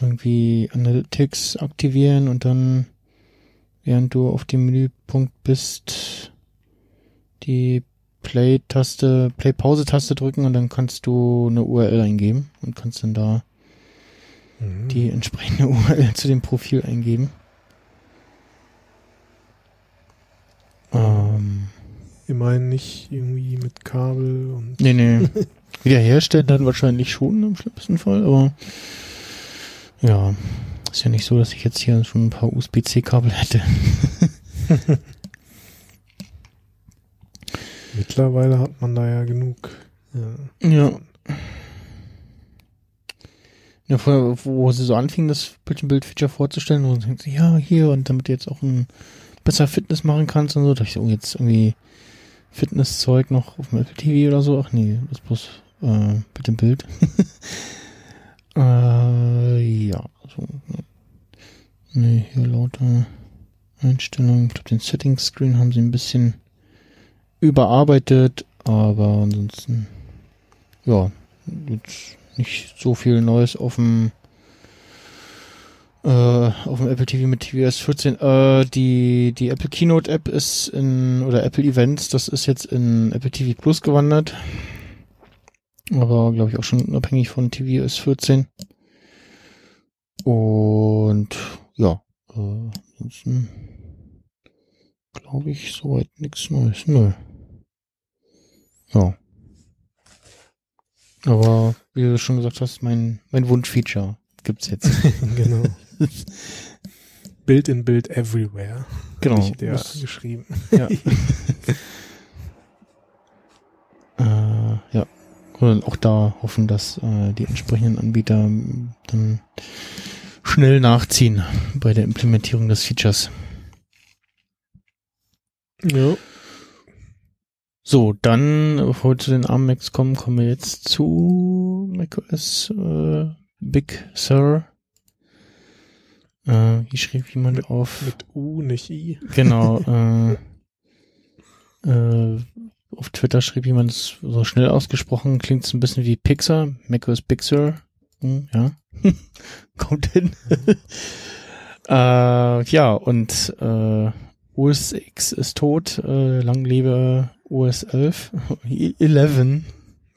Speaker 1: irgendwie Analytics aktivieren und dann, während du auf dem Menüpunkt bist, die Play-Taste, Play-Pause-Taste drücken und dann kannst du eine URL eingeben und kannst dann da
Speaker 2: Mhm.
Speaker 1: die entsprechende URL zu dem Profil eingeben. Ähm,
Speaker 2: Immerhin nicht irgendwie mit Kabel und.
Speaker 1: nee, nee. Wiederherstellen dann wahrscheinlich schon im schlimmsten Fall, aber ja, ist ja nicht so, dass ich jetzt hier schon ein paar USB-C-Kabel hätte.
Speaker 2: Mittlerweile hat man da ja genug. Ja.
Speaker 1: Ja. Ja, vorher, wo sie so anfingen, das Bildschirmbild-Feature vorzustellen, wo sie denken, ja, hier, und damit du jetzt auch ein besser Fitness machen kannst und so, dachte ich, oh, jetzt irgendwie Fitnesszeug noch auf dem Apple TV oder so. Ach nee, das ist bloß äh, mit dem Bild. äh, ja, also, Nee, hier lauter Einstellungen. Ich glaube, den Settings Screen haben sie ein bisschen überarbeitet, aber ansonsten, ja, jetzt nicht so viel Neues auf dem äh, auf dem Apple TV mit tvOS 14. Äh, die die Apple Keynote App ist in oder Apple Events, das ist jetzt in Apple TV Plus gewandert. Aber glaube ich auch schon unabhängig von tvOS 14. Und ja, äh, ansonsten glaube ich soweit nichts Neues. Nö. Ja. Aber wie du schon gesagt hast, mein, mein Wunschfeature gibt's jetzt.
Speaker 2: genau. Bild in Bild everywhere.
Speaker 1: Genau.
Speaker 2: Ich dir
Speaker 1: Muss-
Speaker 2: geschrieben.
Speaker 1: Ja. äh, ja. Und auch da hoffen, dass äh, die entsprechenden Anbieter dann schnell nachziehen bei der Implementierung des Features.
Speaker 2: Ja.
Speaker 1: So, dann, bevor wir zu den ARM Macs kommen, kommen wir jetzt zu macOS äh, Big Sur. Äh, hier schrieb jemand auf.
Speaker 2: Mit U, nicht I.
Speaker 1: Genau. äh, äh, auf Twitter schrieb jemand so schnell ausgesprochen, klingt es ein bisschen wie Pixar, macOS Big Sur. Hm, ja. Kommt hin. äh, ja, und äh, OS X ist tot, äh, lang lebe OS 11. 11.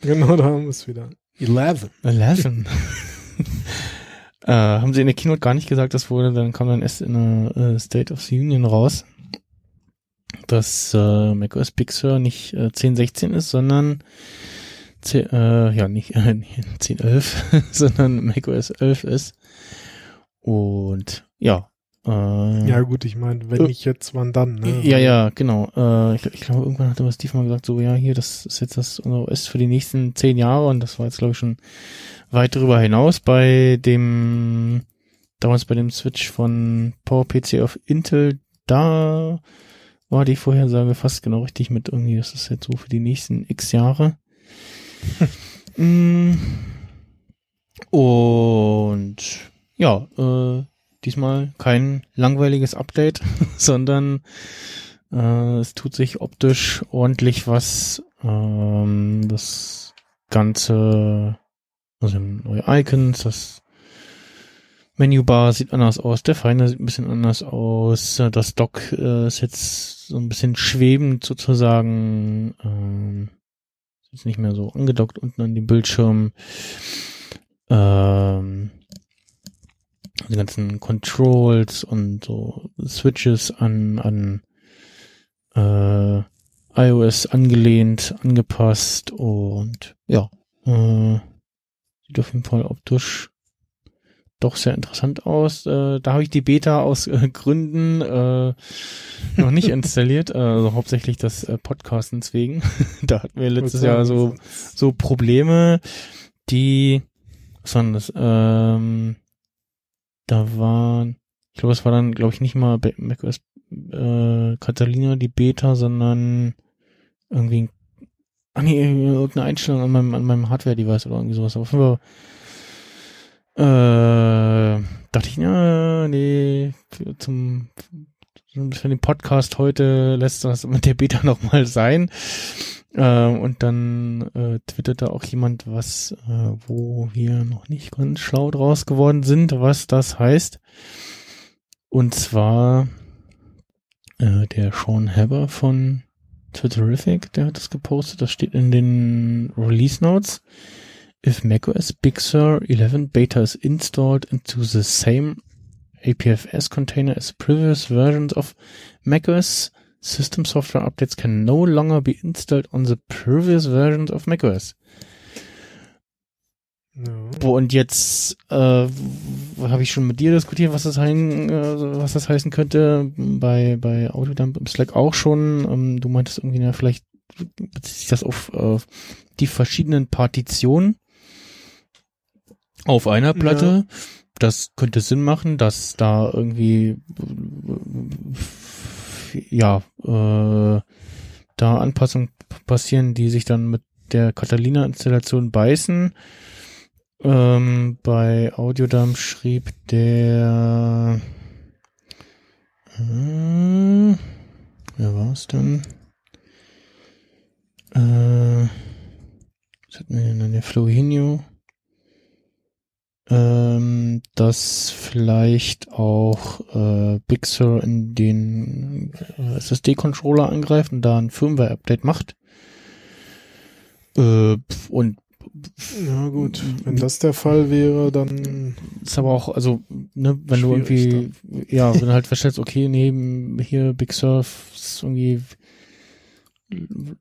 Speaker 2: Genau, da haben wir es wieder. 11.
Speaker 1: 11. äh, haben sie in der Keynote gar nicht gesagt, das wurde, dann kam dann erst in der äh, State of the Union raus, dass äh, macOS Big Sur nicht äh, 10.16 ist, sondern 10, äh, ja, nicht äh, 10.11, sondern macOS 11 ist. Und ja, äh,
Speaker 2: Ja, gut, ich meine, wenn
Speaker 1: Äh,
Speaker 2: nicht jetzt, wann dann, ne?
Speaker 1: ja, ja, genau. Äh, ich, ich glaube, irgendwann hatte was Steve mal gesagt, so, ja, hier, das ist jetzt das unser OS für die nächsten zehn Jahre und das war jetzt, glaube ich, schon weit darüber hinaus bei dem, damals bei dem Switch von PowerPC auf Intel, da war die Vorhersage fast genau richtig mit irgendwie, das ist jetzt so für die nächsten x Jahre. Mm. und ja, äh, diesmal kein langweiliges Update, sondern äh, es tut sich optisch ordentlich was. Ähm, das Ganze, also neue Icons, das Menübar sieht anders aus, der Finder sieht ein bisschen anders aus, das Dock äh, ist jetzt so ein bisschen schwebend sozusagen, ähm, ist nicht mehr so angedockt unten an dem Bildschirm. Ähm, die ganzen Controls und so Switches an, an äh, iOS angelehnt, angepasst und ja, äh, sieht auf jeden Fall optisch doch sehr interessant aus. Äh, da habe ich die Beta aus äh, Gründen äh, noch nicht installiert, äh, also hauptsächlich das äh, Podcastens wegen. da hatten wir letztes Jahr so so Probleme, die was war denn das? Ähm, da waren, ich glaube, es war dann, glaube ich, nicht mal macOS äh, Catalina die Beta, sondern irgendwie, ach nee, irgendeine Einstellung an meinem, an meinem Hardware-Device oder irgendwie sowas. Aber äh, dachte ich, ja, nee, für- zum, für den Podcast heute lässt das mit der Beta nochmal sein. Äh, und dann äh, twitterte auch jemand, was, äh, wo wir noch nicht ganz schlau draus geworden sind, was das heißt. Und zwar äh, der Sean Haber von Twitterific, der hat das gepostet. Das steht in den Release Notes. If macOS Big Sur 11 Beta is installed into the same APFS container as previous versions of macOS, system software updates can no longer be installed on the previous versions of macOS.
Speaker 2: Ja.
Speaker 1: Wo und jetzt äh, habe ich schon mit dir diskutiert, was das, hein, äh, was das heißen könnte. Bei bei Autodump im Slack auch schon. Ähm, du meintest irgendwie, na, vielleicht bezieht sich das auf äh, die verschiedenen Partitionen auf einer Platte. Das könnte Sinn machen, dass da irgendwie ja äh, da Anpassungen passieren, die sich dann mit der Catalina-Installation beißen. Ähm, bei Audiodump schrieb der Hm, wer war es denn? Äh, was hatten wir denn? Der Flohinho. Ähm, dass vielleicht auch äh, Big Sur in den äh, SSD-Controller angreift und da ein Firmware-Update macht. Äh, und
Speaker 2: Ja gut, wenn das der Fall wäre, dann
Speaker 1: ist aber auch, also, ne, wenn du irgendwie, ja, wenn du halt feststellst, okay, neben hier Big Surf ist irgendwie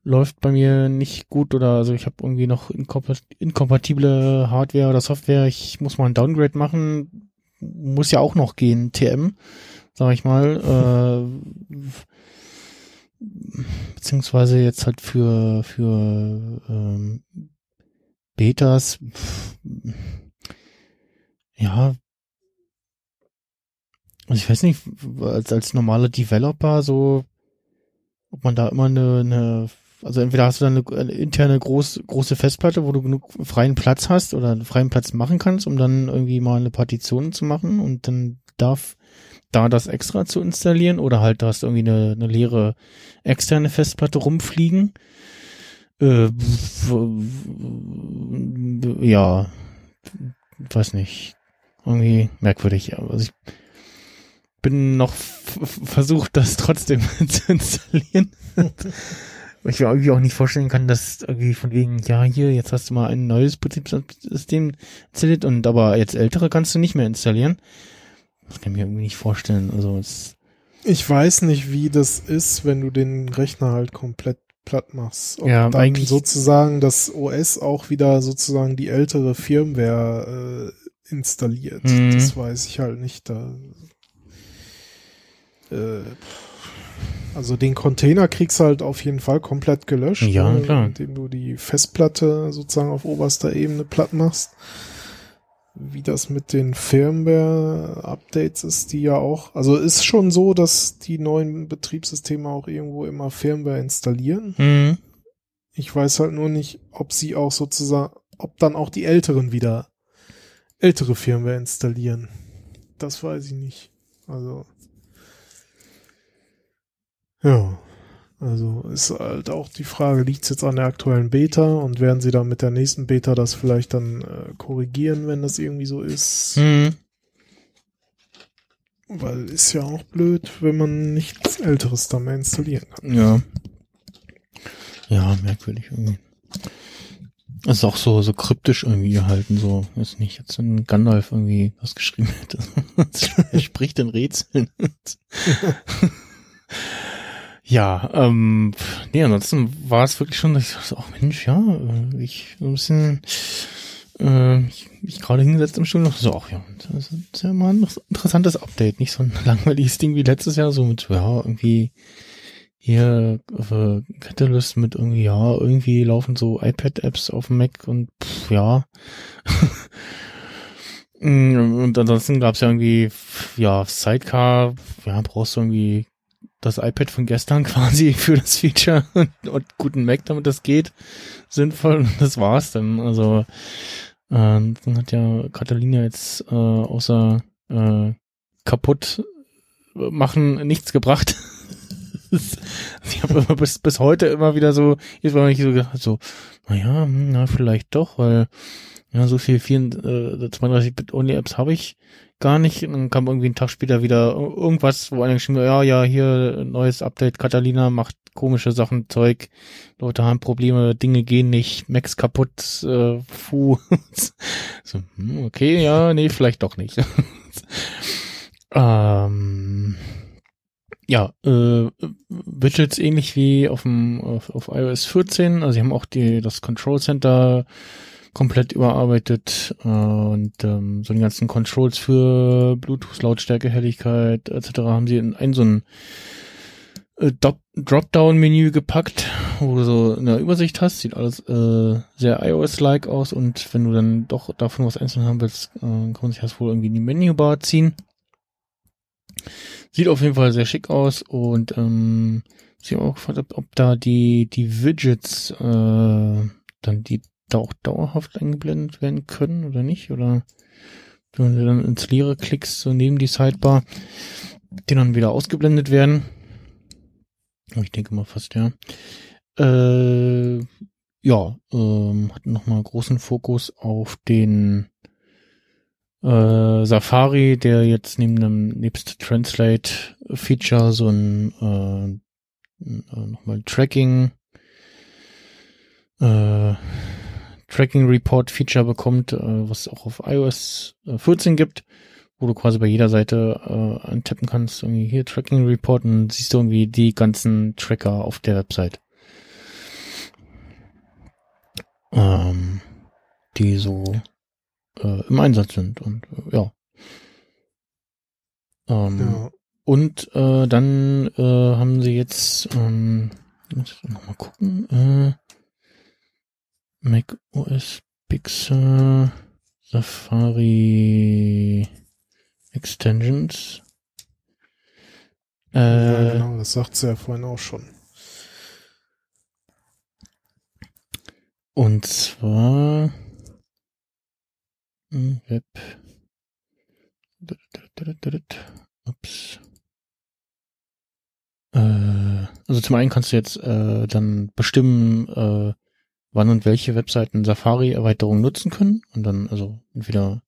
Speaker 1: läuft bei mir nicht gut oder also ich habe irgendwie noch inkompat inkompatible Hardware oder Software, ich muss mal ein Downgrade machen, muss ja auch noch gehen, TM, sag ich mal, äh, beziehungsweise jetzt halt für für ähm, Betas, pff, ja, also ich weiß nicht, als, als normaler Developer so, ob man da immer eine, eine also entweder hast du dann eine, eine interne groß, große Festplatte, wo du genug freien Platz hast oder einen freien Platz machen kannst, um dann irgendwie mal eine Partition zu machen und dann darf da das extra zu installieren oder halt da hast du irgendwie eine, eine leere externe Festplatte rumfliegen. Äh, ja, weiß nicht. Irgendwie merkwürdig. Also ich bin noch versucht, das trotzdem zu installieren. ich mir irgendwie auch nicht vorstellen kann, dass irgendwie von wegen, ja, hier, jetzt hast du mal ein neues Betriebssystem installiert und aber jetzt ältere kannst du nicht mehr installieren. Das kann ich mir irgendwie nicht vorstellen. Also es
Speaker 2: ich weiß nicht, wie das ist, wenn du den Rechner halt komplett platt machst. Ob
Speaker 1: Ja,
Speaker 2: dann
Speaker 1: eigentlich-
Speaker 2: sozusagen das OS auch wieder sozusagen die ältere Firmware äh, installiert.
Speaker 1: Mhm.
Speaker 2: Das weiß ich halt nicht. Da, äh, also den Container kriegst du halt auf jeden Fall komplett gelöscht,
Speaker 1: Ja,
Speaker 2: ne,
Speaker 1: klar.
Speaker 2: indem du die Festplatte sozusagen auf oberster Ebene platt machst. Wie das mit den Firmware-Updates ist, die ja auch, also ist schon so, dass die neuen Betriebssysteme auch irgendwo immer Firmware installieren.
Speaker 1: hm,
Speaker 2: Ich weiß halt nur nicht, ob sie auch sozusagen, ob dann auch die älteren wieder ältere Firmware installieren. Das weiß ich nicht. Also. Ja. Also ist halt auch die Frage, liegt es jetzt an der aktuellen Beta und werden sie dann mit der nächsten Beta das vielleicht dann äh, korrigieren, wenn das irgendwie so ist?
Speaker 1: hm.
Speaker 2: Weil ist ja auch blöd, wenn man nichts Älteres da mehr installieren kann.
Speaker 1: Ja. Ja, merkwürdig irgendwie. Ist auch so, so kryptisch irgendwie gehalten, so, ist nicht jetzt ein Gandalf irgendwie was geschrieben hätte. Er spricht in Rätseln. ja, ähm, nee, ansonsten war es wirklich schon, dass ich dachte, ach Mensch, ja, äh, ich so ein bisschen, äh, ich, ich gerade hingesetzt im Stuhl noch so, ach ja, das ist ja mal ein interessantes Update, nicht so ein langweiliges Ding wie letztes Jahr, so mit, ja, irgendwie, hier äh, Catalyst mit irgendwie, ja, irgendwie laufen so iPad-Apps auf dem Mac und pff, ja. Mm, und ansonsten gab's ja irgendwie, ja, Sidecar, ja, brauchst du irgendwie das iPad von gestern quasi für das Feature und, und guten Mac, damit das geht, sinnvoll und das war's dann. Also äh, dann hat ja Catalina jetzt äh, außer äh, kaputt machen nichts gebracht. ich habe bis, bis heute immer wieder so, jetzt war ich so gedacht, so, naja, hm, na, vielleicht doch, weil ja, so viel 34, äh, 32-Bit Only Apps habe ich gar nicht. Und dann kam irgendwie einen Tag später wieder irgendwas, wo einer geschrieben hat, ja, ja, hier neues Update, Catalina macht komische Sachen, Zeug, Leute haben Probleme, Dinge gehen nicht, Macs kaputt, äh, fu. so, hm, okay, ja, nee, vielleicht doch nicht. ähm, ja, äh, Widgets ähnlich wie auf dem auf, auf iOS 14, also sie haben auch die das Control Center komplett überarbeitet äh, und ähm, so die ganzen Controls für Bluetooth, Lautstärke, Helligkeit etc. haben sie in ein so ein äh, Drop- Dropdown-Menü gepackt, wo du so eine Übersicht hast, sieht alles äh, sehr iOS-like aus und wenn du dann doch davon was einzeln haben willst, äh, kann man sich das wohl irgendwie in die Menübar ziehen. Sieht auf jeden Fall sehr schick aus und ähm, sie auch gefragt, ob, ob da die die Widgets äh, dann die da auch dauerhaft eingeblendet werden können oder nicht oder wenn du dann ins Leere klickst so neben die Sidebar die dann wieder ausgeblendet werden. Ich denke mal fast, ja. Äh, ja, ähm, hat nochmal großen Fokus auf den äh, Safari, der jetzt neben dem nebst Translate Feature so ein äh, äh, nochmal Tracking äh, Tracking Report Feature bekommt, äh, was auch auf iOS äh, 14 gibt, wo du quasi bei jeder Seite äh, antippen kannst, irgendwie hier Tracking Report und siehst du irgendwie die ganzen Tracker auf der Website. Ähm, die so äh, im Einsatz sind und äh, ja. Ähm,
Speaker 2: Ja.
Speaker 1: und äh, dann äh, haben sie jetzt, ähm, muss ich noch mal gucken, äh, Mac OS Pixel Safari Extensions. Äh,
Speaker 2: ja, genau, das sagt sie ja vorhin auch schon.
Speaker 1: Und zwar hm, Web. Ups. Äh, also zum einen kannst du jetzt äh, dann bestimmen, äh, wann und welche Webseiten Safari-Erweiterungen nutzen können. Und dann also entweder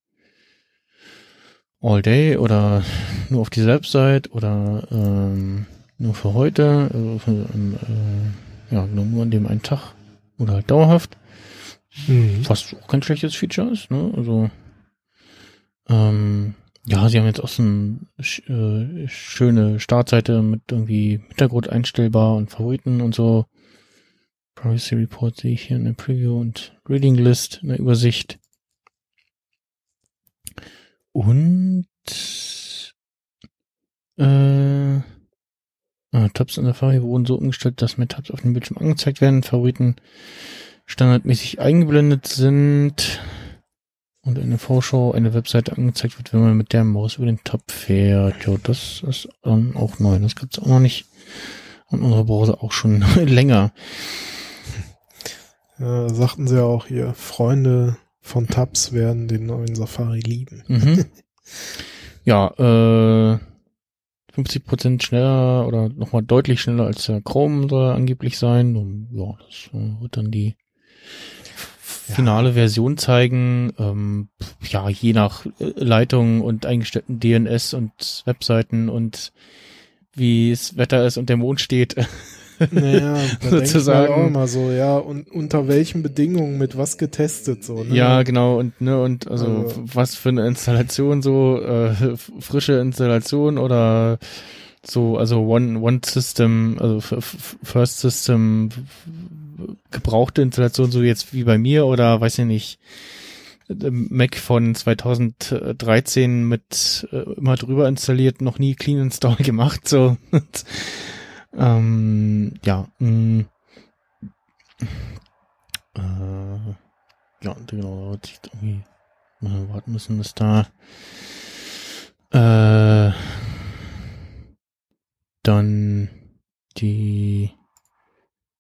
Speaker 1: all day oder nur auf die Website oder ähm, nur für heute, also für, ähm, äh, ja, nur, nur an dem einen Tag oder halt dauerhaft
Speaker 2: Mhm.
Speaker 1: was auch kein schlechtes Feature ist, ne? Also ähm, ja, sie haben jetzt auch so eine äh, schöne Startseite mit irgendwie Hintergrund einstellbar und Favoriten und so. Privacy Report sehe ich hier in der Preview und Reading List in der Übersicht. Und äh, ah, Tabs in Safari wurden so umgestellt, dass mehr Tabs auf dem Bildschirm angezeigt werden. Favoriten standardmäßig eingeblendet sind und eine Vorschau eine Webseite angezeigt wird, wenn man mit der Maus über den Tab fährt. Ja, das ist dann auch neu. Das gibt's auch noch nicht. Und unsere Browser auch schon länger.
Speaker 2: Ja, sagten sie ja auch hier, Freunde von Tabs werden den neuen Safari lieben.
Speaker 1: Mhm. ja, äh, 50% schneller oder nochmal deutlich schneller als der Chrome soll er angeblich sein. Und ja, das äh, wird dann die finale Version zeigen. Ähm, ja, je nach äh, Leitung und eingestellten DNS und Webseiten und wie das Wetter ist und der Mond steht.
Speaker 2: Naja, da
Speaker 1: Sozusagen.
Speaker 2: auch immer so, ja, und unter welchen Bedingungen mit was getestet, so, ne?
Speaker 1: Ja, genau, und ne, und also,
Speaker 2: Also-
Speaker 1: was für eine Installation, so äh, frische Installation oder so, also One One System, also First System gebrauchte Installation, so jetzt wie bei mir oder weiß ich nicht, äh, Mac von 2013 mit äh, immer drüber installiert, noch nie Clean Install gemacht, so. Ähm, ja, mh, äh, ja, genau, da wird sich irgendwie mal warten müssen, bis da äh, dann die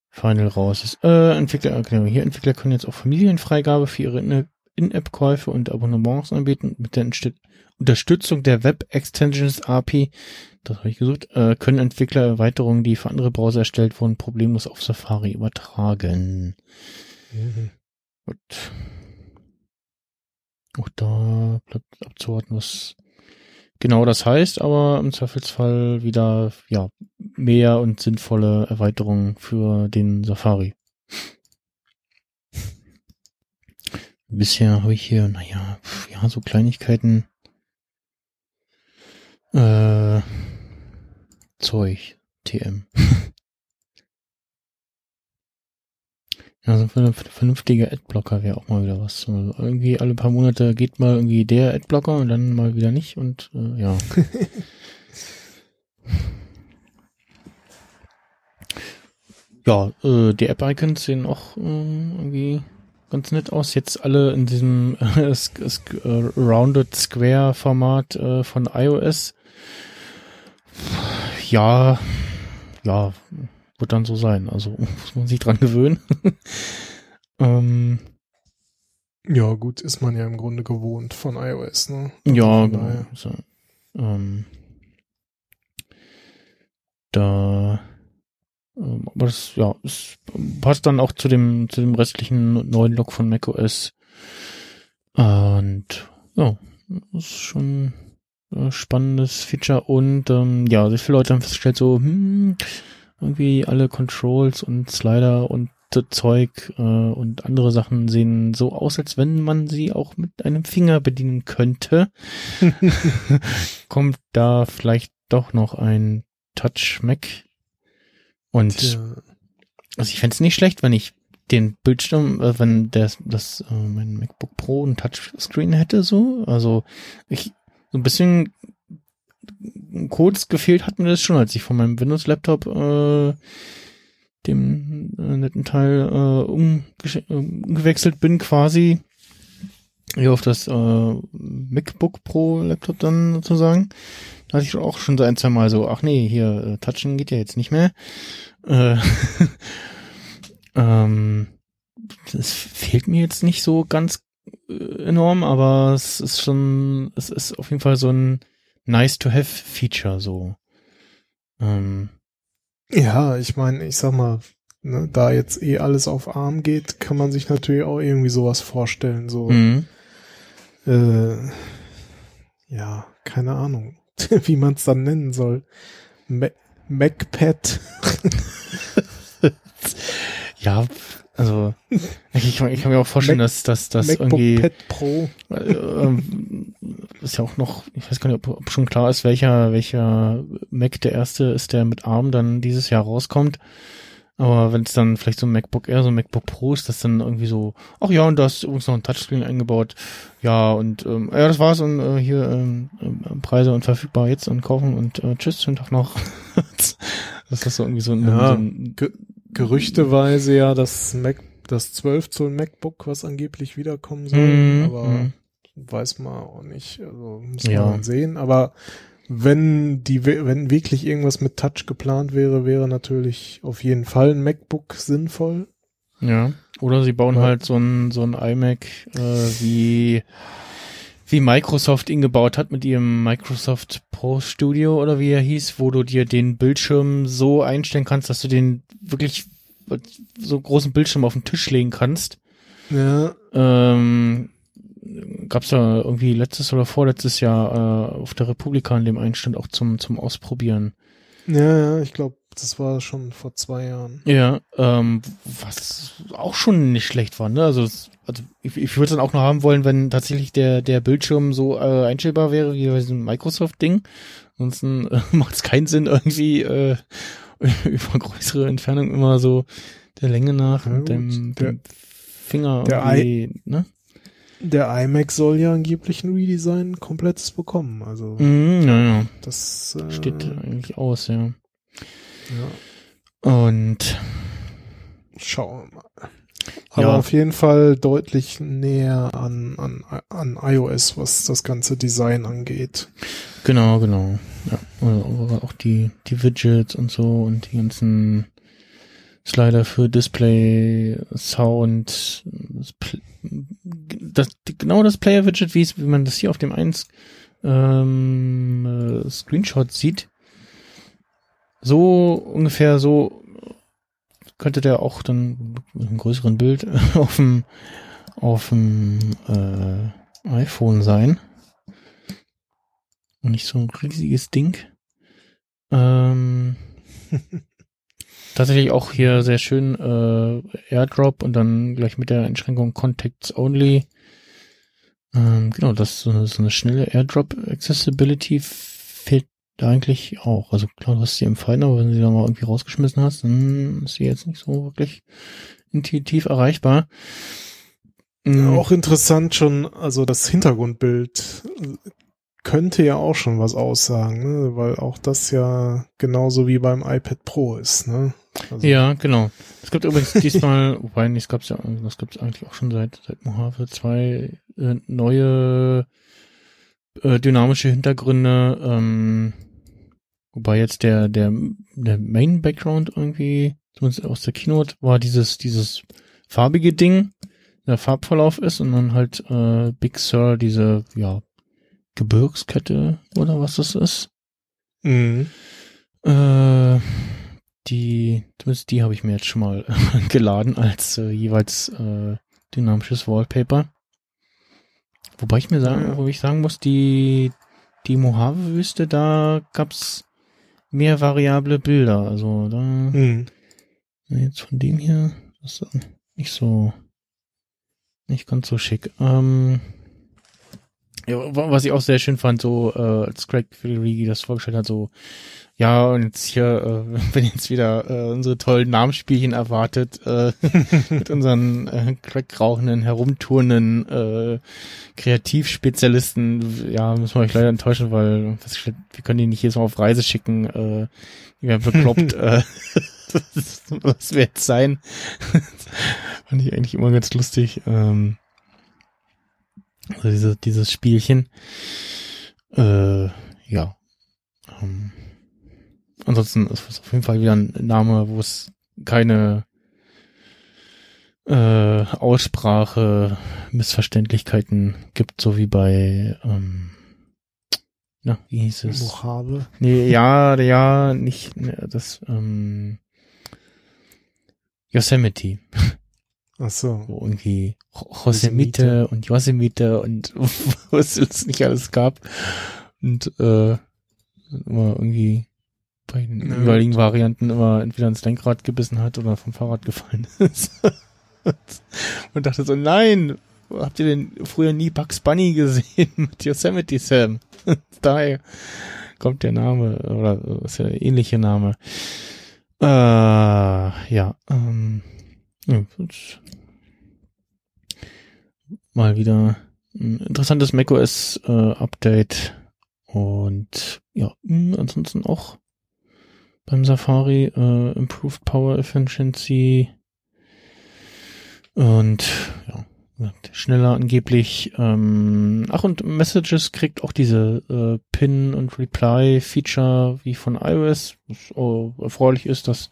Speaker 1: Final raus ist. Äh, Entwickler, genau, hier Entwickler können jetzt auch Familienfreigabe für ihre In- In-App-Käufe und Abonnements anbieten. Mit der Inst- Unterstützung der Web Extensions API, das habe ich gesucht, äh, können Entwickler Erweiterungen, die für andere Browser erstellt wurden, problemlos auf Safari übertragen.
Speaker 2: Mhm.
Speaker 1: Gut. Auch da bleibt abzuwarten, was genau das heißt, aber im Zweifelsfall wieder, ja, mehr und sinnvolle Erweiterungen für den Safari. Bisher habe ich hier, naja, ja, so Kleinigkeiten, äh, Zeug, TM. Ja, so für eine vernünftige Adblocker wäre auch mal wieder was. Also irgendwie alle paar Monate geht mal irgendwie der Adblocker und dann mal wieder nicht und äh, ja. ja, äh, die App-Icons sehen auch äh, irgendwie ganz nett aus. Jetzt alle in diesem äh, äh, Rounded Square-Format äh, von iOS. Ja, ja, wird dann so sein. Also muss man sich dran gewöhnen. ähm,
Speaker 2: Ja, gut, ist man ja im Grunde gewohnt von iOS, ne?
Speaker 1: ja,
Speaker 2: von
Speaker 1: genau.
Speaker 2: daher.
Speaker 1: So, ähm, da, ähm, aber das, ja, es passt dann auch zu dem, zu dem restlichen neuen Look von macOS. Und ja, ist schon äh, spannendes Feature und ähm, ja, sehr viele Leute haben festgestellt, so, hm, irgendwie alle Controls und Slider und so Zeug äh, und andere Sachen sehen so aus, als wenn man sie auch mit einem Finger bedienen könnte. Kommt da vielleicht doch noch ein Touch Mac? Und
Speaker 2: Tja.
Speaker 1: also ich fände es nicht schlecht, wenn ich den Bildschirm, äh, wenn der, das, äh, mein MacBook Pro ein Touchscreen hätte, so. Also ich, so ein bisschen kurz gefehlt hat mir das schon, als ich von meinem Windows-Laptop äh, dem äh, netten Teil äh, umgesch- äh, umgewechselt bin quasi hier auf das äh, MacBook Pro Laptop dann sozusagen. Da hatte ich auch schon so ein, zwei Mal so, ach nee, hier äh, Touchen geht ja jetzt nicht mehr. Äh, ähm, das fehlt mir jetzt nicht so ganz enorm, aber es ist schon, es ist auf jeden Fall so ein nice to have Feature so. Ähm,
Speaker 2: Ja, ich meine, ich sag mal, ne, da jetzt eh alles auf ARM geht, kann man sich natürlich auch irgendwie sowas vorstellen. So,
Speaker 1: mhm.
Speaker 2: äh, ja, keine Ahnung, wie man es dann nennen soll. Ma MacPad.
Speaker 1: Ja, also ich, kann- ich kann mir auch vorstellen,
Speaker 2: Mac-
Speaker 1: dass dass das
Speaker 2: MacBook
Speaker 1: irgendwie
Speaker 2: Pad Pro.
Speaker 1: äh, ähm, ist ja auch noch, ich weiß gar nicht, ob, ob schon klar ist, welcher welcher Mac der erste ist, der mit ARM dann dieses Jahr rauskommt. Aber wenn es dann vielleicht so ein MacBook Air, so ein MacBook Pro ist, das dann irgendwie so, ach ja, und da ist übrigens noch ein Touchscreen eingebaut. Ja, und ähm, ja, das war's und äh, hier ähm, ähm, Preise und verfügbar jetzt und kaufen und äh, tschüss, schönen Tag noch. das ist so irgendwie so ein,
Speaker 2: Ja.
Speaker 1: so ein
Speaker 2: Gerüchteweise ja das Mac, das 12 Zoll MacBook, was angeblich wiederkommen soll,
Speaker 1: Mhm,
Speaker 2: aber
Speaker 1: mhm.
Speaker 2: weiß man auch nicht. Also muss
Speaker 1: Ja.
Speaker 2: man sehen. Aber wenn die, wenn wirklich irgendwas mit Touch geplant wäre, wäre natürlich auf jeden Fall ein MacBook sinnvoll.
Speaker 1: Ja. Oder sie bauen
Speaker 2: Ja.
Speaker 1: halt so ein, so ein iMac, äh, wie, wie Microsoft ihn gebaut hat mit ihrem Microsoft Pro Studio oder wie er hieß, wo du dir den Bildschirm so einstellen kannst, dass du den wirklich so großen Bildschirm auf den Tisch legen kannst.
Speaker 2: Ja,
Speaker 1: Ähm, gab's da irgendwie letztes oder vorletztes Jahr äh, auf der Republika in dem Einstand auch zum, zum Ausprobieren.
Speaker 2: ja, ja, ich glaube, das war schon vor zwei Jahren.
Speaker 1: Ja, ähm, was auch schon nicht schlecht war, ne? Also, es- also ich, ich würde es dann auch noch haben wollen, wenn tatsächlich der, der Bildschirm so äh, einstellbar wäre wie bei diesem Microsoft-Ding. Ansonsten äh, macht es keinen Sinn, irgendwie äh, über größere Entfernung immer so der Länge nach
Speaker 2: Ja,
Speaker 1: mit dem,
Speaker 2: Der-
Speaker 1: dem Finger
Speaker 2: der
Speaker 1: irgendwie, ne?
Speaker 2: Der iMac soll ja angeblich ein Redesign komplettes bekommen. Also
Speaker 1: Mhm, ja, ja.
Speaker 2: das äh,
Speaker 1: Steht eigentlich aus, ja.
Speaker 2: ja,
Speaker 1: Und
Speaker 2: schauen wir mal. Aber
Speaker 1: Ja.
Speaker 2: auf jeden Fall deutlich näher an, an, an iOS, was das ganze Design angeht.
Speaker 1: Genau, genau. Ja, also auch die, die Widgets und so und die ganzen Slider für Display, Sound, das, genau das Player-Widget, wie man das hier auf dem 1 ähm, äh, Screenshot sieht. So ungefähr so könnte der auch dann mit einem größeren Bild auf dem auf dem äh, iPhone sein. Und nicht so ein riesiges Ding. Ähm, tatsächlich auch hier sehr schön äh, Airdrop und dann gleich mit der Einschränkung Contacts Only. Ähm, genau, das so eine, so eine schnelle Airdrop Accessibility fehlt da eigentlich auch. Also klar, du hast sie empfohlen, aber wenn du sie da mal irgendwie rausgeschmissen hast, dann ist sie jetzt nicht so wirklich intuitiv erreichbar. Mm,
Speaker 2: Auch interessant schon, also das Hintergrundbild könnte ja auch schon was aussagen, ne? weil auch das ja genauso wie beim iPad Pro ist. Ne? Also,
Speaker 1: Ja, genau. Es gibt übrigens diesmal, wobei, nee, es gab's ja, das gibt's eigentlich auch schon seit, seit Mojave, zwei äh, neue äh, dynamische Hintergründe, ähm, wobei jetzt der, der, der Main Background irgendwie, zumindest aus der Keynote, war dieses, dieses farbige Ding, der Farbverlauf ist und dann halt äh, Big Sur, diese, ja, Gebirgskette oder was das ist.
Speaker 2: Mhm.
Speaker 1: Äh, die, zumindest die habe ich mir jetzt schon mal geladen als äh, jeweils äh, dynamisches Wallpaper. Wobei ich mir sagen, wo ich sagen muss, die, die Mojave-Wüste, da gab's mehr variable Bilder. Also da,
Speaker 2: Hm.
Speaker 1: jetzt von dem hier, ist nicht so, nicht ganz so schick. Ähm, ja, wa- was ich auch sehr schön fand, so äh, als Craig Federighi das vorgestellt hat, so ja und jetzt hier, äh, wenn jetzt wieder äh, unsere tollen Namensspielchen erwartet äh, mit unseren äh, Crack-rauchenden, herumtourenden äh, Kreativspezialisten, ja müssen wir euch leider enttäuschen, weil festgestellt, wir können die nicht jedes Mal auf Reise schicken, äh, die werden bekloppt. äh, das, was wird sein? Fand ich eigentlich immer ganz lustig. Ähm, also diese, dieses Spielchen. Äh, ja. Ähm, ansonsten ist es auf jeden Fall wieder ein Name, wo es keine äh, Aussprache, Missverständlichkeiten gibt, so wie bei ähm, na, wie hieß es?
Speaker 2: Mojave.
Speaker 1: Nee, ja, ja, nicht ne, das ähm, Yosemite,
Speaker 2: Ach so.
Speaker 1: wo irgendwie Jo- Yosemite und Yosemite und was es nicht alles gab und äh, immer irgendwie bei den
Speaker 2: Ja.
Speaker 1: jeweiligen Varianten immer entweder ins Lenkrad gebissen hat oder vom Fahrrad gefallen ist. und dachte so, nein, habt ihr denn früher nie Bugs Bunny gesehen mit Yosemite Sam? Daher kommt der Name oder ist ja der ähnliche Name. Äh, ja, ähm, ja, mal wieder ein interessantes macOS äh, Update und ja, ansonsten auch beim Safari äh, Improved Power Efficiency und ja, schneller angeblich. Ähm, ach und Messages kriegt auch diese äh, Pin und Reply Feature wie von iOS, was auch erfreulich ist, dass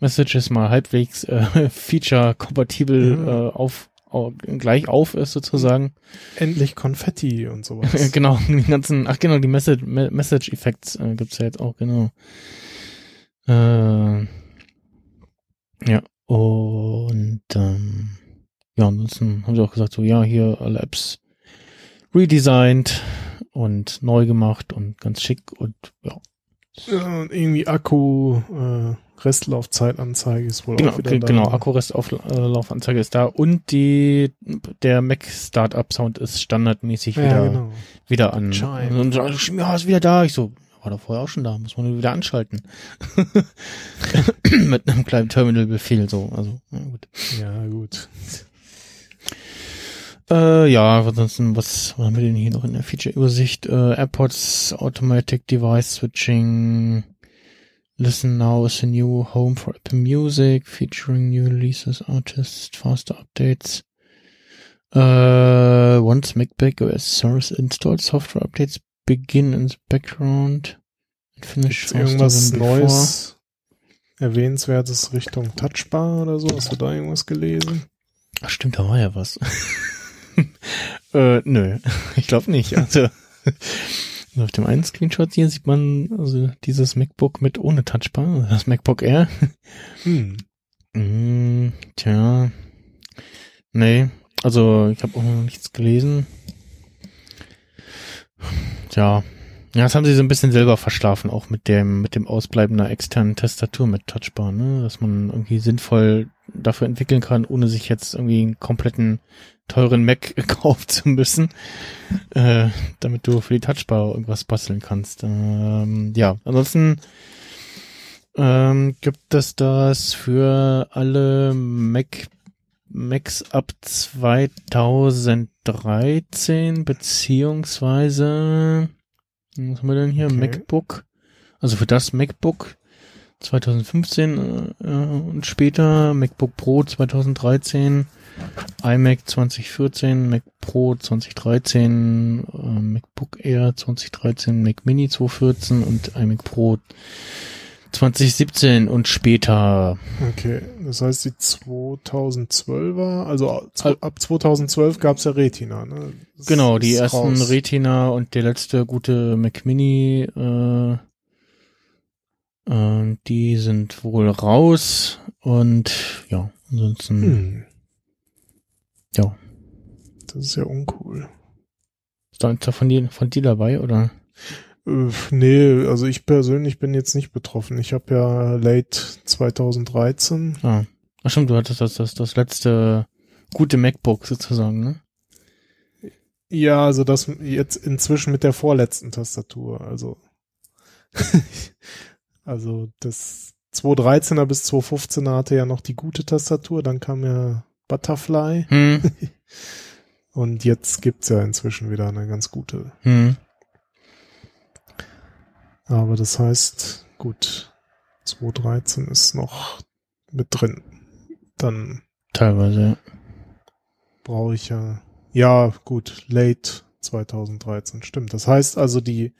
Speaker 1: Messages mal halbwegs äh, Feature kompatibel
Speaker 2: Mhm.
Speaker 1: äh, auf au- gleich auf ist sozusagen.
Speaker 2: Endlich Konfetti und sowas.
Speaker 1: genau, die ganzen, ach genau, die Message, Me- Message Effects äh, gibt's ja jetzt auch, genau. Äh, ja, und ähm, ja, ansonsten haben sie auch gesagt, so ja, hier alle Apps redesigned und neu gemacht und ganz schick und ja.
Speaker 2: Ja, und irgendwie Akku, äh, Restlaufzeitanzeige ist wohl
Speaker 1: Genau,
Speaker 2: auch wieder da.
Speaker 1: genau, Akkurest-Laufanzeige ist da und die der Mac Startup Sound ist standardmäßig
Speaker 2: Ja,
Speaker 1: wieder
Speaker 2: genau.
Speaker 1: wieder an.
Speaker 2: Chime.
Speaker 1: Und so, ja, ist wieder da. Ich so, war doch vorher auch schon da, muss man wieder anschalten. Mit einem kleinen Terminal-Befehl, so, also, ja, gut.
Speaker 2: Ja, gut.
Speaker 1: Äh, ja, ansonsten, was haben wir denn hier noch in der Feature-Übersicht? Äh, AirPods, Automatic Device Switching, Listen Now is a new home for Apple Music, featuring new releases, artists, faster updates. Äh, once MacBook OS Service installed, software updates begin in the background and finish
Speaker 2: Gibt's irgendwas
Speaker 1: before.
Speaker 2: Neues, Erwähnenswertes Richtung Touchbar oder so? Hast du da irgendwas gelesen?
Speaker 1: Ach stimmt, da war ja was. äh, nö, ich glaube nicht. Also, also auf dem einen Screenshot hier sieht man also dieses MacBook mit ohne Touchbar, das MacBook Air.
Speaker 2: Hm.
Speaker 1: Mm, tja, nee, also ich habe auch noch nichts gelesen. Tja, ja, das haben sie so ein bisschen selber verschlafen, auch mit dem mit dem Ausbleiben einer externen Tastatur mit Touchbar, ne, dass man irgendwie sinnvoll dafür entwickeln kann, ohne sich jetzt irgendwie einen kompletten teuren Mac kaufen zu müssen, äh, damit du für die Touchbar irgendwas basteln kannst. Ähm, ja, ansonsten ähm, gibt es das für alle Mac Macs ab 2013 beziehungsweise was haben wir denn hier?
Speaker 2: Okay.
Speaker 1: MacBook. Also für das MacBook 2015 äh, äh, und später MacBook Pro 2013, iMac 2014, Mac Pro 2013, äh, MacBook Air 2013, Mac Mini 2014 und iMac Pro 2017 und später.
Speaker 2: Okay, das heißt die 2012er, also ab 2012 gab's ja Retina, ne? Das
Speaker 1: Genau, die ersten
Speaker 2: raus.
Speaker 1: Retina und der letzte gute Mac Mini äh, Ähm, die sind wohl raus und ja, ansonsten,
Speaker 2: Hm.
Speaker 1: ja.
Speaker 2: Das ist ja uncool.
Speaker 1: Ist da ist da von dir, von dir dabei oder?
Speaker 2: Äh, nee, also ich persönlich bin jetzt nicht betroffen. Ich habe ja late 2013.
Speaker 1: Ah. Ach stimmt, du hattest das, das, das letzte gute MacBook sozusagen, ne?
Speaker 2: Ja, also das jetzt inzwischen mit der vorletzten Tastatur. Also, also das 213er bis 215er hatte ja noch die gute Tastatur, dann kam ja Butterfly
Speaker 1: Hm.
Speaker 2: und jetzt gibt's ja inzwischen wieder eine ganz gute.
Speaker 1: Hm.
Speaker 2: Aber das heißt, gut, 213 ist noch mit drin. Dann
Speaker 1: Teilweise, ja.
Speaker 2: brauche ich ja, ja, gut, late 2013, stimmt. Das heißt also, die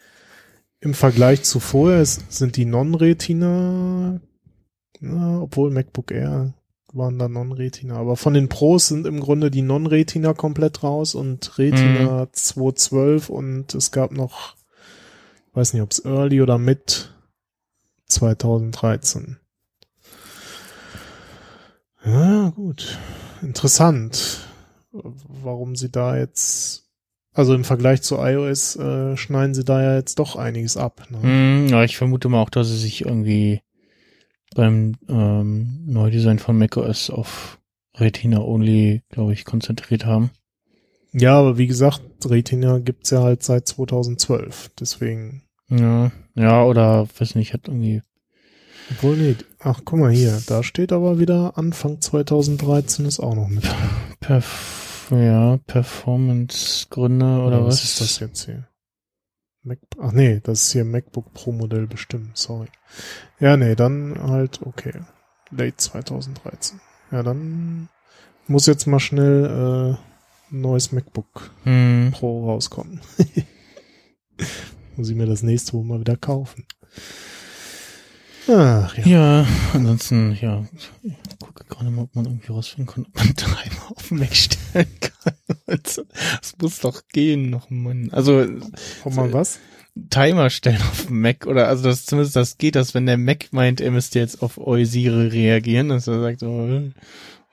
Speaker 2: im Vergleich zu vorher sind die Non-Retina, na, obwohl MacBook Air waren da Non-Retina, aber von den Pros sind im Grunde die Non-Retina komplett raus und Retina 212 und es gab noch, weiß nicht, ob es Early oder Mid 2013. Ja, gut. Interessant, warum sie da jetzt, also im Vergleich zu iOS, äh, schneiden sie da ja jetzt doch einiges ab. Ne?
Speaker 1: Hm, ja, ich vermute mal auch, dass sie sich irgendwie beim ähm, Neudesign von macOS auf Retina Only, glaube ich, konzentriert haben.
Speaker 2: Ja, aber wie gesagt, Retina gibt's ja halt seit 2012. Deswegen,
Speaker 1: Ja, ja, oder weiß nicht, hat irgendwie.
Speaker 2: obwohl nee, ach guck mal hier, da steht aber wieder Anfang 2013 ist auch noch mit.
Speaker 1: Perf ja, Performance-Gründe oder was?
Speaker 2: ist das jetzt hier? Mac, ach nee, das ist hier Macbook Pro Modell bestimmt, sorry. Ja, nee, dann halt, okay. Late 2013. Ja, dann muss jetzt mal schnell äh, neues MacBook
Speaker 1: Hm,
Speaker 2: Pro rauskommen. muss ich mir das nächste Woche mal wieder kaufen. Ach ja.
Speaker 1: ja, ansonsten, ja, ich gucke gerade mal, ob man irgendwie rausfinden kann, ob man Timer auf den Mac stellen kann. Also, Das muss doch gehen noch, Mann. Also,
Speaker 2: Komm mal was?
Speaker 1: Timer stellen auf dem Mac oder also das zumindest das geht, dass wenn der Mac meint, er müsste jetzt auf Eusire reagieren, dass er sagt, oh,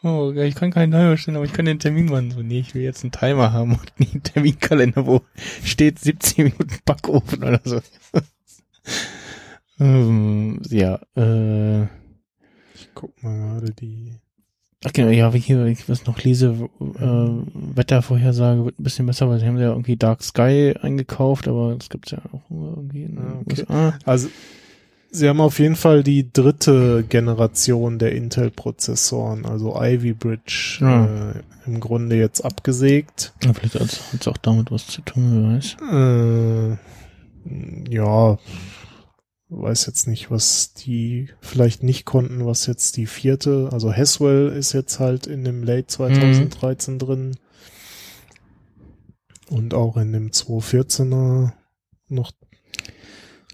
Speaker 1: oh, ich kann keinen Timer stellen, aber ich kann den Termin machen. So, nee, ich will jetzt einen Timer haben und nicht einen Terminkalender, wo steht 17 Minuten Backofen oder so. ähm, ja, äh,
Speaker 2: Ich guck mal gerade die.
Speaker 1: ach genau, ja, wie hier, ich was noch lese, äh, Wettervorhersage wird ein bisschen besser, weil sie haben ja irgendwie Dark Sky eingekauft, aber das gibt's ja auch irgendwie in den
Speaker 2: Ah, okay.
Speaker 1: USA.
Speaker 2: Also, sie haben auf jeden Fall die dritte Generation der Intel-Prozessoren, also Ivy Bridge,
Speaker 1: Ja.
Speaker 2: äh, im Grunde jetzt abgesägt.
Speaker 1: Ja, vielleicht hat es auch damit was zu tun, wer weiß.
Speaker 2: Äh, ja, weiß jetzt nicht, was die vielleicht nicht konnten, was jetzt die vierte, also Haswell ist jetzt halt in dem Late 2013 drin und auch in dem 214er noch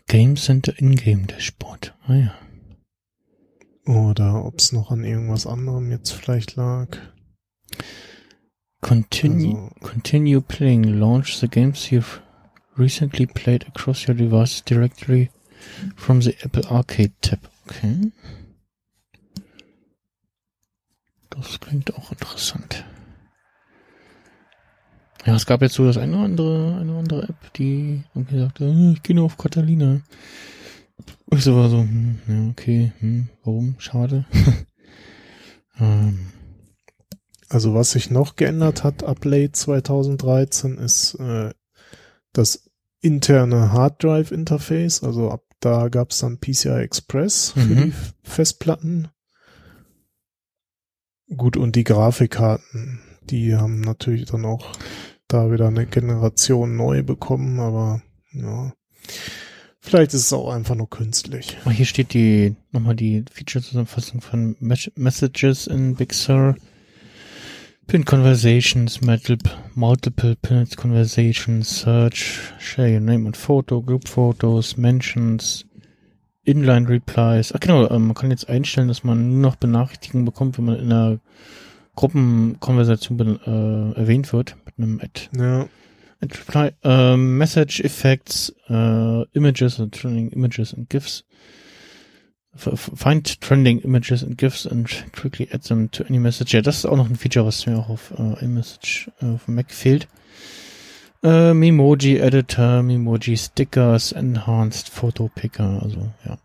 Speaker 1: Game Center In-Game Dashboard. Ah ja.
Speaker 2: oder ob es noch an irgendwas anderem jetzt vielleicht lag.
Speaker 1: Continue,
Speaker 2: Also-
Speaker 1: continue playing. Launch the games you've recently played across your device directly from the Apple Arcade tab. Okay. Das klingt auch interessant. Ja, es gab jetzt so das eine oder andere, eine oder andere App, die irgendwie sagte, äh, ich gehe nur auf Catalina. Und ich so war so, hm, ja, okay, hm, warum? Schade. ähm,
Speaker 2: Also was sich noch geändert hat ab Late 2013 ist äh, das interne Hard Drive Interface. Also ab da gab es dann PCI Express für
Speaker 1: Mhm.
Speaker 2: die Festplatten. Gut, und die Grafikkarten, die haben natürlich dann auch da wieder eine Generation neu bekommen, aber ja. Vielleicht ist es auch einfach nur künstlich.
Speaker 1: Hier steht die, nochmal die Feature-Zusammenfassung von Mes Messages in Big Sur. Pin Conversations, multiple, multiple Pin Conversations, Search, Share your name and photo, Group Photos, Mentions, Inline Replies. Ach genau, ähm, man kann jetzt einstellen, dass man nur noch Benachrichtigungen bekommt, wenn man in einer Gruppenkonversation äh, erwähnt wird, mit einem Ad.
Speaker 2: Ja,
Speaker 1: And reply, ähm, Message Effects, äh, Images and Turning Images and GIFs. Find trending images and GIFs and quickly add them to any message. Ja, das ist auch noch ein Feature, was mir auch auf äh, iMessage äh, auf Mac fehlt. Äh, Memoji Editor, Memoji Stickers, Enhanced Photo Picker. Also ja,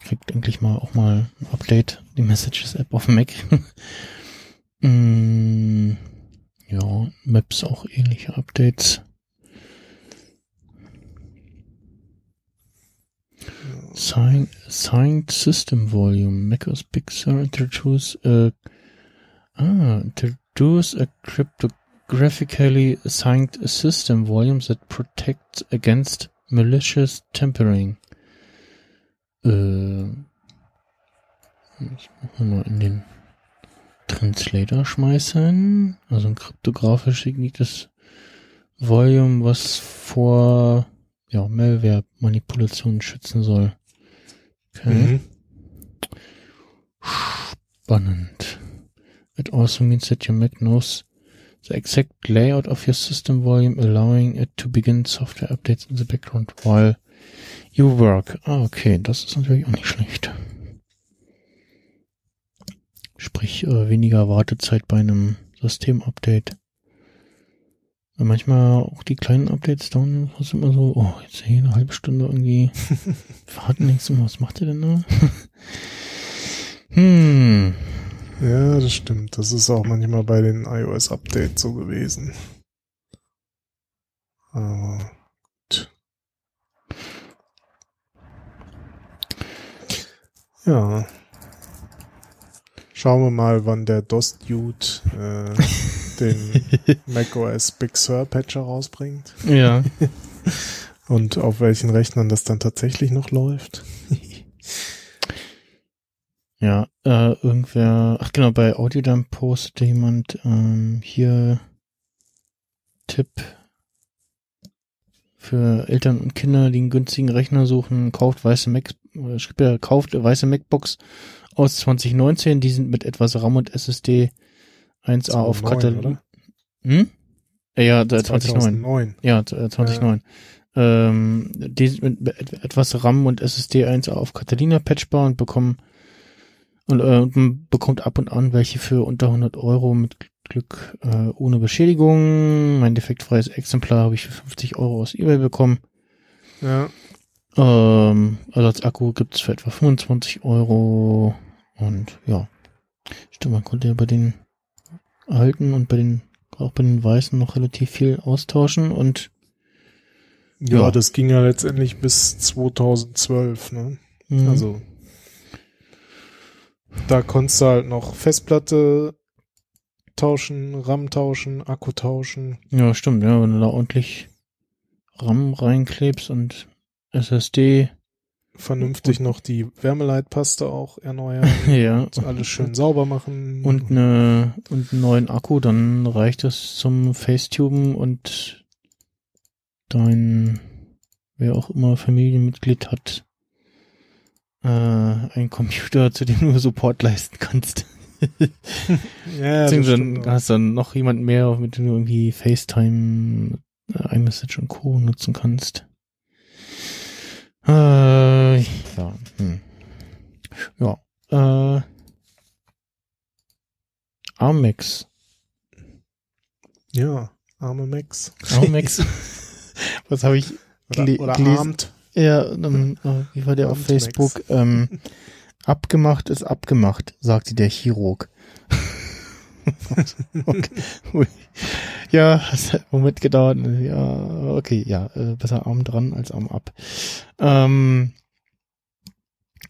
Speaker 1: kriegt endlich mal auch mal ein Update, die Messages App auf Mac. mm, ja, Maps auch ähnliche Updates. Sign, signed system volume. macOS Sur introduce a, ah, introduce a cryptographically assigned system volume that protects against malicious tampering. Äh, ich muss mal in den Translator schmeißen. Also ein kryptografisch signiertes Volume, was vor ja, Malware-Manipulationen schützen soll. Okay.
Speaker 2: Mhm.
Speaker 1: Spannend. It also means that your Mac knows the exact layout of your system volume, allowing it to begin software updates in the background while you work. Ah, okay, das ist natürlich auch nicht schlecht. Sprich, äh, weniger Wartezeit bei einem Systemupdate. Weil Manchmal auch die kleinen Updates dauern was immer so, oh, jetzt hier eine halbe Stunde irgendwie warten, denkst du, was macht ihr denn da? hm.
Speaker 2: Ja, das stimmt. Das ist auch manchmal bei den iOS-Updates so gewesen. Aber gut. Ja. Schauen wir mal, wann der DOS-Dude äh, den macOS Big Sur Patcher rausbringt
Speaker 1: Ja.
Speaker 2: und auf welchen Rechnern das dann tatsächlich noch läuft.
Speaker 1: Ja, äh, irgendwer, ach genau, bei Audiodump postete jemand ähm, hier Tipp für Eltern und Kinder, die einen günstigen Rechner suchen, kauft weiße Mac, äh, schrieb er, kauft weiße MacBooks aus 2019, die sind mit etwas RAM und SSD 1A auf
Speaker 2: 2009,
Speaker 1: Katalog. Hm? Ja, der 2009.
Speaker 2: 2009.
Speaker 1: Ja, äh, 2009. Ähm, die sind mit et- etwas RAM und SSD 1 auf Catalina patchbar und bekommen und, äh, bekommt ab und an welche für unter 100 Euro mit Glück äh, ohne Beschädigung. Mein defektfreies Exemplar habe ich für 50 Euro aus eBay bekommen.
Speaker 2: Ja.
Speaker 1: Ähm, Ersatzakku gibt's für etwa 25 Euro und ja, stimmt, man konnte ja bei den alten und bei den auch bei den weißen noch relativ viel austauschen und
Speaker 2: Ja,
Speaker 1: Ja.
Speaker 2: das ging ja letztendlich bis 2012, ne?
Speaker 1: mh,
Speaker 2: Also da konntest du halt noch Festplatte tauschen, RAM tauschen, Akku tauschen.
Speaker 1: Ja, stimmt, ja, wenn du da ordentlich RAM reinklebst und SSD,
Speaker 2: Vernünftig noch die Wärmeleitpaste auch erneuern.
Speaker 1: ja,
Speaker 2: und alles schön sauber machen.
Speaker 1: und ne und einen neuen Akku, dann reicht es zum Facetuben und dein wer auch immer Familienmitglied hat äh, einen Computer, zu dem du Support leisten kannst.
Speaker 2: ja, das
Speaker 1: Beziehungsweise hast du dann noch jemanden mehr, mit dem du irgendwie FaceTime, äh, iMessage und Co. nutzen kannst. Äh, ja, hm. Ja, äh, Amex.
Speaker 2: ja, arme Max.
Speaker 1: Amex. Was habe ich
Speaker 2: Oder,
Speaker 1: gele-
Speaker 2: oder
Speaker 1: gelesen?
Speaker 2: armt.
Speaker 1: Ja, dann, äh, wie war der auf
Speaker 2: Amex.
Speaker 1: Facebook? Ähm, abgemacht ist abgemacht, sagte der Chirurg. okay. Ja, hat einen Moment gedauert. Ja, okay, ja, äh, besser Arm dran als Arm ab. Ähm,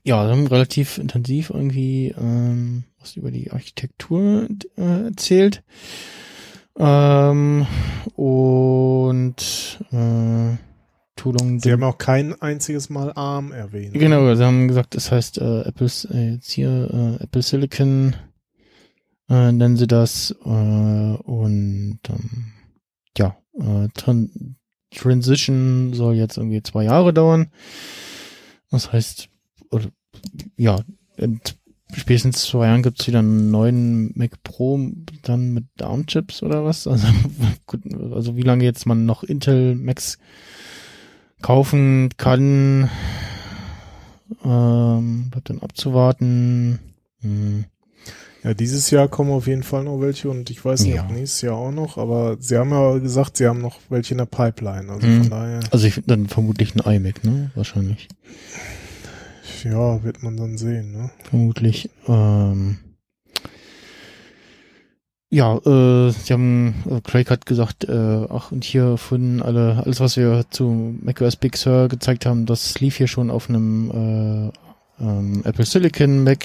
Speaker 1: ja, haben relativ intensiv irgendwie ähm, was über die Architektur äh, erzählt. Ähm, und äh, Toolung
Speaker 2: Sie haben auch kein einziges Mal arm erwähnt.
Speaker 1: Genau, sie haben gesagt, das heißt äh, Apples, äh, jetzt hier äh, Apple Silicon äh, nennen sie das äh, und ähm, ja, äh, Tran Transition soll jetzt irgendwie zwei Jahre dauern. Das heißt, oder, ja, spätestens zwei Jahren gibt's wieder einen neuen Mac Pro dann mit ARM-Chips oder was? Also, gut, also wie lange jetzt man noch Intel Macs kaufen kann, Ähm, bleibt dann abzuwarten. Hm.
Speaker 2: Ja, dieses Jahr kommen auf jeden Fall noch welche und ich weiß nicht,
Speaker 1: Ja.
Speaker 2: ob nächstes Jahr auch noch, aber sie haben ja gesagt, sie haben noch welche in der Pipeline. Also
Speaker 1: Mhm.
Speaker 2: von daher,
Speaker 1: Also ich dann vermutlich ein iMac, ne? Wahrscheinlich.
Speaker 2: ja, wird man dann sehen, ne?
Speaker 1: Vermutlich. Ähm, ja, äh, sie haben, äh, Craig hat gesagt, äh, ach, und hier von alle, alles, was wir zu macOS Big Sur gezeigt haben, das lief hier schon auf einem äh, ähm, Apple Silicon Mac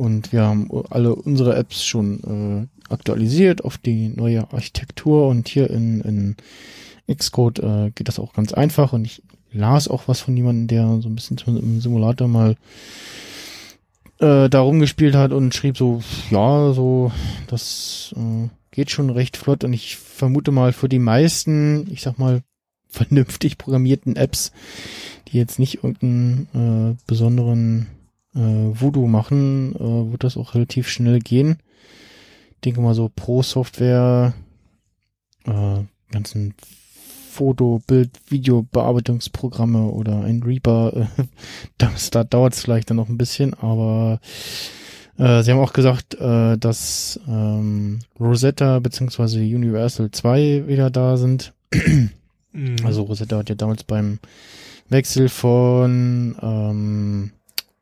Speaker 1: und wir haben alle unsere Apps schon äh, aktualisiert auf die neue Architektur. Und hier in, in Xcode äh, geht das auch ganz einfach. Und ich las auch was von jemandem, der so ein bisschen im Simulator mal äh, da rumgespielt hat und schrieb so, ja, so, das äh, geht schon recht flott. Und ich vermute mal für die meisten, ich sag mal, vernünftig programmierten Apps, die jetzt nicht irgendeinen äh, besonderen äh, Voodoo machen, äh, wird das auch relativ schnell gehen. Ich denke mal so Pro-Software, äh, ganzen Foto, Bild, Video-Bearbeitungsprogramme oder ein Reaper, äh, das, da dauert es vielleicht dann noch ein bisschen, aber äh, sie haben auch gesagt, äh, dass ähm, Rosetta bzw. Universal 2 wieder da sind.
Speaker 2: Mhm.
Speaker 1: Also Rosetta hat ja damals beim Wechsel von ähm,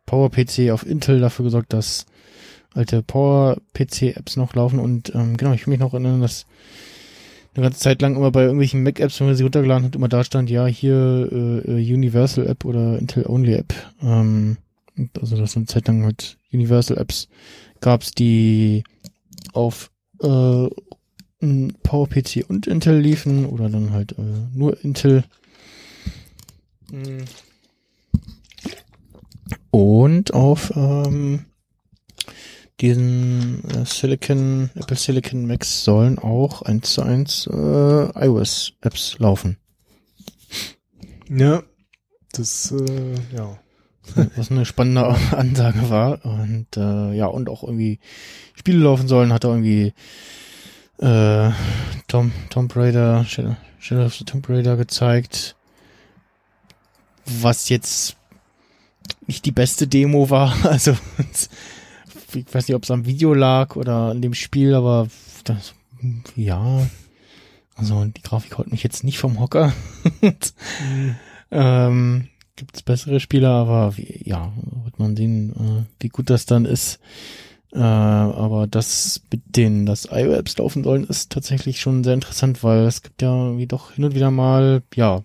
Speaker 1: PowerPC auf Intel dafür gesorgt, dass alte PowerPC-Apps noch laufen und ähm, genau, ich kann mich noch erinnern, dass eine ganze Zeit lang immer bei irgendwelchen Mac-Apps, wenn man sie runtergeladen hat, immer da stand, ja, hier äh, äh, Universal-App oder Intel-Only-App. Ähm, also das eine Zeit lang halt Universal-Apps gab's, die auf äh, PowerPC und Intel liefen oder dann halt äh, nur Intel. Mm. Und auf ähm, diesen äh, Silicon, Apple Silicon Macs sollen auch eins zu eins äh, iOS-Apps laufen.
Speaker 2: Ja, das, äh, ja.
Speaker 1: Was eine spannende Ansage war. Und äh, ja, und auch irgendwie Spiele laufen sollen, hat er irgendwie äh, Tom, Tomb Raider, Shadow, Shadow of the Tomb Raider gezeigt. Was jetzt nicht die beste Demo war. Also ich weiß nicht, ob es am Video lag oder an dem Spiel, aber das, ja. Also die Grafik haut mich jetzt nicht vom Hocker. ähm, Gibt es bessere Spieler, aber wie, ja, wird man sehen, äh, wie gut das dann ist. Äh, aber das mit denen das iOS laufen sollen, ist tatsächlich schon sehr interessant, weil es gibt ja irgendwie doch hin und wieder mal, ja,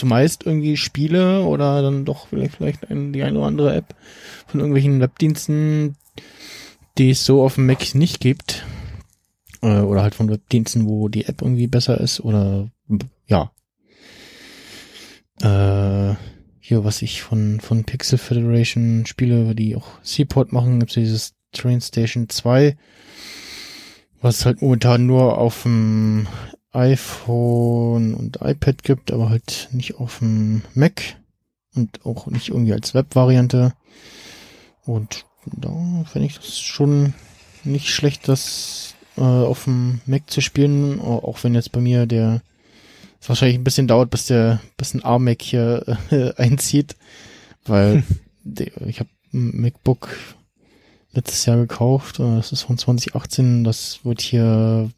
Speaker 1: zumeist irgendwie Spiele oder dann doch vielleicht, vielleicht ein, die eine oder andere App von irgendwelchen Webdiensten, die es so auf dem Mac nicht gibt. Äh, oder halt von Webdiensten, wo die App irgendwie besser ist oder ja. Äh, hier, was ich von, von Pixel Federation spiele, die auch Seaport machen, gibt's dieses Train Station 2, was halt momentan nur auf dem iPhone und iPad gibt, aber halt nicht auf dem Mac und auch nicht irgendwie als Web-Variante. Und da finde ich das schon nicht schlecht, das äh, auf dem Mac zu spielen, auch wenn jetzt bei mir der es wahrscheinlich ein bisschen dauert, bis der bis ein ARM-Mac hier äh, einzieht, weil der, ich habe ein MacBook letztes Jahr gekauft, äh, das ist von 2018, das wird hier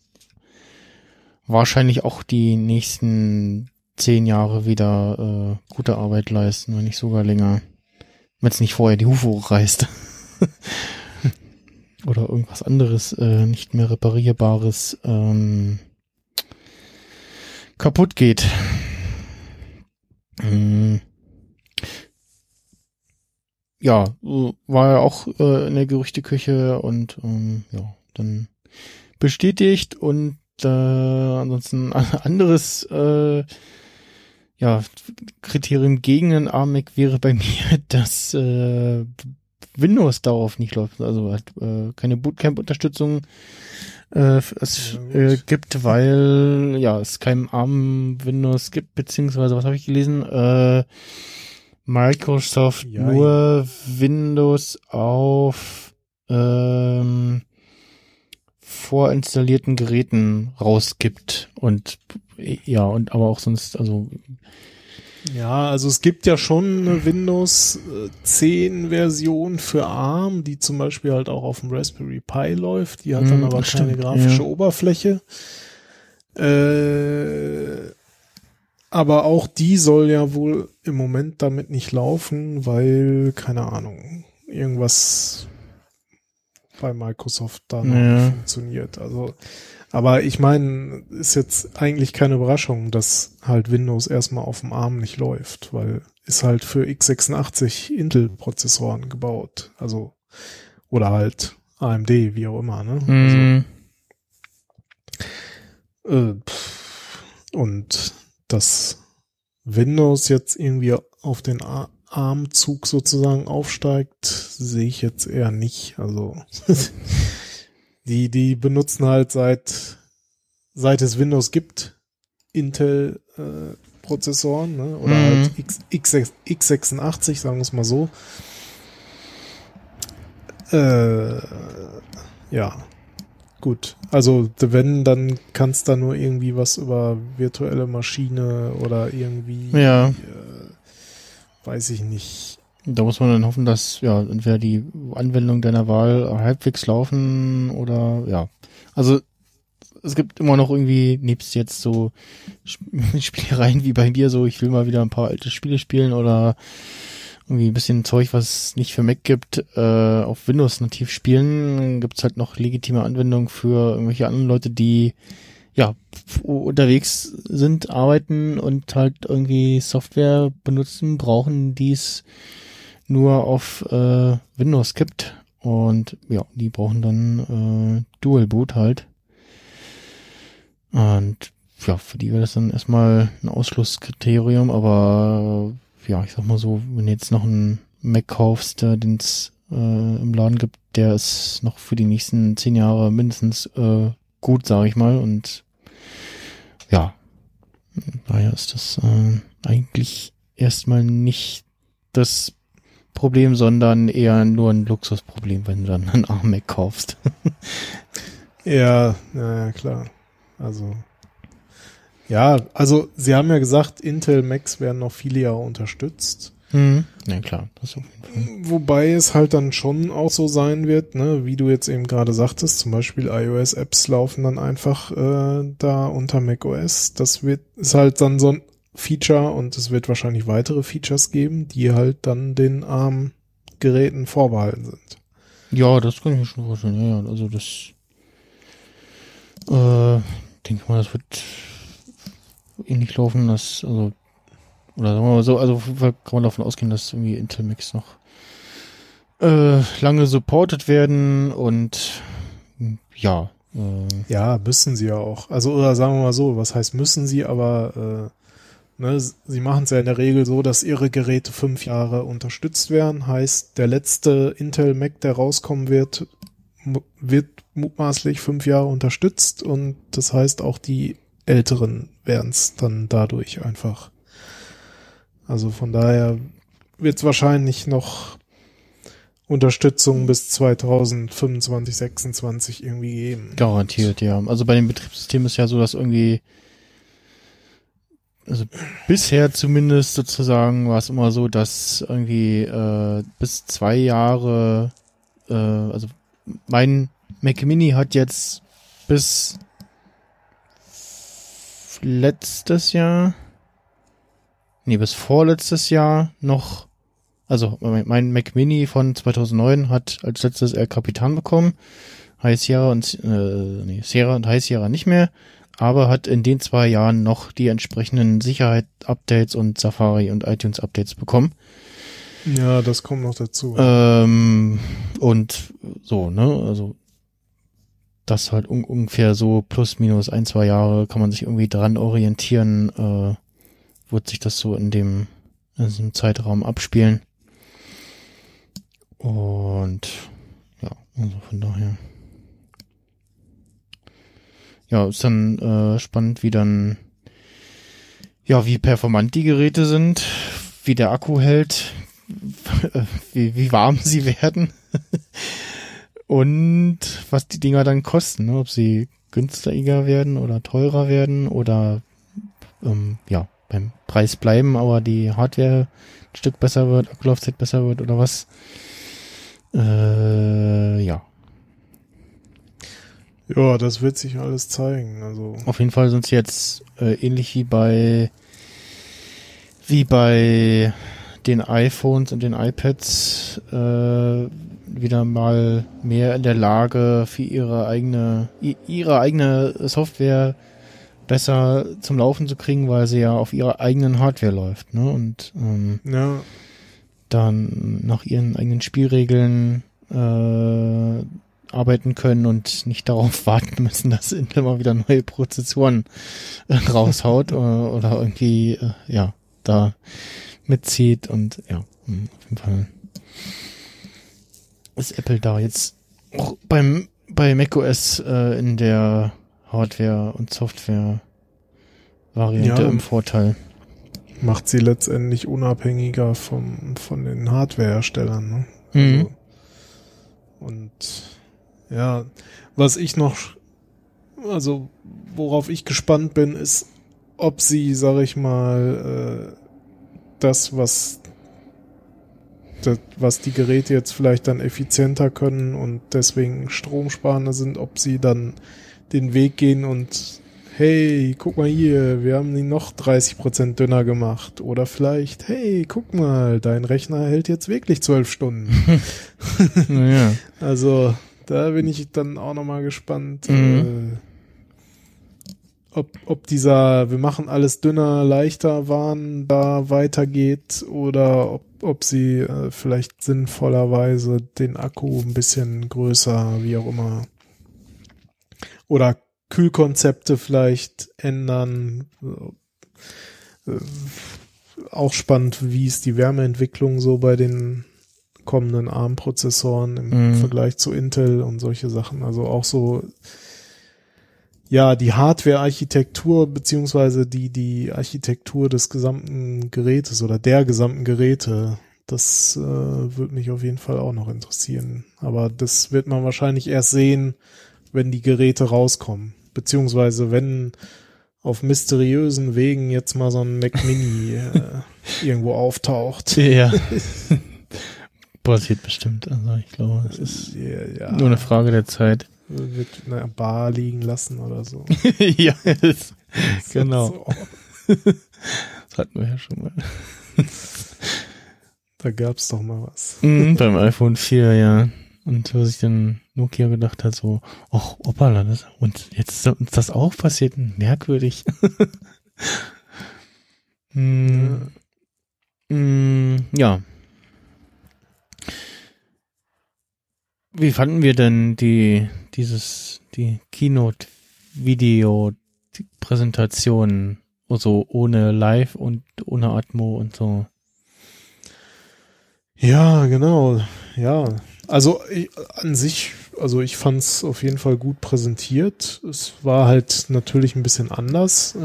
Speaker 1: wahrscheinlich auch die nächsten zehn Jahre wieder äh, gute Arbeit leisten, wenn nicht sogar länger, wenn es nicht vorher die Hufe hochreißt. Oder irgendwas anderes, äh, nicht mehr reparierbares ähm, kaputt geht. Mm. Ja, war ja auch äh, in der Gerüchteküche und ähm, ja, dann bestätigt und äh, ansonsten ein anderes äh, ja, Kriterium gegen einen ARMAC wäre bei mir, dass äh, Windows darauf nicht läuft, also hat äh, keine Bootcamp-Unterstützung äh, es
Speaker 2: Ja,
Speaker 1: äh, gibt, weil ja es kein ARM Windows gibt, beziehungsweise was habe ich gelesen? Äh, Microsoft
Speaker 2: Ja,
Speaker 1: nur Windows auf ähm, vorinstallierten Geräten rausgibt und ja und aber auch sonst also
Speaker 2: Ja, also es gibt ja schon eine Windows äh, 10 Version für ARM, die zum Beispiel halt auch auf dem Raspberry Pi läuft. Die hat dann
Speaker 1: Mm,
Speaker 2: aber keine
Speaker 1: stimmt,
Speaker 2: grafische
Speaker 1: ja.
Speaker 2: Oberfläche. Äh, aber auch die soll ja wohl im Moment damit nicht laufen, weil, keine Ahnung, irgendwas bei Microsoft da noch
Speaker 1: Ja.
Speaker 2: funktioniert. Also, aber ich meine, ist jetzt eigentlich keine Überraschung, dass halt Windows erstmal auf dem ARM nicht läuft, weil ist halt für x86 Intel-Prozessoren gebaut. Also, oder halt AMD, wie auch immer, ne?
Speaker 1: Mhm.
Speaker 2: Also, äh, pff, und dass Windows jetzt irgendwie auf den ARM-Zug sozusagen aufsteigt, sehe ich jetzt eher nicht. Also die, die benutzen halt seit seit es Windows gibt Intel äh, Prozessoren ne? oder
Speaker 1: Mhm.
Speaker 2: halt X, X, x86, sagen wir es mal so. Äh, ja, gut. Also wenn, dann kannst da nur irgendwie was über virtuelle Maschine oder irgendwie,
Speaker 1: Ja.
Speaker 2: äh, weiß ich nicht.
Speaker 1: Da muss man dann hoffen, dass ja entweder die Anwendungen deiner Wahl halbwegs laufen oder ja. Also es gibt immer noch irgendwie, nebst jetzt so Sp- Spielereien wie bei mir, so ich will mal wieder ein paar alte Spiele spielen oder irgendwie ein bisschen Zeug, was es nicht für Mac gibt, äh, auf Windows nativ spielen, gibt's halt noch legitime Anwendungen für irgendwelche anderen Leute, die ja unterwegs sind, arbeiten und halt irgendwie Software benutzen, brauchen, die es nur auf äh, Windows gibt. Und ja, die brauchen dann äh, Dual Boot halt. Und ja, für die wäre das dann erstmal ein Ausschlusskriterium, aber ja, ich sag mal so, wenn du jetzt noch einen Mac kaufst, den es äh, im Laden gibt, der ist noch für die nächsten zehn Jahre mindestens äh, gut, sage ich mal. Und ja, daher ist das äh, eigentlich erstmal nicht das Problem, sondern eher nur ein Luxusproblem, wenn du dann einen ARM Mac kaufst.
Speaker 2: Ja, ja, ja, klar. Also, ja, also sie haben ja gesagt, Intel Macs werden noch viele Jahre unterstützt.
Speaker 1: Hm. Ja, klar, das auf jeden Fall.
Speaker 2: Wobei es halt dann schon auch so sein wird, ne, wie du jetzt eben gerade sagtest, zum Beispiel iOS-Apps laufen dann einfach äh, da unter macOS. Das wird ist halt dann so ein Feature und es wird wahrscheinlich weitere Features geben, die halt dann den ARM-Geräten vorbehalten sind.
Speaker 1: Ja, das kann ich mir schon vorstellen. Ja, ja, also das äh, denke mal, das wird ähnlich laufen, dass, also, oder sagen wir mal so, also kann man davon ausgehen, dass irgendwie Intel Macs noch äh, lange supported werden und ja, äh,
Speaker 2: Ja, müssen sie ja auch. Also, oder sagen wir mal so, was heißt müssen sie, aber äh, ne, sie machen es ja in der Regel so, dass ihre Geräte fünf Jahre unterstützt werden. Heißt, der letzte Intel Mac, der rauskommen wird, wird mutmaßlich fünf Jahre unterstützt und das heißt auch die älteren werden es dann dadurch einfach. Also von daher wird es wahrscheinlich noch Unterstützung bis 2025, 26 irgendwie geben.
Speaker 1: Garantiert, ja. Also bei dem Betriebssystem ist ja so, dass irgendwie, also bisher zumindest sozusagen war es immer so, dass irgendwie äh, bis zwei Jahre, äh, also mein Mac Mini hat jetzt bis letztes Jahr, nee, bis vorletztes Jahr noch, also mein, Mac Mini von 2009 hat als letztes El Capitan bekommen. High Sierra und äh, nee, Sierra und High Sierra nicht mehr, aber hat in den zwei Jahren noch die entsprechenden Sicherheit-Updates und Safari und iTunes-Updates bekommen.
Speaker 2: Ja, das kommt noch dazu.
Speaker 1: Ähm, und so, ne, also das halt un ungefähr so plus minus ein, zwei Jahre kann man sich irgendwie dran orientieren, äh, wird sich das so in dem, in diesem Zeitraum abspielen. Und ja, also von daher. Ja, ist dann äh, spannend, wie dann, ja, wie performant die Geräte sind, wie der Akku hält, wie, wie warm sie werden und was die Dinger dann kosten, ne? ob sie günstiger werden oder teurer werden oder ähm, ja, beim Preis bleiben, aber die Hardware ein Stück besser wird, Akkulaufzeit besser wird oder was. Äh, ja.
Speaker 2: Ja, das wird sich alles zeigen. Also
Speaker 1: Auf jeden Fall sind sie jetzt äh, ähnlich wie bei wie bei den iPhones und den iPads äh, wieder mal mehr in der Lage für ihre eigene ihre eigene Software besser zum Laufen zu kriegen, weil sie ja auf ihrer eigenen Hardware läuft, ne? Und ähm,
Speaker 2: ja,
Speaker 1: dann nach ihren eigenen Spielregeln äh, arbeiten können und nicht darauf warten müssen, dass Intel mal wieder neue Prozessoren äh, raushaut oder, oder irgendwie äh, ja da mitzieht und ja mh, auf jeden Fall ist Apple da jetzt auch beim bei macOS äh, in der Hardware und Software Variante
Speaker 2: Ja.
Speaker 1: im Vorteil.
Speaker 2: macht sie letztendlich unabhängiger vom, von den Hardwareherstellern. Ne?
Speaker 1: Mhm.
Speaker 2: Also, und ja, was ich noch, also worauf ich gespannt bin, ist, ob sie, sag ich mal, äh, das, was das, was die Geräte jetzt vielleicht dann effizienter können und deswegen stromsparender sind, ob sie dann den Weg gehen und hey, guck mal hier, wir haben ihn noch 30% dünner gemacht. Oder vielleicht, hey, guck mal, dein Rechner hält jetzt wirklich zwölf Stunden.
Speaker 1: Naja.
Speaker 2: Also, da bin ich dann auch nochmal gespannt,
Speaker 1: Mhm.
Speaker 2: äh, ob, ob dieser, wir machen alles dünner, leichter Wahn da weitergeht oder ob, ob sie äh, vielleicht sinnvollerweise den Akku ein bisschen größer, wie auch immer, oder Kühlkonzepte vielleicht ändern. Äh, auch spannend, wie ist die Wärmeentwicklung so bei den kommenden ARM-Prozessoren im
Speaker 1: Mhm.
Speaker 2: Vergleich zu Intel und solche Sachen. Also auch so, ja, die Hardware-Architektur beziehungsweise die, die Architektur des gesamten Gerätes oder der gesamten Geräte, das äh, würde mich auf jeden Fall auch noch interessieren. Aber das wird man wahrscheinlich erst sehen, wenn die Geräte rauskommen. Beziehungsweise wenn auf mysteriösen Wegen jetzt mal so ein Mac Mini äh, irgendwo auftaucht.
Speaker 1: Ja. Passiert bestimmt. Also ich glaube, es ist
Speaker 2: Ja, ja.
Speaker 1: nur eine Frage der Zeit.
Speaker 2: wird in einer Bar liegen lassen oder so.
Speaker 1: ja, es, genau.
Speaker 2: So.
Speaker 1: Das hatten wir ja schon mal.
Speaker 2: Da gab's doch mal was.
Speaker 1: Mhm, beim iPhone 4, ja. Und wo sich dann Nokia gedacht hat, so, ach, hoppala, das, und jetzt ist uns das auch passiert, merkwürdig. hm, hm, ja. Wie fanden wir denn die, dieses, die Keynote-Video-Präsentation, so ohne Live und ohne Atmo und so?
Speaker 2: Ja, genau. Ja. Also ich, an sich, also ich fand's auf jeden Fall gut präsentiert. Es war halt natürlich ein bisschen anders, äh,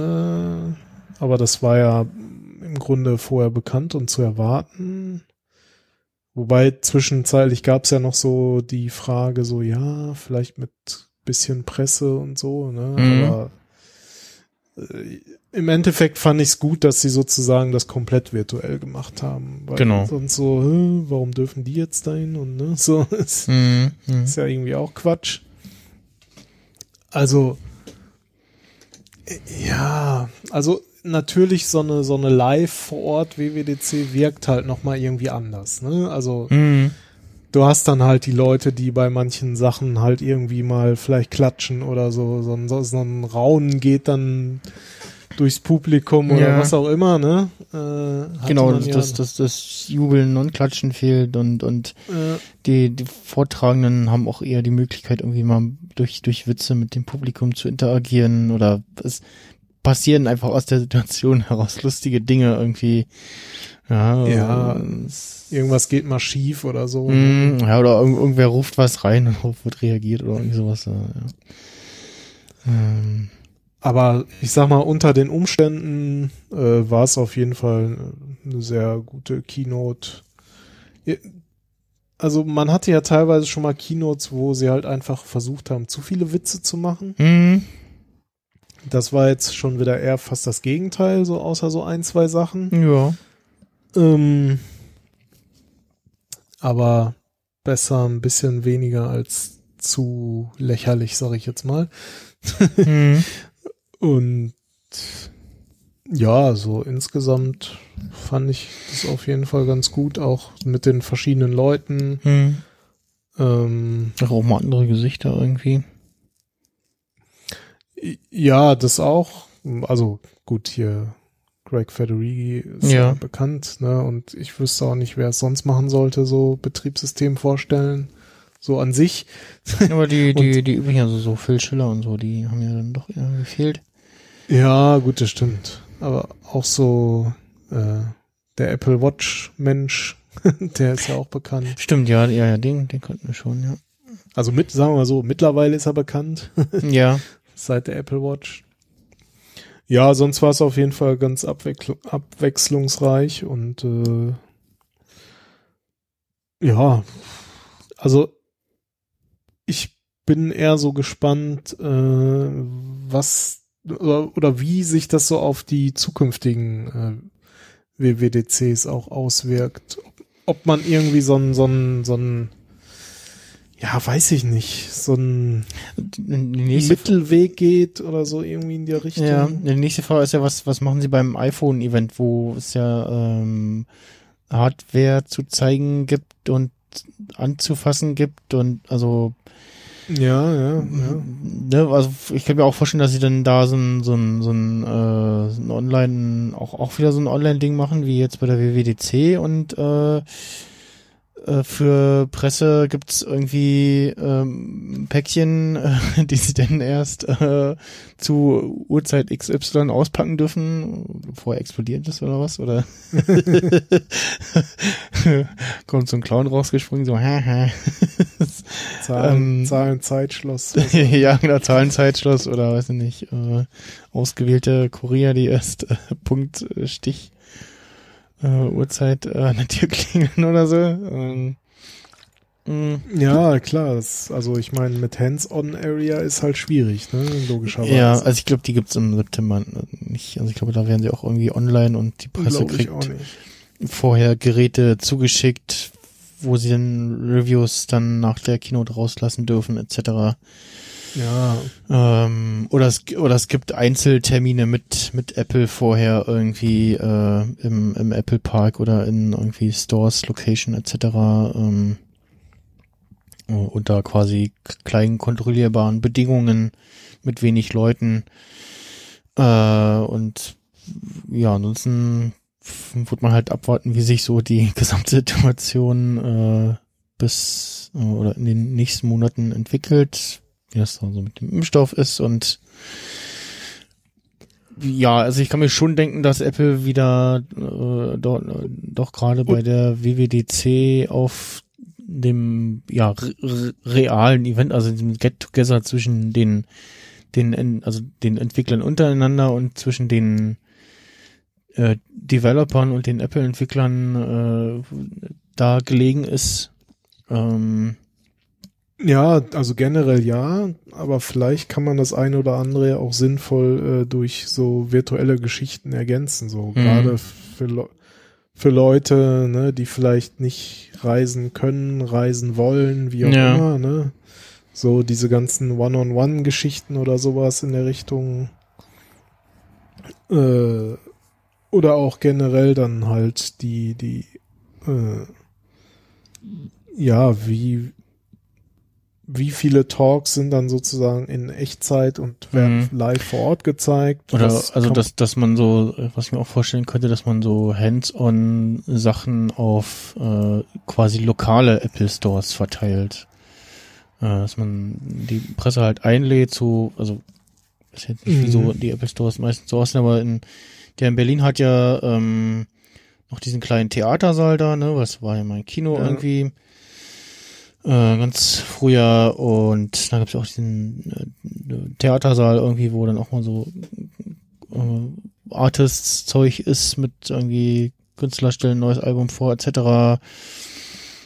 Speaker 2: aber das war ja im Grunde vorher bekannt und zu erwarten. Wobei zwischenzeitlich gab's ja noch so die Frage, so ja, vielleicht mit bisschen Presse und so, ne?
Speaker 1: Mhm.
Speaker 2: Aber äh, im Endeffekt fand ich es gut, dass sie sozusagen das komplett virtuell gemacht haben. Weil
Speaker 1: Genau.
Speaker 2: Sonst so, hä, warum dürfen die jetzt dahin und ne, so ist,
Speaker 1: Mhm, mhm.
Speaker 2: ist ja irgendwie auch Quatsch. Also äh, ja, also natürlich so eine so eine Live vor Ort WWDC wirkt halt noch mal irgendwie anders, ne? Also
Speaker 1: Mhm.
Speaker 2: du hast dann halt die Leute, die bei manchen Sachen halt irgendwie mal vielleicht klatschen oder so. So ein, so ein Raunen geht dann durchs Publikum oder
Speaker 1: Ja.
Speaker 2: was auch immer, ne? Äh,
Speaker 1: Genau, das,
Speaker 2: ja-
Speaker 1: das, das, das Jubeln und Klatschen fehlt und, und
Speaker 2: äh,
Speaker 1: die, die Vortragenden haben auch eher die Möglichkeit, irgendwie mal durch, durch Witze mit dem Publikum zu interagieren oder es passieren einfach aus der Situation heraus lustige Dinge irgendwie. Ja,
Speaker 2: Ja. irgendwas geht mal schief oder so.
Speaker 1: Mm, ja, oder irgend, irgendwer ruft was rein und darauf wird reagiert oder irgendwie sowas. Ja. Ähm,
Speaker 2: Aber ich sag mal, unter den Umständen äh, war es auf jeden Fall eine sehr gute Keynote. Also man hatte ja teilweise schon mal Keynotes, wo sie halt einfach versucht haben, zu viele Witze zu machen.
Speaker 1: mm,
Speaker 2: Das war jetzt schon wieder eher fast das Gegenteil, so außer so ein, zwei Sachen.
Speaker 1: Ja.
Speaker 2: Ähm, aber besser ein bisschen weniger als zu lächerlich, sag ich jetzt mal.
Speaker 1: Hm.
Speaker 2: Und ja, so insgesamt fand ich das auf jeden Fall ganz gut, auch mit den verschiedenen Leuten.
Speaker 1: Hm.
Speaker 2: Ähm,
Speaker 1: auch mal andere Gesichter irgendwie.
Speaker 2: ja, das auch. Also gut, hier Greg Federighi ist ja.
Speaker 1: Ja.
Speaker 2: bekannt, ne? Und ich wüsste auch nicht, wer es sonst machen sollte, so Betriebssystem vorstellen. So an sich.
Speaker 1: Aber die, die, die übrigen, also so Phil Schiller und so, die haben ja dann doch eher gefehlt.
Speaker 2: Ja, gut, das stimmt. Aber auch so äh, der Apple Watch Mensch, der ist ja auch bekannt.
Speaker 1: Stimmt, ja, ja, ja, den, den konnten wir schon, ja.
Speaker 2: Also mit, sagen wir mal so, mittlerweile ist er bekannt
Speaker 1: Ja.
Speaker 2: seit der Apple Watch. Ja, sonst war es auf jeden Fall ganz abwechsl abwechslungsreich und äh, ja, also ich bin eher so gespannt, äh, was oder, oder wie sich das so auf die zukünftigen äh, WWDCs auch auswirkt. Ob, ob man irgendwie so ein, so ein, so ein, ja, weiß ich nicht, so ein Mittelweg geht oder so irgendwie in die Richtung.
Speaker 1: ja, die nächste Frage ist ja, was, was machen sie beim iPhone-Event, wo es ja ähm, Hardware zu zeigen gibt und anzufassen gibt und also
Speaker 2: Ja, ja, ja.
Speaker 1: ne, also ich kann mir auch vorstellen, dass sie dann da so ein, so ein, so ein, äh, so ein Online, auch, auch wieder so ein Online-Ding machen, wie jetzt bei der WWDC und äh, für Presse gibt's irgendwie ähm, Päckchen, äh, die sie dann erst äh, zu Uhrzeit XY auspacken dürfen, bevor er explodiert ist oder was? Oder kommt so ein Clown rausgesprungen, so haha.
Speaker 2: Zahlen,
Speaker 1: Ähm,
Speaker 2: Zahlen Zeitschloss.
Speaker 1: ja, genau, Zahlenzeitschluss oder weiß ich nicht, äh, ausgewählte Kurier, die erst äh, Punkt, äh, Stich, äh, Uhrzeit äh, an der Tür klingeln oder so. Ähm, mh,
Speaker 2: Ja, klar. Das, also ich meine, mit Hands-on-Area ist halt schwierig, ne? Logischerweise.
Speaker 1: ja, also ich glaube, die gibt's im September nicht. Also ich glaube, da werden sie auch irgendwie online und die Presse
Speaker 2: Glaub
Speaker 1: kriegt vorher Geräte zugeschickt, wo sie dann Reviews dann nach der Keynote rauslassen dürfen, etc.
Speaker 2: Ja,
Speaker 1: Ähm, oder es oder es gibt Einzeltermine mit mit Apple vorher irgendwie äh, im im Apple Park oder in irgendwie Stores, Location etc. Ähm, äh, unter quasi kleinen kontrollierbaren Bedingungen mit wenig Leuten äh, und ja ansonsten wird man halt abwarten, wie sich so die Gesamtsituation äh, bis äh, oder in den nächsten Monaten entwickelt wie das dann so mit dem Impfstoff ist und ja, also ich kann mir schon denken, dass Apple wieder äh, dort, äh, doch gerade bei der WWDC auf dem ja re re- realen Event, also dem Get-Together zwischen den den En- also den Entwicklern untereinander und zwischen den äh, Developern und den Apple-Entwicklern äh, da gelegen ist. Ähm,
Speaker 2: ja, also generell ja, aber vielleicht kann man das eine oder andere auch sinnvoll äh, durch so virtuelle Geschichten ergänzen, so gerade für, Le für Leute, ne, die vielleicht nicht reisen können, reisen wollen, wie auch
Speaker 1: Ja.
Speaker 2: immer, ne? So diese ganzen One-on-One-Geschichten oder sowas in der Richtung. Äh, oder auch generell dann halt die, die, äh, ja, wie, wie viele Talks sind dann sozusagen in Echtzeit und werden
Speaker 1: Mhm.
Speaker 2: live vor Ort gezeigt?
Speaker 1: Oder
Speaker 2: Was
Speaker 1: also dass, dass man so, äh, was ich mir auch vorstellen könnte, dass man so hands-on Sachen auf äh, quasi lokale Apple Stores verteilt. Äh, dass man die Presse halt einlädt, so, also ist jetzt nicht so
Speaker 2: Mhm.
Speaker 1: die Apple Stores meistens so aussehen, aber in der in Berlin hat ja ähm, noch diesen kleinen Theatersaal da, ne? Was war ja mein Kino
Speaker 2: Ja.
Speaker 1: irgendwie. Äh, ganz früher und da gab's ja auch diesen äh, Theatersaal irgendwie, wo dann auch mal so äh, Artists-Zeug ist mit irgendwie Künstler stellen ein neues Album vor, etc.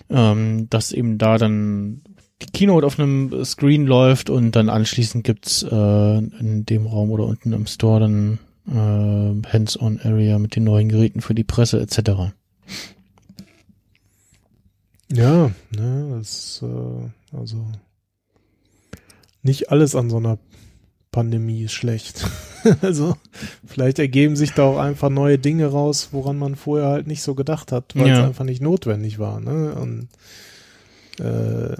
Speaker 1: Ähm, dass eben da dann die Keynote auf einem Screen läuft und dann anschließend gibt's äh, in dem Raum oder unten im Store dann äh, Hands-on-Area mit den neuen Geräten für die Presse etc.
Speaker 2: Ja, ne, das, äh, also nicht alles an so einer Pandemie ist schlecht. also vielleicht ergeben sich da auch einfach neue Dinge raus, woran man vorher halt nicht so gedacht hat, weil
Speaker 1: Ja.
Speaker 2: es einfach nicht notwendig war. Ne? Und äh,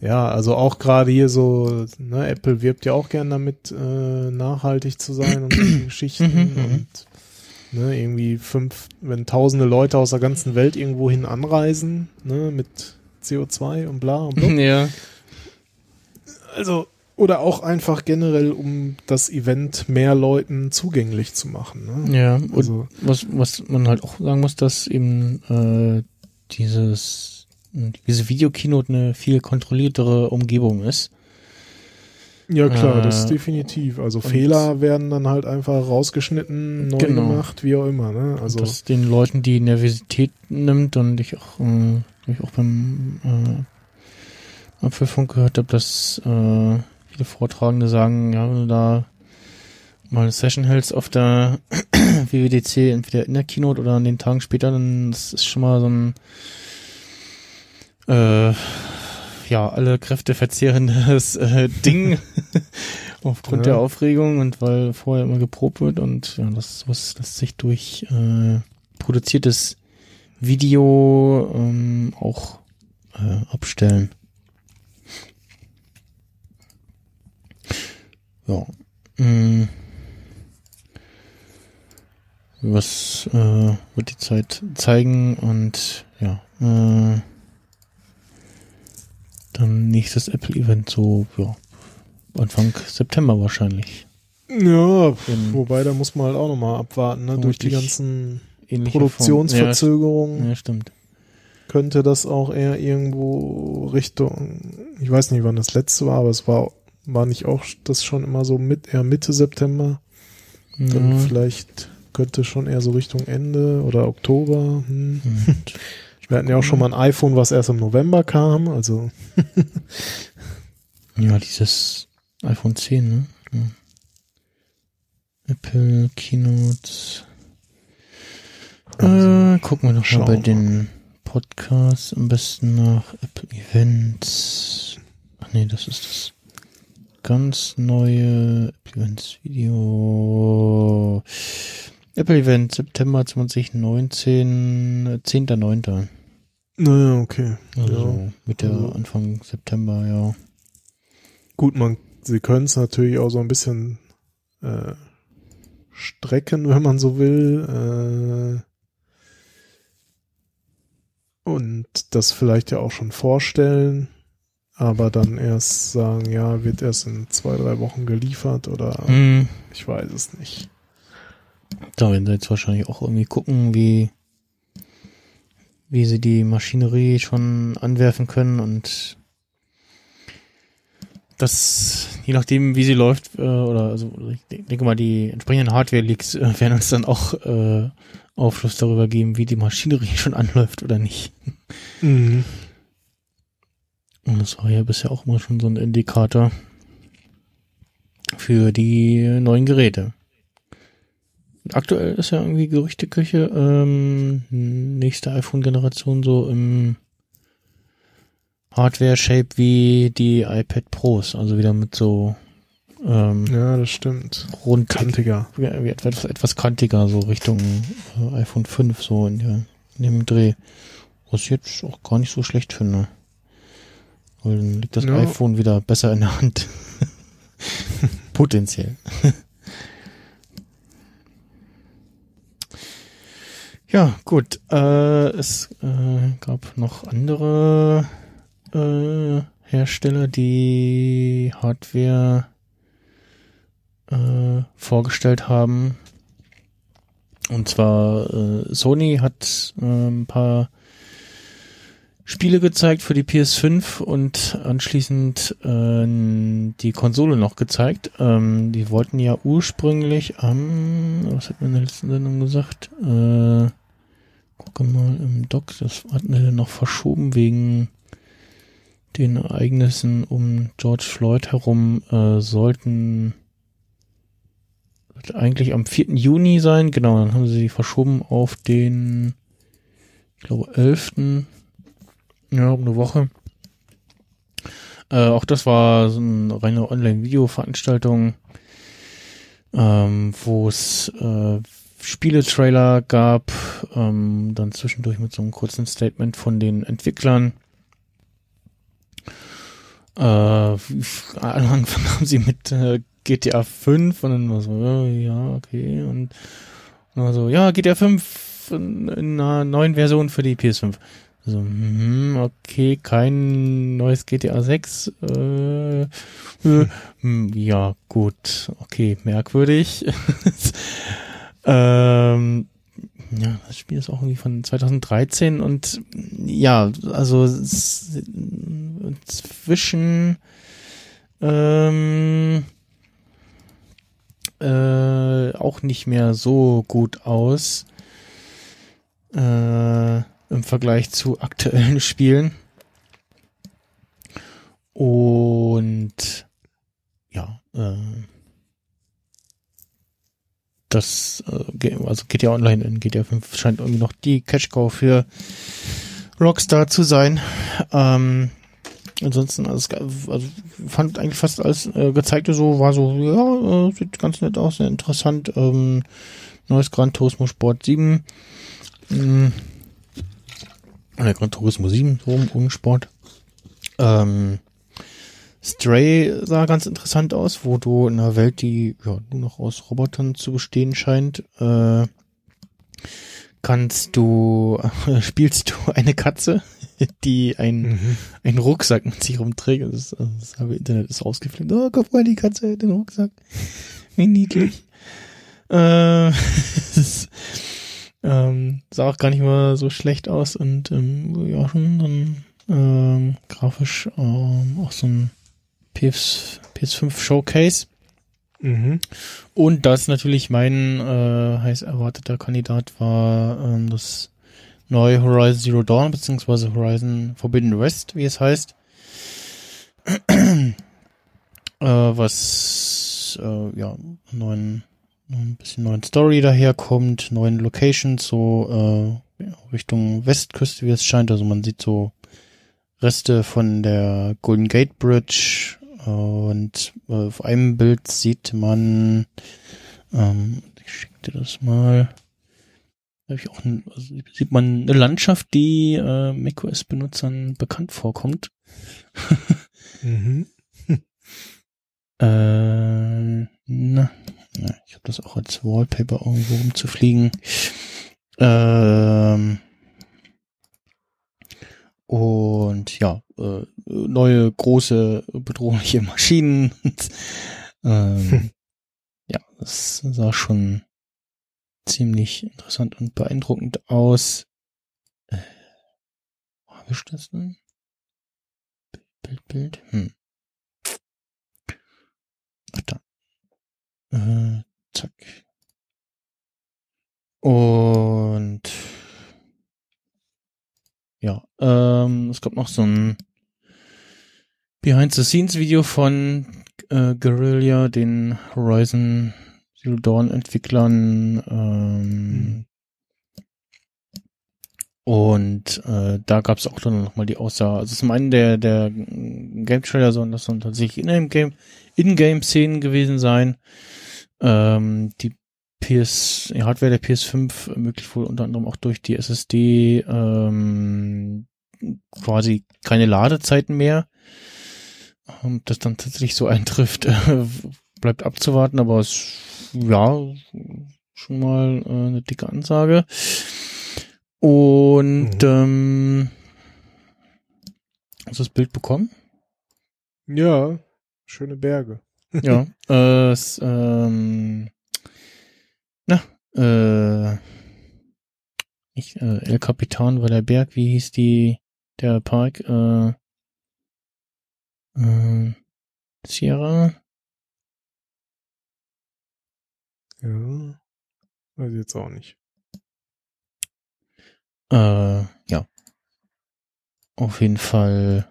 Speaker 2: ja, also auch gerade hier so, ne, Apple wirbt ja auch gern damit, äh, nachhaltig zu sein und solche Geschichten
Speaker 1: Mhm, mhm.
Speaker 2: und ne, irgendwie fünf, wenn tausende Leute aus der ganzen Welt irgendwo hin anreisen, ne, mit CO2 und bla und bla.
Speaker 1: ja.
Speaker 2: Also, oder auch einfach generell, um das Event mehr Leuten zugänglich zu machen. Ne?
Speaker 1: Ja,
Speaker 2: Also,
Speaker 1: was, was man halt auch sagen muss, dass eben äh, dieses diese Videokeynote eine viel kontrolliertere Umgebung ist.
Speaker 2: Ja klar, das
Speaker 1: Äh,
Speaker 2: definitiv. Also
Speaker 1: und-
Speaker 2: Fehler werden dann halt einfach rausgeschnitten, neu
Speaker 1: Genau.
Speaker 2: gemacht, wie auch immer. Ne?
Speaker 1: Also
Speaker 2: Also,
Speaker 1: das den Leuten die Nervosität nimmt und ich auch, äh, ich auch beim äh, Apfelfunk gehört habe, dass äh, viele Vortragende sagen, ja, wenn du da mal eine Session hältst auf der WWDC, entweder in der Keynote oder an den Tagen später, dann das ist schon mal so ein äh, ja, alle Kräfte verzehrendes äh, Ding aufgrund
Speaker 2: Ja.
Speaker 1: der Aufregung und weil vorher immer geprobt wird und ja, das was lässt sich durch äh, produziertes Video ähm, auch äh, abstellen. Ja. Mm. Was äh, wird die Zeit zeigen und ja, äh, dann nächstes Apple-Event so, ja, Anfang September wahrscheinlich.
Speaker 2: ja,
Speaker 1: In
Speaker 2: wobei da muss man halt auch nochmal abwarten. Ne? Durch die ganzen Produktionsverzögerungen.
Speaker 1: Ja, ja, stimmt.
Speaker 2: könnte das auch eher irgendwo Richtung, ich weiß nicht, wann das letzte war, aber es war, war nicht auch das schon immer so mit, eher Mitte September. Dann
Speaker 1: Ja.
Speaker 2: vielleicht könnte schon eher so Richtung Ende oder Oktober. Hm.
Speaker 1: Und,
Speaker 2: Wir hatten ja auch schon mal ein iPhone, was erst im November kam. Also
Speaker 1: ja, dieses iPhone 10, ne? Ja. Apple Keynotes.
Speaker 2: Also,
Speaker 1: äh, gucken wir noch mal
Speaker 2: schauen
Speaker 1: bei den Podcasts am besten nach Apple Events. Ach nee, das ist das ganz neue Apple Events Video. Apple Event September 2019, äh, 10.9.
Speaker 2: naja, okay.
Speaker 1: Also
Speaker 2: Ja.
Speaker 1: so Mitte
Speaker 2: Also-
Speaker 1: Anfang September, ja.
Speaker 2: Gut, man, sie können es natürlich auch so ein bisschen äh, strecken, wenn man so will. Äh, und das vielleicht ja auch schon vorstellen, aber dann erst sagen, ja, wird erst in zwei, drei Wochen geliefert oder
Speaker 1: Hm.
Speaker 2: ich weiß es nicht.
Speaker 1: Da werden sie jetzt wahrscheinlich auch irgendwie gucken, wie, wie sie die Maschinerie schon anwerfen können und das, je nachdem, wie sie läuft, äh, oder also ich denke mal, die entsprechenden Hardware-Leaks äh, werden uns dann auch äh, Aufschluss darüber geben, wie die Maschinerie schon anläuft oder nicht.
Speaker 2: Mhm.
Speaker 1: Und das war ja bisher auch immer schon so ein Indikator für die neuen Geräte. Aktuell ist ja irgendwie Gerüchteküche, ähm, nächste iPhone-Generation so im Hardware-Shape wie die iPad Pros, also wieder mit so ähm,
Speaker 2: Ja, das stimmt.
Speaker 1: rund
Speaker 2: Kantiger.
Speaker 1: ja, etwas, etwas kantiger, so Richtung äh, iPhone 5, so in, der, in dem Dreh. Was ich jetzt auch gar nicht so schlecht finde. Weil dann liegt das
Speaker 2: Ja.
Speaker 1: iPhone wieder besser in der Hand. Potenziell. Ja, gut. Äh, es äh, gab noch andere äh, Hersteller, die Hardware äh, vorgestellt haben. Und zwar äh, Sony hat äh, ein paar Spiele gezeigt für die PS5 und anschließend äh, die Konsole noch gezeigt. Ähm, die wollten ja ursprünglich am, was hat man in der letzten Sendung gesagt? Äh, gucke mal im Doc, das hatten wir noch verschoben wegen den Ereignissen um George Floyd herum äh, sollten eigentlich am 4. Juni sein. Genau, dann haben sie die verschoben auf den, ich glaube, 11. Ja, um eine Woche. Äh, auch das war so eine reine Online-Video-Veranstaltung, ähm, wo es äh, Spieletrailer gab, ähm, dann zwischendurch mit so einem kurzen Statement von den Entwicklern. Äh, angefangen haben sie mit äh, GTA 5 und dann war so, äh, ja, okay, und dann war so, ja, GTA 5 in, in einer neuen Version für die PS5. So, hm, okay, kein neues GTA 6. Äh, äh, ja, gut, okay, merkwürdig. ähm, ja, das Spiel ist auch irgendwie von 2013 und ja, also zwischen ähm, äh, auch nicht mehr so gut aus äh, im Vergleich zu aktuellen Spielen. Und ja, äh, das äh, also GTA Online in GTA 5 scheint irgendwie noch die Cash Cow für Rockstar zu sein. Ähm, ansonsten, also, also fand eigentlich fast alles äh, gezeigte so, war so, ja, äh, sieht ganz nett aus, sehr interessant. Ähm, neues Gran Turismo Sport 7. Mm, oder Gran Turismo 7, so rum, ohne Sport. Ähm, Stray sah ganz interessant aus, wo du in einer Welt, die ja nur noch aus Robotern zu bestehen scheint, äh, kannst du, spielst du eine Katze, die ein,
Speaker 2: Mhm.
Speaker 1: einen Rucksack mit sich rumträgt. Das, ist- das halbe Internet ist ausgeflippt. Oh, guck mal, die Katze hat den Rucksack. Wie niedlich. äh, ist, ähm, sah auch gar nicht mal so schlecht aus und ähm, ja, schon dann ähm, grafisch ähm, auch so ein PS, PS5 Showcase.
Speaker 2: Mhm.
Speaker 1: Und das natürlich mein äh, heiß erwarteter Kandidat war ähm, das neue Horizon Zero Dawn, beziehungsweise Horizon Forbidden West, wie es heißt. äh, was äh, ja neuen ein bisschen neuen Story daherkommt, neuen Locations, so äh, Richtung Westküste, wie es scheint. Also man sieht so Reste von der Golden Gate Bridge und äh, auf einem Bild sieht man, ähm, ich schicke dir das mal, da hab ich auch ein, also sieht man eine Landschaft, die äh, macOS-Benutzern bekannt vorkommt.
Speaker 2: Mhm.
Speaker 1: Äh, na, na ich habe das auch als Wallpaper irgendwo rumzufliegen. Ähm, und ja, äh, neue große bedrohliche Maschinen. ähm, ja, das sah schon ziemlich interessant und beeindruckend aus. Äh, wo hab ich das denn? Bild, Bild, Bild. Hm. Ach da. Äh, zack. Und ja, ähm, es gab noch so ein Behind-the-Scenes-Video von äh, Guerrilla, den Horizon Zero Dawn Entwicklern. Ähm, Und äh, da gab es auch dann nochmal die Aussage, also zum einen der, der Game Trailer soll das dann tatsächlich in-game In-Game-Szenen gewesen sein. Ähm, die PS, die Hardware der PS5 ermöglicht wohl unter anderem auch durch die SSD ähm, quasi keine Ladezeiten mehr. Ähm, das dann tatsächlich so eintrifft, äh, bleibt abzuwarten, aber es ja schon mal äh, eine dicke Ansage. Und
Speaker 2: Mhm.
Speaker 1: ähm, hast du das Bild bekommen?
Speaker 2: Ja, schöne Berge.
Speaker 1: ja. Äh, es, ähm, na, äh, nicht äh, El Capitan war der Berg, wie hieß die der Park? Äh, äh, Sierra?
Speaker 2: Ja. Weiß ich jetzt auch nicht.
Speaker 1: Äh, ja. Auf jeden Fall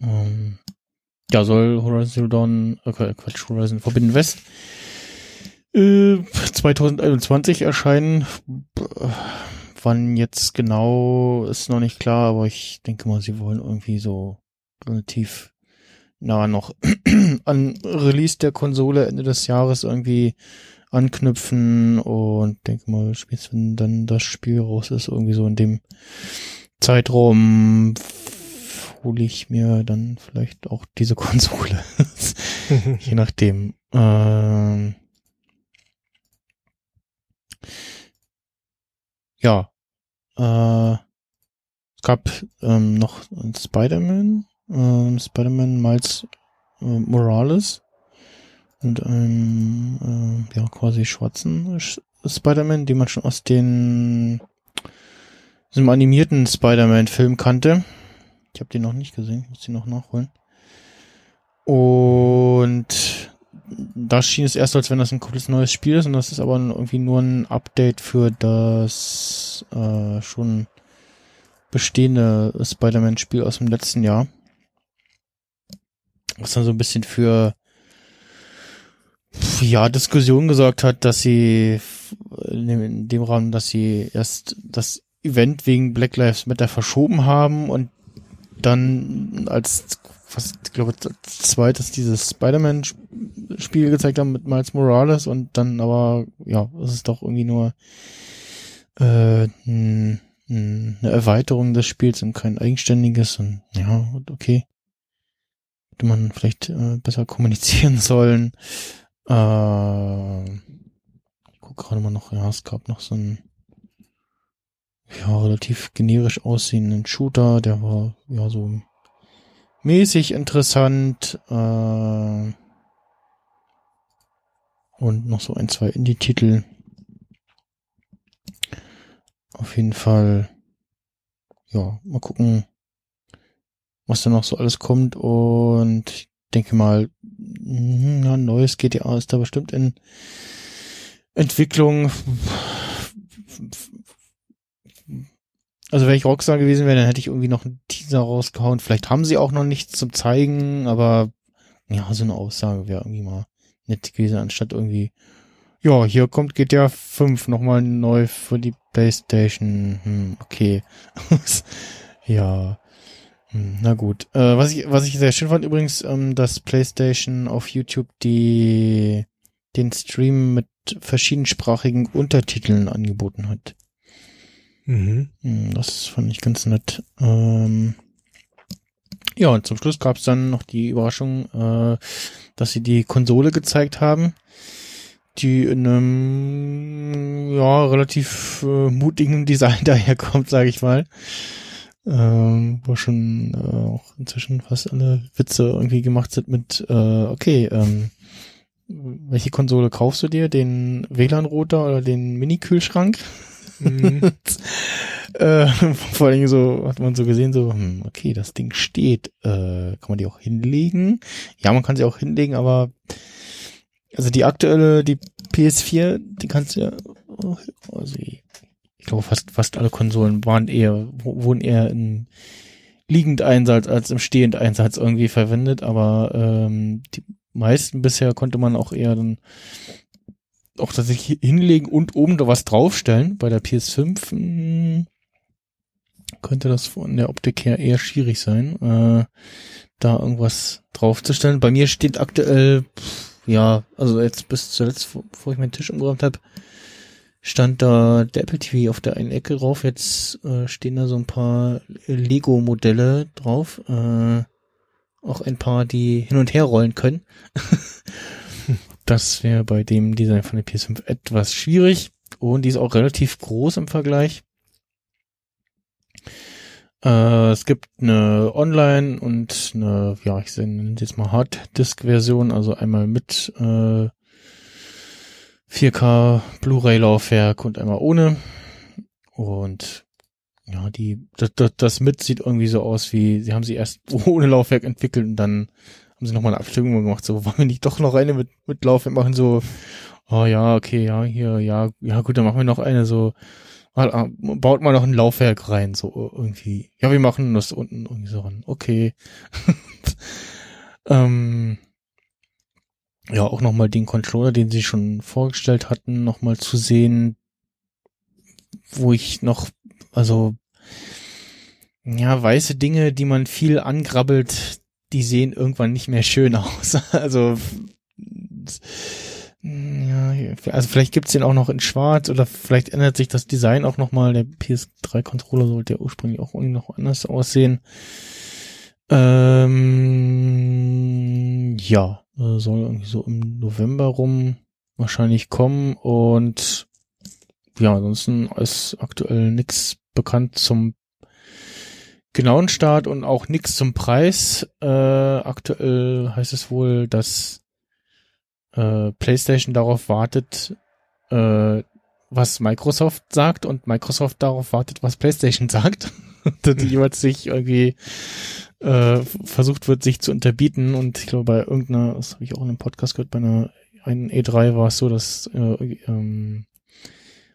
Speaker 1: Ähm, ja, soll Horizon Dawn, äh, Quatsch, Horizon Forbidden West äh, 2021 erscheinen. Wann jetzt genau ist noch nicht klar, aber ich denke mal, sie wollen irgendwie so relativ nah noch an Release der Konsole Ende des Jahres irgendwie anknüpfen und denke mal, spätestens wenn dann das Spiel raus ist, irgendwie so in dem Zeitraum hole ich mir dann vielleicht auch diese Konsole. Je nachdem. Ähm ja. Äh, es gab ähm, noch Spider-Man, ähm, Spider-Man Miles äh, Morales und einem äh, ja quasi schwarzen Spider-Man, den man schon aus den diesem animierten Spider-Man-Film kannte. Ich habe den noch nicht gesehen, muss den noch nachholen. Und da schien es erst, als wenn das ein komplett neues Spiel ist, und das ist aber irgendwie nur ein Update für das äh, schon bestehende Spider-Man-Spiel aus dem letzten Jahr. Was dann so ein bisschen für ja, Diskussion gesorgt hat, dass sie in dem Rahmen, dass sie erst das Event wegen Black Lives Matter verschoben haben und dann als was ich glaube zweites dieses Spider-Man-Spiel gezeigt haben mit Miles Morales und dann aber ja, es ist doch irgendwie nur äh, eine Erweiterung des Spiels und kein eigenständiges und ja, okay. Hätte man vielleicht äh, besser kommunizieren sollen. Äh, ich guck gerade mal noch, ja, es gab noch so ein ja, relativ generisch aussehenden Shooter, der war ja so mäßig interessant. Äh, und noch so ein, zwei Indie-Titel. Auf jeden Fall, ja, mal gucken, was da noch so alles kommt. Und ich denke mal, hm, ja, neues GTA ist da bestimmt in Entwicklung. Also wenn ich Rockstar gewesen wäre, dann hätte ich irgendwie noch einen Teaser rausgehauen. Vielleicht haben sie auch noch nichts zum zeigen, aber ja, so eine Aussage wäre irgendwie mal nett gewesen, anstatt irgendwie, ja, hier kommt GTA 5 nochmal neu für die Playstation. Hm, okay. ja. Hm, na gut. Äh, was ich, was ich sehr schön fand übrigens, ähm, dass PlayStation auf YouTube die den Stream mit verschiedensprachigen Untertiteln angeboten hat.
Speaker 2: Mhm.
Speaker 1: Hm, Das fand ich ganz nett. Ähm, ja, und zum Schluss gab es dann noch die Überraschung, äh, dass sie die Konsole gezeigt haben, die in einem ja relativ äh, mutigen Design daherkommt, sage ich mal. Ähm, wo schon äh, auch inzwischen fast alle Witze irgendwie gemacht sind mit, äh, okay, ähm, welche Konsole kaufst du dir? Den WLAN-Router oder den Mini-Kühlschrank?
Speaker 2: Mhm.
Speaker 1: äh, vor allen Dingen so, hat man so gesehen, so, hm, okay, das Ding steht, äh, kann man die auch hinlegen? Ja, man kann sie auch hinlegen, aber also die aktuelle, die PS4, die kannst du ja, also ich glaube fast, fast alle Konsolen waren eher, wurden eher im Liegend-Einsatz als im Stehend-Einsatz irgendwie verwendet, aber ähm, die meisten bisher konnte man auch eher dann auch tatsächlich hinlegen und oben da was draufstellen. Bei der PS5 mh, hm, könnte das von der Optik her eher schwierig sein, äh, da irgendwas draufzustellen. Bei mir steht aktuell, pff, ja, also jetzt bis zuletzt, bevor ich meinen Tisch umgeräumt habe, stand da der Apple TV auf der einen Ecke drauf. Jetzt äh, stehen da so ein paar Lego-Modelle drauf. Äh, auch ein paar, die hin und her rollen können. Das wäre bei dem Design von der PS5 etwas schwierig. Und die ist auch relativ groß im Vergleich. Äh, es gibt eine Online und eine, ja, ich nenne jetzt mal Harddisk-Version, also einmal mit äh, 4K Blu-ray-Laufwerk und einmal ohne. Und ja, die, das, das, das mit sieht irgendwie so aus wie, sie haben sie erst ohne Laufwerk entwickelt und dann haben sie nochmal eine Abstimmung gemacht, so, wollen wir nicht doch noch eine mit, mit Laufwerk machen, so, oh ja, okay, ja, hier, ja, ja gut, dann machen wir noch eine, so, ah, baut mal noch ein Laufwerk rein, so irgendwie. Ja, wir machen das unten irgendwie so ran. Okay. ähm, ja, auch nochmal den Controller, den sie schon vorgestellt hatten, nochmal zu sehen, wo ich noch, also, ja, weiße Dinge, die man viel angrabbelt, die sehen irgendwann nicht mehr schön aus. Also, ja, also vielleicht gibt's den auch noch in schwarz oder vielleicht ändert sich das Design auch nochmal. Der PS3-Controller sollte ja ursprünglich auch irgendwie noch anders aussehen. Ähm, ja, äh, soll irgendwie so im November rum wahrscheinlich kommen und ja, ansonsten ist aktuell nichts bekannt zum genauen Start und auch nichts zum Preis. Äh, aktuell heißt es wohl, dass äh, PlayStation darauf wartet, äh, was Microsoft sagt und Microsoft darauf wartet, was PlayStation sagt. dass jeweils sich irgendwie äh, versucht wird, sich zu unterbieten. Und ich glaube, bei irgendeiner, das habe ich auch in einem Podcast gehört, bei einer einen E3 war es so, dass äh, ähm,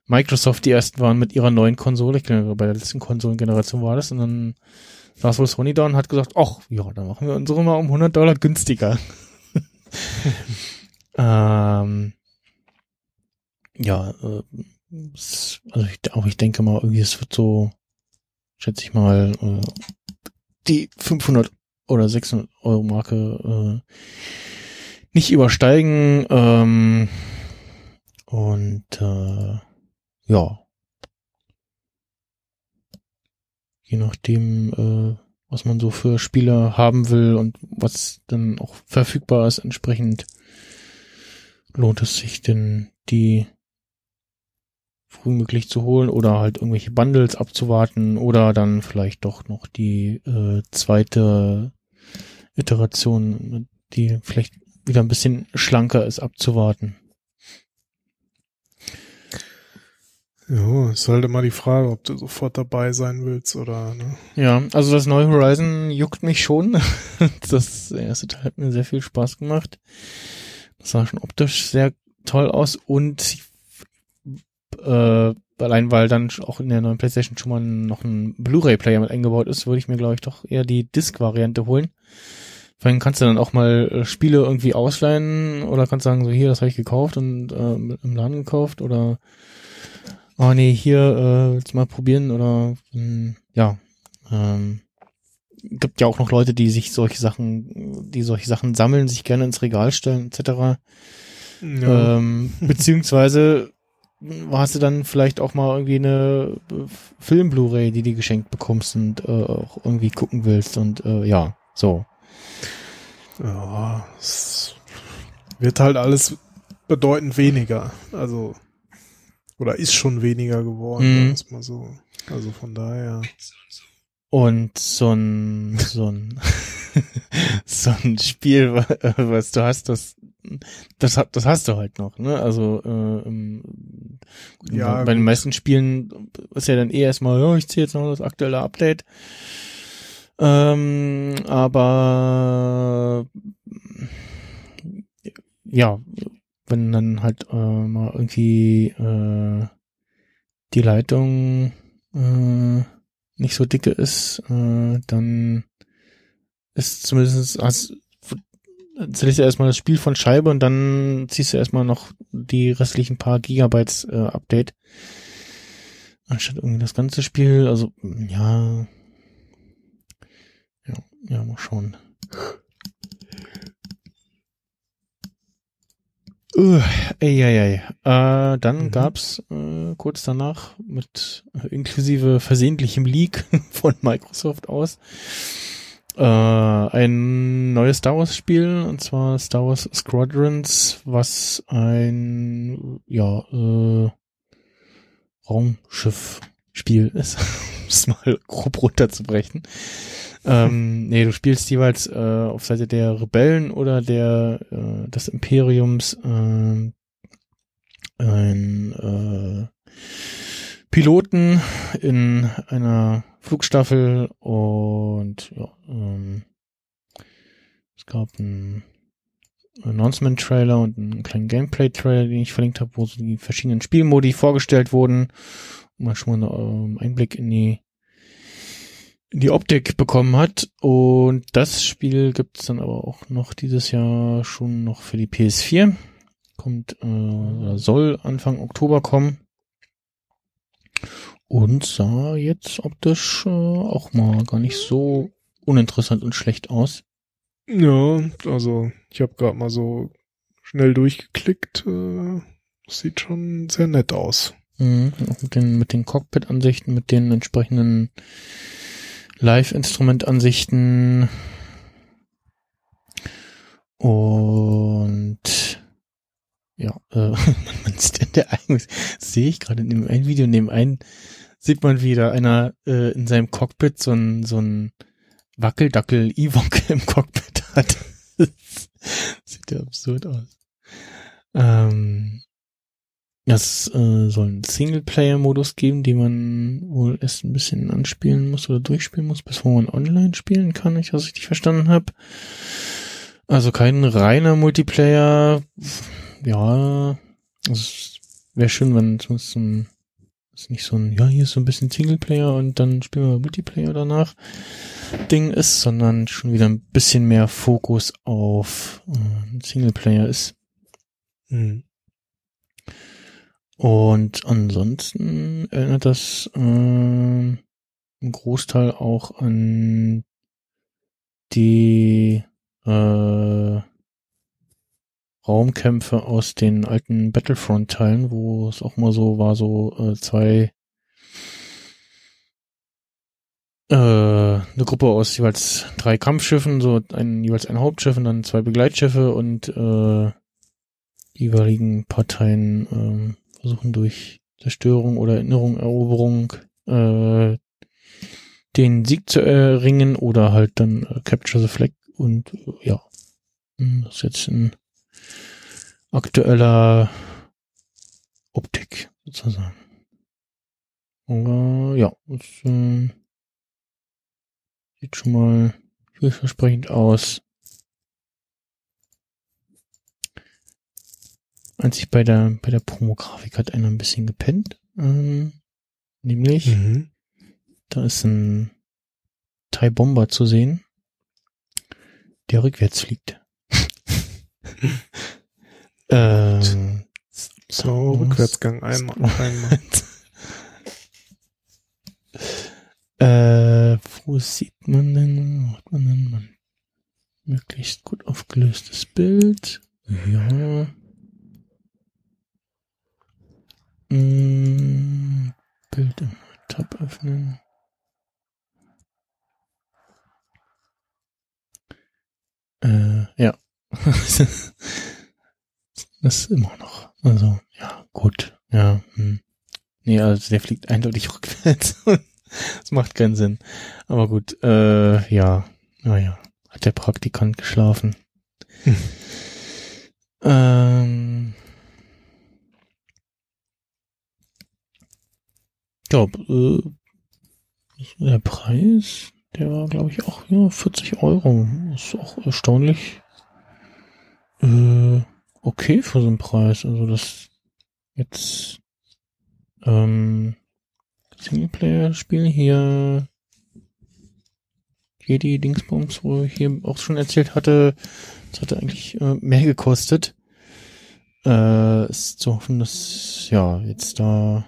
Speaker 1: Microsoft die ersten waren mit ihrer neuen Konsole. Ich glaube, bei der letzten Konsolengeneration war das. Und dann saß wohl Sony da und hat gesagt, ach, ja, dann machen wir unsere mal um 100 Dollar günstiger. ähm, ja, äh, also ich, aber ich denke mal, irgendwie es wird so, schätze ich mal, äh, die 500 oder 600 Euro Marke äh, nicht übersteigen. Ähm, und äh, ja, je nachdem, äh, was man so für Spieler haben will und was dann auch verfügbar ist, entsprechend lohnt es sich denn die frühmöglich zu holen oder halt irgendwelche Bundles abzuwarten oder dann vielleicht doch noch die äh, zweite Iteration, die vielleicht wieder ein bisschen schlanker ist, abzuwarten.
Speaker 2: Ja, ist halt immer die Frage, ob du sofort dabei sein willst oder, ne?
Speaker 1: Ja, also das neue Horizon juckt mich schon. Das erste Teil hat mir sehr viel Spaß gemacht. Das sah schon optisch sehr toll aus und äh, allein weil dann auch in der neuen PlayStation schon mal noch ein Blu-ray-Player mit eingebaut ist, würde ich mir glaube ich doch eher die Disc-Variante holen. Vor allem kannst du dann auch mal äh, Spiele irgendwie ausleihen oder kannst sagen, so hier, das habe ich gekauft und äh, im Laden gekauft oder oh nee, hier äh, jetzt mal probieren oder mh, hm, ja. Ähm, gibt ja auch noch Leute, die sich solche Sachen, die solche Sachen sammeln, sich gerne ins Regal stellen, etc. Ja. Ähm, beziehungsweise hast du dann vielleicht auch mal irgendwie eine Film-Blu-ray, die du geschenkt bekommst und äh, auch irgendwie gucken willst und äh, ja, so.
Speaker 2: Ja, es wird halt alles bedeutend weniger. Also, oder ist schon weniger geworden, mhm. mal so. Also von daher.
Speaker 1: Und so ein, so ein, so ein Spiel, was du hast, das das, das hast du halt noch, ne? Also äh, ja, bei, den meisten Spielen ist ja dann eh erstmal, ja, ich ziehe jetzt noch das aktuelle Update. Ähm, aber ja, wenn dann halt äh, mal irgendwie äh, die Leitung äh, nicht so dicke ist, äh, dann ist zumindest hast, installierst du erstmal das Spiel von Scheibe und dann ziehst du erstmal noch die restlichen paar Gigabytes äh, Update. Anstatt irgendwie das ganze Spiel, also ja. Ja, ja, mal schauen. Uh, ey, ey, ey. Äh, dann mhm. gab's äh, kurz danach mit äh, inklusive versehentlichem Leak von Microsoft aus äh, ein neues Star Wars Spiel, und zwar Star Wars Squadrons, was ein, ja, äh, Raumschiff-Spiel ist, um es mal grob runterzubrechen. ähm, nee, du spielst jeweils äh, auf Seite der Rebellen oder der äh, des Imperiums äh, ein äh, Piloten in einer Flugstaffel und ja, ähm, es gab einen Announcement-Trailer und einen kleinen Gameplay-Trailer, den ich verlinkt habe, wo so die verschiedenen Spielmodi vorgestellt wurden. Mal schon mal einen ähm, Einblick in die in die Optik bekommen hat. Und das Spiel gibt es dann aber auch noch dieses Jahr schon noch für die PS4. Kommt, äh, soll Anfang Oktober kommen. Und sah jetzt optisch äh, auch mal gar nicht so uninteressant und schlecht aus.
Speaker 2: Ja, also ich habe gerade mal so schnell durchgeklickt. Äh, sieht schon sehr nett aus.
Speaker 1: Mhm, mit den, mit den Cockpit-Ansichten, mit den entsprechenden Live-Instrument-Ansichten. Und ja, äh, man sieht der eigentlich, sehe ich gerade in dem einen Video, in dem einen sieht man wieder einer äh, in seinem Cockpit so ein, so ein Wackeldackel Ewok im Cockpit hat. sieht ja absurd aus. Ähm, es äh, soll einen Singleplayer-Modus geben, den man wohl erst ein bisschen anspielen muss oder durchspielen muss, bevor man online spielen kann, ich was richtig verstanden habe. Also kein reiner Multiplayer. Ja, es wäre schön, wenn es ist nicht so ein, ja, hier ist so ein bisschen Singleplayer und dann spielen wir Multiplayer danach Ding ist, sondern schon wieder ein bisschen mehr Fokus auf äh, Singleplayer ist. Mhm. Und ansonsten erinnert das äh, im Großteil auch an die äh, Raumkämpfe aus den alten Battlefront-Teilen, wo es auch mal so war, so äh, zwei äh, eine Gruppe aus jeweils drei Kampfschiffen, so ein jeweils ein Hauptschiff und dann zwei Begleitschiffe und äh, die jeweiligen Parteien äh, versuchen durch Zerstörung oder Erinnerung, Eroberung äh, den Sieg zu erringen oder halt dann äh, Capture the Flag und äh, ja, das ist jetzt ein aktueller Optik sozusagen. Aber ja, das äh, sieht schon mal vielversprechend aus. Einzig bei der bei der Promografik hat einer ein bisschen gepennt, ähm, nämlich mhm. da ist ein Thai Bomber zu sehen, der rückwärts fliegt.
Speaker 2: Ähm, so, Rückwärtsgang einmal. einmal.
Speaker 1: äh, wo sieht man denn, wo hat man denn man möglichst gut aufgelöstes Bild? Ja. Hm, Bild im Tab öffnen. Äh, ja. Das ist immer noch. Also, ja, gut. Ja. Hm. Nee, also der fliegt eindeutig rückwärts. das macht keinen Sinn. Aber gut, äh, ja. Naja. Hat der Praktikant geschlafen. Hm. Ähm. Ja, äh, der Preis, der war, glaube ich, auch ja, 40 Euro. Ist auch erstaunlich. Äh, okay für so einen Preis. Also das jetzt ähm, Singleplayer-Spiel hier Jedi Dingsbums, wo ich hier auch schon erzählt hatte, das hatte eigentlich äh, mehr gekostet. Äh, ist zu hoffen, dass ja jetzt da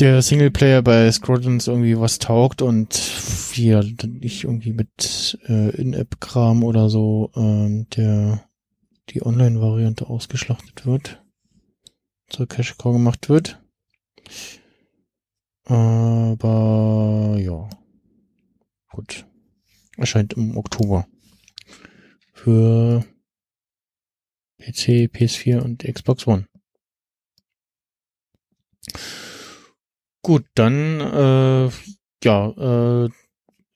Speaker 1: der Singleplayer bei Squadrons irgendwie was taugt und wir nicht irgendwie mit äh, In-App-Kram oder so ähm, der die Online-Variante ausgeschlachtet wird, zur Cache-Core gemacht wird. Aber ja, gut. Erscheint im Oktober. Für PC, PS4 und Xbox One. Gut, dann äh, ja, äh,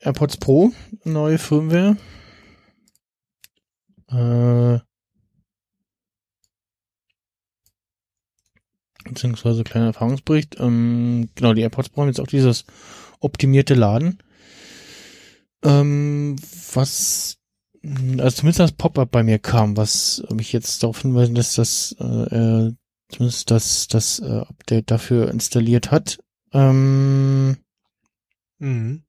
Speaker 1: AirPods Pro, neue Firmware. Äh, beziehungsweise kleiner Erfahrungsbericht. Ähm, genau, die AirPods brauchen jetzt auch dieses optimierte Laden. Ähm, was, also zumindest das Pop-up bei mir kam, was mich jetzt darauf hinweisen lässt, dass äh, zumindest das, das äh, Update dafür installiert hat. Ähm,
Speaker 2: Mhm.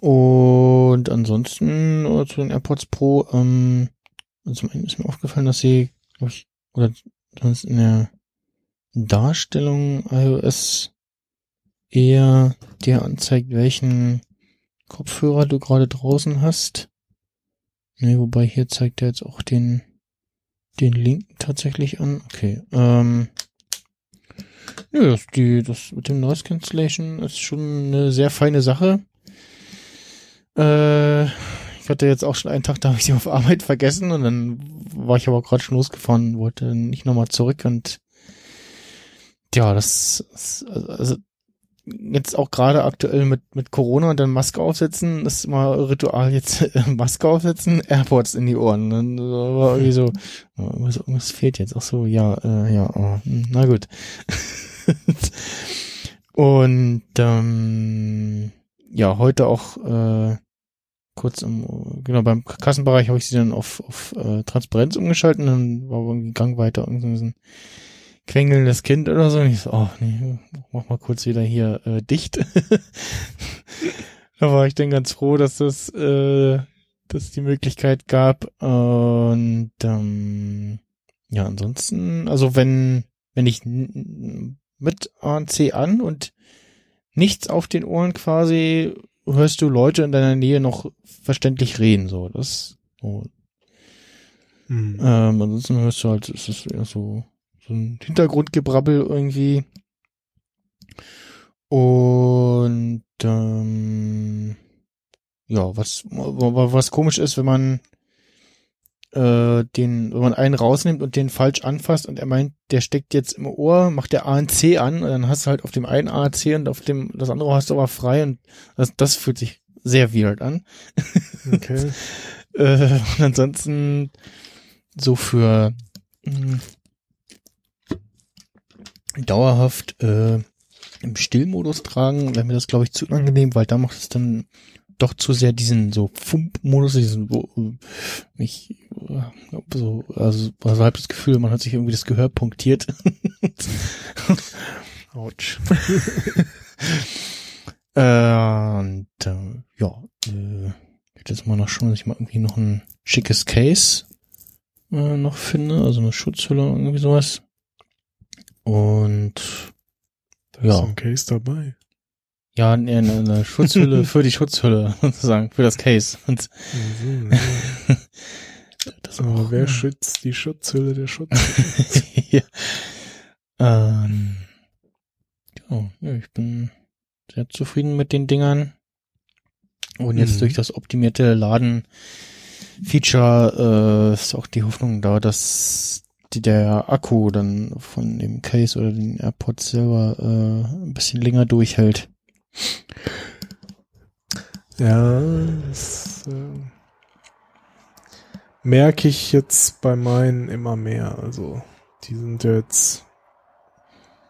Speaker 1: und ansonsten äh, zu den AirPods Pro, ähm, also zum einen ist mir aufgefallen, dass sie, glaub ich, oder sonst in der Darstellung iOS eher dir anzeigt, welchen Kopfhörer du gerade draußen hast. Ne, wobei hier zeigt er jetzt auch den, den linken tatsächlich an. Okay. Ähm, ja, das, die, das mit dem Noise Cancellation ist schon eine sehr feine Sache. Äh, ich hatte jetzt auch schon einen Tag, da habe ich sie auf Arbeit vergessen und dann war ich aber gerade schon losgefahren, wollte nicht nochmal zurück und ja, das, das also jetzt auch gerade aktuell mit mit Corona und dann Maske aufsetzen, das ist immer Ritual jetzt Maske aufsetzen, AirPods in die Ohren. Dann war irgendwie so, irgendwas, irgendwas fehlt jetzt. Ach so, ja, äh, ja, oh, hm, na gut. und ähm, ja, heute auch äh, kurz im, genau, beim Kassenbereich habe ich sie dann auf, auf äh, Transparenz umgeschalten, dann war irgendwie Gang weiter, irgendwie so ein quengelndes Kind oder so. Und ich so, oh nee, mach mal kurz wieder hier äh, dicht. da war ich dann ganz froh, dass das, äh, dass die Möglichkeit gab. Und ähm, ja, ansonsten, also wenn, wenn ich mit ANC an und nichts auf den Ohren quasi, hörst du Leute in deiner Nähe noch verständlich reden. So, das so.
Speaker 2: Mhm.
Speaker 1: Ähm, ansonsten hörst du halt, es ist eher so, so ein Hintergrundgebrabbel irgendwie. Und ähm, ja, was was komisch ist, wenn man äh, den, wenn man einen rausnimmt und den falsch anfasst und er meint, der steckt jetzt im Ohr, macht der ANC an und dann hast du halt auf dem einen ANC und auf dem das andere hast du aber frei und das, das fühlt sich sehr weird an.
Speaker 2: Okay.
Speaker 1: Äh, und ansonsten so für mh, dauerhaft äh, im Stillmodus tragen, wäre mir das, glaube ich, zu unangenehm, weil da macht es dann doch zu sehr diesen so Fump-Modus, diesen, wo äh, mich äh, so, also, also halb das Gefühl, man hat sich irgendwie das Gehör punktiert.
Speaker 2: Autsch.
Speaker 1: und äh, ja, äh, jetzt mal noch schauen, dass ich mal irgendwie noch ein schickes Case äh, noch finde, also eine Schutzhülle irgendwie sowas. Und
Speaker 2: Da ist
Speaker 1: Ja.
Speaker 2: ein Case dabei.
Speaker 1: ja, eine, eine Schutzhülle für die Schutzhülle sozusagen, für das Case. Und das
Speaker 2: Aber wer
Speaker 1: ja.
Speaker 2: schützt die Schutzhülle der Schutzhülle?
Speaker 1: ja. Ähm, ja, ich bin sehr zufrieden mit den Dingern. Und jetzt
Speaker 2: Mhm.
Speaker 1: durch das optimierte Laden-Feature äh, ist auch die Hoffnung da, dass die, der Akku dann von dem Case oder den AirPods selber äh, ein bisschen länger durchhält.
Speaker 2: Ja, das äh, merke ich jetzt bei meinen immer mehr. Also, die sind jetzt,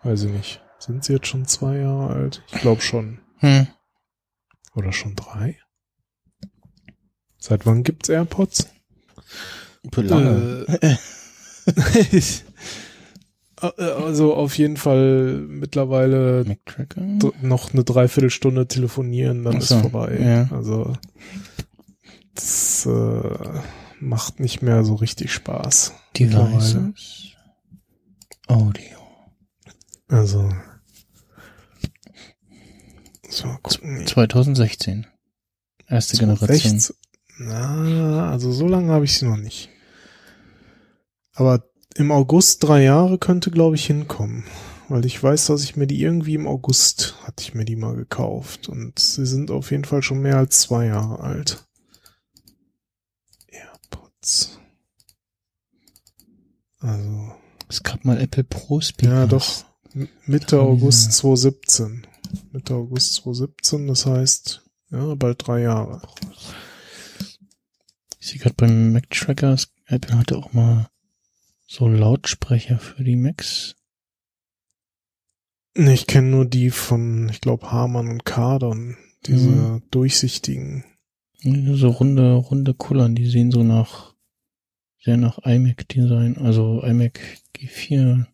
Speaker 2: weiß ich nicht, sind sie jetzt schon zwei Jahre alt? Ich glaube schon.
Speaker 1: Hm.
Speaker 2: Oder schon drei? Seit wann gibt's AirPods?
Speaker 1: Für lange.
Speaker 2: Äh, also auf jeden Fall mittlerweile noch eine Dreiviertelstunde telefonieren, dann
Speaker 1: Ach
Speaker 2: ist
Speaker 1: so,
Speaker 2: vorbei.
Speaker 1: ja.
Speaker 2: Also das äh, macht nicht mehr so richtig Spaß.
Speaker 1: Devices. Audio.
Speaker 2: Also so, mal gucken.
Speaker 1: 2016. Erste Generation.
Speaker 2: 16. Na, also so lange habe ich sie noch nicht. Aber im August drei Jahre könnte, glaube ich, hinkommen. Weil ich weiß, dass ich mir die irgendwie im August hatte ich mir die mal gekauft. Und sie sind auf jeden Fall schon mehr als zwei Jahre alt. AirPods. Also,
Speaker 1: Es gab mal Apple Pro Speakers.
Speaker 2: ja doch. Mitte August
Speaker 1: Jahre.
Speaker 2: 2017. Mitte August 2017, das heißt, ja, bald drei Jahre.
Speaker 1: Ich sehe gerade beim Mac Tracker, Apple hatte auch mal so Lautsprecher für die Macs.
Speaker 2: Nee, Ich kenne nur die von, ich glaube, Hamann und Kardon. Diese
Speaker 1: Mhm.
Speaker 2: durchsichtigen.
Speaker 1: So runde, runde Kullern, die sehen so nach sehr nach iMac Design, also iMac G4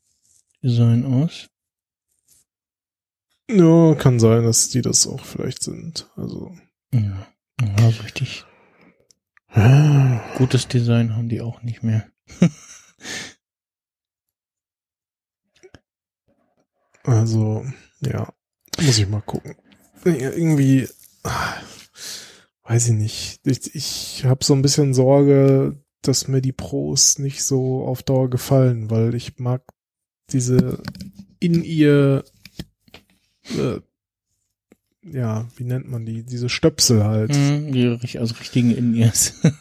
Speaker 1: Design aus.
Speaker 2: Ja, kann sein, dass die das auch vielleicht sind. Also.
Speaker 1: Ja, ja richtig gutes Design haben die auch nicht mehr.
Speaker 2: Also, ja, muss ich mal gucken. Irgendwie, weiß ich nicht. Ich, ich habe so ein bisschen Sorge, dass mir die Pros nicht so auf Dauer gefallen, weil ich mag diese in ihr, äh, ja, wie nennt man die, diese Stöpsel halt.
Speaker 1: Mhm, die, also richtigen In-Ears.
Speaker 2: Ah,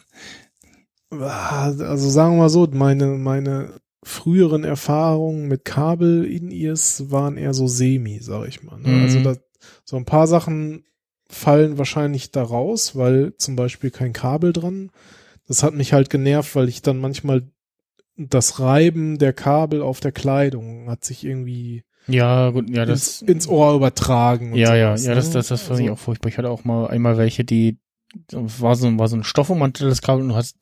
Speaker 2: Also sagen wir mal so, meine, meine früheren Erfahrungen mit Kabel in ears waren eher so semi, sag ich mal. Ne?
Speaker 1: Mhm.
Speaker 2: Also da, so ein paar Sachen fallen wahrscheinlich da raus, weil zum Beispiel kein Kabel dran. Das hat mich halt genervt, weil ich dann manchmal das Reiben der Kabel auf der Kleidung hat sich irgendwie
Speaker 1: ja, gut, ja,
Speaker 2: ins,
Speaker 1: das,
Speaker 2: ins Ohr übertragen. und
Speaker 1: ja, ja,
Speaker 2: sowas,
Speaker 1: ja, das,
Speaker 2: ne?
Speaker 1: das, das fand ich
Speaker 2: Also-
Speaker 1: auch furchtbar. Ich hatte auch mal einmal welche, die, war so, war so ein stoffummanteltes Kabel und du hast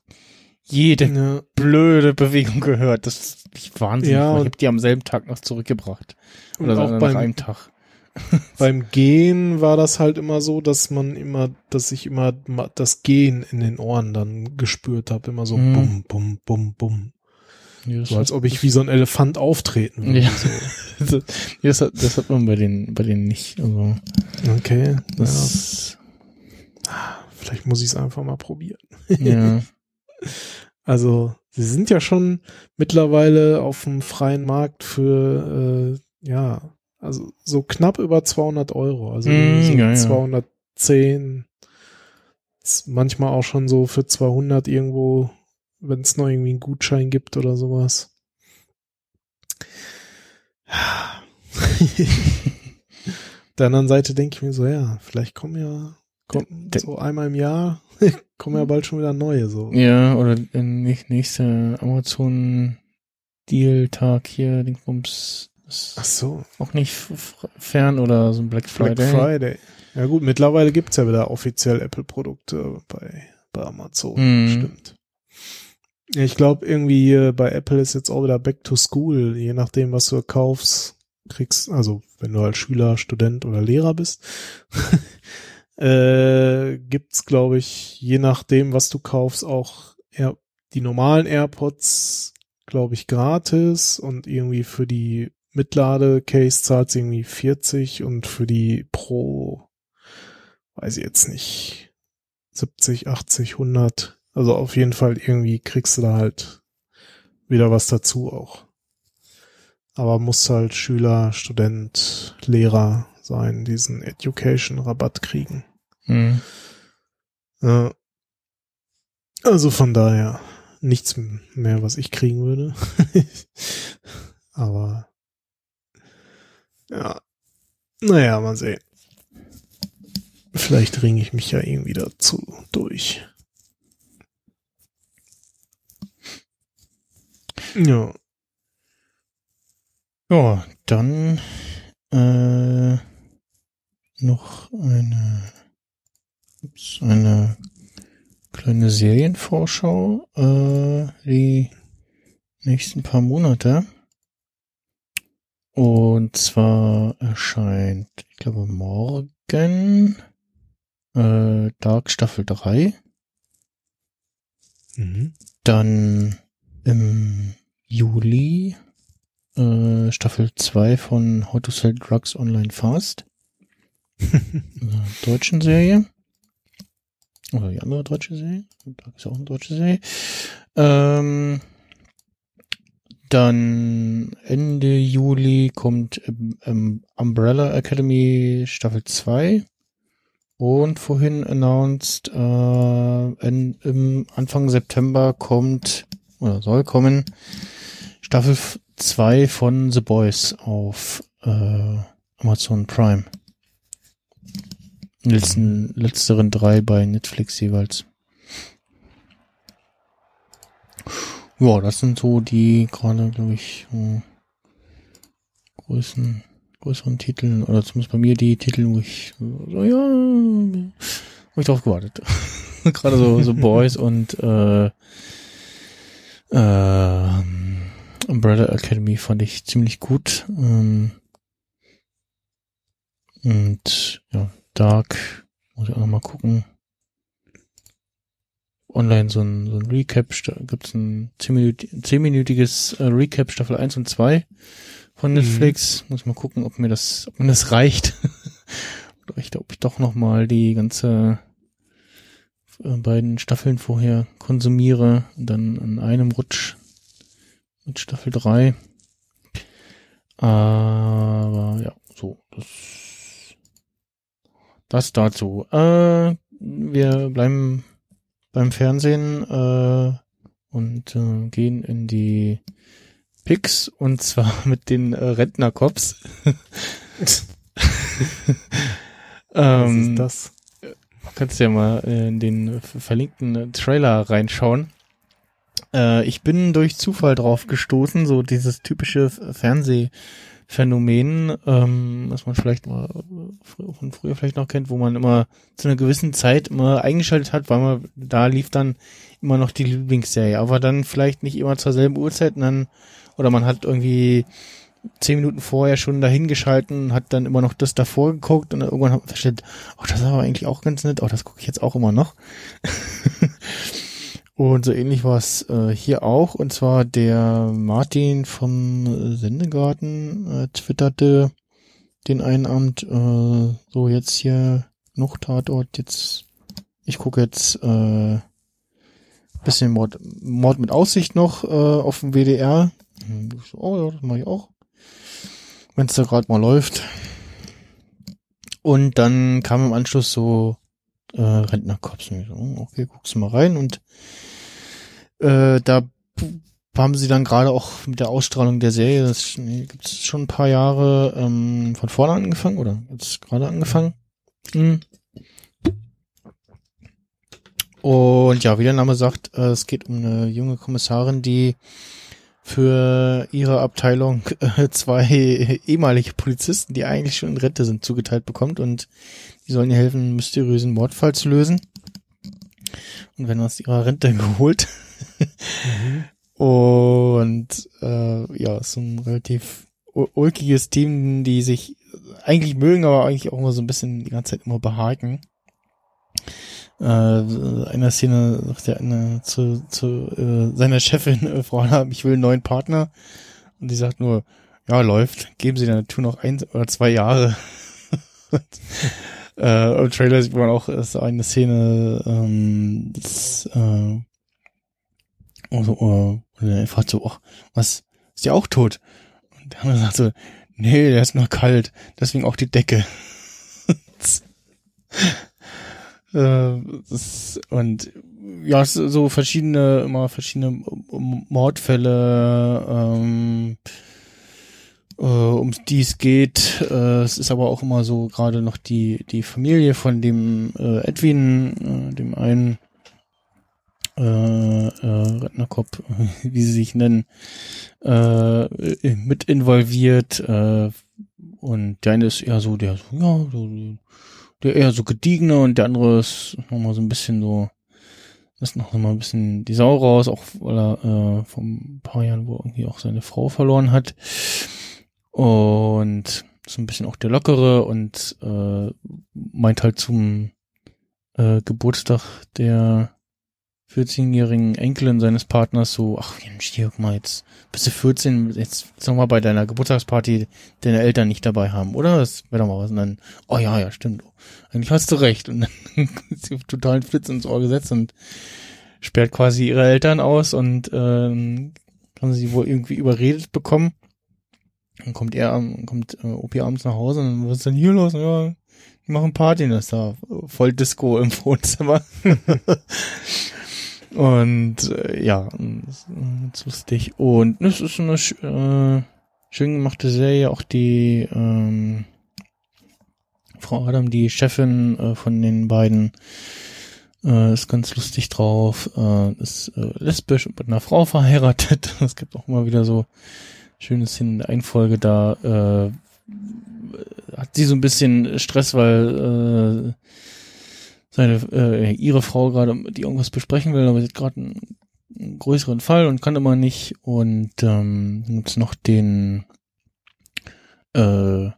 Speaker 1: jede
Speaker 2: Ja.
Speaker 1: blöde Bewegung gehört. Das ist nicht wahnsinnig.
Speaker 2: Ja,
Speaker 1: ich habe die am selben Tag noch zurückgebracht.
Speaker 2: Und
Speaker 1: Oder
Speaker 2: auch
Speaker 1: nach
Speaker 2: beim,
Speaker 1: einem Tag.
Speaker 2: beim Gehen war das halt immer so, dass man immer, dass ich immer das Gehen in den Ohren dann gespürt habe, immer so
Speaker 1: Mhm.
Speaker 2: bum, bum, bum, bum.
Speaker 1: Ja,
Speaker 2: So als ob ich wie so ein Elefant auftreten würde.
Speaker 1: Ja.
Speaker 2: So.
Speaker 1: das, das, hat, das hat man bei den, bei denen nicht. Also,
Speaker 2: Okay.
Speaker 1: das,
Speaker 2: Ja, vielleicht muss ich es einfach mal probieren.
Speaker 1: ja.
Speaker 2: Also, sie sind ja schon mittlerweile auf dem freien Markt für, äh, ja, also so knapp über 200 Euro. Also
Speaker 1: Mm,
Speaker 2: so
Speaker 1: ja, ja.
Speaker 2: 210, z- manchmal auch schon so für 200 irgendwo, wenn es noch irgendwie einen Gutschein gibt oder sowas. der anderen Seite denke ich mir so, ja, vielleicht kommen ja,
Speaker 1: Der-
Speaker 2: so einmal im Jahr, kommen ja bald schon wieder neue, so.
Speaker 1: Ja, oder nicht nächste Amazon Deal-Tag hier, Dingsbums, ist
Speaker 2: Ach so,
Speaker 1: auch nicht fern oder so ein Black Friday.
Speaker 2: Black Friday. Ja gut, mittlerweile gibt's ja wieder offiziell Apple-Produkte bei, bei Amazon.
Speaker 1: Mhm.
Speaker 2: Stimmt. Ich glaube irgendwie bei Apple ist jetzt auch wieder Back to School, je nachdem, was du kaufst, kriegst, also wenn du als Schüler, Student oder Lehrer bist, äh, gibt's glaube ich, je nachdem, was du kaufst, auch Air, die normalen AirPods, glaube ich, gratis und irgendwie für die Mitlade-Case zahlt irgendwie 40 und für die Pro, weiß ich jetzt nicht, 70, 80, 100. Also auf jeden Fall irgendwie kriegst du da halt wieder was dazu auch. Aber muss halt Schüler, Student, Lehrer sein, diesen Education-Rabatt kriegen.
Speaker 1: Mhm.
Speaker 2: Ja. Also von daher nichts mehr, was ich kriegen würde. Aber ja. Naja, mal sehen. Vielleicht ringe ich mich ja irgendwie dazu durch. Ja.
Speaker 1: Ja, dann äh, noch eine, ups, eine kleine Serienvorschau, äh, die nächsten paar Monate. Und zwar erscheint, ich glaube, morgen äh, Dark Staffel 3.
Speaker 2: Mhm.
Speaker 1: Dann im Juli äh, Staffel 2 von How to Sell Drugs Online Fast. deutschen Serie. Oder die andere deutsche Serie. Da ist auch eine deutsche Serie. Ähm, dann Ende Juli kommt ähm, ähm, Umbrella Academy Staffel 2. Und vorhin announced, äh, in, im Anfang September kommt, oder soll kommen, Staffel 2 von The Boys auf äh, Amazon Prime. Letzten, letzteren drei bei Netflix jeweils. Ja, das sind so die gerade, glaube ich, so größten, größeren Titel, oder zumindest bei mir die Titel, wo ich so, ja, hab ich drauf gewartet. gerade so, so Boys und äh, Ähm, Umbrella Academy fand ich ziemlich gut. Ähm, und ja, Dark, muss ich auch noch mal gucken. Online so ein, so ein Recap, gibt's ein 10-minütiges äh, Recap Staffel 1 und 2 von Netflix. Muss ich mal gucken, ob mir das, ob mir das reicht. Oder ich, ob ich doch noch mal die ganze äh, beiden Staffeln vorher konsumiere und dann in einem Rutsch mit Staffel 3. Aber ja, so, das, das dazu. Äh, wir bleiben beim Fernsehen äh, und äh, gehen in die Picks und zwar mit den äh, Rentnercops.
Speaker 2: Was
Speaker 1: ähm,
Speaker 2: ist das?
Speaker 1: Kannst ja mal in den verlinkten Trailer reinschauen. Äh, ich bin durch Zufall drauf gestoßen, so dieses typische Fernsehphänomen, ähm, was man vielleicht mal von früher vielleicht noch kennt, wo man immer zu einer gewissen Zeit immer eingeschaltet hat, weil man da lief dann immer noch die Lieblingsserie, aber dann vielleicht nicht immer zur selben Uhrzeit und dann oder man hat irgendwie zehn Minuten vorher schon dahin geschalten hat dann immer noch das davor geguckt und dann irgendwann hat man festgestellt, oh, das aber eigentlich auch ganz nett, oh, das gucke ich jetzt auch immer noch. und so ähnlich war es äh, hier auch, und zwar der Martin vom Sendegarten äh, twitterte den einen Abend, äh, so jetzt hier noch Tatort, jetzt, ich gucke jetzt äh, bisschen Mord, Mord mit Aussicht noch äh, auf dem WDR. Hm, so, oh ja, das mache ich auch wenn es da gerade mal läuft. Und dann kam im Anschluss so äh, so, oh, okay, guckst du mal rein. Und äh, da haben sie dann gerade auch mit der Ausstrahlung der Serie, das gibt es schon ein paar Jahre, ähm, von vorne angefangen oder jetzt gerade angefangen. Hm. Und ja, wie der Name sagt, äh, es geht um eine junge Kommissarin, die für ihre Abteilung äh, zwei ehemalige Polizisten, die eigentlich schon in Rente sind, zugeteilt bekommt und die sollen ihr helfen, mysteriösen Mordfall zu lösen. Und werden aus ihrer Rente geholt. Und äh, ja, so ein relativ ul- ulkiges Team, die sich eigentlich mögen, aber eigentlich auch immer so ein bisschen die ganze Zeit immer behaken. Äh, einer Szene sagt der eine zu, zu äh, seiner Chefin, äh, Frau Hanna, ich will einen neuen Partner. Und die sagt nur, ja, läuft, geben Sie der Natur noch ein oder zwei Jahre. Und, äh, Im Trailer sieht man auch äh, so eine Szene, ähm, das, äh, also, äh, und er fragt so, ach, was, ist der auch tot? Und der andere sagt so, nee, der ist nur kalt, deswegen auch die Decke. Äh, und ja, ist so verschiedene, immer verschiedene Mordfälle, ähm, äh, um die es geht. Äh, es ist aber auch immer so gerade noch die die Familie von dem äh, Edwin, äh, dem einen äh, äh, Rentnerkopf, wie sie sich nennen, äh, mit involviert. Äh, und der eine ist eher so, der so, ja, so, der eher so gediegener und der andere ist nochmal so ein bisschen so, ist noch mal ein bisschen die Sau raus, auch weil er äh, vor ein paar Jahren wo irgendwie auch seine Frau verloren hat. Und so ein bisschen auch der Lockere und äh, meint halt zum äh, Geburtstag der 14-jährigen Enkelin seines Partners so, ach Mensch, hier, guck mal, jetzt bist du 14, jetzt noch mal bei deiner Geburtstagsparty deine Eltern nicht dabei haben, oder? Das wäre doch mal was. Und dann, oh ja, ja, stimmt. Eigentlich hast du recht. Und dann ist sie totalen Flitz ins Ohr gesetzt und sperrt quasi ihre Eltern aus und ähm, haben sie wohl irgendwie überredet bekommen. Dann kommt er, kommt äh, Opi abends nach Hause und dann, was ist denn hier los? Ja, die machen Party, das da voll Disco im Wohnzimmer. und äh, ja, das ist, äh, lustig. Und es ist eine äh, schön gemachte Serie, auch die ähm, Frau Adam, die Chefin äh, von den beiden, äh, ist ganz lustig drauf, äh, ist äh, lesbisch und mit einer Frau verheiratet. Es gibt auch immer wieder so schöne Szenen in der Einfolge, da äh, hat sie so ein bisschen Stress, weil äh, seine äh, ihre Frau gerade die irgendwas besprechen will, aber sie hat gerade einen einen größeren Fall und kann immer nicht. Und ähm, gibt's noch den äh,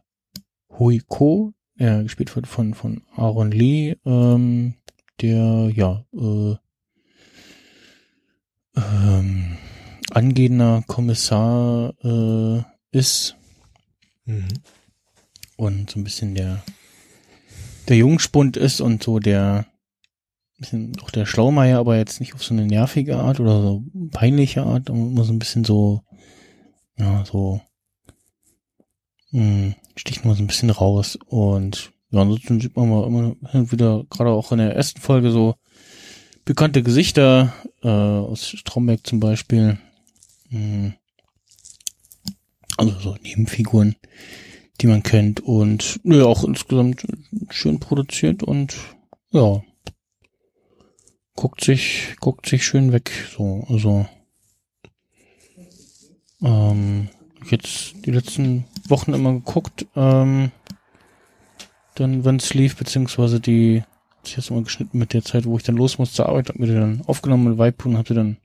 Speaker 1: Hui Ko, der gespielt wird von, von Aaron Lee, ähm, der ja äh, ähm, angehender Kommissar äh, ist
Speaker 2: Mhm.
Speaker 1: und so ein bisschen der der Jungspund ist und so der bisschen auch der Schlaumeier, aber jetzt nicht auf so eine nervige Art oder so peinliche Art, immer so ein bisschen so ja so mh, sticht man so ein bisschen raus und ja, ansonsten sieht man mal immer wieder gerade auch in der ersten Folge so bekannte Gesichter äh, aus Stromberg zum Beispiel. Mh, also so Nebenfiguren, die man kennt und ja, auch insgesamt schön produziert und ja, guckt sich, guckt sich schön weg, so, also, ähm, jetzt die letzten Wochen immer geguckt, ähm, dann, wenn es lief, beziehungsweise die, ich jetzt mal geschnitten mit der Zeit, wo ich dann los muss zur Arbeit, hab mir dann aufgenommen mit Vibe und hatte dann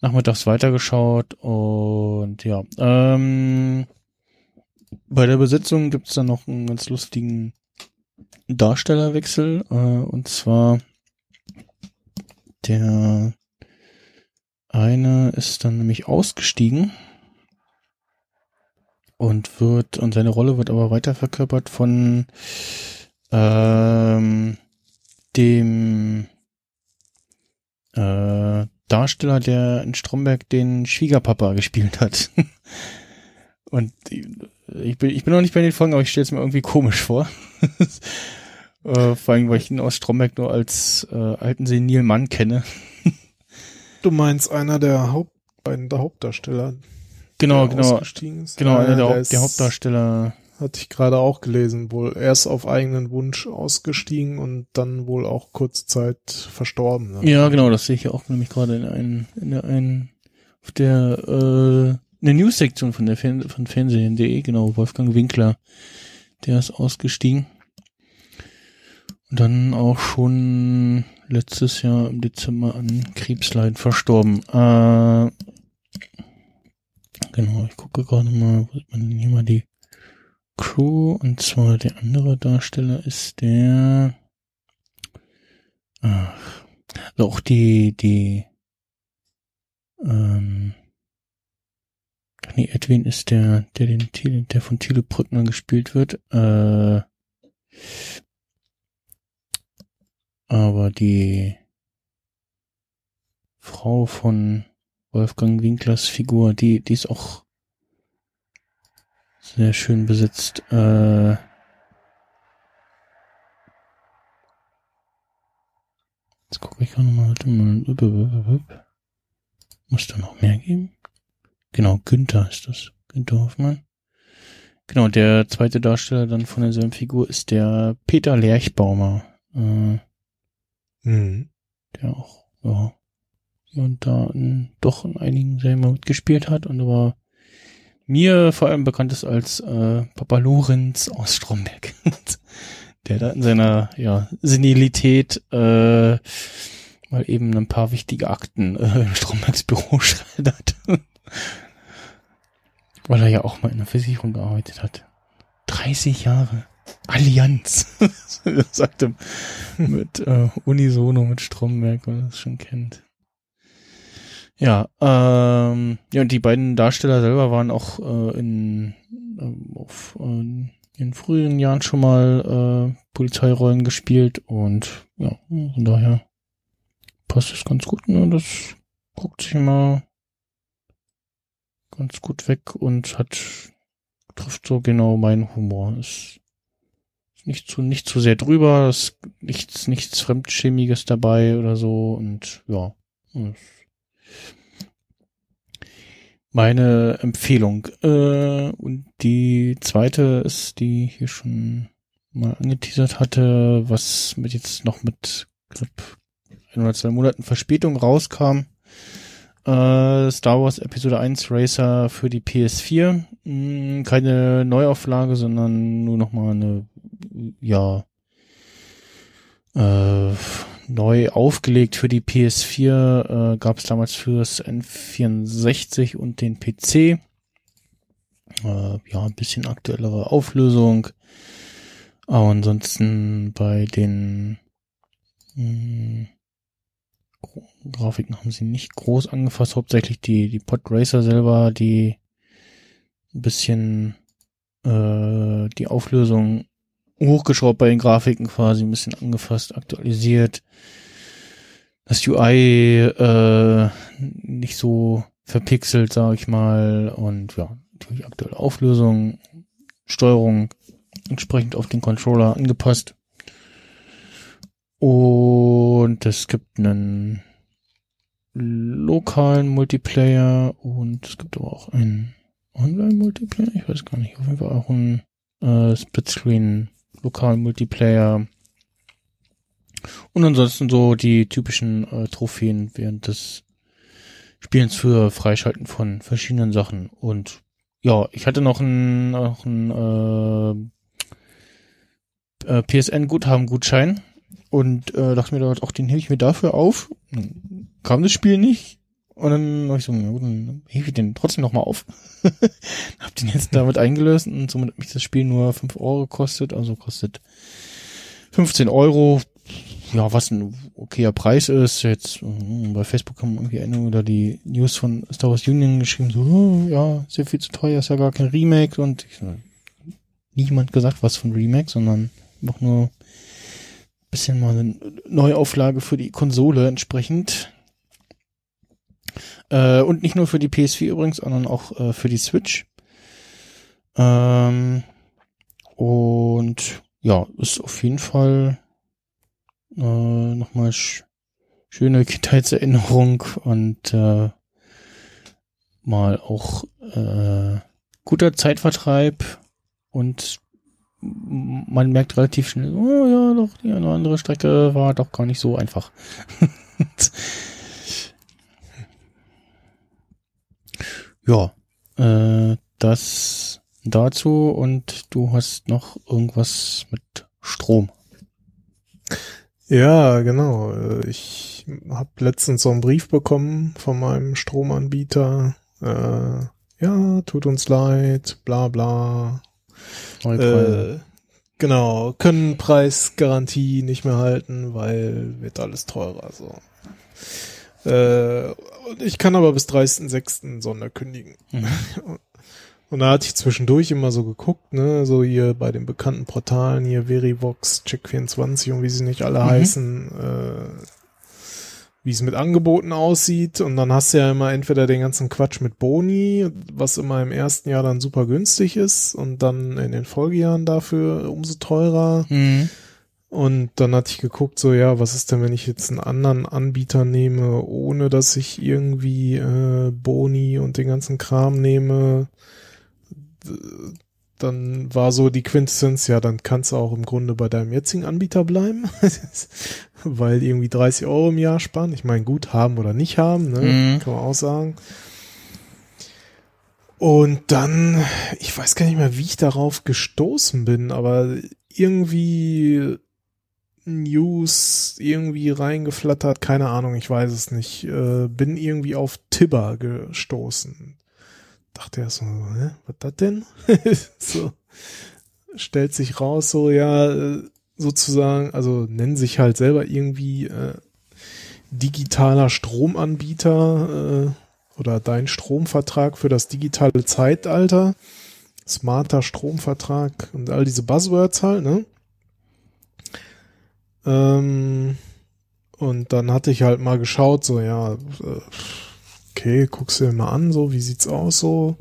Speaker 1: nachmittags weitergeschaut und ja, ähm, bei der Besetzung gibt's dann noch einen ganz lustigen Darstellerwechsel äh, und zwar der eine ist dann nämlich ausgestiegen und wird und seine Rolle wird aber weiter verkörpert von ähm, dem äh, Darsteller, der in Stromberg den Schwiegerpapa gespielt hat. Und ich bin, ich bin noch nicht bei den Folgen, aber ich stelle es mir irgendwie komisch vor. äh, vor allem, weil ich ihn aus Stromberg nur als äh, alten senil Mann kenne.
Speaker 2: Du meinst einer der Haupt, beiden der Hauptdarsteller,
Speaker 1: Genau,
Speaker 2: der
Speaker 1: genau. Genau, einer der,
Speaker 2: der ist-
Speaker 1: der Hauptdarsteller.
Speaker 2: Hatte ich gerade auch gelesen, wohl erst auf eigenen Wunsch ausgestiegen und dann wohl auch kurze Zeit verstorben. ne?
Speaker 1: Ja, genau, das sehe ich ja auch nämlich gerade in einen, in einen, auf der, äh, in der News-Sektion von der Fern von Fernsehen.de, genau, Wolfgang Winkler, der ist ausgestiegen. Und dann auch schon letztes Jahr im Dezember an Krebsleiden verstorben. Äh, genau, ich gucke gerade mal, wo sieht man denn hier mal die Crew, und zwar der andere Darsteller ist der, ach, also auch die, die, ähm, nee, Edwin ist der, der den Thiele, der von Thiele Brückner gespielt wird, äh, aber die Frau von Wolfgang Winklers Figur, die, die ist auch sehr schön besetzt, äh, Jetzt gucke ich auch nochmal. Muss da noch mehr geben? Genau, Günther ist das. Günther Hoffmann. Genau, der zweite Darsteller dann von derselben Figur ist der Peter Lerchbaumer, äh,
Speaker 2: Mhm.
Speaker 1: der auch, ja, hier und da in, doch in einigen Serien mal mitgespielt hat und aber mir vor allem bekannt ist als äh, Papa Lorenz aus Stromberg. der da in seiner ja, Senilität äh, mal eben ein paar wichtige Akten äh, im Strombergs Büro schreddert. Weil er ja auch mal in der Versicherung gearbeitet hat. 30 Jahre. Allianz. sagte mit äh, Unisono mit Stromberg, wenn man das schon kennt. Ja, ähm, ja, und die beiden Darsteller selber waren auch äh, in ähm, auf äh, in früheren Jahren schon mal äh, Polizeirollen gespielt und ja, von daher passt es ganz gut. Ne? Das guckt sich immer ganz gut weg und hat trifft so genau meinen Humor. Ist nicht zu nicht zu sehr drüber, ist nichts nichts fremdschämiges dabei oder so und ja. ist Meine Empfehlung. Äh, und die zweite ist, die ich hier schon mal angeteasert hatte, was mit jetzt noch mit knapp ein oder zwei Monaten Verspätung rauskam. Äh, Star Wars Episode 1 Racer für die PS4. Hm, keine Neuauflage, sondern nur noch mal eine, ja, äh, neu aufgelegt für die PS4, äh, gab es damals fürs N64 und den PC. Äh, ja, ein bisschen aktuellere Auflösung. Aber ansonsten bei den mh, Grafiken haben sie nicht groß angefasst, hauptsächlich die, die Podracer selber, die ein bisschen äh, die Auflösung hochgeschraubt bei den Grafiken quasi, ein bisschen angefasst, aktualisiert. Das UI äh, nicht so verpixelt, sage ich mal. Und ja, natürlich aktuelle Auflösung, Steuerung entsprechend auf den Controller angepasst. Und es gibt einen lokalen Multiplayer und es gibt aber auch einen Online-Multiplayer. Ich weiß gar nicht. Auf jeden Fall auch einen äh, Splitscreen lokalen Multiplayer. Und ansonsten so die typischen äh, Trophäen während des Spielens für Freischalten von verschiedenen Sachen. Und ja, ich hatte noch einen, noch einen äh, äh, PSN-Guthaben-Gutschein und äh, dachte mir, auch den hebe ich mir dafür auf. Dann kam das Spiel nicht. Und dann habe ich so, ja, gut, dann hebe ich den trotzdem nochmal auf. hab den jetzt damit eingelöst und somit hat mich das Spiel nur 5 Euro gekostet, also kostet 15 Euro. Ja, was ein okayer Preis ist. Jetzt äh, bei Facebook haben irgendwie eine oder die News von Star Wars Union geschrieben, so, ja, sehr viel zu teuer, ist ja gar kein Remake und ich, niemand gesagt was von Remake, sondern einfach nur bisschen mal eine Neuauflage für die Konsole entsprechend. Äh, und nicht nur für die PS4 übrigens, sondern auch äh, für die Switch. Ähm, und ja, ist auf jeden Fall äh, nochmal sch schöne Kindheitserinnerung und äh, mal auch äh, guter Zeitvertreib und man merkt relativ schnell, oh ja, doch, die eine oder andere Strecke war doch gar nicht so einfach. ja, äh, das dazu und du hast noch irgendwas mit Strom.
Speaker 2: Ja, genau. Äh, Ich habe letztens so einen Brief bekommen von meinem Stromanbieter. Äh, ja, tut uns leid, bla bla. Äh, genau, können Preisgarantie nicht mehr halten, weil wird alles teurer. So. Äh, ich kann aber bis 30.06. Sonder kündigen.
Speaker 1: Mhm.
Speaker 2: Und da hatte ich zwischendurch immer so geguckt, ne, so hier bei den bekannten Portalen, hier Verivox, Check24 und wie sie nicht alle
Speaker 1: Mhm.
Speaker 2: heißen, äh, wie es mit Angeboten aussieht. Und dann hast du ja immer entweder den ganzen Quatsch mit Boni, was immer im ersten Jahr dann super günstig ist und dann in den Folgejahren dafür umso teurer.
Speaker 1: Mhm.
Speaker 2: Und dann hatte ich geguckt, so ja, was ist denn, wenn ich jetzt einen anderen Anbieter nehme, ohne dass ich irgendwie äh, Boni und den ganzen Kram nehme. Dann war so die Quintessenz, ja, dann kannst du auch im Grunde bei deinem jetzigen Anbieter bleiben, weil irgendwie 30 Euro im Jahr sparen. Ich meine, gut haben oder nicht haben, ne?
Speaker 1: Mhm.
Speaker 2: kann man auch sagen. Und dann, ich weiß gar nicht mehr, wie ich darauf gestoßen bin, aber irgendwie News irgendwie reingeflattert, keine Ahnung, ich weiß es nicht. Äh, bin irgendwie auf Tibber gestoßen. Dachte er so, hä, was das denn? so stellt sich raus, so ja, äh, sozusagen, also nennen sich halt selber irgendwie äh, digitaler Stromanbieter äh, oder dein Stromvertrag für das digitale Zeitalter, smarter Stromvertrag und all diese Buzzwords halt, ne? Ähm, und dann hatte ich halt mal geschaut, so ja, äh, okay, guckst du dir mal an, so wie sieht's aus, so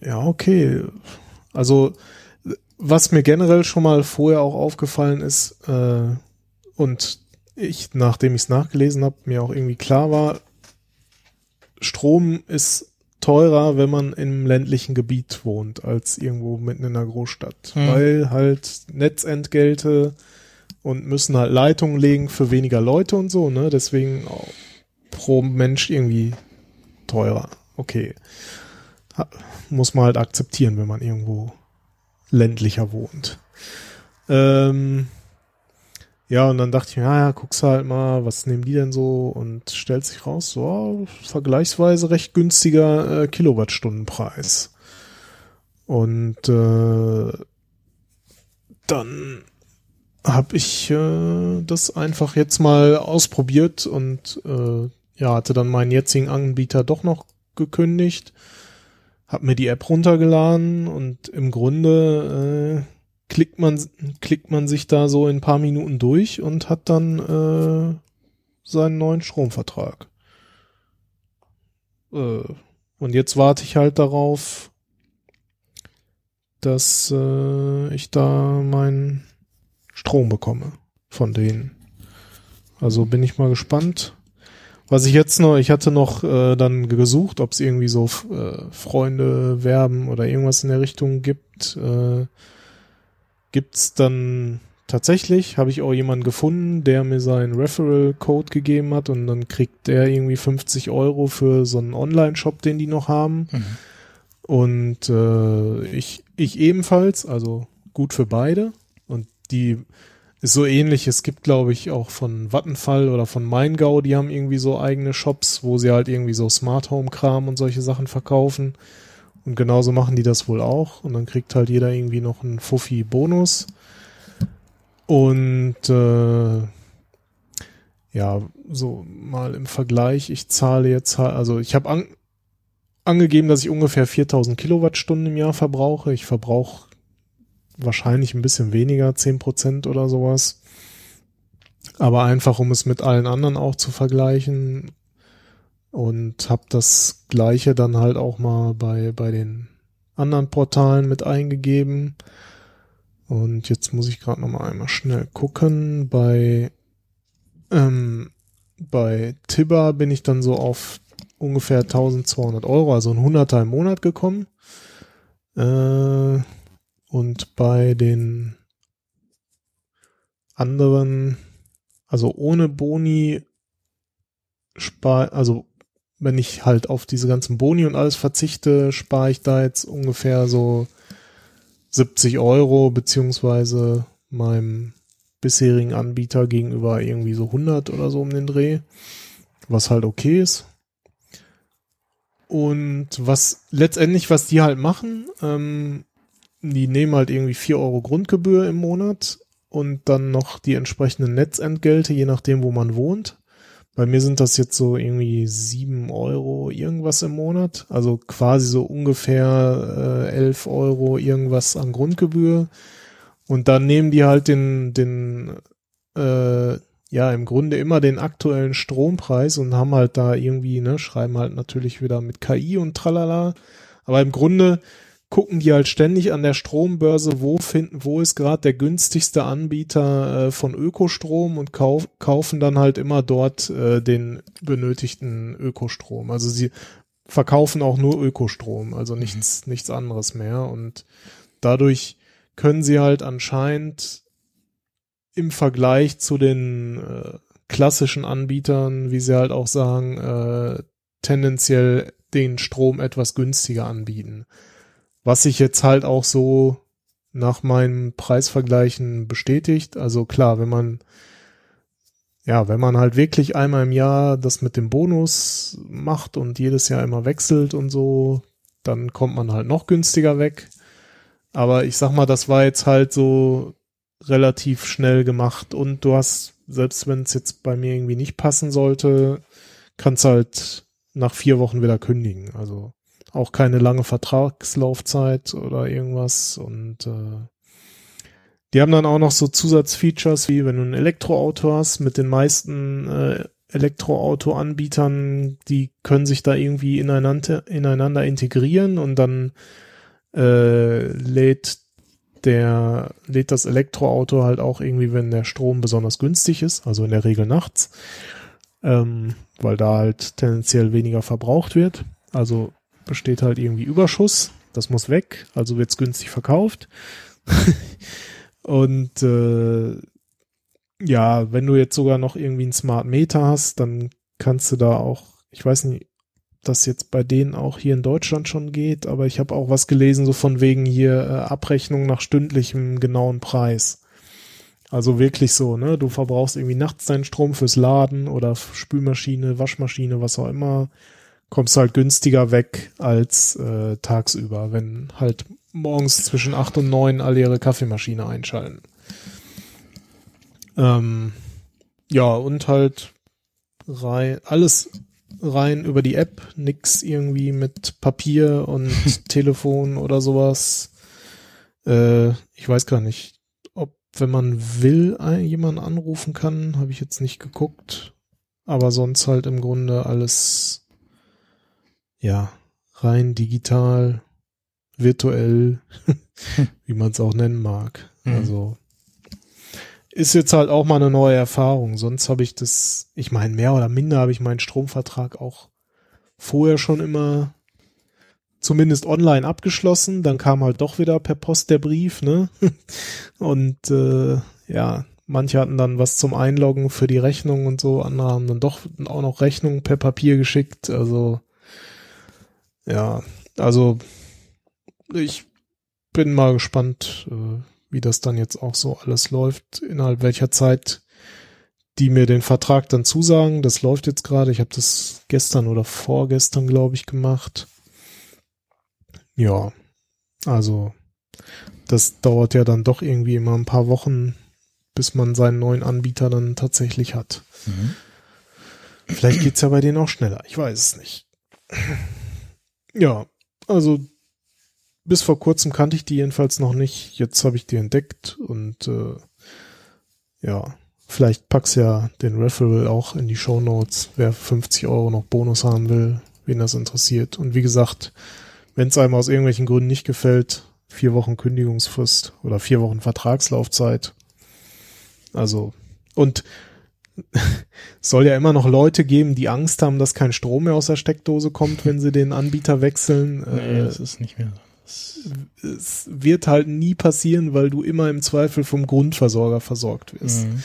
Speaker 2: ja, okay. Also was mir generell schon mal vorher auch aufgefallen ist äh, und ich, nachdem ich es nachgelesen habe, mir auch irgendwie klar war, Strom ist teurer, wenn man im ländlichen Gebiet wohnt, als irgendwo mitten in einer Großstadt.
Speaker 1: Hm.
Speaker 2: Weil halt Netzentgelte und müssen halt Leitungen legen für weniger Leute und so, ne? Deswegen pro Mensch irgendwie teurer. Okay. Muss man halt akzeptieren, wenn man irgendwo ländlicher wohnt. Ähm, Ja, und dann dachte ich mir, ja, ja, guckst halt mal, was nehmen die denn so? Und stellt sich raus, so vergleichsweise recht günstiger äh, Kilowattstundenpreis. Und äh, dann habe ich äh, das einfach jetzt mal ausprobiert und äh, ja, hatte dann meinen jetzigen Anbieter doch noch gekündigt, hab mir die App runtergeladen und im Grunde äh, klickt man klickt man sich da so in ein paar Minuten durch und hat dann äh, seinen neuen Stromvertrag. Äh, und jetzt warte ich halt darauf, dass äh, ich da meinen Strom bekomme von denen. Also bin ich mal gespannt. Was ich jetzt noch, ich hatte noch äh, dann gesucht, ob es irgendwie so äh, Freunde werben oder irgendwas in der Richtung gibt. Äh, gibt's dann tatsächlich, habe ich auch jemanden gefunden, der mir seinen Referral-Code gegeben hat und dann kriegt der irgendwie 50 Euro für so einen Online-Shop, den die noch haben.
Speaker 1: Mhm.
Speaker 2: Und äh, ich, ich ebenfalls, also gut für beide. Die ist so ähnlich. Es gibt, glaube ich, auch von Vattenfall oder von Maingau, die haben irgendwie so eigene Shops, wo sie halt irgendwie so Smart Home Kram und solche Sachen verkaufen. Und genauso machen die das wohl auch. Und dann kriegt halt jeder irgendwie noch einen Fuffi Bonus. Und äh, ja, so mal im Vergleich, ich zahle jetzt halt, also ich habe an, angegeben, dass ich ungefähr 4000 Kilowattstunden im Jahr verbrauche. Ich verbrauche wahrscheinlich ein bisschen weniger, 10 Prozent oder sowas. Aber einfach, um es mit allen anderen auch zu vergleichen. Und habe das gleiche dann halt auch mal bei, bei den anderen Portalen mit eingegeben. Und jetzt muss ich gerade noch mal einmal schnell gucken. Bei, ähm, bei Tibber bin ich dann so auf ungefähr 1200 Euro, also ein Hunderter im Monat gekommen. Äh, und bei den anderen, also ohne Boni, spar, also wenn ich halt auf diese ganzen Boni und alles verzichte, spare ich da jetzt ungefähr so 70 Euro, beziehungsweise meinem bisherigen Anbieter gegenüber irgendwie so 100 oder so um den Dreh, was halt okay ist. Und was letztendlich, was die halt machen, ähm, die nehmen halt irgendwie 4 Euro Grundgebühr im Monat und dann noch die entsprechenden Netzentgelte, je nachdem, wo man wohnt. Bei mir sind das jetzt so irgendwie 7 Euro irgendwas im Monat, also quasi so ungefähr äh, 11 Euro irgendwas an Grundgebühr. Und dann nehmen die halt den, den äh, ja, im Grunde immer den aktuellen Strompreis und haben halt da irgendwie, ne, schreiben halt natürlich wieder mit KI und tralala. Aber im Grunde gucken die halt ständig an der Strombörse, wo finden, wo ist gerade der günstigste Anbieter äh, von Ökostrom und kauf, kaufen dann halt immer dort äh, den benötigten Ökostrom. Also sie verkaufen auch nur Ökostrom, also nichts, nichts anderes mehr. Und dadurch können sie halt anscheinend im Vergleich zu den äh, klassischen Anbietern, wie sie halt auch sagen, äh, tendenziell den Strom etwas günstiger anbieten. Was sich jetzt halt auch so nach meinem Preisvergleichen bestätigt. Also klar, wenn man ja, wenn man halt wirklich einmal im Jahr das mit dem Bonus macht und jedes Jahr immer wechselt und so, dann kommt man halt noch günstiger weg. Aber ich sag mal, das war jetzt halt so relativ schnell gemacht und du hast, selbst wenn es jetzt bei mir irgendwie nicht passen sollte, kannst halt nach vier Wochen wieder kündigen. Also auch keine lange Vertragslaufzeit oder irgendwas und äh, die haben dann auch noch so Zusatzfeatures wie wenn du ein Elektroauto hast mit den meisten äh, Elektroauto-Anbietern, die können sich da irgendwie ineinander, ineinander integrieren und dann äh, lädt der lädt das Elektroauto halt auch irgendwie, wenn der Strom besonders günstig ist, also in der Regel nachts, ähm, weil da halt tendenziell weniger verbraucht wird. Also besteht halt irgendwie Überschuss, das muss weg, also wird's günstig verkauft. Und äh, ja, wenn du jetzt sogar noch irgendwie einen Smart Meter hast, dann kannst du da auch, ich weiß nicht, das jetzt bei denen auch hier in Deutschland schon geht, aber ich habe auch was gelesen, so von wegen hier äh, Abrechnung nach stündlichem genauen Preis. Also wirklich so, ne? Du verbrauchst irgendwie nachts deinen Strom fürs Laden oder Spülmaschine, Waschmaschine, was auch immer. Kommst halt günstiger weg als äh, tagsüber, wenn halt morgens zwischen acht und neun alle ihre Kaffeemaschine einschalten. Ähm, ja, und halt rein, alles rein über die App, nix irgendwie mit Papier und Telefon oder sowas. Äh, ich weiß gar nicht, ob, wenn man will, jemanden anrufen kann, habe ich jetzt nicht geguckt. Aber sonst halt im Grunde alles, ja, rein digital, virtuell, wie man es auch nennen mag.
Speaker 1: Mhm.
Speaker 2: Also ist jetzt halt auch mal eine neue Erfahrung. Sonst habe ich das, ich meine, mehr oder minder habe ich meinen Stromvertrag auch vorher schon immer zumindest online abgeschlossen. Dann kam halt doch wieder per Post der Brief, ne? Und äh, ja, manche hatten dann was zum Einloggen für die Rechnung und so, andere haben dann doch auch noch Rechnungen per Papier geschickt. Also ja, also ich bin mal gespannt, äh, wie das dann jetzt auch so alles läuft, innerhalb welcher Zeit die mir den Vertrag dann zusagen. Das läuft jetzt gerade. Ich habe das gestern oder vorgestern, glaube ich, gemacht. Ja, also das dauert ja dann doch irgendwie immer ein paar Wochen, bis man seinen neuen Anbieter dann tatsächlich hat.
Speaker 1: Mhm.
Speaker 2: Vielleicht geht's ja bei denen auch schneller. Ich weiß es nicht. Ja, also bis vor kurzem kannte ich die jedenfalls noch nicht. Jetzt habe ich die entdeckt und äh, ja, vielleicht pack's ja den Referral auch in die Show Notes, wer 50 Euro noch Bonus haben will, wen das interessiert. Und wie gesagt, wenn es einem aus irgendwelchen Gründen nicht gefällt, vier Wochen Kündigungsfrist oder vier Wochen Vertragslaufzeit. Also und soll ja immer noch Leute geben, die Angst haben, dass kein Strom mehr aus der Steckdose kommt, wenn sie den Anbieter wechseln.
Speaker 1: Nee,
Speaker 2: Äh,
Speaker 1: das ist nicht mehr. Das,
Speaker 2: es wird halt nie passieren, weil du immer im Zweifel vom Grundversorger versorgt wirst.
Speaker 1: Mhm.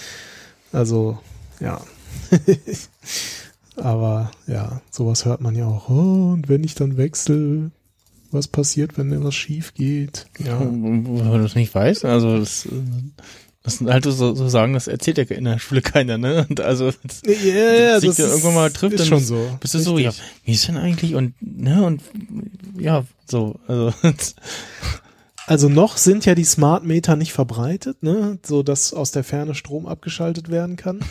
Speaker 2: Also, ja. Aber ja, sowas hört man ja auch. Oh, und wenn ich dann wechsle, was passiert, wenn denn was schief geht? Ja.
Speaker 1: Wenn man das nicht weiß, also das, das sind halt so, so sagen, das erzählt ja in der Schule keiner, ne? Und also das,
Speaker 2: Ja, ja,
Speaker 1: sich da irgendwann mal trifft,
Speaker 2: ist
Speaker 1: dann
Speaker 2: schon
Speaker 1: bist-
Speaker 2: so.
Speaker 1: bist du so, ja,
Speaker 2: Richtig.
Speaker 1: wie ist denn eigentlich und ne und ja, so, also
Speaker 2: Also noch sind ja die Smart Meter nicht verbreitet, ne? So dass aus der Ferne Strom abgeschaltet werden kann.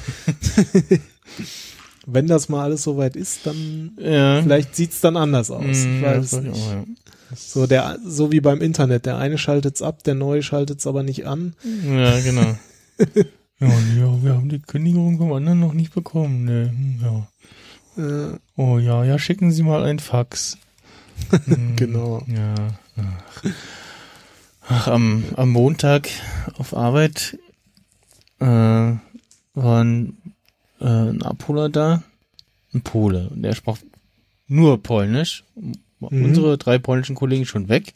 Speaker 2: Wenn das mal alles soweit ist, dann
Speaker 1: ja.
Speaker 2: vielleicht sieht's dann anders aus.
Speaker 1: Mhm,
Speaker 2: ich
Speaker 1: ja,
Speaker 2: weiß
Speaker 1: das ich
Speaker 2: nicht.
Speaker 1: auch, ja.
Speaker 2: So der, so wie beim Internet. Der eine schaltet's ab, der neue schaltet's aber nicht an.
Speaker 1: Ja, genau. ja, ja, wir haben die Kündigung vom anderen noch nicht bekommen. Ne, hm, ja.
Speaker 2: Äh,
Speaker 1: Oh ja, ja, schicken Sie mal ein Fax. Hm,
Speaker 2: Genau.
Speaker 1: Ja. Ach, ach am, am Montag auf Arbeit äh, war ein, äh, ein Abholer da, ein Pole. Und der sprach nur Polnisch.
Speaker 2: Mhm.
Speaker 1: Unsere drei polnischen Kollegen schon weg.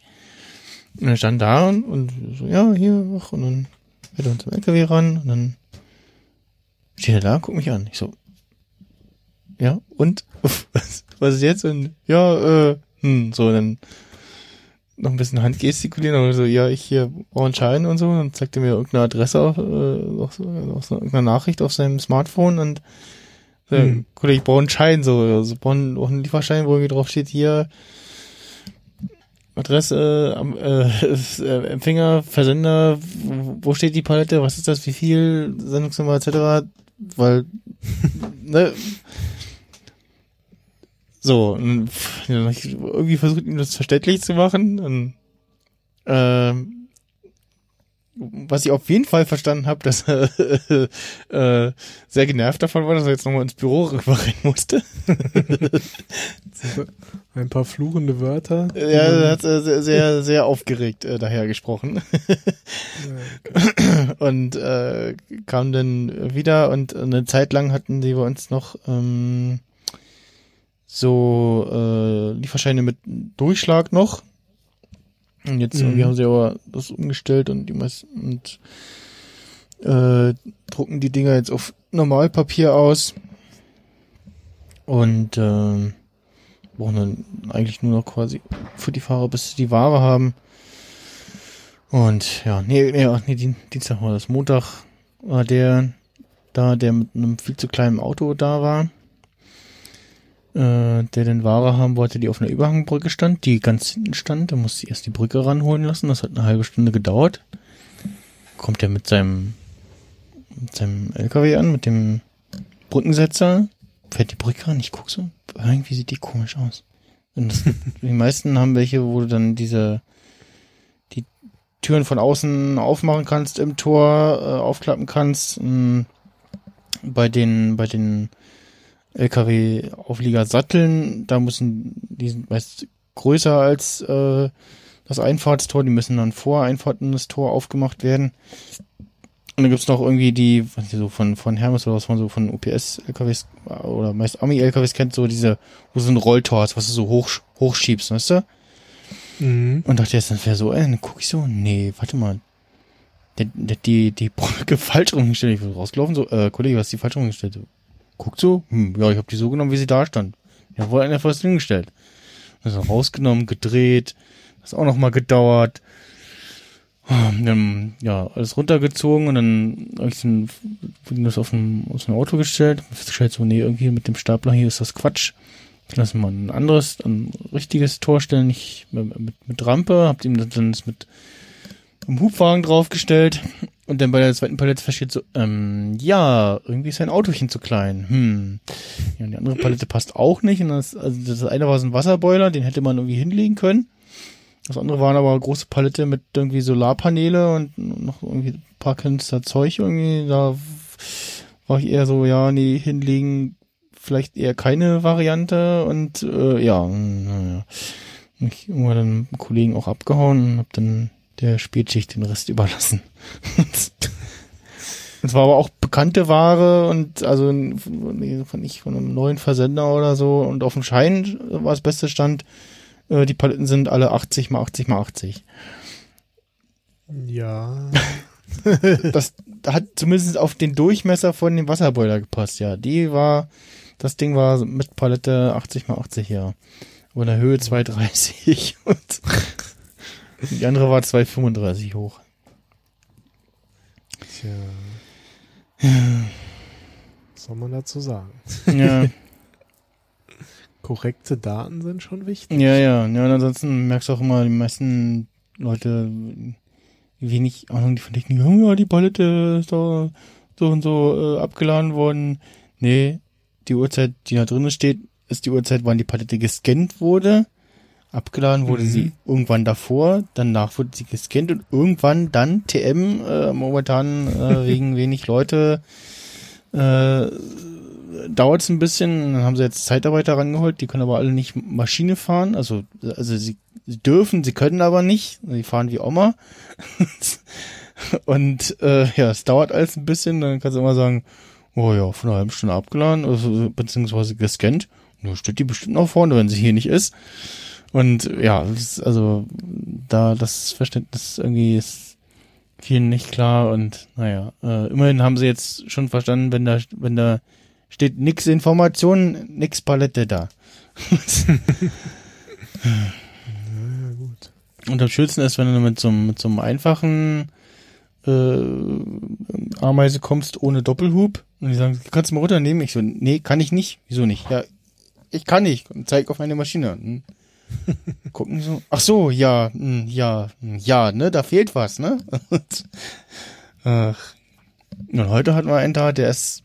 Speaker 1: Und er stand da und, und so, ja, hier, ach, und dann wird er uns zum LKW ran und dann steht er da, guckt mich an. Ich so, ja, und? Was, was ist jetzt? Und ja, äh, hm, so, dann noch ein bisschen handgestikulieren, aber so, ja, ich hier brauche einen Schein und so, und dann zeigt er mir irgendeine Adresse auf, äh, auf, auf so irgendeine Nachricht auf seinem Smartphone und so,
Speaker 2: Hm.
Speaker 1: Kollege, ich brauche einen Schein, so, ich brauche einen, auch einen Lieferschein, wo irgendwie drauf steht, hier, Adresse, am- äh, äh, Empfänger, Versender, wo, steht die Palette, was ist das, wie viel, Sendungsnummer etc., weil, ne, so, und ja, irgendwie versucht, ihm das verständlich zu machen. Und, ähm, was ich auf jeden Fall verstanden habe, dass er äh, sehr genervt davon war, dass er jetzt nochmal ins Büro rüberrennen musste.
Speaker 2: ein paar fluchende Wörter.
Speaker 1: ja, er hat äh, sehr, sehr, sehr aufgeregt äh, daher gesprochen. und äh, kam dann wieder und eine Zeit lang hatten die bei uns noch ähm, so äh, Lieferscheine mit Durchschlag noch. Und jetzt
Speaker 2: Mhm.
Speaker 1: irgendwie haben sie aber das umgestellt und die meisten und äh, drucken die Dinger jetzt auf Normalpapier aus. Und ähm, brauchen dann eigentlich nur noch quasi für die Fahrer, bis sie die Ware haben. Und ja, nee, nee, ach, nee Dien- Dienstag war das. Montag war der da, der mit einem viel zu kleinen Auto da war, äh, der den Ware haben wollte, die auf einer Überhangbrücke stand, die ganz hinten stand. Da musste ich erst die Brücke ranholen lassen. Das hat eine halbe Stunde gedauert. Kommt er mit seinem, mit seinem LKW an, mit dem Brückensetzer, fährt die Brücke ran. Ich guck so, irgendwie sieht die komisch aus. Und das, die meisten haben welche, wo du dann diese die Türen von außen aufmachen kannst im Tor, äh, aufklappen kannst. Mh, bei den bei den LKW-Auflieger Satteln, da müssen die sind meist größer als äh, das Einfahrtstor, die müssen dann vor Einfahrt in das Tor aufgemacht werden. Und dann gibt's noch irgendwie die, was ich so von, von Hermes oder was man so von UPS-LKWs oder meist Ami-LKWs kennt, so diese, wo so ein Rolltor hast, was du so hoch, hochschiebst, weißt du?
Speaker 2: Mhm.
Speaker 1: Und dachte jetzt, das wäre so, ey, dann guck ich so, nee, warte mal. Der, die, die Brücke falsch rumgestellt. Ich bin rausgelaufen, so, äh, Kollege, was ist die falsch rumgestellt? Guckt so, hm, ja, ich habe die so genommen, wie sie da stand. Ja, wohl einer fast hingestellt. Also rausgenommen, gedreht, das auch noch mal gedauert. Dann, ja, alles runtergezogen und dann habe ich den, das auf ein, aus dem Auto gestellt. Festgestellt so, nee, irgendwie mit dem Stapler hier ist das Quatsch. Ich lasse mal ein anderes, ein richtiges Tor stellen, nicht mit, mit, mit Rampe, hab ihm dann das mit einem Hubwagen draufgestellt und dann bei der zweiten Palette versteht so, ähm, ja, irgendwie ist sein Autochen zu klein. Hm. Ja, und die andere Palette passt auch nicht. Und das, also das eine war so ein Wasserboiler, den hätte man irgendwie hinlegen können. Das andere waren aber große Palette mit irgendwie Solarpaneele und noch irgendwie ein paar Kanister Zeug irgendwie. Da war ich eher so, ja, nee, hinlegen vielleicht eher keine Variante und äh, ja, naja. Ich irgendwann dann mit Kollegen auch abgehauen und hab dann der Spätschicht den Rest überlassen. Es war aber auch bekannte Ware und also von, nicht von einem neuen Versender oder so und auf dem Schein war das beste Stand. Äh, die Paletten sind alle 80 mal 80 mal 80.
Speaker 2: Ja.
Speaker 1: Das hat zumindest auf den Durchmesser von dem Wasserboiler gepasst, ja. Die war, das Ding war mit Palette 80 mal 80, ja. Aber in der Höhe 230 und die andere war 235 hoch.
Speaker 2: Tja. Was soll man dazu sagen?
Speaker 1: Ja.
Speaker 2: Korrekte Daten sind schon wichtig.
Speaker 1: Ja, ja, ja, und ansonsten merkst du auch immer, die meisten Leute wenig Ahnung von Technik, ja, die Palette ist da so und so äh, abgeladen worden. Nee, die Uhrzeit, die da drinnen steht, ist die Uhrzeit, wann die Palette gescannt wurde. Abgeladen wurde
Speaker 2: Mhm.
Speaker 1: sie irgendwann davor, danach wurde sie gescannt und irgendwann dann TM, äh, momentan äh, wegen wenig Leute, äh, dauert es ein bisschen. Dann haben sie jetzt Zeitarbeiter rangeholt, die können aber alle nicht Maschine fahren. Also, also sie, sie dürfen, sie können aber nicht. Sie fahren wie Oma. Und äh, ja, es dauert alles ein bisschen. Dann kannst du immer sagen, oh ja, von einer halben Stunde abgeladen, also, beziehungsweise gescannt. Nur steht die bestimmt noch vorne, wenn sie hier nicht ist. Und ja, also da das Verständnis irgendwie ist vielen nicht klar und naja, äh, immerhin haben sie jetzt schon verstanden, wenn da wenn da steht nix Information, nix Palette da.
Speaker 2: Ja, gut.
Speaker 1: Und am schönsten ist, wenn du mit so, mit so einem einfachen äh, Ameise kommst ohne Doppelhub und die sagen, kannst du mal runternehmen? Ich so, nee, kann ich nicht. Wieso nicht? Ja, ich kann nicht. Und zeig auf meine Maschine. Hm. Gucken so, ach so, ja, hm, ja, hm, ja, ne, da fehlt was, ne? Und, ach. Und heute hatten wir einen da, der ist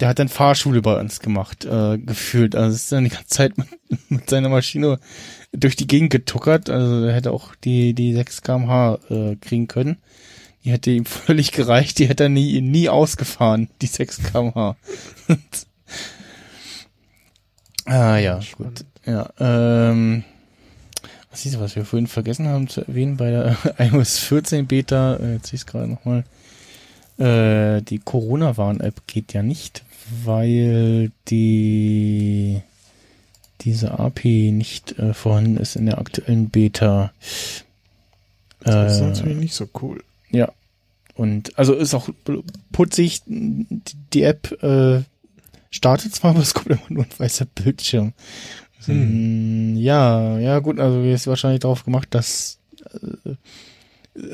Speaker 1: der hat dann Fahrschule bei uns gemacht, äh, gefühlt. Also ist dann die ganze Zeit mit, mit seiner Maschine durch die Gegend getuckert. Also er hätte auch die, die 6 kmh äh, kriegen können. Die hätte ihm völlig gereicht. Die hätte er nie, nie ausgefahren, die 6 kmh. Ah ja, gut. Ja, ähm, was ist was wir vorhin vergessen haben zu erwähnen bei der iOS 14 Beta, äh, jetzt sehe ich es gerade nochmal, äh, die Corona-Warn-App geht ja nicht, weil die diese API nicht äh, vorhanden ist in der aktuellen Beta.
Speaker 2: Das ist
Speaker 1: Äh,
Speaker 2: natürlich nicht so cool.
Speaker 1: ja. Und also ist auch putzig, die die App äh, startet zwar, aber es kommt immer nur ein weißer Bildschirm. Also,
Speaker 2: Hm.
Speaker 1: Ja, ja gut, also ist wahrscheinlich darauf gemacht, dass äh,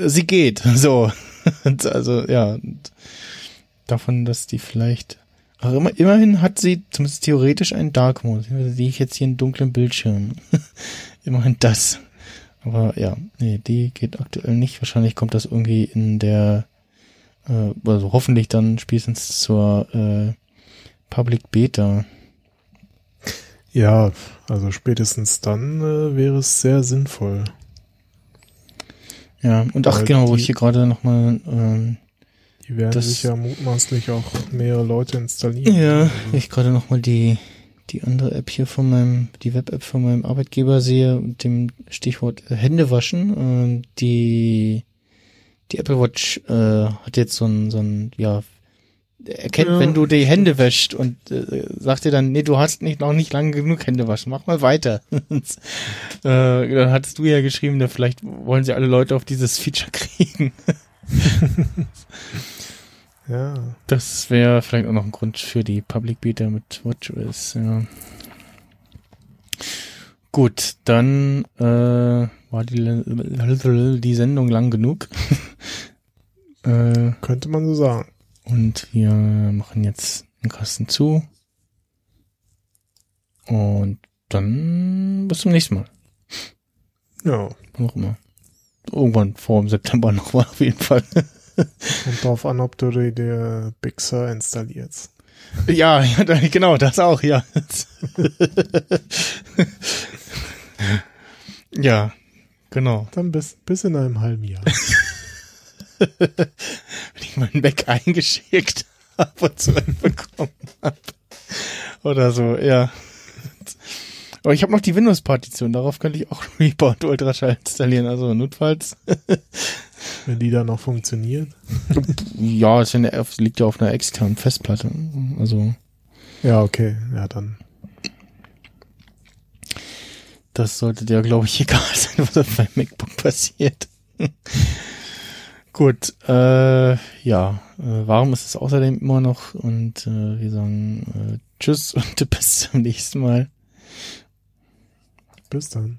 Speaker 1: sie geht. So. Also, ja, davon, dass die vielleicht, aber immer, immerhin hat sie zumindest theoretisch einen Dark Mode. Sehe ich jetzt hier einen dunklen Bildschirm. immerhin das. Aber ja, nee, die geht aktuell nicht. Wahrscheinlich kommt das irgendwie in der, äh, also hoffentlich dann spätestens zur äh, Public Beta.
Speaker 2: Ja, also spätestens dann äh, wäre es sehr sinnvoll.
Speaker 1: Ja, und ach
Speaker 2: Weil
Speaker 1: genau, wo ich hier gerade nochmal, ähm,
Speaker 2: Die werden
Speaker 1: Das-
Speaker 2: sich ja mutmaßlich auch mehrere Leute installieren.
Speaker 1: ja,
Speaker 2: Also,
Speaker 1: ich gerade nochmal die, die andere App hier von meinem, die Web-App von meinem Arbeitgeber sehe und dem Stichwort äh, Hände waschen. Und die, die Apple Watch äh, hat jetzt so ein, so ein, ja, erkennt,
Speaker 2: Ja.
Speaker 1: wenn du die Hände wäscht und äh, sagt dir dann, nee, du hast nicht noch nicht lange genug Hände waschen, mach mal weiter. äh, dann hattest du ja geschrieben, da vielleicht wollen sie alle Leute auf dieses Feature kriegen.
Speaker 2: ja,
Speaker 1: Das wäre vielleicht auch noch ein Grund für die Public Beta mit WatchOS, ja. Gut, dann äh, war die, die Sendung lang genug. äh,
Speaker 2: könnte man so sagen.
Speaker 1: Und wir machen jetzt den Kasten zu. Und dann bis zum nächsten Mal.
Speaker 2: Ja,
Speaker 1: Wann auch immer. Irgendwann vor dem September noch mal auf jeden Fall.
Speaker 2: kommt drauf an, ob du dir der Big Sur installierst.
Speaker 1: Ja, genau, das auch, ja. ja, genau.
Speaker 2: Dann bis, bis in einem halben Jahr.
Speaker 1: Wenn ich meinen Mac eingeschickt habe und zurückbekommen habe. Oder so, ja. Aber ich habe noch die Windows-Partition, darauf könnte ich auch Reboot Ultraschall installieren, also notfalls.
Speaker 2: Wenn die dann noch funktioniert.
Speaker 1: Ja, es liegt ja auf einer externen Festplatte. Also,
Speaker 2: Ja, okay. Ja, dann.
Speaker 1: das sollte dir, glaube ich, egal sein, was auf meinem MacBook passiert. Gut, äh, ja, äh, warm ist es außerdem immer noch und äh, wir sagen äh, Tschüss und bis zum nächsten Mal.
Speaker 2: Bis dann.